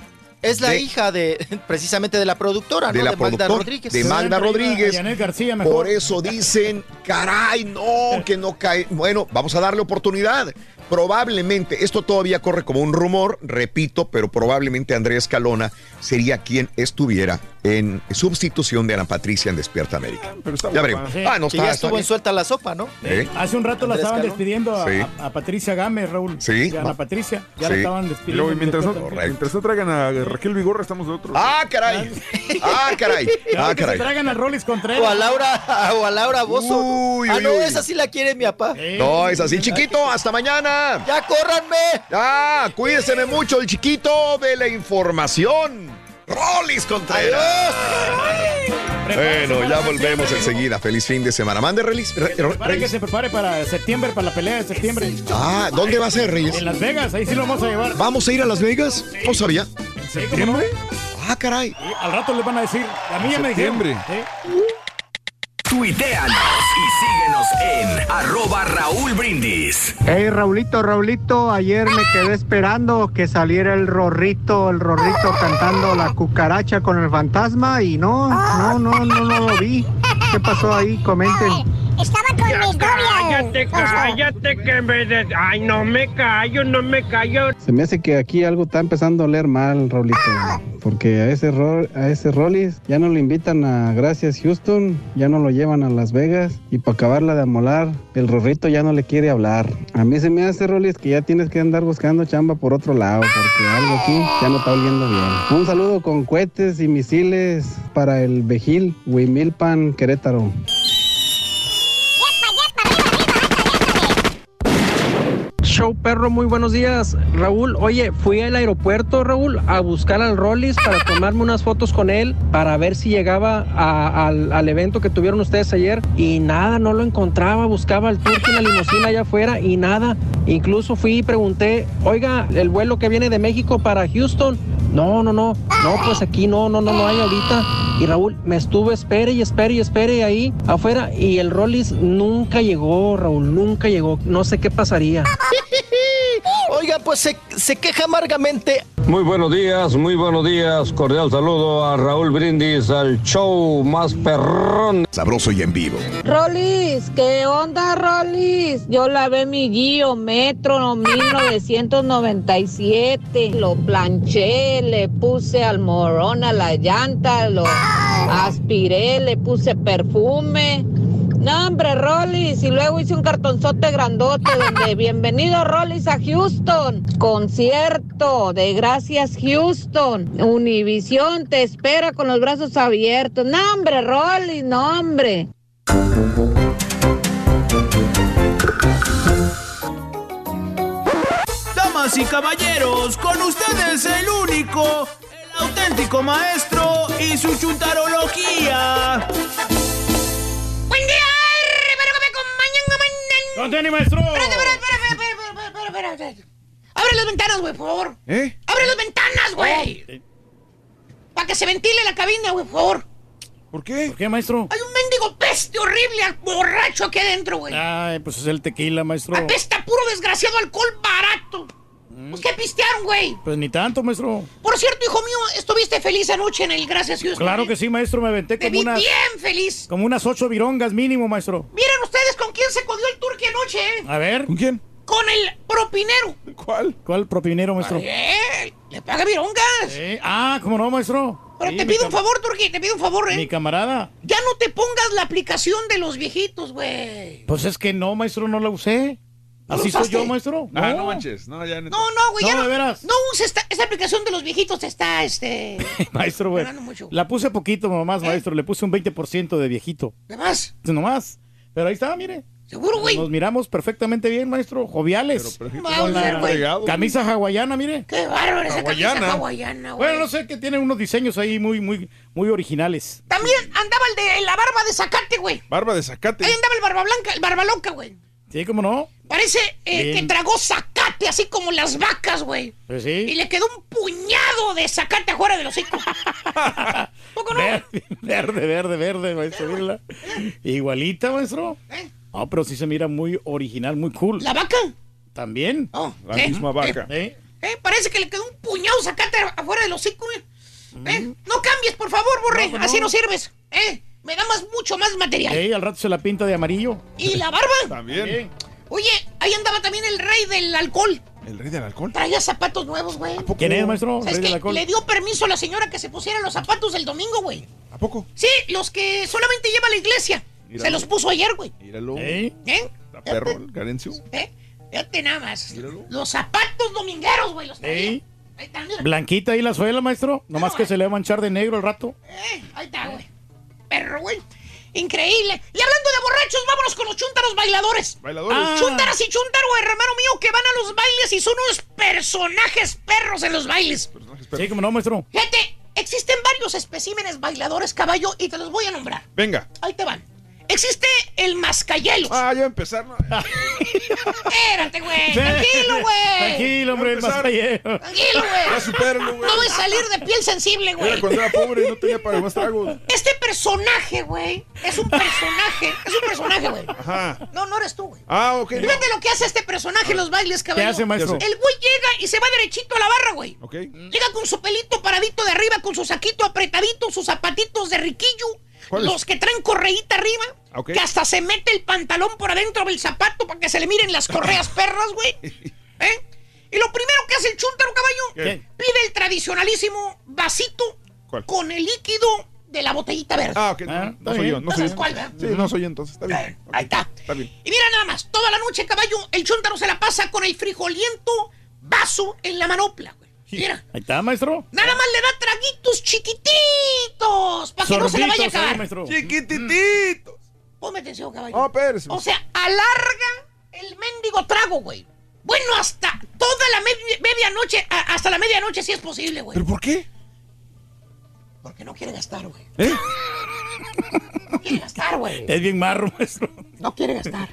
Es la de- hija de precisamente de la productora, de ¿no? la de Magda productora, Rodríguez. de Magda Rodríguez. García, mejor. Por eso dicen, caray, no, que no cae. Bueno, vamos a darle oportunidad. Probablemente, esto todavía corre como un rumor, repito, pero probablemente Andrés Calona sería quien estuviera en sustitución de Ana Patricia en Despierta América. ya veremos. Ah, no que está, ya está estuvo bien. en suelta la sopa, ¿no? ¿Eh? Hace un rato la estaban Calón. despidiendo a, Sí. a- a Patricia Gámez, Raúl. Sí. Y a Ana Patricia. Ya Sí. la estaban Y despidiendo. luego, mientras, no, Correcto. mientras no traigan a Raquel Vigorra, estamos de otro. Ah, caray. Ah, caray. Ya Ah, que se caray. traigan a Rollis Contreras. O a Laura, o a Laura Bozo. Uy, ah, no, uy. esa sí la quiere mi papá. No, es así, chiquito. Hasta mañana. ¡Ya córranme! Ah, cuídeseme mucho el chiquito de la información. Rolis Contreras. Bueno, ya volvemos enseguida. Feliz fin de semana. Mande Relis. Re- Re- Para que se prepare para septiembre, para la pelea de septiembre. Ah, ¿dónde va a ser, Reyes? En Las Vegas, ahí sí lo vamos a llevar. ¿Vamos a ir a Las Vegas? No sabía. ¿cómo no? Ah, caray. Al rato les van a decir. A mí ya me dijeron. Septiembre. Sí. Tuiteanos y síguenos en arroba Raúl Brindis. Hey Raulito, Raulito, ayer me quedé esperando que saliera el Rorrito, el Rorrito cantando la cucaracha con el fantasma y no, no, no, no, no lo vi. ¿Qué pasó ahí? Comenten. Estaba con mis novias. Cállate, cállate, que me... des- Ay, no me callo, no me callo. Se me hace que aquí algo está empezando a oler mal, Raulito. Porque a ese, Ro- a ese Rollis ya no lo invitan a Gracias Houston, ya no lo llevan a Las Vegas. Y para acabarla de amolar, el Rorrito ya no le quiere hablar. A mí se me hace, Rollis, que ya tienes que andar buscando chamba por otro lado, porque algo aquí ya no está oliendo bien. Un saludo con cohetes y misiles para el Vejil, Huimilpan, Show perro, muy buenos días. Raúl, oye, fui al aeropuerto, Raúl, a buscar al Rollis para tomarme unas fotos con él, para ver si llegaba al, al evento que tuvieron ustedes ayer. Y nada, no lo encontraba. Buscaba al turco en la limusina allá afuera y nada. Incluso fui y pregunté, oiga, el vuelo que viene de México para Houston. No, no, no. No, pues aquí no, no, no, no hay ahorita. Y Raúl, me estuve espere y espere y espere ahí afuera. Y el Rollis nunca llegó, Raúl, nunca llegó. No sé qué pasaría. Oiga, pues se, se queja amargamente. Muy buenos días, muy buenos días. Cordial saludo a Raúl Brindis, al show más perrón. Sabroso y en vivo. Rolis, ¿qué onda, Rolis? Yo lavé mi Gio Metro 1997. Lo planché, le puse almorón a la llanta, lo aspiré, le puse perfume. No, hombre, Rollis. Y luego hice un cartonzote grandote donde bienvenido, Rollis, a Houston. Concierto de Gracias, Houston. Univisión te espera con los brazos abiertos. No, hombre, Rollis, no, hombre. Damas y caballeros, con ustedes el único, el auténtico maestro y su chuntarología. ¡Conteni, maestro! Espérate, espérate, espérate, espérate, espérate, espérate. Abre las ventanas, güey, por favor. ¿Eh? Abre las ventanas, güey. Para que se ventile la cabina, güey, por favor. ¿Por qué? ¿Por qué, maestro? Hay un mendigo peste horrible, borracho aquí adentro, güey. Ay, pues es el tequila, maestro. Apesta puro desgraciado alcohol barato. Pues qué pistearon, güey. Pues ni tanto, maestro. Por cierto, hijo mío, ¿estuviste feliz anoche en el Gracias Houston? Claro que sí, maestro. Me aventé Te como vi unas, bien feliz. como unas ocho virongas mínimo, maestro. Miren ustedes con quién se codió el turque anoche, ¿eh? A ver. ¿Con quién? Con el propinero. ¿Cuál? ¿Cuál propinero, maestro? Eh, le paga virongas. Eh, Ah, ¿cómo no, maestro? Pero Sí, te pido un favor, Turquía, te pido un favor, ¿eh? Mi camarada. Ya no te pongas la aplicación de los viejitos, güey. Pues es que no, maestro, no la usé. ¿No Así soy yo, maestro. Ah, no manches. No, ya neta. No, no, güey, ya No, no. de veras. No uses esta, esta aplicación de los viejitos, está, este... maestro, güey. La puse poquito nomás, maestro. Le puse un 20% de viejito. ¿Qué más? Nomás. Pero ahí está, mire. ¿Seguro, güey? Nos miramos perfectamente bien, maestro. Joviales. pero- Con la Vamos, güey. camisa hawaiana, mire. Qué bárbaro esa Hawaiana. camisa hawaiana, güey. Bueno, no sé, que tiene unos diseños ahí muy, muy, muy originales. También andaba el de la barba de zacate, güey. Barba de zacate. Ahí andaba el barba blanca, el barba loca, güey. Sí, ¿cómo no? Parece eh, que tragó zacate, así como las vacas, güey. Pues Y sí. le quedó un puñado de zacate afuera del hocico. ¿Poco no? Verde, verde, verde, verde, maestro. Igualita, maestro. No, pero sí se mira muy original, muy cool. ¿La vaca? También. Oh, La ¿eh? misma vaca. ¿Eh? ¿Eh? Parece que le quedó un puñado sacate afuera del hocico, güey. ¿Eh? No cambies, por favor, borre. No, pues no. Así no sirves. ¿Eh? Me da más, mucho más material. Ey, al rato se la pinta de amarillo. ¿Y la barba? También. Oye, ahí andaba también el rey del alcohol. ¿El rey del alcohol? Traía zapatos nuevos, güey. ¿Quién es, maestro? ¿Sabes Rey alcohol. Le dio permiso a la señora que se pusiera los zapatos del domingo, güey. ¿A poco? Sí, los que solamente lleva a la iglesia. Míralo. Se los puso ayer, güey. Míralo. ¿Eh? La perro, el Carencio. ¿Eh? Fíjate nada más. Los zapatos domingueros, güey, los traía. Ey, Ahí está, mira. Blanquita ahí la suela, maestro. Nomás que se le va a manchar de negro el rato. Eh, ahí está, güey. Perro, güey. Increíble. Y hablando de borrachos, vámonos con los chúntaros bailadores. Bailadores. Ah. Chúntaras y chúntaro, hermano mío, que van a los bailes y son unos personajes perros en los bailes. Sí, como no, maestro. Fíjate, existen varios especímenes bailadores caballo y te los voy a nombrar. Venga. Ahí te van. Existe el mascayelos. Ah, ya va a empezar. ¿no? Espérate, güey. Tranquilo, güey. Tranquilo, hombre, el mascallero. Tranquilo, Ya güey. supéralo, güey. No voy a salir de piel sensible, güey. Era cuando era pobre y no tenía para más tragos. Este personaje, güey, es un personaje. Es un personaje, güey. Ajá. No, no eres tú, güey. Ah, ok. no. Fíjate lo que hace este personaje en los bailes, caballo. ¿Qué hace, maestro? ¿Qué El güey llega y se va derechito a la barra, güey. Ok. Llega con su pelito paradito de arriba, con su saquito apretadito, sus zapatitos de riquillo. Los que traen correíta arriba. Ok. Que hasta se mete el pantalón por adentro del zapato para que se le miren las correas perras, güey. ¿Eh? Y lo primero que hace el chúntaro, caballo, ¿Qué? pide el tradicionalísimo vasito ¿Cuál? con el líquido de la botellita verde. Ah, ok. Ah, No, soy bien. yo. No ¿No soy sabes yo. cuál, verdad? Sí, no soy yo entonces. Está bien. Eh, Ahí está. Está bien. Y mira nada más, toda la noche, caballo, el chúntaro se la pasa con el frijoliento vaso en la manopla, güey. Mira. Ahí está, maestro. Nada más le da traguitos chiquititos para que no se le vaya a acabar. maestro. Chiquitititos. Ponme atención, caballo. No, espérese. O sea, alarga el mendigo trago, güey. Bueno, hasta toda la me- medianoche, a- hasta la medianoche si es posible, güey. ¿Pero por qué? Porque no quiere gastar, güey. ¿Eh? No quiere gastar, güey. Es bien marro, maestro. No quiere gastar.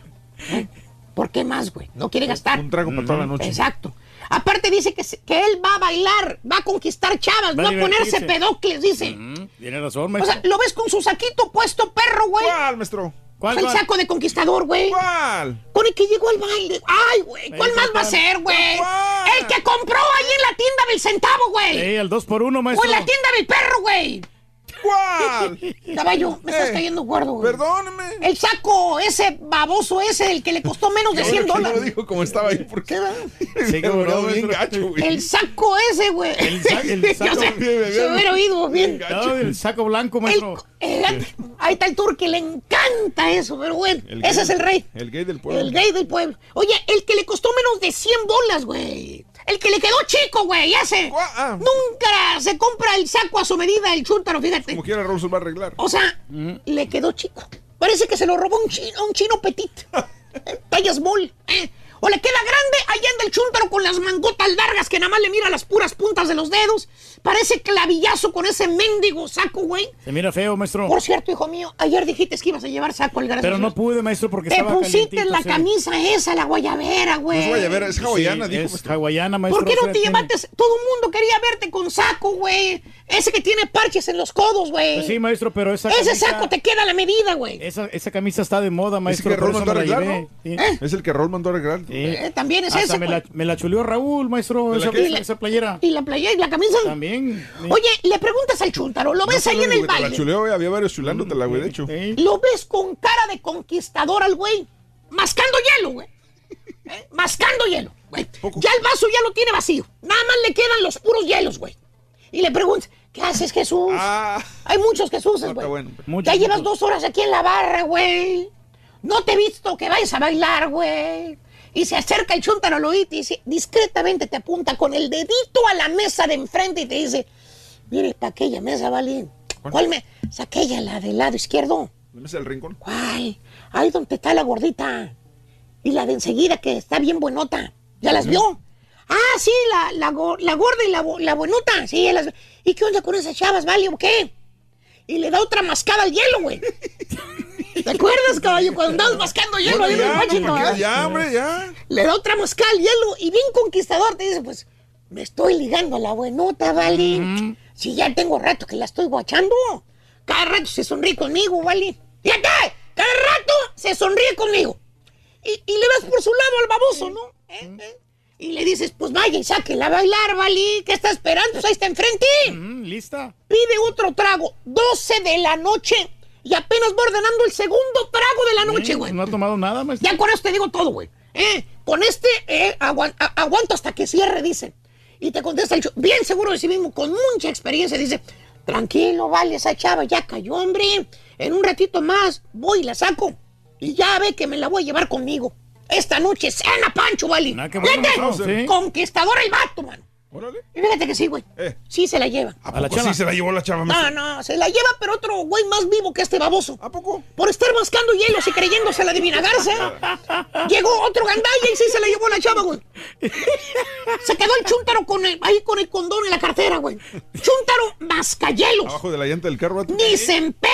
¿Eh? ¿Por qué más, güey? No quiere gastar. Un trago para toda la noche. Exacto. Aparte dice que, que él va a bailar, va a conquistar chavas, Va va a ponerse pedocles, dice. Mm, Tiene razón, O maestro. sea, lo ves con su saquito puesto, perro, güey. ¿Cuál, maestro? ¿Cuál, El saco de conquistador, güey. ¿Cuál? Con el que llegó al baile. Ay, güey. ¿Cuál más va a ser, güey? ¿Cuál? El que compró ahí en la tienda del centavo, güey. Ey, al 2 por 1 O maestro. en la tienda del perro, güey. ¿Cuál? Caballo, me estás Eh, cayendo gordo, güey. Perdóneme. El saco ese baboso ese, el que le costó menos de 100 Ahora que no lo dólares. dijo como estaba ahí, ¿por qué? Sí, no, bien gacho, güey. El saco ese, güey. El sa- el saco. Sé, se hubiera oído bien. No, el saco blanco, El- maestro. el- ahí está el turque, le encanta eso, pero bueno, El ese gay- es el rey. El gay del pueblo. El gay del pueblo. Oye, el que le costó menos de 100 bolas, güey. El que le quedó chico, güey, ese. Ah. Nunca se compra el saco a su medida, el chúntaro, fíjate. Como quiera, se va a arreglar. O sea, le quedó chico. Parece que se lo robó un chino, un chino petit. Eh, Talla small. eh. O le queda grande, allá anda el chúntaro con las mangotas largas que nada más le mira las puras puntas de los dedos. Parece clavillazo con ese mendigo saco, güey. Se mira feo, maestro. Por cierto, hijo mío, ayer dijiste que ibas a llevar saco al Pero no pude, maestro, porque Te estaba pusiste la sí. camisa esa, la guayabera, güey. No es guayabera, es hawaiana, Sí, dijo. es maestro. hawaiana, maestro. ¿Por qué no te llevaste? Todo el mundo quería verte con saco, güey. Ese que tiene parches en los codos, güey. Pues sí, maestro, pero esa Ese camisa- saco te queda a la medida, güey. Esa, esa camisa está de moda, Es maestro. que por Raúl eso mandó a arreglar. ¿no? Sí. Es el que Raúl mandó a arreglar. Eh, también es ese, me la, güey. me la chuleó Raúl, maestro, ¿De la esa, esa- esa playera. Y la playa y la camisa. También. Oye, le preguntas al chúntaro, lo ves No ahí en el te La baile. chuleó, güey, había varios chulándotela, güey, de hecho. Lo ves con cara de conquistador al güey. Mascando hielo, güey. ¿Eh? Mascando hielo, güey. Ya el vaso ya lo tiene vacío. Nada más le quedan los puros hielos, güey. Y le preguntas, ¿qué haces, Jesús? Ah, Hay muchos está güey. bueno. Ya llevas muchos. dos horas aquí en la barra, güey. No te he visto que vayas a bailar, güey. Y se acerca el chúntaro al oído y dice, discretamente te apunta con el dedito a la mesa de enfrente y te dice, mire, para aquella mesa, ¿vale? ¿Cuál me? Es aquella, la del lado izquierdo. ¿No es el rincón? ¿Cuál? Ahí donde está la gordita. Y la de enseguida que está bien buenota. ¿Ya las vio? Ah, sí, la, la, la gorda y la, la buenota. Sí, las ¿Y qué onda con esas chavas, vale, o qué? Y le da otra mascada al hielo, güey. ¿Te acuerdas, caballo, cuando andabas mascando hielo ahí en el ya, no, ya, hombre, ya. Le da otra mascada al hielo y bien conquistador te dice, pues, me estoy ligando a la buenota, ¿vale? Si ya tengo rato que la estoy guachando. Cada rato se sonríe conmigo, ¿vale? Fíjate, cada rato se sonríe conmigo. Y, y le ves por su lado al baboso, ¿no? ¿Eh? ¿Eh? Y le dices, pues vaya y sáquela a bailar, ¿vale? ¿Qué está esperando? Pues ahí está enfrente. ¿Lista? Pide otro trago. 12 de la noche. Y apenas va ordenando el segundo trago de la noche, güey. No ha tomado nada, maestro. Ya con esto te digo todo, güey. ¿Eh? Con este eh, aguanto hasta que cierre, dice. Y te contesta el bien seguro de sí mismo, con mucha experiencia, dice, tranquilo, vale, esa chava ya cayó, hombre. En un ratito más voy y la saco. Y ya ve que me la voy a llevar conmigo. Esta noche cena, Pancho, vale. qué bueno, sí. Conquistador el vato, man. Y fíjate que sí, güey. Eh. Sí se la lleva. ¿A poco sí se la llevó la chava, No, no, se la lleva, pero otro güey más vivo que este baboso. ¿A poco? Por estar mascando hielos y creyéndose la divina garza. Llegó otro gandalla y sí se la llevó la chava, güey. Se quedó el chúntaro con el- ahí con el condón en la cartera, güey. Chúntaro mascahielos. Abajo de la llanta del carro. vato. Ni se empeda,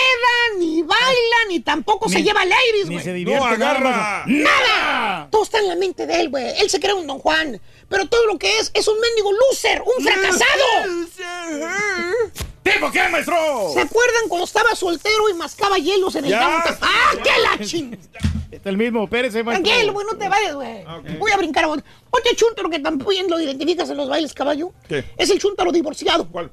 ni baila, ni tampoco se Ni- lleva ladies, ni güey. se divierte, No agarra. nada. ¡Nada! Todo está en la mente de él, güey. Él se cree un don Juan. Pero todo lo que es, es un mendigo loser, un fracasado. ¿Tipo qué, maestro? ¿Se acuerdan cuando estaba soltero y mascaba hielos en el downtown? ¡Ah, qué la ching! Está el mismo, espérese, maestro. Tranquilo, güey, no te vayas, güey. Voy a brincar a otro. Otro chúntaro que tampoco bien lo identificas en los bailes, caballo. ¿Qué? Es el chúntaro divorciado. ¿Cuál?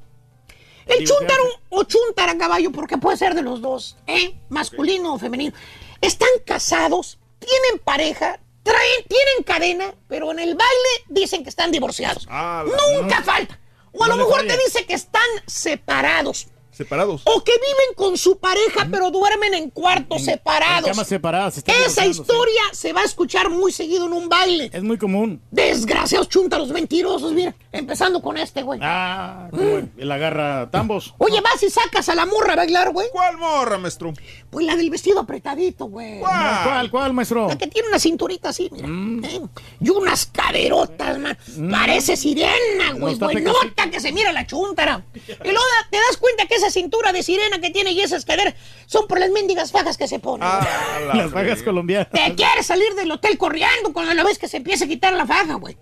El chúntaro o chúntara, caballo, porque puede ser de los dos, ¿eh? Masculino o femenino. Están casados, tienen pareja, traen, tienen cadena, pero en el baile dicen que están divorciados. Ah, Nunca falta. O a No lo mejor te dice que están separados. Separados. O que viven con su pareja, pero duermen en cuartos separados. En camas separadas. se Esa sí. historia se va a escuchar muy seguido en un baile. Es muy común. Desgraciados chúntaros mentirosos, mira. Empezando con este, güey. Ah, bueno. Él agarra tambos. Oye, vas y sacas a la morra a bailar, güey. ¿Cuál morra, maestro? Pues la del vestido apretadito, güey. ¿Cuál? ¿Cuál, cuál, maestro? La que tiene una cinturita así, mira. Mm. ¿eh? Y unas caderotas, man. Parece sirena, güey. está Buenota que se mira la chuntara. Y luego te das cuenta que esa cintura de sirena que tiene y esas caderas son por las mendigas fajas que se ponen. Ah, Las vagas colombianas. Te quieres salir del hotel corriendo cuando la vez que se empieza a quitar la faja, güey.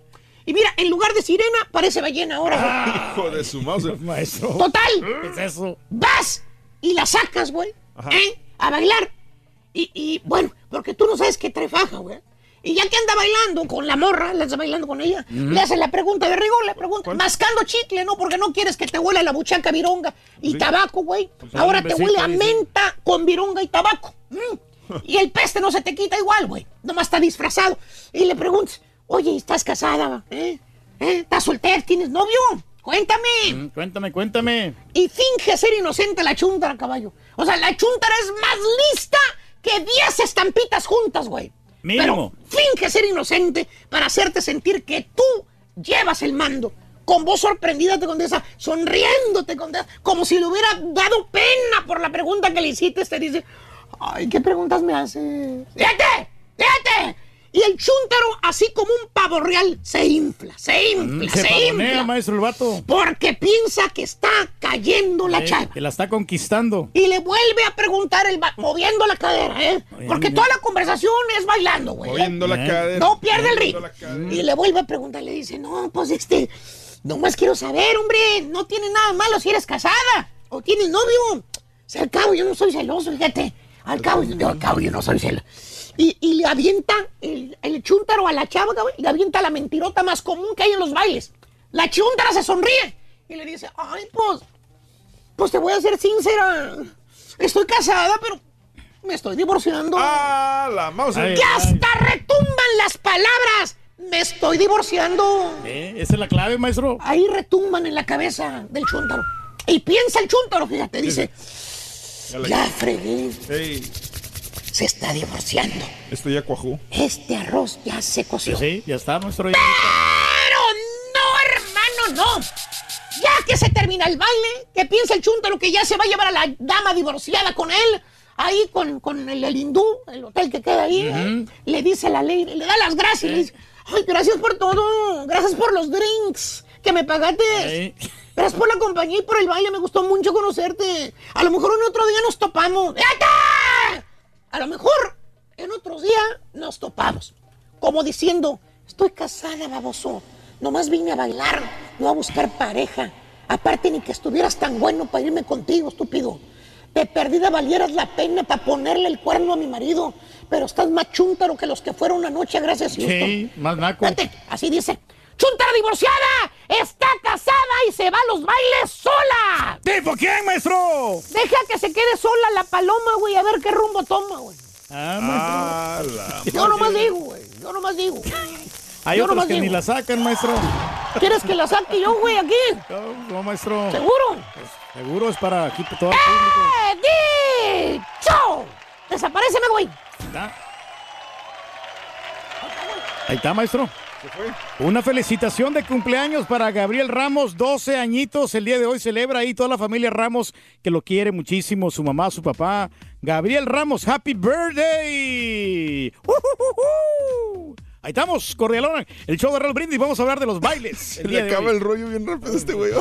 Y mira, en lugar de sirena, parece ballena ahora, güey. Hijo de su mouse. Maestro. Total. ¿Qué es eso? Vas y la sacas, güey. ¿eh? A bailar. Y, y, bueno, porque tú no sabes qué trae faja, güey. Y ya que anda bailando con la morra, le anda bailando con ella, le haces la pregunta de rigor, le pregunta, mascando chicle, ¿no? Porque no quieres que te huela la buchaca vironga y Sí. tabaco, güey. Pues Ahora te huele a menta con vironga y tabaco. Mm. Y el peste no se te quita igual, güey. Nomás está disfrazado. Y le preguntas, oye, ¿estás casada? ¿Eh? ¿Eh? ¿Estás soltera? ¿Tienes novio? Cuéntame. Mm, Cuéntame, cuéntame. Y finge ser inocente la chuntara, caballo. O sea, la chuntara es más lista que 10 estampitas juntas, güey. Mínimo. Pero finge ser inocente para hacerte sentir que tú llevas el mando. Con voz sorprendida te contesta, sonriendo te contesta, como si le hubiera dado pena por la pregunta que le hiciste. Te dice, ay, ¿qué preguntas me haces? ¡Fíjate! ¡Fíjate! Y el chúntaro, así como un pavo real, se infla, se infla, Mm, Se se, pavonea, infla. maestro, el vato. Porque piensa que está cayendo la Eh, chava. Que la está conquistando. Y le vuelve a preguntar el moviendo la cadera, ¿eh? Porque toda la conversación es bailando, güey. ¿eh? Moviendo la cadera. No pierde el moviendo ritmo. la cadera. Y le vuelve a preguntar, le dice, no, pues este, nomás quiero saber, hombre, no tiene nada malo si eres casada o tienes novio. O sea, al cabo yo no soy celoso, fíjate. Al cabo, yo, al cabo yo no soy celoso. Y, y le avienta el, el chúntaro a la chava, cabrón, y le avienta la mentirota más común que hay en los bailes. La chúntara se sonríe y le dice, ay, pues, pues te voy a ser sincera. Estoy casada, pero me estoy divorciando. Ah, la mouse. Ay, ¡Que hasta retumban las palabras! ¡Me estoy divorciando! Eh, Esa es la clave, maestro. Ahí retumban en la cabeza del chúntaro. Y piensa el chúntaro, fíjate, dice, Ya fregué, Ey, se está divorciando. esto ya cuajó. Este arroz ya se coció. Sí, ya está, maestro. ya. Pero no, hermano, no. Ya que se termina el baile, que piensa el chúntaro que ya se va a llevar a la dama divorciada con él, ahí con, con el, el hindú, el hotel que queda ahí, ¿eh? le dice la ley, le da las gracias, le dice, ay, gracias por todo, gracias por los drinks que me pagaste. Eh, Gracias por la compañía y por el baile, me gustó mucho conocerte. A lo mejor en otro día nos topamos. ¡Fíjate! A lo mejor en otro día nos topamos. Como diciendo, estoy casada, baboso. Nomás vine a bailar, no a buscar pareja. Aparte ni que estuvieras tan bueno para irme contigo, estúpido. De perdida valieras la pena para ponerle el cuerno a mi marido. Pero estás más chúntaro que los que fueron anoche, gracias, Houston. Sí, más naco. Así dice. Chuntara divorciada está casada y se va a los bailes sola. ¿Tipo quién, maestro? Deja que se quede sola la paloma, güey, a ver qué rumbo toma, güey. Ah, maestro. Yo nomás digo, güey. Yo nomás digo. Hay Yo otros que ni digo. la sacan, maestro. ¿Quieres que la saque yo, güey, aquí? No, no, maestro. ¿Seguro? Seguro es para aquí todo el público. ¡Eh, dicho! Desapareceme, güey. Ahí está, maestro. Una felicitación de cumpleaños para Gabriel Ramos, 12 añitos. El día de hoy celebra ahí toda la familia Ramos, que lo quiere muchísimo, su mamá, su papá. Gabriel Ramos, happy birthday. Ahí estamos, cordialón. El show de Real Brindis. Vamos a hablar de los bailes. Se le acaba el rollo bien rápido a este güey.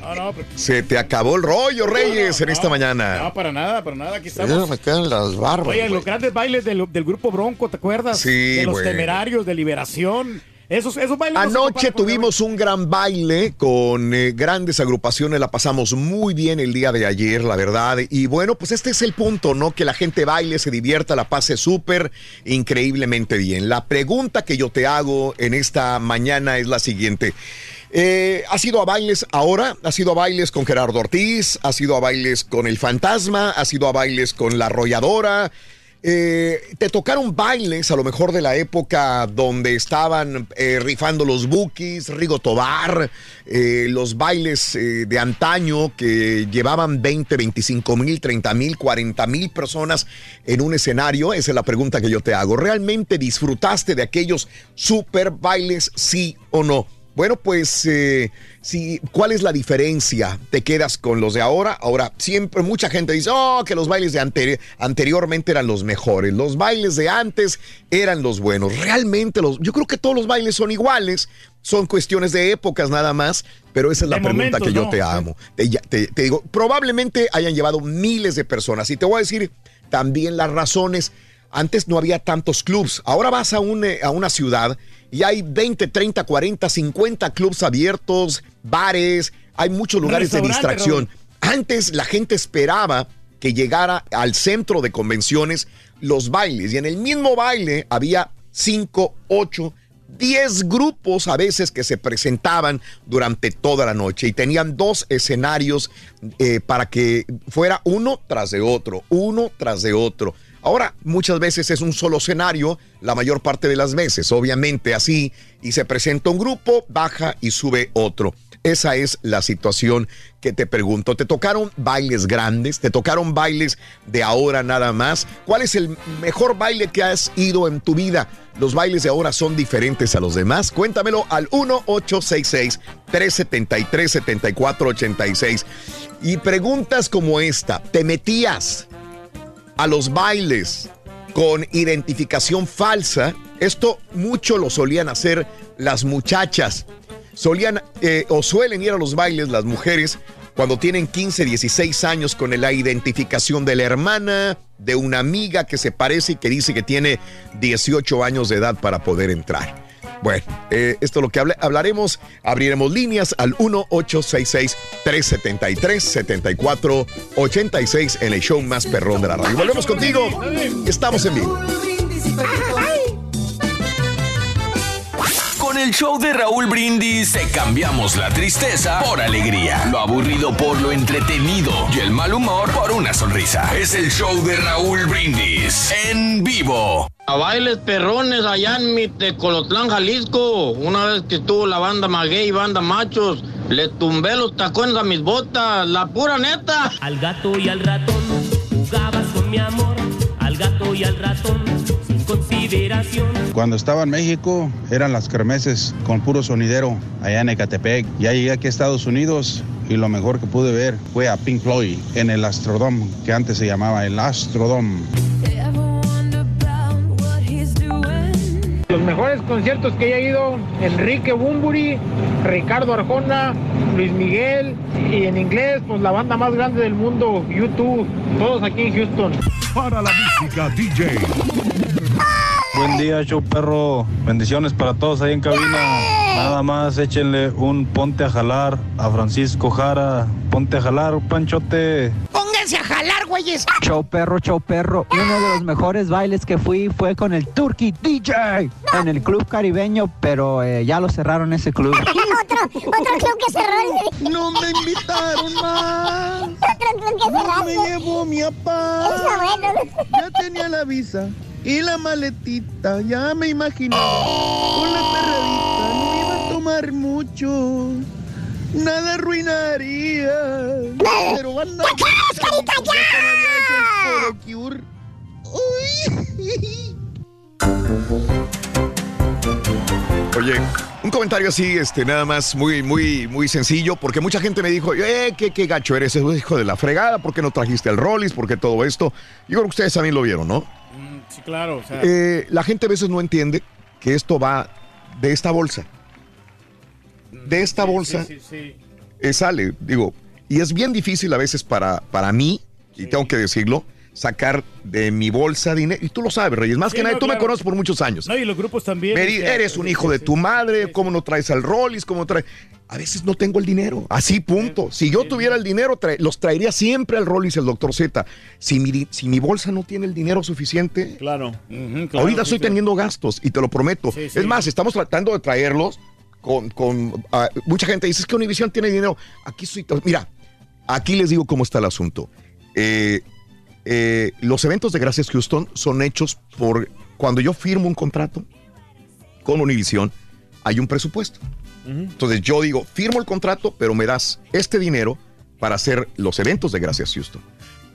No, no, pero- Se te acabó el rollo, Reyes, en esta mañana. no, para nada, para nada. Aquí Ya estamos. me quedan las barbas. Oye, los grandes bailes del, del grupo Bronco, ¿te acuerdas? Sí, De los temerarios, de liberación. Esos, bailes. Anoche tuvimos un gran baile con eh, grandes agrupaciones, la pasamos muy bien el día de ayer, la verdad. Y bueno, pues este es el punto, ¿no? Que la gente baile, se divierta, la pase súper increíblemente bien. La pregunta que yo te hago en esta mañana es la siguiente. Eh, ¿Has ido a bailes ahora? ¿Has ido a bailes con Gerardo Ortiz? ¿Has ido a bailes con El Fantasma? ¿Has ido a bailes con La Arrolladora? Eh, te tocaron bailes a lo mejor de la época donde estaban eh, rifando los bookies, Rigo Tobar, eh, los bailes eh, de antaño que llevaban 20, 25 mil, 30 mil, 40 mil personas en un escenario. Esa es la pregunta que yo te hago. ¿Realmente disfrutaste de aquellos super bailes, sí o no? Bueno, pues, eh, sí, ¿cuál es la diferencia? ¿Te quedas con los de ahora? Ahora, siempre mucha gente dice, oh, que los bailes de anteri- anteriormente eran los mejores. Los bailes de antes eran los buenos. Realmente, los, yo creo que todos los bailes son iguales. Son cuestiones de épocas nada más, pero esa es la De pregunta momentos, que yo ¿no? te amo. Te, ya- te- te digo, probablemente hayan llevado miles de personas. Y te voy a decir también las razones. Antes no había tantos clubs. Ahora vas a, un, eh, a una ciudad y hay 20, 30, 40, 50 clubs abiertos, bares, hay muchos lugares de distracción. Antes la gente esperaba que llegara al centro de convenciones los bailes y en el mismo baile había 5, 8, 10 grupos a veces que se presentaban durante toda la noche y tenían dos escenarios eh, para que fuera uno tras de otro, uno tras de otro. Ahora, muchas veces es un solo escenario, la mayor parte de las veces, obviamente así, y se presenta un grupo, baja y sube otro. Esa es la situación que te pregunto. ¿Te tocaron bailes grandes? ¿Te tocaron bailes de ahora nada más? ¿Cuál es el mejor baile que has ido en tu vida? ¿Los bailes de ahora son diferentes a los demás? Cuéntamelo al 1-866-373-7486. Y preguntas como esta, ¿te metías a los bailes con identificación falsa? Esto mucho lo solían hacer las muchachas. Solían eh, o suelen ir a los bailes las mujeres cuando tienen 15, 16 años con la identificación de la hermana, de una amiga que se parece y que dice que tiene 18 años de edad para poder entrar. Bueno, eh, esto es lo que habla- hablaremos. Abriremos líneas al 1-866-373-7486 en el show más perrón de la radio. Volvemos contigo. Estamos en vivo. El show de Raúl Brindis te cambiamos la tristeza por alegría, lo aburrido por lo entretenido y el mal humor por una sonrisa. Es el show de Raúl Brindis en vivo. A bailes perrones allá en mi Tecolotlán, Jalisco. Una vez que estuvo la banda Maguey y banda Machos, le tumbé los tacones a mis botas, la pura neta. Al gato y al ratón jugabas con mi amor, al gato y al ratón Cuando estaba en México eran las kermeses con puro sonidero allá en Ecatepec. Ya llegué aquí a Estados Unidos y lo mejor que pude ver fue a Pink Floyd en el Astrodome, que antes se llamaba el Astrodome. Los mejores conciertos que he ido, Enrique Bumburi, Ricardo Arjona, Luis Miguel y en inglés, pues la banda más grande del mundo, YouTube, todos aquí en Houston. Para la música DJ. Buen día, show perro. Bendiciones para todos ahí en cabina. Nada más échenle un ponte a jalar a Francisco Jara. Ponte a jalar, Panchote. Ponga váyanse a jalar, güeyes. Show perro, show perro. Uno de los mejores bailes que fui fue con el Turkey DJ en el club caribeño, pero eh, ya lo cerraron ese club. otro, otro club que cerró. No me invitaron más. Otro club que cerró. No me llevó mi papá. Está bueno. Ya tenía la visa y la maletita. Ya me imaginaba. Con la perradita no iba a tomar mucho. Nada arruinaría. Pero anda. carita, Oye, un comentario así, este, nada más muy, muy, muy sencillo, porque mucha gente me dijo, eh, qué, qué gacho eres, hijo de la fregada, ¿por qué no trajiste el Rollis? ¿Por qué todo esto? Yo creo que ustedes también lo vieron, ¿no? Sí, claro. O sea, Eh, la gente a veces no entiende que esto va de esta bolsa. De esta bolsa sí, sí, sí. eh, sale, digo, y es bien difícil a veces para, para mí, y tengo que decirlo, sacar de mi bolsa dinero. Y tú lo sabes, Reyes, más Sí, que nada, no, tú me conoces por muchos años. No, y los grupos también. Eres un hijo de tu madre, ¿cómo no traes al Rollis? ¿Cómo traes? A veces no tengo el dinero, así punto. Si yo tuviera el dinero, los traería siempre al Rollis el doctor Z. Si mi, si mi bolsa no tiene el dinero suficiente, Claro. ahorita estoy teniendo gastos y te lo prometo. Es más, estamos tratando de traerlos con... con ah, mucha gente dice, es que Univision tiene dinero. Aquí estoy... Mira, aquí les digo cómo está el asunto. Eh, eh, los eventos de Gracias Houston son hechos por... Cuando yo firmo un contrato con Univision, hay un presupuesto. Entonces yo digo, firmo el contrato, pero me das este dinero para hacer los eventos de Gracias Houston.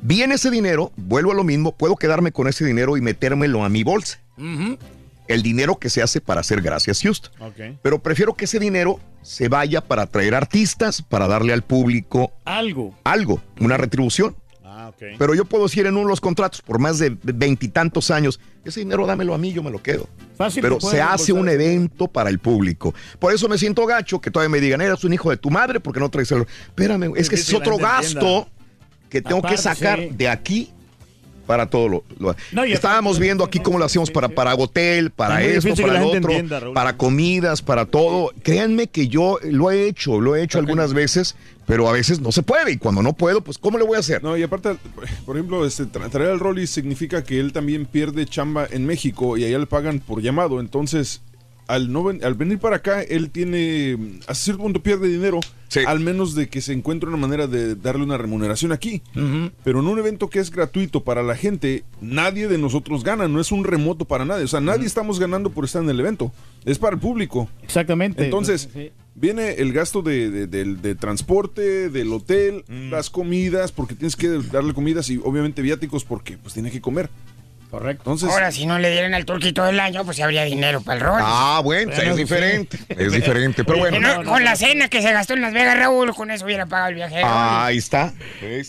Viene ese dinero, vuelvo a lo mismo, puedo quedarme con ese dinero y metérmelo a mi bolsa. El dinero que se hace para hacer Gracias Houston. Pero prefiero que ese dinero se vaya para traer artistas, para darle al público algo. Algo, una retribución. Pero yo puedo decir en uno de los contratos por más de veintitantos años, ese dinero dámelo a mí, yo me lo quedo. Fácil Pero se hace un evento para el público. Por eso me siento gacho que todavía me digan, eres un hijo de tu madre porque no traes el... Espérame, es que ese es otro gasto que tengo que sacar sí. de aquí para todo lo... lo- No, y Estábamos viendo aquí cómo lo hacíamos para, para hotel, para Es esto, para lo otro, entienda, para comidas, para todo. Créanme que yo lo he hecho, lo he hecho algunas veces, pero a veces no se puede. Y cuando no puedo, pues ¿cómo le voy a hacer? No, y aparte, por ejemplo, este, tra- traer al Rollis significa que él también pierde chamba en México y allá le pagan por llamado. Entonces, al, no ven- al venir para acá, él tiene, mm, hasta cierto punto pierde dinero, al menos de que se encuentre una manera de darle una remuneración aquí. Pero en un evento que es gratuito para la gente, nadie de nosotros gana, no es un remoto para nadie. O sea, nadie estamos ganando por estar en el evento, es para el público. Exactamente. Entonces, Sí. viene el gasto de, de- del- de transporte, del hotel, las comidas, porque tienes que darle comidas y obviamente viáticos porque pues tiene que comer. Correcto. Entonces, Ahora, si no le dieran al turqui todo el año, pues habría dinero para el rol. Ah, bueno, es diferente. Es diferente, pero bueno. No, con la cena que se gastó en Las Vegas, Raúl, con eso hubiera pagado el viaje. Ahí está.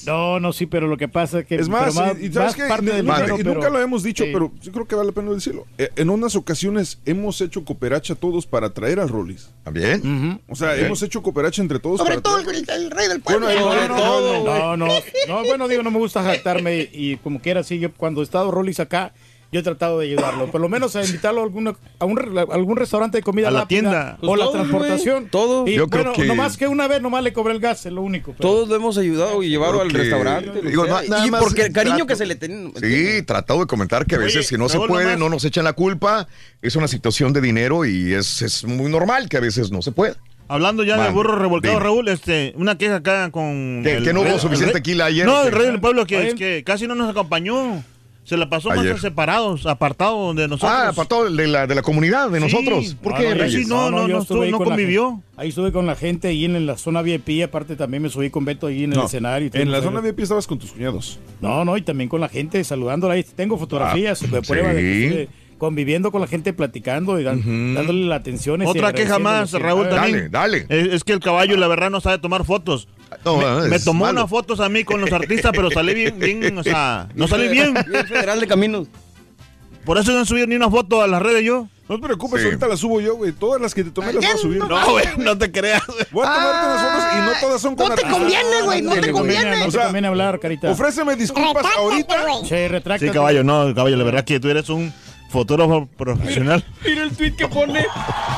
No, no, sí, pero lo que pasa es que. es más, y, y parte Y del nunca, dinero, y pero- nunca lo hemos dicho, sí. pero yo creo que vale la pena decirlo. Eh, en unas ocasiones hemos hecho cooperacha todos para traer al Rollis. ¿También? O sea, Bien. hemos hecho cooperacha entre todos Sobre para todo traer- el, el rey del Bueno, pueblo. todo, güey. No, no, no, bueno, digo, no me gusta jactarme y como quiera, sí, yo cuando he estado Rollis acá, yo he tratado de ayudarlo, por lo menos a invitarlo a, alguna, a, un, re- a algún restaurante de comida A la rápida tienda. o Pues la transportación. todos. Y Yo creo que- nomás que una vez nomás le cobré el gas, es lo único. pero- Todos lo hemos ayudado y llevado al restaurante. digo, y más porque el cariño trato- que se le tiene. Sí, tratado de comentar que a veces Oye, si no se puede, nomás- no nos echan la culpa. Es una situación de dinero y es, es muy normal que a veces no se pueda. Hablando ya de Mande, burro revolcado, dime. Raúl, este, una queja acá con. ¿Que- que no hubo rey- suficiente tequila ayer? No, el rey del pueblo que, es que casi no nos acompañó. Se la pasó Ayer. más separados, apartado de nosotros. Ah, apartado de la, de la comunidad, de Sí. nosotros. ¿Por No, qué, no, yo Reyes? sí, no, no, yo no estuve no convivió. gente. ahí estuve con la gente ahí en la zona VIP, aparte también me subí con Beto ahí en el No, escenario. y en la zona VIP estabas con tus cuñados. No, no, y también con la gente saludándola. Ahí tengo fotografías de prueba de que conviviendo con la gente, platicando y dan- dándole la atención. Otra queja más, Raúl, también. Dale, dale. Es, es que el caballo, la verdad, no sabe tomar fotos. No, me, me es tomó malo. unas fotos a mí con los artistas, pero salí bien, bien, o sea, no salí bien. Federal de Caminos. Por eso no han subido ni una foto a las redes yo. No te preocupes, Sí. ahorita las subo yo, güey. Todas las que te tomé las voy a subir. No, güey, no te creas. güey. Voy a tomarte unas fotos y no todas son con No te conviene, güey, no No te conviene, conviene. no O te sea, conviene hablar, carita. Ofréceme disculpas Retráctate, ahorita. güey. Che, retráctate. Sí, caballo, no, caballo, la verdad que tú eres un fotógrafo profesional. Mira el tweet que pone.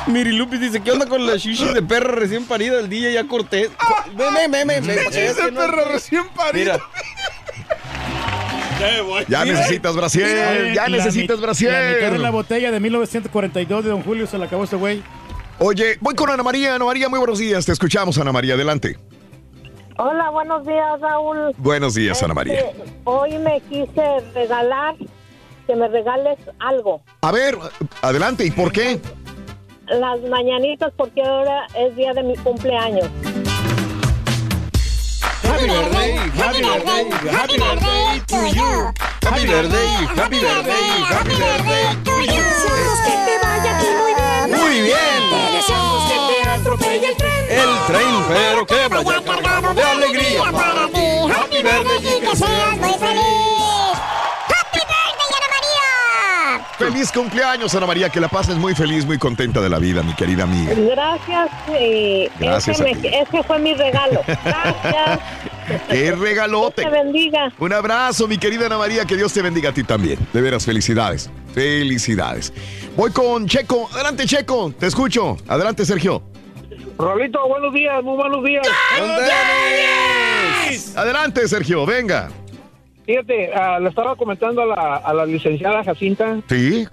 Miri Lupis dice: ¿Qué onda con la shishi de perra recién parida del día ya Cortés? Ve, ve, ve, ve, ve, Dice es que no- perro recién parido. Mira, Ya necesitas brasier, ya necesitas mit- La mitad de la botella de 1942 de Don Julio se la acabó este güey. Oye, voy con Ana María. Ana María, muy buenos días. Te escuchamos, Ana María. Adelante. Hola, buenos días, Raúl. Buenos días, Ana María. Este, hoy me quise regalar que me regales algo. A ver, adelante. ¿Y por qué? Las mañanitas, porque ahora es día de mi cumpleaños. Happy birthday, happy birthday, happy birthday to you. Happy birthday, happy birthday, happy birthday to you. Deseamos que te vaya aquí muy bien. Muy bien. Deseamos que te atropelle el tren. El tren, pero que vaya Feliz cumpleaños, Ana María. Que la pases muy feliz, muy contenta de la vida, mi querida amiga. Gracias. eh, Gracias ese, a me- ti. ese fue mi regalo. Gracias. ¡Qué regalote! Dios te bendiga. Un abrazo, mi querida Ana María. Que Dios te bendiga a ti también. De veras, felicidades. Felicidades. Voy con Checo. Adelante, Checo. Te escucho. Adelante, Sergio. Rolito, buenos días, muy buenos días. Adelante, Sergio. Venga. Fíjate, ah, le estaba comentando a la, a la licenciada Jacinta Sí,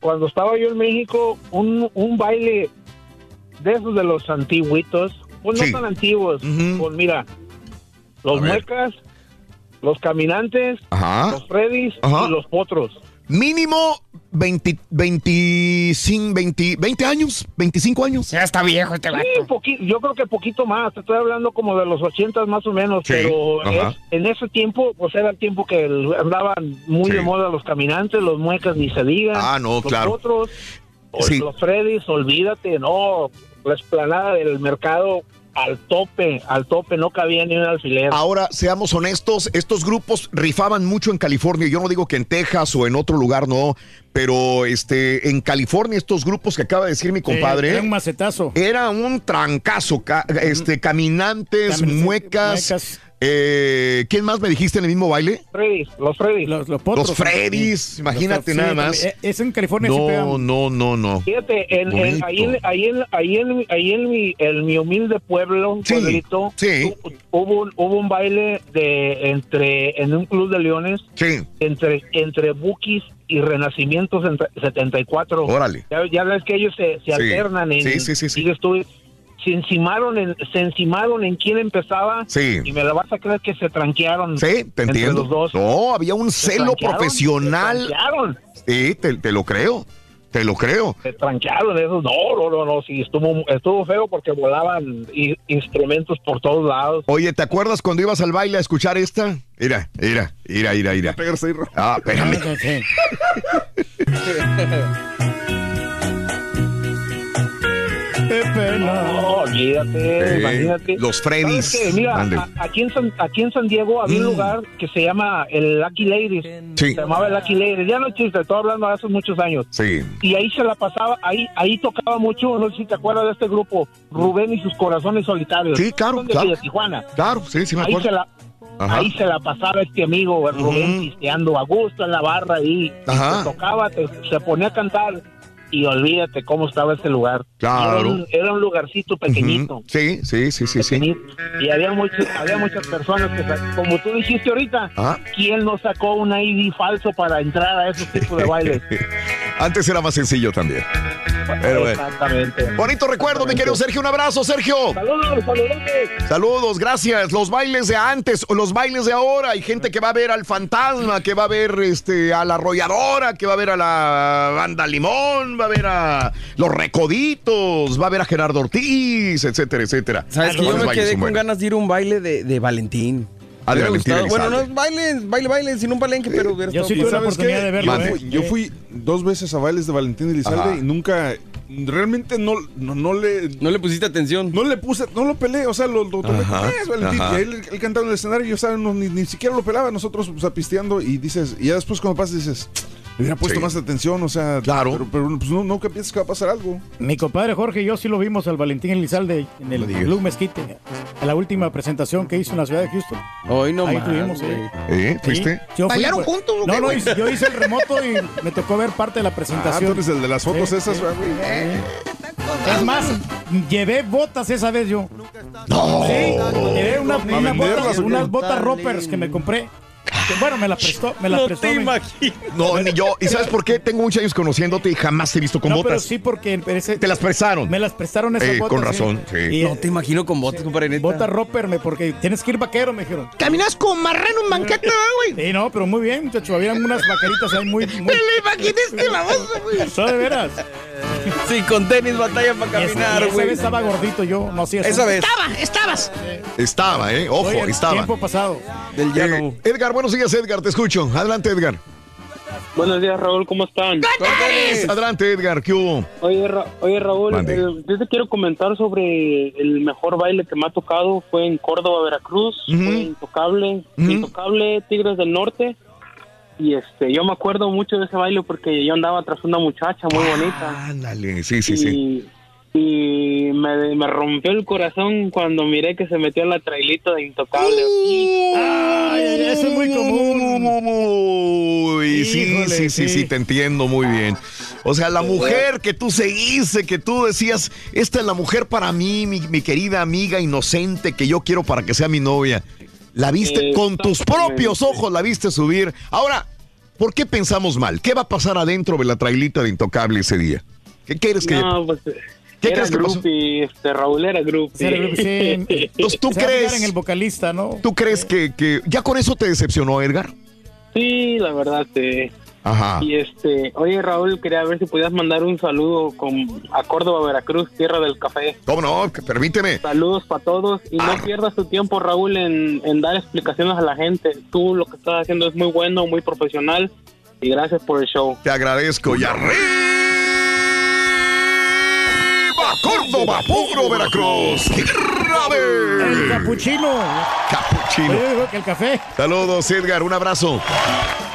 cuando estaba yo en México, un, un baile de esos de los antiguitos, pues Sí. no tan antiguos, pues mira, los muecas, los caminantes, Ajá. los Freddys Ajá. y los potros. Mínimo 20, 25, 20, 20 años, 25 años. Ya está viejo este Sí, poqui- yo creo que poquito más, te estoy hablando como de los ochentas más o menos, Sí, pero es- en ese tiempo, pues era el tiempo que andaban muy de moda los caminantes, los muecas, ni se diga. Ah, no, los claro. Otros, o- Sí. los Freddys, olvídate, no, la esplanada del mercado al tope, al tope, no cabía ni un alfiler. Ahora, seamos honestos, estos grupos rifaban mucho en California. Yo no digo que en Texas o en otro lugar no, pero este en California estos grupos que acaba de decir mi compadre. era un macetazo. Era un trancazo, ca- este, caminantes, Camin- muecas. muecas. Eh, ¿Quién más me dijiste en el mismo baile? Freddys, los Freddys. Los, los potros. Los Freddys, Sí. imagínate Los- nada sí, más. Es en California sí No, no, no, no. Fíjate, en, ahí, en, ahí, en, ahí, en, ahí en mi, en mi humilde pueblo, pueblito, hu- hubo, un, hubo un baile de entre en un club de leones entre entre Bukis y Renacimientos en 74. Órale. Ya, ya ves que ellos se, se Sí. alternan en Sí, sí, sí, sí. tú, se encimaron en se encimaron en quién empezaba Sí. y me la vas a creer que se tranquearon Sí, te entre entiendo. los dos. No, había un celo tranquearon, profesional. se tranquearon. Sí, te, te lo creo. Te lo creo. se trancaron esos no no no no sí estuvo estuvo feo porque volaban i- instrumentos por todos lados Oye, ¿te acuerdas cuando ibas al baile a escuchar esta? Mira, mira, mira, mira, mira. Ah, espérame. Qué pena. no olvídate Eh, imagínate los Freddys. Mira a- aquí en San, aquí en San Diego había un Mm. lugar que se llama el Lucky Ladies Sí. se llamaba el Lucky Ladies ya no existe estoy hablando de hace muchos años Sí. y ahí se la pasaba ahí ahí tocaba mucho no sé si te acuerdas de este grupo Rubén y sus corazones solitarios Sí, claro, de claro. Tijuana Claro, sí, sí me ahí acuerdo. se la Ajá. Ahí se la pasaba este amigo Rubén pisteando a gusto en la barra y, y Ajá. te tocaba, te- se ponía a cantar y olvídate cómo estaba ese lugar. Claro. Era un, era un lugarcito pequeñito. Sí, sí, sí, sí, sí. Y había, muchos, había muchas personas que, como tú dijiste ahorita, Ah. ¿quién no sacó un ID falso para entrar a esos tipos de bailes? Antes era más sencillo también. Pero. Exactamente. Bonito recuerdo, mi querido Sergio. Un abrazo, Sergio. Saludos, saludos. Saludos, gracias. Los bailes de antes o los bailes de ahora. Hay gente que va a ver al fantasma, que va a ver este, a la arrolladora, que va a ver a la banda Limón, va a ver a los Recoditos, va a ver a Gerardo Ortiz, etcétera, etcétera. ¿Sabes que yo me quedé con buenos. ganas de ir a un baile de, de Valentín? Ah, de Valentín. Bueno, no es baile, baile, baile, sino un palenque, pero Yo sí tuve la de verlo. Yo ¿eh? fui, yo fui dos veces a bailes de Valentín Elizalde Ajá. y nunca, realmente no, no, no le... No le pusiste atención. No le puse, no lo peleé, o sea, lo, lo tomé Ajá, es, Valentín. Y él, él cantaba en el escenario y yo. No, ni, ni siquiera lo pelaba, nosotros, o sea, pisteando y dices, y ya después cuando pasas dices, hubiera puesto Sí. más atención, o sea, Claro. pero, pero pues no, nunca piensas que va a pasar algo. Mi compadre Jorge y yo sí lo vimos al Valentín Elizalde en el. Blue Mesquite, en la última presentación que hizo en la ciudad de Houston. Hoy no Ahí más, tuvimos, güey. eh. ¿Eh? ¿Fuiste? Sí, yo fui, ¿Bailaron pues. juntos No, no, hice- yo hice el remoto y me tocó ver parte de la Ah, tú presentación. eres el de las fotos Sí, esas, sí. güey. Es más, llevé botas esa vez yo. No. Sí, llevé una- qué? unas botas roppers que me compré. Bueno, me la prestó, me la No prestó. te imagino. No, ni yo. ¿Y sabes por qué? Tengo muchos años conociéndote y jamás te he visto con No, pero botas. sí, porque ese- Te las prestaron. me las prestaron esas Eh, botas. con razón, sí. Y, No te imagino con botas, compadre. neta. Botas Roper, me- porque tienes que ir vaquero, me dijeron. Caminas con marrano en banqueta, güey. Sí, no, pero muy bien, muchacho. Había unas vaqueritas ahí muy. muy... Me lo imaginé baboso, güey. No, de veras. Sí, con tenis batalla para caminar, y esa güey. vez estaba gordito yo, no hacía Esa vez. Estaba, estabas. Estaba, ¿eh? Ojo, Oye, estaba. Tiempo pasado. Del llano. Eh, Edgar, buenos días, Edgar. Te escucho. Adelante, Edgar. Buenos días, Raúl, ¿cómo están? Adelante, Edgar. ¿Qué hubo? Oye, Ra- oye Raúl, eh, yo te quiero comentar sobre el mejor baile que me ha tocado. Fue en Córdoba, Veracruz. Ujú. Fue Intocable. Intocable Tigres del Norte. Y este, yo me acuerdo mucho de ese baile porque yo andaba tras una muchacha muy bonita. Ándale, sí, sí, sí. Y, y me, me rompió el corazón cuando miré que se metió en la trailita de Intocable. Ay, eso es muy común. Uy, sí, Híjole, sí, sí, sí. sí, te entiendo muy bien. O sea, la mujer que tú seguiste, que tú decías, esta es la mujer para mí, mi, mi querida amiga inocente que yo quiero para que sea mi novia. La viste con tus propios ojos, la viste subir. Ahora, ¿por qué pensamos mal? ¿Qué va a pasar adentro de la trailita de Intocable ese día? ¿Qué quieres que.? No, pues, ¿Qué era crees que pasó? este, Raúl era groupie. Sí, era- sí. Entonces, ¿tú Se crees? en el vocalista, ¿no? ¿Tú crees que, que ya con eso te decepcionó, Edgar? Sí, la verdad, sí. Ajá. Y este, oye Raúl, quería ver si podías mandar un saludo con, a Córdoba, Veracruz, tierra del café. ¿Cómo no? Permíteme. Saludos para todos y Ah. no pierdas tu tiempo, Raúl, en, en dar explicaciones a la gente. Tú lo que estás haciendo es muy bueno, muy profesional y gracias por el show. Te agradezco. Y arriba, Córdoba, puro Veracruz. ¡Tierra de- El capuchino. Capuchino. Yo digo que el café. Saludos, Edgar. Un abrazo.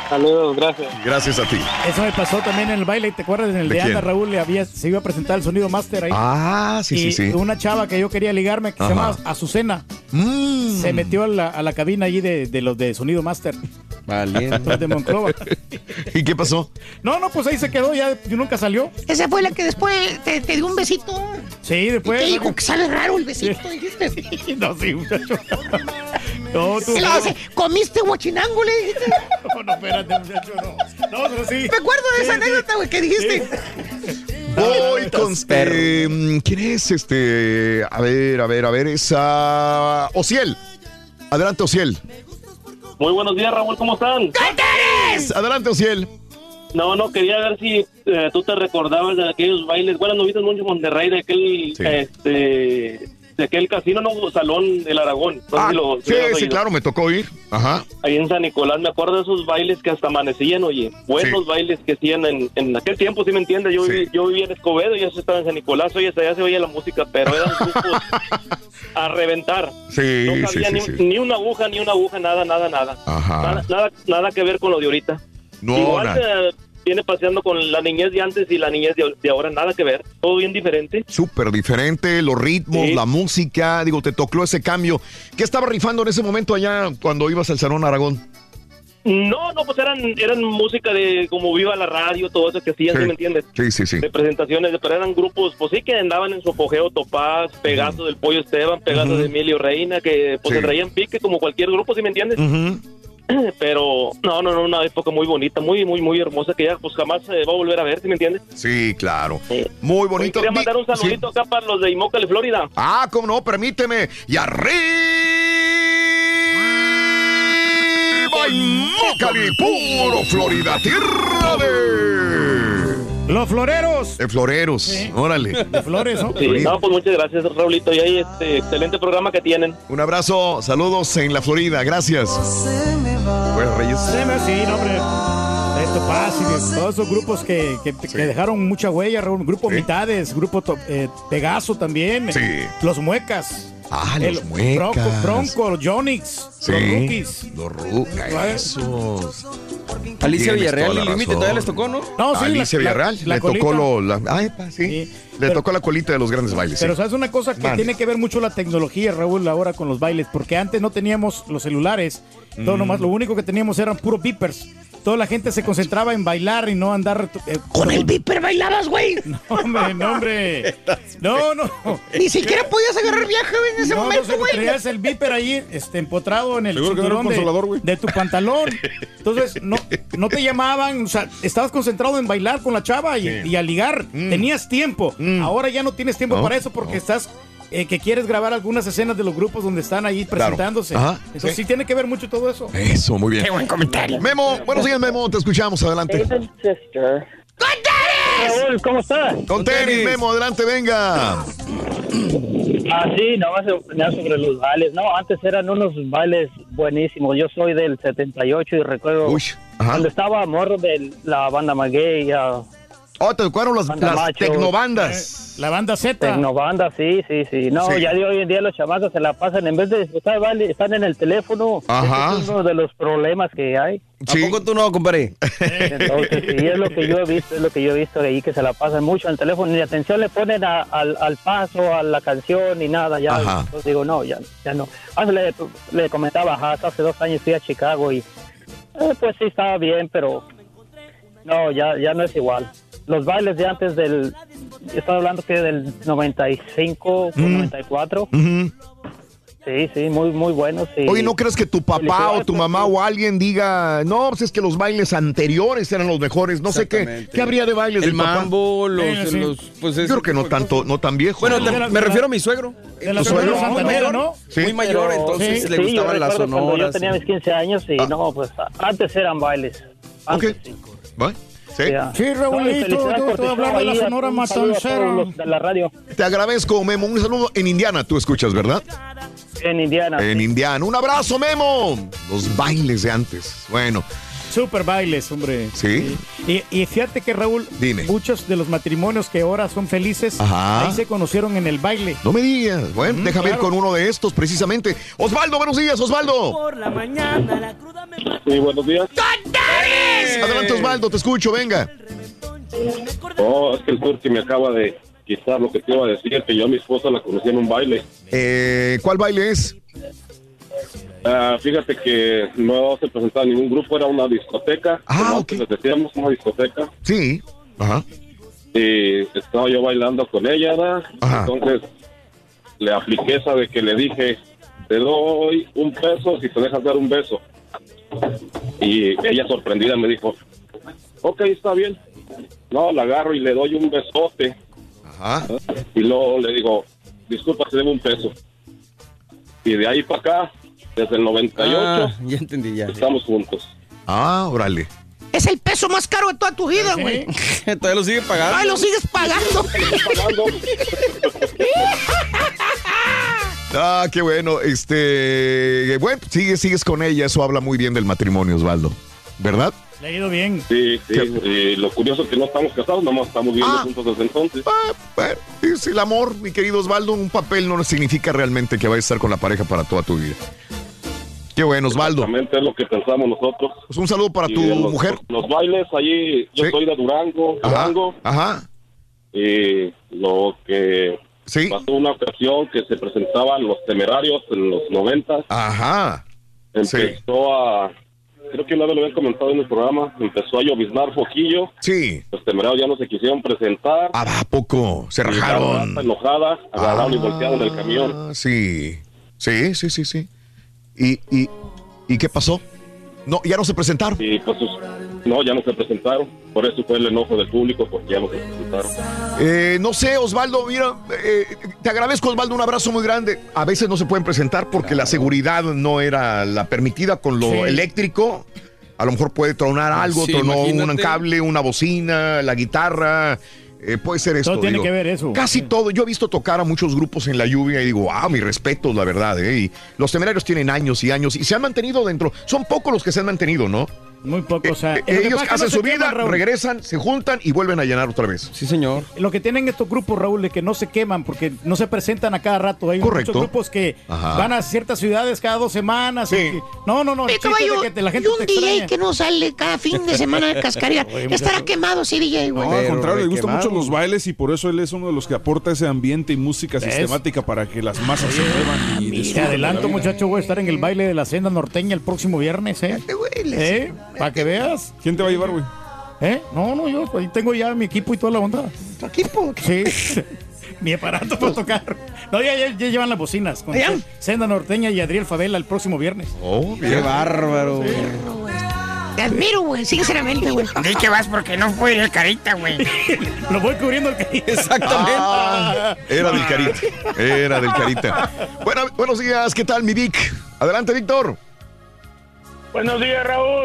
Saludos, gracias. Gracias a ti. Eso me pasó también en el baile, ¿te acuerdas? En el ¿De de, Anda? Raúl, le había, se iba a presentar el sonido master ahí. Ah, sí, sí, y sí. una chava que yo quería ligarme, que Ajá. se llama Azucena, Mm. se metió a la, a la cabina allí de, de los de sonido de Monclova. ¿Y qué pasó? No, no, pues ahí se quedó, ya nunca salió. Esa fue la que después te, te dio un besito. Sí, después. ¿Qué dijo? Que sale raro el besito, dijiste. No, sí, muchacho. No, tú. Y le dice, ¿comiste guachinango? Le dijiste. No, no, espérate, muchacho, no. No, pero sí. Me acuerdo de esa anécdota, güey, que dijiste. Voy con. eh, ¿Quién es este? A ver, a ver, a ver, esa. Ociel. Adelante, Ociel. Muy buenos días, Raúl, ¿cómo están? Adelante, Ociel. No, no, quería ver si eh, tú te recordabas de aquellos bailes. Bueno, no viste mucho Monterrey de aquel, este, de aquel casino, no, salón del Aragón. No Ah, si lo- si sí, sí, claro, me tocó ir. Ajá. Ahí en San Nicolás, me acuerdo de esos bailes que hasta amanecían, oye, buenos bailes que hacían en, en aquel tiempo, ¿sí me entiendes? Yo, viví- yo vivía en Escobedo y ya se estaba en San Nicolás, oye, hasta allá se oía la música, pero eran grupos a reventar. Sí, No sí, cabía sí, ni, ni una aguja, ni una aguja, nada, nada, nada. Ajá. Nada, nada, nada que ver con lo de ahorita. No, Igual nada. eh, viene paseando con la niñez de antes y la niñez de, de ahora, nada que ver, todo bien diferente. Súper diferente, los ritmos, Sí. la música, digo, te tocó ese cambio. ¿Qué estaba rifando en ese momento allá cuando ibas al Salón Aragón? No, no, pues eran, eran música de como viva la radio, todo eso que hacían, Sí. ¿sí me entiendes? Sí, sí, sí. de presentaciones, pero eran grupos, pues sí que andaban en su apogeo Topaz, Pegaso del Pollo Esteban, Pegaso de Emilio Reina, que pues Sí. se traían pique como cualquier grupo, ¿sí me entiendes? Ujú. Pero no, no, no, una época muy bonita, muy, muy, muy hermosa que ya pues jamás se va a volver a ver, ¿sí me entiendes? Sí, claro. Muy bonito. Quería mandar un sí. saludito acá para los de Imócale, Florida. Ah, cómo no, permíteme. Y arriba Imócali, puro Florida, tierra de... Los floreros. De floreros, órale. De flores, ¿no? Sí, no, pues muchas gracias, Raulito, y ahí este excelente programa que tienen. Un abrazo, saludos en la Florida, gracias. Bueno, Reyes. Sí, me- sí, no, hombre. Y de todos esos grupos que, que- que dejaron mucha huella, Raúl. Grupo Mitades, Grupo eh, Pegaso también. Sí. Los Muecas. Ah, El los muecas. Bronco, Jonix, Sí. los Rookies. Los esos. Alicia Villarreal Límite todavía les tocó, ¿no? No, sí, Alicia la- la- Villarreal, la le colita. tocó lo, la, ay, pa, sí. Le Pero- tocó la colita de los grandes bailes. Pero sí. sabes una cosa que tiene que ver mucho la tecnología, Raúl, ahora con los bailes, porque antes no teníamos los celulares, todo Mm. nomás, lo único que teníamos eran puro beepers. Toda la gente se concentraba en bailar y no andar. eh, Con el viper bailabas, güey. No, hombre, no, hombre. No, no. Ni siquiera podías agarrar viaje, en ese No, momento, no, güey. Traías el viper ahí, este, empotrado en el Seguro que no cinturón de- consolador, güey. de, tu pantalón. Entonces, no, no te llamaban, o sea, estabas concentrado en bailar con la chava y, y a ligar. Mm. Tenías tiempo. Ahora ya no tienes tiempo para eso porque estás... eh, que quieres grabar algunas escenas de los grupos donde están ahí presentándose. Ajá, Entonces sí. sí. tiene que ver mucho todo eso. Eso, muy bien. Qué buen comentario. Memo, buenos días, Memo. Te escuchamos. Adelante. ¡Con Raúl, ¿cómo estás? Con tenis, Memo. Adelante, venga. Ah, sí, no vas a opinar sobre los bailes. No, antes eran unos bailes buenísimos. Yo soy del 78 y recuerdo cuando estaba morro de la banda Maguey. Oh, te tocaron las, las Macho. tecnobandas. La banda Z. Tecnobanda, sí, sí, sí. No, Sí. ya de hoy en día los chamacos se la pasan, en vez de disfrutar están en el teléfono. Ajá. Ese es uno de los problemas que hay. ¿A poco tú no, compadre? Entonces, sí, es lo que yo he visto, es lo que yo he visto de ahí, que se la pasan mucho en el teléfono, ni atención le ponen a- al, al paso, a la canción, ni nada, ya. Ajá. Entonces digo, no, ya, ya no. Ah, le, le comentaba, ajá, hace dos años fui a Chicago y, eh, pues sí, estaba bien, pero no, ya, ya no es igual. Los bailes de antes del, estaba hablando que del 95 o Mm. 94, Ujú. sí, sí, muy, muy buenos. sí. Oye, ¿no crees que tu papá o tu mamá o alguien diga, no, pues es que los bailes anteriores eran los mejores? No sé qué. ¿Qué habría de bailes El papá? mambo, los, Eh, sí. los- pues Yo creo que no tanto, no tan viejo. Bueno, me refiero a mi suegro. De la ¿Tu suegro? Sonora Santanera, ¿no? Sí. Muy mayor, Pero, entonces sí, le yo gustaban las Cuando yo sonoras. tenía mis 15 años y no, pues antes eran bailes. Antes, sí. ¿Va? ¿Sí? Sí, felicidades tú- tú hablar de la Sonora Matancera. De la radio Te agradezco, Memo. Un saludo en Indiana, tú escuchas, ¿verdad? en Indiana. En Indiana. Un abrazo, Memo. Los bailes de antes. Bueno, Super bailes, hombre. ¿Sí? Y, y fíjate que Raúl, Dime. muchos de los matrimonios que ahora son felices, Ajá. ahí se conocieron en el baile. no me digas. Bueno, Mm, déjame ir con uno de estos precisamente. Osvaldo, buenos días, Osvaldo. Por la mañana la cruda me Sí, buenos días. Adelante, Osvaldo, te escucho, venga. No, es que el Turki me acaba de quitar lo que te iba a decir, que yo a mi esposa la conocí en un baile. Eh, ¿Cuál baile es? Ah, fíjate que no se presentaba ningún grupo, era una discoteca. como antes les decíamos, una discoteca. Sí. Ajá. Y estaba yo bailando con ella, ¿verdad? Entonces le apliqué esa de que le dije, te doy un peso si te dejas dar un beso. Y ella sorprendida me dijo, ok, está bien. No, la agarro y le doy un besote. Ajá. Y luego le digo, disculpa, te debo un peso. Y de ahí para acá, desde el 98, Ah, ya entendí, ya. estamos juntos. Ah, órale. Es el peso más caro de toda tu vida, güey. Todavía lo sigue pagando. Ay, lo sigues pagando. Ah, qué bueno. Este, bueno, sigues, sigues con ella. Eso habla muy bien del matrimonio, Osvaldo. ¿Verdad? Le ha ido bien. Sí, sí. Lo curioso es que no estamos casados, nomás estamos viviendo juntos desde entonces. Bueno, es el amor, mi querido Osvaldo. Un papel no significa realmente que vayas a estar con la pareja para toda tu vida. Qué bueno, Osvaldo. Exactamente es lo que pensamos nosotros. Pues un saludo para Y tu los, mujer. Los, bailes allí, yo soy de Durango, Durango. Ajá. Y lo que Sí. pasó una ocasión que se presentaban los temerarios en los noventas. Ajá. Empezó a, creo que una vez lo habían comentado en el programa, empezó a lloviznar foquillo. Sí. Los temerarios ya no se quisieron presentar. ¿A poco? Se rajaron. raza enojada, agarraron y voltearon el camión. Ah, sí. Sí, sí, sí, sí. ¿Y, y, ¿Y qué pasó? No, ya no se presentaron. Y pues, sus- no, ya no se presentaron. Por eso fue el enojo del público, porque ya no se presentaron. Eh, no sé, Osvaldo, mira, eh, te agradezco, Osvaldo, un abrazo muy grande. A veces no se pueden presentar porque la seguridad no era la permitida con lo Sí. eléctrico. A lo mejor puede tronar algo, Sí, tronó un cable, una bocina, la guitarra. Eh, puede ser esto. Todo tiene digo. que ver eso. Casi todo. Yo he visto tocar a muchos grupos en la lluvia y digo, ah, mi respeto, la verdad. eh, Y los temerarios tienen años y años y se han mantenido dentro. Son pocos los que se han mantenido, ¿no? Muy poco, o sea, Eh, ellos es hacen no se su vida, queman, regresan, se juntan y vuelven a llenar otra vez. Sí, señor. Lo que tienen estos grupos, Raúl, de que no se queman porque no se presentan a cada rato. Hay Correcto. muchos grupos que Ajá. van a ciertas ciudades cada dos semanas. y Sí. que- no, no, no. es de caballo, que la y un te DJ extraña. que no sale cada fin de semana de cascarilla. Estará quemado ese DJ, güey. No, al contrario, le gustan mucho los bailes y por eso él es uno de los que aporta ese ambiente y música ¿Ves? sistemática para que las masas se muevan y Te de la adelanto, muchacho, voy a estar en el baile de la senda norteña el próximo viernes, ¿eh? ¿Eh? Para que veas. ¿Quién te va a llevar, güey? ¿Eh? No, no, yo ahí tengo ya mi equipo y toda la onda. ¿Tu equipo? Sí. mi aparato para tocar. No, ya, ya- ya llevan las bocinas. Con. Senda Norteña y Adriel Favela el próximo viernes. Oh, Qué bárbaro, güey. Te admiro, güey. Sinceramente, güey. Di que vas porque no fue el carita, güey. Lo voy cubriendo el carita. Exactamente. Ah, era del carita. Era del carita. Bueno, buenos días, ¿qué tal, mi Vic? Adelante, Víctor. Buenos días, Raúl.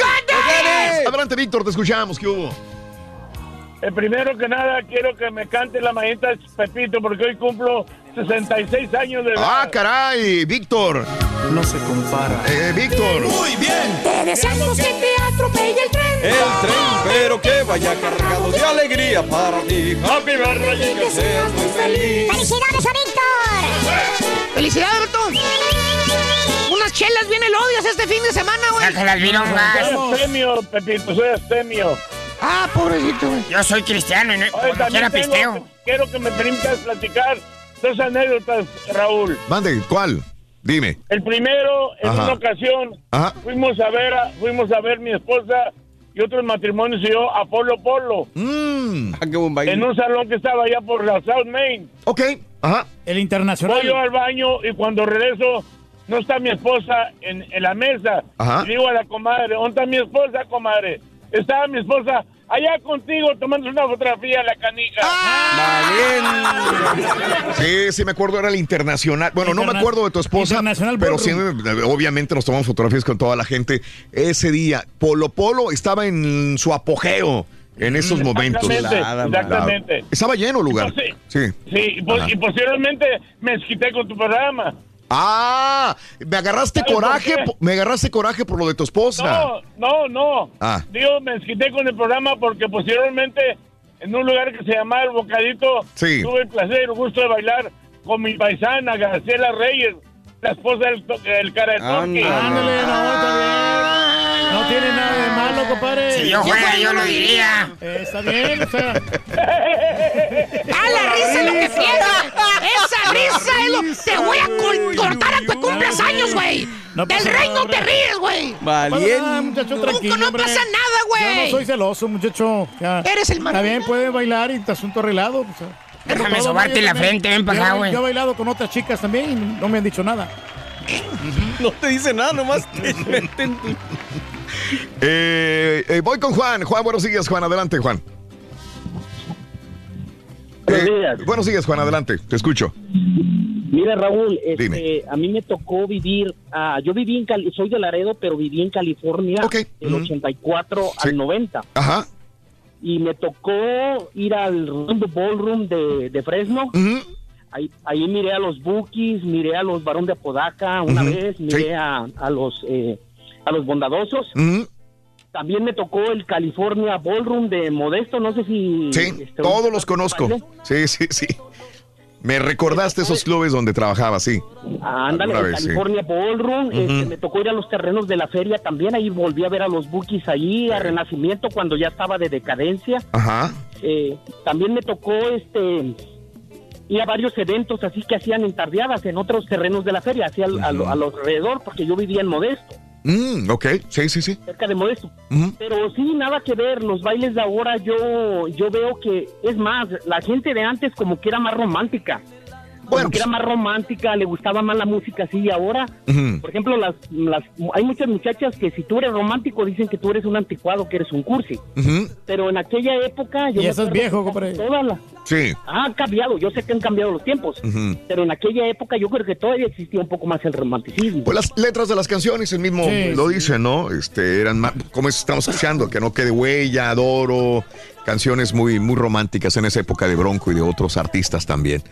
Adelante, Víctor, te escuchamos. ¿Qué hubo? Eh, primero que nada, quiero que me cante la mañana Pepito, porque hoy cumplo 66 años de edad. Ah, caray, Víctor. No se compara. Eh, Víctor. Muy bien. Te deseamos que te atropelle el tren. El tren, pero que vaya cargado de alegría para ti. Happy birthday que seas muy feliz. ¡Felicidades a Víctor! ¡Felicidades, Alberto! Unas chelas bien elodias este fin de semana, güey. Saca las virongas. Soy astemio, Pepito, soy astemio. Ah, pobrecito, güey. Yo soy cristiano y no, Oye, como quiera también tengo- pisteo. quiero que me permitas platicar dos anécdotas, Raúl. Mande, ¿cuál? Dime. El primero, en Ajá. una ocasión, Ajá. fuimos a ver a, fuimos a ver mi esposa y otros matrimonios y yo a Polo Polo. Mm. Ah. En un salón que estaba allá por la South Main. Ok, ajá. El internacional. Voy yo al baño y cuando regreso no está mi esposa en, en la mesa. Ajá. Y digo a la comadre, ¿dónde está mi esposa, comadre? Estaba mi esposa allá contigo tomando una fotografía la canica. Sí, sí me acuerdo, era el internacional. Bueno, no me acuerdo de tu esposa, Internacional pero sí, eh, obviamente nos tomamos fotografías con toda la gente. Ese día, Polo Polo estaba en su apogeo en esos momentos. Exactamente. Estaba lleno el lugar. Sí. Sí. Sí, y, po- Ajá. y posteriormente me desquité con tu programa. Ah, me agarraste ¿Sabes por coraje, me agarraste coraje por lo de tu esposa. No, no, no. Ah. Digo, me desquité con el programa porque posteriormente en un lugar que se llamaba El Bocadito Sí. tuve el placer y el gusto de bailar con mi paisana Graciela Reyes, la esposa del, del cara de toque. Ándale, no, está bien. No tiene nada de malo, compadre. Si yo fuera, yo lo diría. Eh, está bien, o sea. ¡Ah, la risa No ¡Del rey nada, no te ríes, güey! Valiente. muchacho, tranquilo, no hombre. pasa nada, güey. Yo no soy celoso, muchacho. Ya. Eres el Está más- bien, puede bailar y te asunto arreglado. o sea. Déjame Todo, sobarte la frente, ven para Yo- acá, güey. Yo he bailado con otras chicas también y no me han dicho nada. No te dice nada, nomás te meten tu- Eh, eh, voy con Juan. Juan, buenos días, Juan. Adelante, Juan. Buenos Eh, días. buenos días, Juan. Adelante. Te escucho. Mira, Raúl, este, a mí me tocó vivir, ah, yo viví en Cali, soy de Laredo, pero viví en California del 84 al 90. Ajá. Y me tocó ir al Rondo Ballroom de, de Fresno. ahí, ahí miré a los Bookies, miré a los Barón de Apodaca una vez, miré sí. a, a los eh, a los Bondadosos. También me tocó el California Ballroom de Modesto, no sé si... Sí, este, todos los conozco. Sí, sí, sí. Me recordaste esos clubes donde trabajaba, sí. Ándale, el vez, sí. California Ballroom, este, me tocó ir a los terrenos de la feria también, ahí volví a ver a los Bookies allí, a Renacimiento cuando ya estaba de decadencia. Ajá. Eh, también me tocó este ir a varios eventos así que hacían en tardeadas en otros terrenos de la feria, hacia al, a lo- a lo alrededor, porque yo vivía en Modesto, Mm, ok, sí, sí, sí. cerca de Modesto. Ujú. Pero sí, nada que ver, los bailes de ahora yo, yo veo que, es más, la gente de antes como que era más romántica. Como que era más romántica, le gustaba más la música así, y ahora, por ejemplo, las, las, hay muchas muchachas que si tú eres romántico dicen que tú eres un anticuado, que eres un cursi. Pero en aquella época... Yo Y eso es viejo, compadre. las- Sí. Ha cambiado, yo sé que han cambiado los tiempos, pero en aquella época yo creo que todavía existía un poco más el romanticismo. Pues las letras de las canciones, el mismo Sí, lo sí. dice, ¿no? Este, eran más, como estamos escuchando, que no quede huella, adoro, canciones muy, muy románticas en esa época de Bronco y de otros artistas también.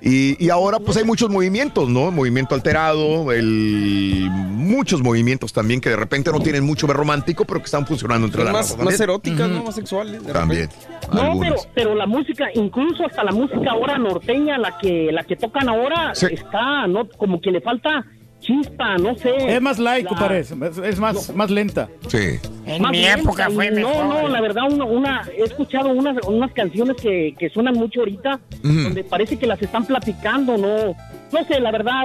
Y, y ahora pues hay muchos movimientos, ¿no? Movimiento alterado, el, muchos movimientos también que de repente no tienen mucho de romántico, pero que están funcionando entre la más, más también. eróticas, ¿no? Más sexuales. de También. repente. No, pero, pero la música, incluso hasta la música ahora norteña, la que la que tocan ahora, está, no, como que le falta chispa, no sé. Es más light, La- compadre. Es, es más, más lenta. Sí. En más mi lenta época fue no, mejor. No, la verdad, una, una- he escuchado unas, unas canciones que, que suenan mucho ahorita, Ujú. donde parece que las están platicando, no, no sé, la verdad,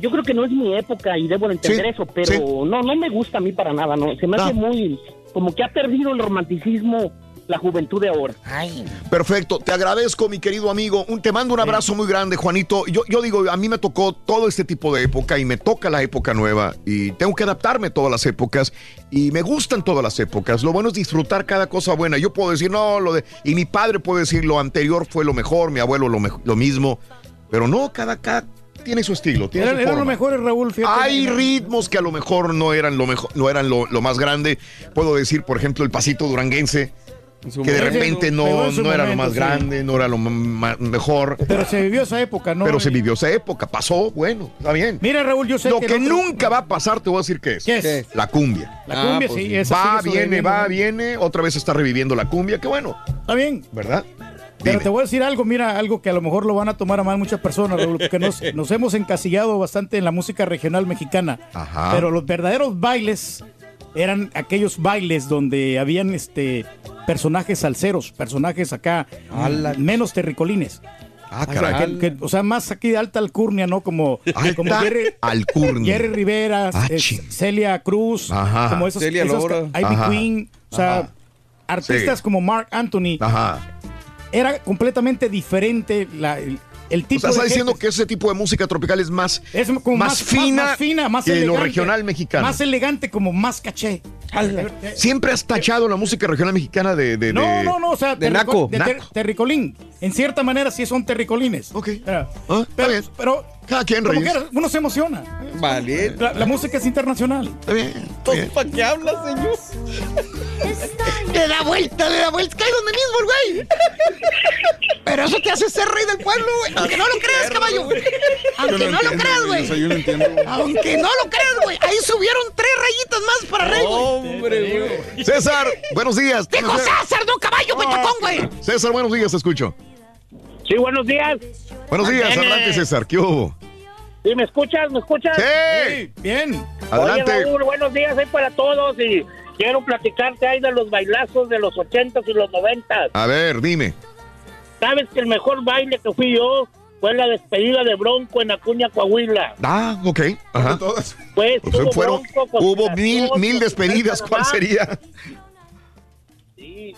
yo creo que no es mi época y debo de entender Sí, eso, pero sí. no, no me gusta a mí para nada, no. Se me hace muy, como que ha perdido el romanticismo la juventud de ahora. Perfecto, te agradezco, mi querido amigo. Un, te mando un abrazo muy grande, Juanito. Yo, yo digo, a mí me tocó todo este tipo de época y me toca la época nueva y tengo que adaptarme a todas las épocas y me gustan todas las épocas. Lo bueno es disfrutar cada cosa buena. Yo puedo decir, no, lo de. Y mi padre puede decir, lo anterior fue lo mejor, mi abuelo lo, mejo- lo mismo. Pero no, cada, cada tiene su estilo, tiene Eran, su forma. mejores, Raúl. fíjate. Hay ritmos que a lo mejor no eran lo mejor, no eran lo, lo más grande. Puedo decir, por ejemplo, el pasito duranguense, que de repente no, no era lo más sí. grande, no era lo mejor. Pero se vivió esa época, ¿no? Pero se vivió esa época, pasó, bueno, está bien. Mira, Raúl, yo sé Lo que que el otro- nunca va a pasar, te voy a decir qué es. ¿Qué es? La cumbia. La cumbia, pues sí, esa Va, viene, va, ¿no? viene. Otra vez está reviviendo la cumbia, qué bueno. Está bien. ¿Verdad? Pero te voy a decir algo, mira, algo que a lo mejor lo van a tomar a mal muchas personas, Raúl, porque nos, nos hemos encasillado bastante en la música regional mexicana. Ajá. Pero los verdaderos bailes eran aquellos bailes donde habían este personajes salseros, personajes acá menos terricolines. Ah, O sea, caray. que- que- o sea, más aquí de alta alcurnia, ¿no? Como, Alta como Jerry, alcurnia. Jerry Rivera, Ah, eh, ching. Celia Cruz, Ajá. como esos, Celia esos Lora. Ivy Ajá. Queen, o sea, Ajá. artistas Sí. como Mark Anthony. Ajá. Era completamente diferente la, el, el O tipo sea, está diciendo gente. que ese tipo de música tropical es más, es como más, fina, más, fina, más que lo elegante, regional mexicano. Más elegante, como más caché. Siempre has tachado la música regional mexicana de. de- No, de- no, no, o sea, de terrico- naco. de ter- terricolín. En cierta manera sí son terricolines. Ok. Pero, pero cada quien, como quiera, uno se emociona. Vale. La, la música es internacional. Está bien. ¿Para qué hablas, señor? Le da vuelta, le da vuelta. Cae donde mismo el güey. Pero eso te hace ser rey del pueblo, güey. Aunque no lo creas, caballo. Aunque no, lo creas, güey. yo no entiendo. Aunque no lo creas, güey. Ahí subieron tres rayitas más para rey, güey. Hombre, güey. César, buenos días. Dijo César, no caballo, pechocón, güey. César, buenos días, te escucho. Sí, buenos días. Buenos días, adelante. César. ¿Qué hubo? ¿Sí me escuchas? ¿Me escuchas? Sí. bien. Adelante. Oye, Raúl, buenos días ahí para todos y quiero platicarte ahí de los bailazos de los ochentas y los noventas. A ver, dime. ¿Sabes que el mejor baile que fui yo fue la despedida de Bronco en Acuña, Coahuila? Ah, ok. Ajá. Pues Pues tuvo fueron, Bronco, hubo mil, mil despedidas. ¿Cuál sería?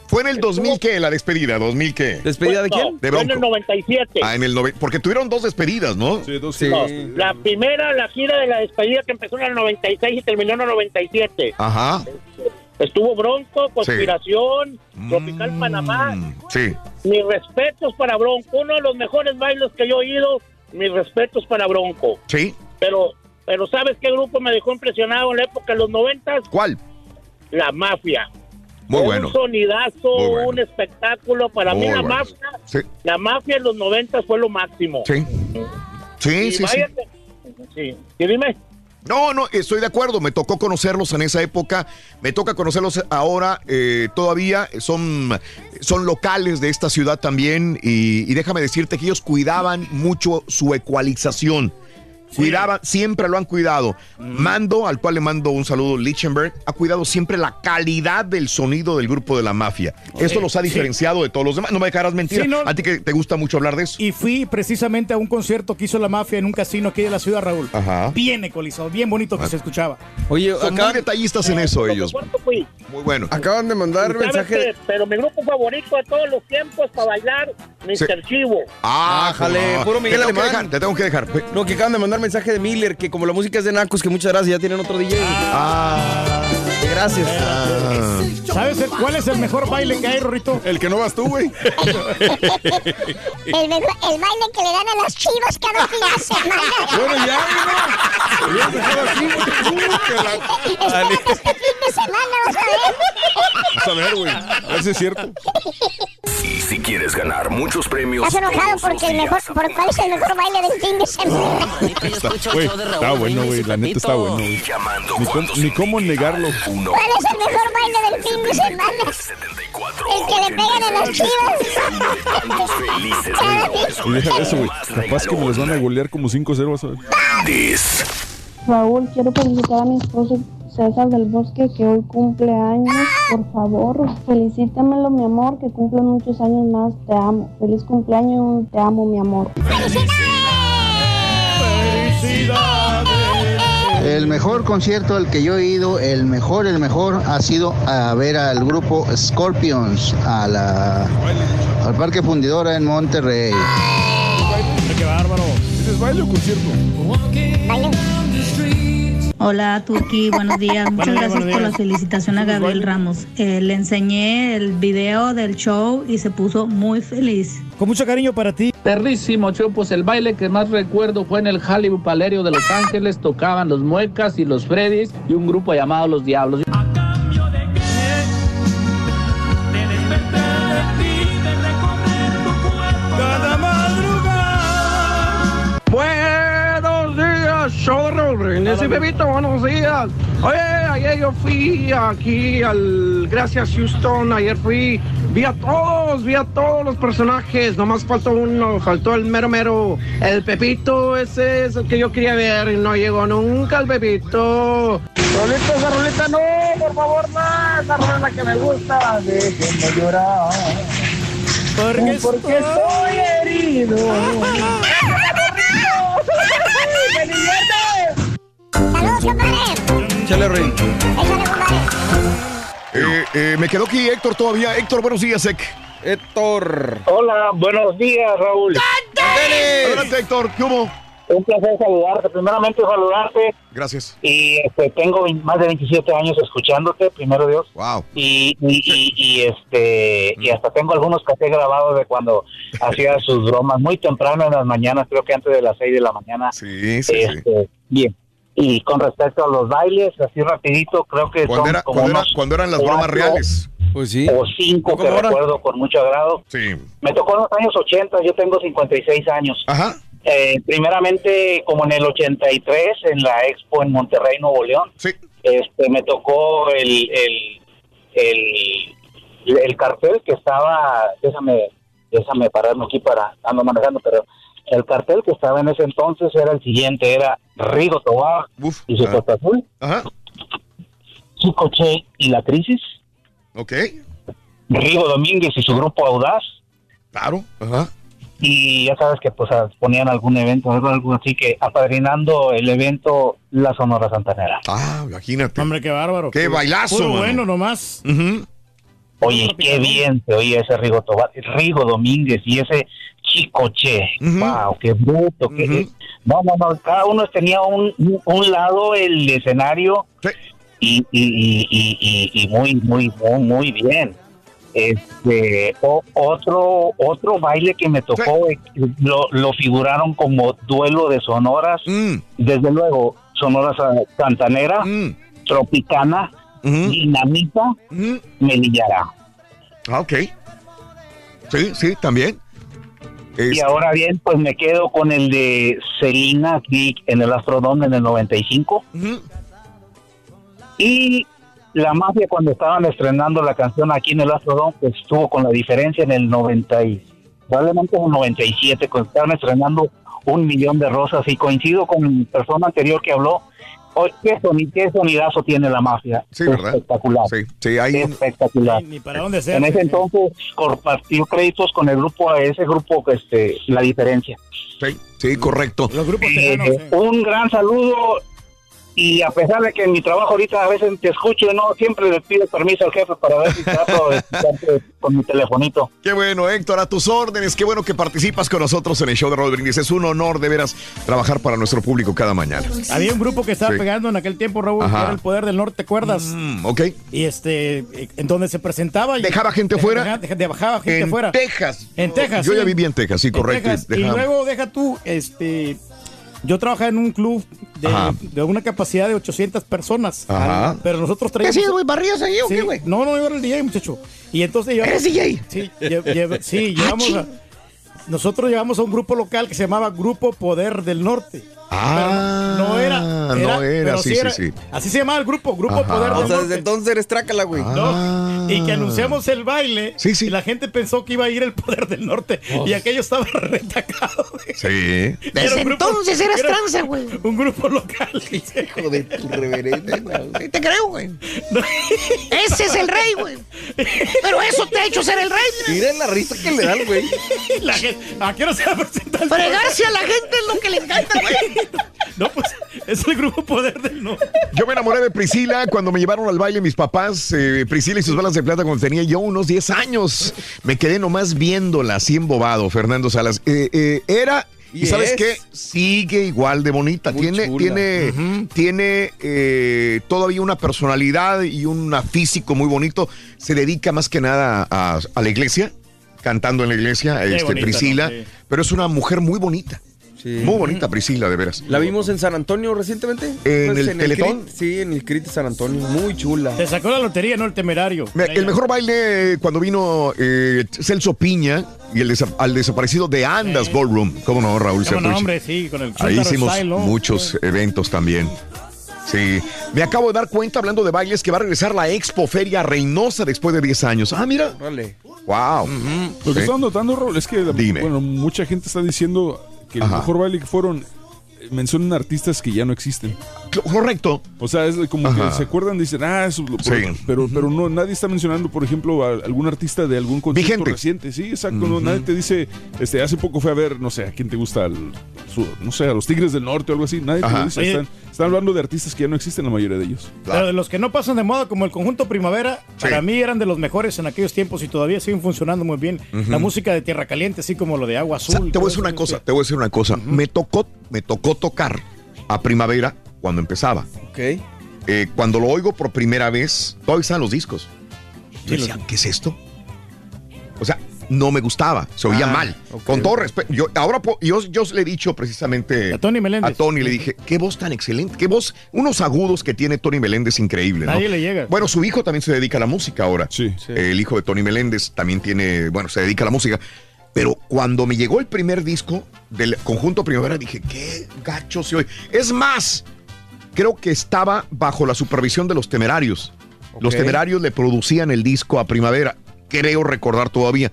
¿Fue en el 2000 qué? La despedida, ¿2000 qué? ¿Despedida de quién? De fue en el Bronco. 97. Ah, en el nove- porque tuvieron dos despedidas, ¿no? Sí, dos. No, la primera, la gira de la despedida que empezó en el 96 y terminó en el 97. Ajá. Estuvo Bronco, Conspiración, Tropical Panamá. Sí. Mis respetos para Bronco. Uno de los mejores bailes que yo he oído. Mis respetos para Bronco. Sí. Pero, pero ¿sabes qué grupo me dejó impresionado en la época de los noventas? ¿Cuál? La Mafia. Muy un bueno. sonidazo, Muy bueno. un espectáculo. Para mí la bueno. Mafia, Sí. la Mafia en los noventas fue lo máximo. Sí. Sí, Y sí, sí. váyate- sí. Y dime. No, no, estoy de acuerdo. Me tocó conocerlos en esa época. Me toca conocerlos ahora eh, todavía. Son, son locales de esta ciudad también. Y, y déjame decirte que ellos cuidaban mucho su ecualización. Cuidaban, siempre lo han cuidado. Mando, al cual le mando un saludo, Lichtenberg, ha cuidado siempre la calidad del sonido del grupo de la mafia. Esto los ha Sí. diferenciado de todos los demás. No me dejarás mentir. Sí, no. A ti que te gusta mucho hablar de eso. Y fui precisamente a un concierto que hizo la mafia en un casino aquí de la ciudad, Raúl. Ajá. Bien ecualizado, bien bonito que se escuchaba. Oye, Son muy detallistas en eso ellos. ¿Cuánto fui? Muy bueno. Acaban de mandar ¿Sabes mensaje. qué? Pero mi grupo favorito de todos los tiempos para bailar, Mr. Chivo. Ah, jale, no. puro Miguel te tengo que Alemán. dejar, te tengo que dejar. No, que acaban de mandar mensaje de Miller, que como la música es de Nacos, que muchas gracias, ya tienen otro DJ. Ah. Gracias. ¿Sabes el- cuál es el mejor baile que hay, Rorrito? El que no vas tú, güey. El, mejor- el baile que le dan a las chivas cada fin de semana. Bueno, ya, mira. Hubieras dejado así, güey. La- este fin de semana, vas a ver. Vas a ver, güey. A ver si es cierto. Y si quieres ganar muchos premios. Estás enojado porque el mejor, por cuál es el mejor baile del fin de semana. Está, güey, está bueno, güey. La neta está bueno, güey. Llamando Ni cómo, ni cómo negarlo. ¿Cuál es el mejor baile del fin de semana? El que le pegan a las chivas. Y deja de eso, güey. Capaz que me los van a golear como 5-0, vas a ver. This. Raúl, quiero felicitar a mi esposo César del Bosque que hoy cumple años. Por favor, felicítamelo, mi amor, que cumple muchos años más. Te amo. Feliz cumpleaños, te amo, mi amor. ¡Felicidades! El mejor concierto al que yo he ido, el mejor, el mejor, ha sido a ver al grupo Scorpions a la, al Parque Fundidora en Monterrey. ¡Qué bárbaro! ¿Es baile o concierto? Hola Turki, buenos días. Muchas gracias por la felicitación a Gabriel Ramos. Eh, le enseñé el video del show y se puso muy feliz. Con mucho cariño para ti. Perrísimo, show. Pues el baile que más recuerdo fue en el Hollywood Palerio de Los Ángeles. Tocaban los Muecas y los Freddys y un grupo llamado Los Diablos. Cada madrugada. Buenos días, show Raúl Brindis y Bebito, buenos días. Oye, ayer yo fui aquí al Gracias Houston, ayer fui, vi a todos, vi a todos los personajes, nomás faltó uno, faltó el mero mero, el Pepito, ese es el que yo quería ver y no llegó nunca el Pepito. Rolita, esa rolita no, por favor, no, esa rola es la que me gusta, déjenme llorar. Porque, porque estoy herido. ¡Me divierte! ¡Saludos, compadre! Chale, Rey. Échale, compadre. Eh, eh, me quedó aquí Héctor todavía. Héctor, buenos días, Ek. Héctor. Hola, buenos días, Raúl. Adelante, Héctor. ¿Qué hubo? Un placer saludarte. Primeramente, saludarte. Gracias. Y este, tengo más de 27 años escuchándote, primero Dios. Wow. Y, y, y, y, este y hasta tengo algunos cafés grabados de cuando hacía sus bromas muy temprano en las mañanas, creo que antes de las 6 de la mañana. Sí, sí, sí. Este, Bien. Y con respecto a los bailes, así rapidito, creo que Cuando, son era- como cuando era- unos cuando eran las bromas reales. Pues sí. o cinco que recuerdo con mucho agrado. Sí. Me tocó en los años 80, yo tengo 56 años. Ajá. Eh, primeramente, como en el 83, en la Expo en Monterrey, Nuevo León, Sí. este, me tocó el, el, el, el cartel que estaba, déjame, déjame pararme aquí para, ando manejando, pero el cartel que estaba en ese entonces era el siguiente, era Rigo Tobar Uf. y su Ah. Costa Azul, Ajá. Chico Che y la Crisis, Ok. Rigo Domínguez y su grupo Audaz, Claro. Ajá. y ya sabes que pues ah, ponían algún evento, algo, así que apadrinando el evento La Sonora Santanera. Ah, imagínate. Hombre, qué bárbaro. Qué bailazo, Puro mano. bueno nomás. Oye, qué bien se oye ese Rigo Tobar, Rigo Domínguez y ese Chico Che. Wow, qué bruto. qué- No, no, no, cada uno tenía un, un lado el escenario y, y, y, y, muy, muy, muy, muy bien. Este, o- otro, otro baile que me tocó, eh, lo, lo figuraron como duelo de sonoras. Mm. Desde luego, Sonora Sa- Santanera, Tropicana, Dinamita, Melillará. Ah, ok. Sí, sí, también. Y ahora bien, pues me quedo con el de Selena aquí en el Astrodome en el 95. Y la mafia cuando estaban estrenando la canción aquí en el Astrodome, pues estuvo con la diferencia en el 90 y probablemente en el 97, cuando estaban estrenando un millón de rosas y coincido con la persona anterior que habló. Oye, ¿qué, soni- qué sonidazo tiene la mafia? Sí, ¿verdad? Espectacular. Sí, sí, hay Espectacular. Ni para dónde sea. En ese entonces compartió créditos con el grupo, a ese grupo, que este, la diferencia. Sí, sí, correcto. Los grupos Eh, eh. Un gran saludo y a pesar de que en mi trabajo ahorita a veces te escucho, no siempre le pido permiso al jefe para ver si trato de con mi telefonito. Qué bueno, Héctor, a tus órdenes. Qué bueno que participas con nosotros en el show de Raúl Brindis. Es un honor de veras trabajar para nuestro público cada mañana. Había un grupo que estaba Sí. pegando en aquel tiempo, Raúl, Ajá. que era el Poder del Norte, ¿te acuerdas? Mm, ok. Y este, en donde se presentaba. y- ¿Dejaba gente fuera? deja- Dejaba gente En fuera. Texas. En Texas. Yo sí. ya viví en Texas, sí, En correcto. Texas. y Y dejaba- luego deja tú, este. Yo trabajaba en un club de, de una capacidad de 800 personas. Ajá. Pero nosotros ¿Qué traíamos. sí, güey? ¿Barrios ahí o Sí, qué, güey? No, no, yo era el DJ, muchacho. Y entonces llevamos. ¿Eres DJ? Sí, lle- lle- sí, Ah, llevamos a- Nosotros llevamos a un grupo local que se llamaba Grupo Poder del Norte. Ah, Pero no era. no era, sí, sí, sí. Así se llamaba el grupo, Grupo Ajá. Poder del O sea, Norte. desde Entonces eres trácala, güey. Ah. Y que anunciamos el baile. Y la gente pensó que iba a ir el Poder del Norte. Oh. Y aquello estaba retacado. Sí. Era Desde grupo- entonces eras era tranza, güey. Un grupo local. Hijo de tu reverencia, güey. Te creo, güey. Ese es el rey, güey. Pero eso te ha hecho ser el rey. Miren la risa que le dan, güey. La gente, ¿A qué hora se va a presentar? Fregarse a la gente es lo que le encanta, güey. No, pues es el grupo Poder del Norte. Yo me enamoré de Priscila cuando me llevaron al baile mis papás. eh, Priscila y sus balas de plata cuando tenía yo unos 10 años. Me quedé nomás viéndola, así embobado, Fernando Salas. Eh, eh, era. ¿Y, ¿Y sabes es? qué? Sigue igual de bonita. tiene chula. tiene, tiene eh, todavía una personalidad y un físico muy bonito. Se dedica más que nada a, a la iglesia, cantando en la iglesia, Qué este, bonita, Priscila. ¿no? Sí. Pero es una mujer muy bonita. Sí. Muy bonita Priscila, de veras. ¿La vimos en San Antonio recientemente? ¿En Pues el Teletón? CRIT, sí, en el CRIT de San Antonio. Muy chula. Se sacó la lotería, no el temerario. Me- El mejor baile eh, cuando vino eh, Celso Piña y el desa- al desaparecido de Andas Ballroom. ¿Cómo no, Raúl? Cómo no, hombre, sí, con el Ahí hicimos Style, ¿no? muchos eventos también. Sí. Me acabo de dar cuenta, hablando de bailes, que va a regresar la Expo Feria Reynosa después de 10 años. Ah, mira. Vale. Wow. Lo que Sí. están notando, Raúl, es que Dime. bueno, mucha gente está diciendo que el Ajá. mejor baile que fueron mencionan artistas que ya no existen. Correcto. O sea, es como Ajá. que se acuerdan, dicen, ah, eso, lo- Sí. pero, pero no, nadie está mencionando, por ejemplo, a algún artista de algún concierto Vigente. reciente. Sí, exacto. no, nadie te dice, este, hace poco fue a ver, no sé, a quién te gusta, al- su- no sé, a los Tigres del Norte o algo así. Nadie te lo dice. Están, están hablando de artistas que ya no existen, la mayoría de ellos. Pero de los que no pasan de moda, como el conjunto Primavera, para mí eran de los mejores en aquellos tiempos y todavía siguen funcionando muy bien. La música de Tierra Caliente, así como lo de Agua Azul. Te voy a decir una cosa, te voy a decir una cosa. Me tocó, me tocó tocar a Primavera cuando empezaba. Ok. Eh, cuando lo oigo por primera vez, todavía están los discos. Yo decía, ¿qué es esto? O sea, no me gustaba, se oía Ah, mal. ok. Con todo respeto, yo ahora yo, yo le he dicho precisamente A Tony Meléndez. a Tony, le dije, qué voz tan excelente, qué voz, unos agudos que tiene Tony Meléndez increíble. ¿no? Nadie le llega. Bueno, su hijo también se dedica a la música ahora. Sí. El hijo de Tony Meléndez también tiene, bueno, se dedica a la música. Pero cuando me llegó el primer disco del conjunto Primavera, dije, qué gacho se oye. Es más, creo que estaba bajo la supervisión de los temerarios. Los temerarios le producían el disco a Primavera, creo recordar todavía.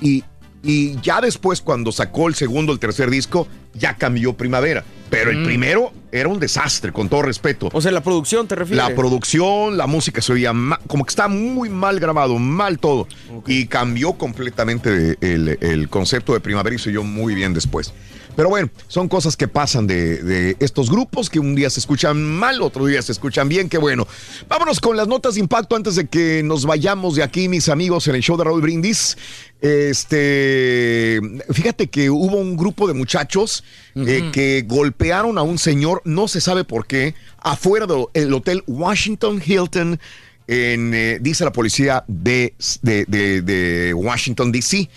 Y, y- y ya después, cuando sacó el segundo, el tercer disco, ya cambió Primavera. Pero el primero era un desastre, con todo respeto. O sea, la producción te refieres. La producción, la música se oía como que está muy mal grabado, mal todo. Y cambió completamente el, el concepto de primavera y se oyó muy bien después. Pero bueno, son cosas que pasan de, de estos grupos que un día se escuchan mal, otro día se escuchan bien, qué bueno. Vámonos con las notas de impacto antes de que nos vayamos de aquí, mis amigos, en el show de Raúl Brindis. Este, fíjate que hubo un grupo de muchachos eh, que golpearon a un señor, no se sabe por qué, afuera del hotel Washington Hilton, en, eh, dice la policía de Washington, D.C.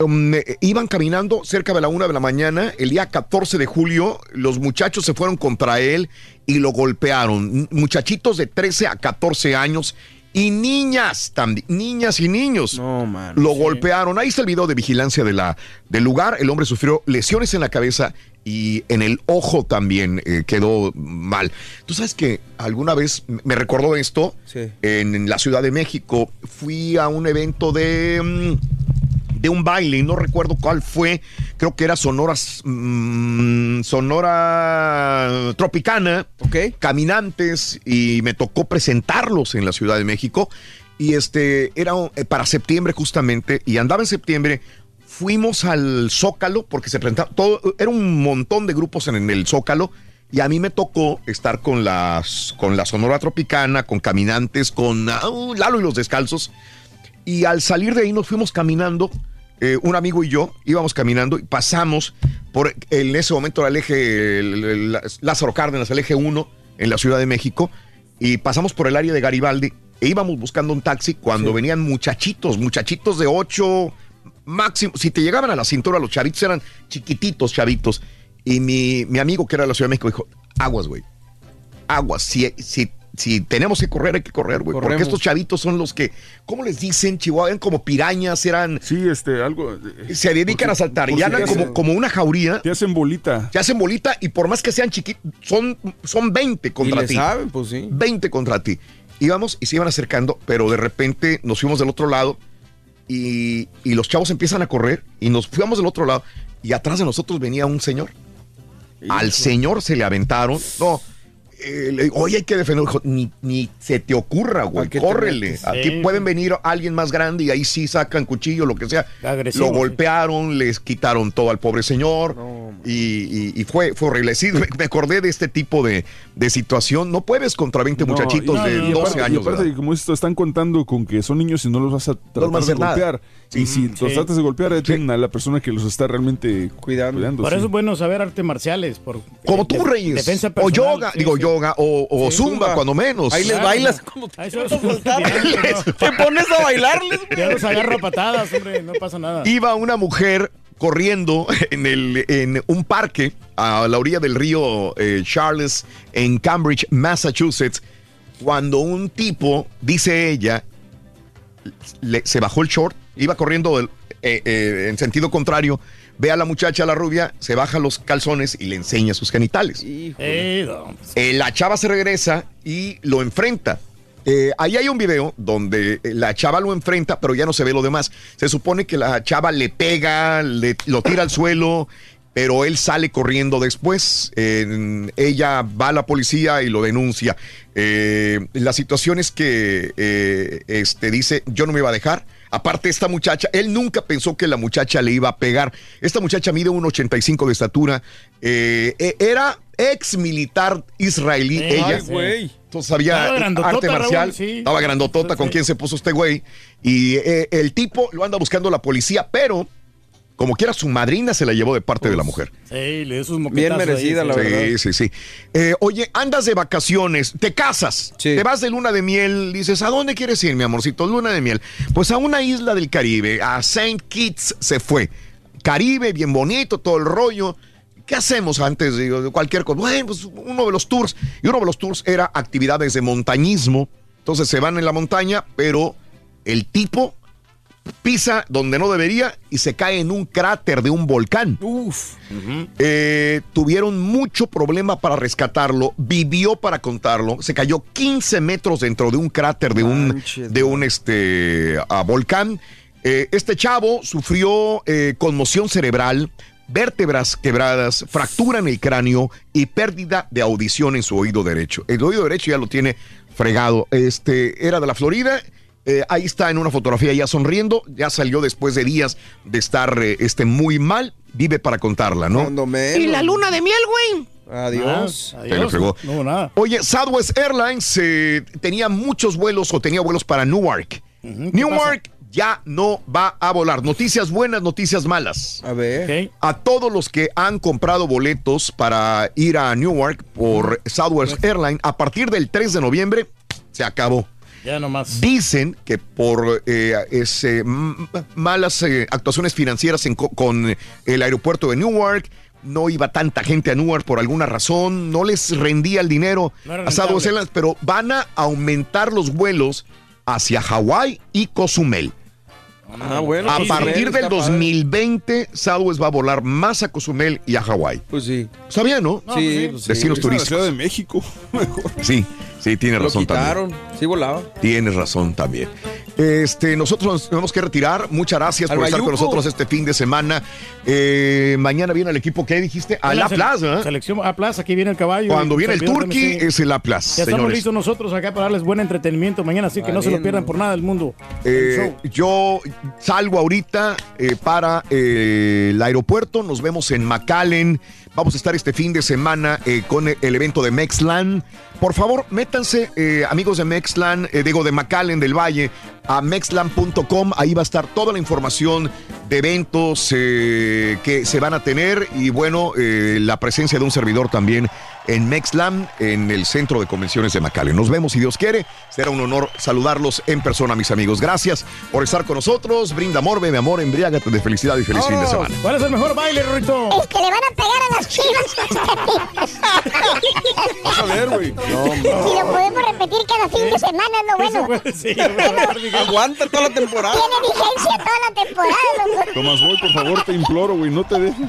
Um, eh, iban caminando cerca de la una de la mañana, el día 14 de julio, los muchachos se fueron contra él y lo golpearon. Muchachitos de 13 a 14 años y niñas también, niñas y niños. lo golpearon. Ahí está el video de vigilancia de la, del lugar. El hombre sufrió lesiones en la cabeza y en el ojo también eh, quedó mal. Tú sabes que alguna vez me recordó esto Sí. en, en la Ciudad de México. Fui a un evento de. De un baile, y no recuerdo cuál fue, creo que era Sonora, mm, Sonora Tropicana, caminantes, y me tocó presentarlos en la Ciudad de México, y este era eh, para septiembre justamente, y andaba en septiembre, fuimos al Zócalo, porque se presentaba, todo, era un montón de grupos en, el Zócalo, y a mí me tocó estar con, las, con la Sonora Tropicana, con caminantes, con ah, Lalo y los Descalzos, y al salir de ahí nos fuimos caminando, eh, un amigo y yo íbamos caminando y pasamos por, en ese momento el eje el- el- Lázaro Cárdenas, el eje 1 en la Ciudad de México, y pasamos por el área de Garibaldi e íbamos buscando un taxi cuando venían muchachitos, muchachitos de 8 máximo, si te llegaban a la cintura los chavitos eran chiquititos chavitos, y mi, mi amigo que era de la Ciudad de México dijo, aguas, güey, aguas, si, si, si tenemos que correr, hay que correr, güey. Porque estos chavitos son los que, ¿cómo les dicen, Chihuahua? Eran como pirañas, eran. Sí, este, algo. Se dedican a saltar y andan como, como una jauría. Te hacen bolita. Te hacen bolita y por más que sean chiquitos, son, son 20 contra le ti. saben, pues sí. 20 contra ti. Íbamos y se iban acercando, pero de repente nos fuimos del otro lado y, y los chavos empiezan a correr y nos fuimos del otro lado y atrás de nosotros venía un señor. Al señor se le aventaron. No, eh, le digo, oye, hay que defender. Dijo, Ni, ni se te ocurra, güey, córrele. Aquí Sí. pueden venir alguien más grande y ahí sí sacan cuchillo, lo que sea. Agresivo, lo sí. golpearon, les quitaron todo al pobre señor y, y- y fue, fue horrible. Sí, me, me acordé de este tipo de, de situación. No puedes contra 20 No, muchachitos de y 12 aparte- y años. aparte, ¿verdad? como esto, están contando con que son niños y no los vas a tratar de golpear. Y si los tratas de golpear, a la persona que los está realmente cuidando. Por sí. eso es bueno saber artes marciales. Por, Como eh, tú, Reyes. Defensa o personal, yoga, sí, digo sí. Yoga, o, o Sí, zumba, zumba. cuando menos. Ahí les Claro, bailas no. como es. Te pones a bailarles. Ya los agarro a patadas, hombre, no pasa nada. Iba una mujer corriendo en, el, en un parque a la orilla del río eh, Charles en Cambridge, Massachusetts, cuando un tipo, dice ella, le- se bajó el short, iba corriendo eh, eh, en sentido contrario, ve a la muchacha, la rubia, se baja los calzones y le enseña sus genitales. Eh. Eh, la chava se regresa y lo enfrenta. Eh, ahí hay un video donde eh, la chava lo enfrenta, pero ya no se ve lo demás. Se supone que la chava le pega, le- lo tira al suelo, pero él sale corriendo después. Eh, ella va a la policía y lo denuncia. Eh, la situación es que eh, este, dice, yo no me iba a dejar. Aparte, esta muchacha, él nunca pensó que la muchacha le iba a pegar. Esta muchacha mide 1,85 de estatura. eh, eh, era ex militar israelí, ella. ay. Entonces había Estaba arte marcial. Raúl, sí. Estaba grandotota con quien se puso este güey. Y eh, el tipo lo anda buscando la policía, pero como quiera, su madrina se la llevó de parte de la mujer. Sí, le dio sus Bien ahí, merecida, sí. la sí, verdad. sí, sí. Eh, oye, andas de vacaciones, te casas, Sí. te vas de luna de miel, dices, ¿a dónde quieres ir, mi amorcito? Luna de miel. Pues a una isla del Caribe, a Saint Kitts se fue. Caribe, bien bonito, todo el rollo. ¿Qué hacemos antes de cualquier cosa? Bueno, pues uno de los tours, y uno de los tours era actividades de montañismo. Entonces se van en la montaña, pero el tipo pisa donde no debería y se cae en un cráter de un volcán. Uf. Eh, tuvieron mucho problema para rescatarlo, vivió para contarlo, se cayó 15 metros dentro de un cráter de un, de un este, volcán. Eh, este chavo sufrió eh, conmoción cerebral, vértebras quebradas, fractura en el cráneo y pérdida de audición en su oído derecho. El oído derecho ya lo tiene fregado. Este era de la Florida. Eh, ahí está en una fotografía ya sonriendo. Ya salió después de días de estar eh, este, muy mal. Vive para contarla, ¿no? Y la luna de miel, güey. Adiós. Ah, le adiós. pegó. No nada. Oye, Southwest Airlines eh, tenía muchos vuelos o tenía vuelos para Newark. Newark ya no va a volar. Noticias buenas, noticias malas. A ver. A todos los que han comprado boletos para ir a Newark por Southwest Airlines, a partir del 3 de noviembre se acabó. Ya nomás. Dicen que por eh, ese, m- malas eh, actuaciones financieras en co- con el aeropuerto de Newark, no iba tanta gente a Newark por alguna razón, no les rendía el dinero No a pero van a aumentar los vuelos hacia Hawái y Cozumel. Ah, bueno. A pues, partir del está padre. 2020, Southwest va a volar más a Cozumel y a Hawái. Pues sí. Bien, ¿no? No, sí, pues pues sí. Destinos turísticos. Ciudad de México. Mejor. Sí, sí, tiene Lo razón también. quitaron. Sí volaba. Tienes razón también. Este, nosotros nos tenemos que retirar. Muchas gracias Al por estar con nosotros este fin de semana. Eh, mañana viene el equipo que dijiste a La La sele- Plaza. Selección A Plaza, aquí viene el caballo. Cuando viene el Turqui también, es el La Plaza, Ya estamos listos nosotros acá para darles buen entretenimiento mañana, así que no se lo pierdan por nada del mundo. Eh, yo salgo ahorita eh, para eh, el aeropuerto. Nos vemos en McAllen. Vamos a estar este fin de semana eh, con el evento de Mexlan. Por favor, métanse, eh, amigos de Mexlan, eh, digo de McAllen del Valle, a mexlan.com. Ahí va a estar toda la información de eventos eh, que se van a tener y bueno, la presencia de un servidor también en Mexlam, en el centro de convenciones de McAllen. Nos vemos si Dios quiere. Será un honor saludarlos en persona, mis amigos. Gracias por estar con nosotros. Brinda amor, bebe amor, embriágate de felicidad y feliz fin de semana. ¿Cuál es el mejor baile, Rito? El que le van a pegar a las chivas. Vas a ver, güey. No, Si lo podemos repetir cada fin de semana, es lo bueno. Sí. Aguanta toda la temporada. Tiene vigencia toda la temporada, loco. Tomás Boy, por favor, te imploro, güey, no te dejes.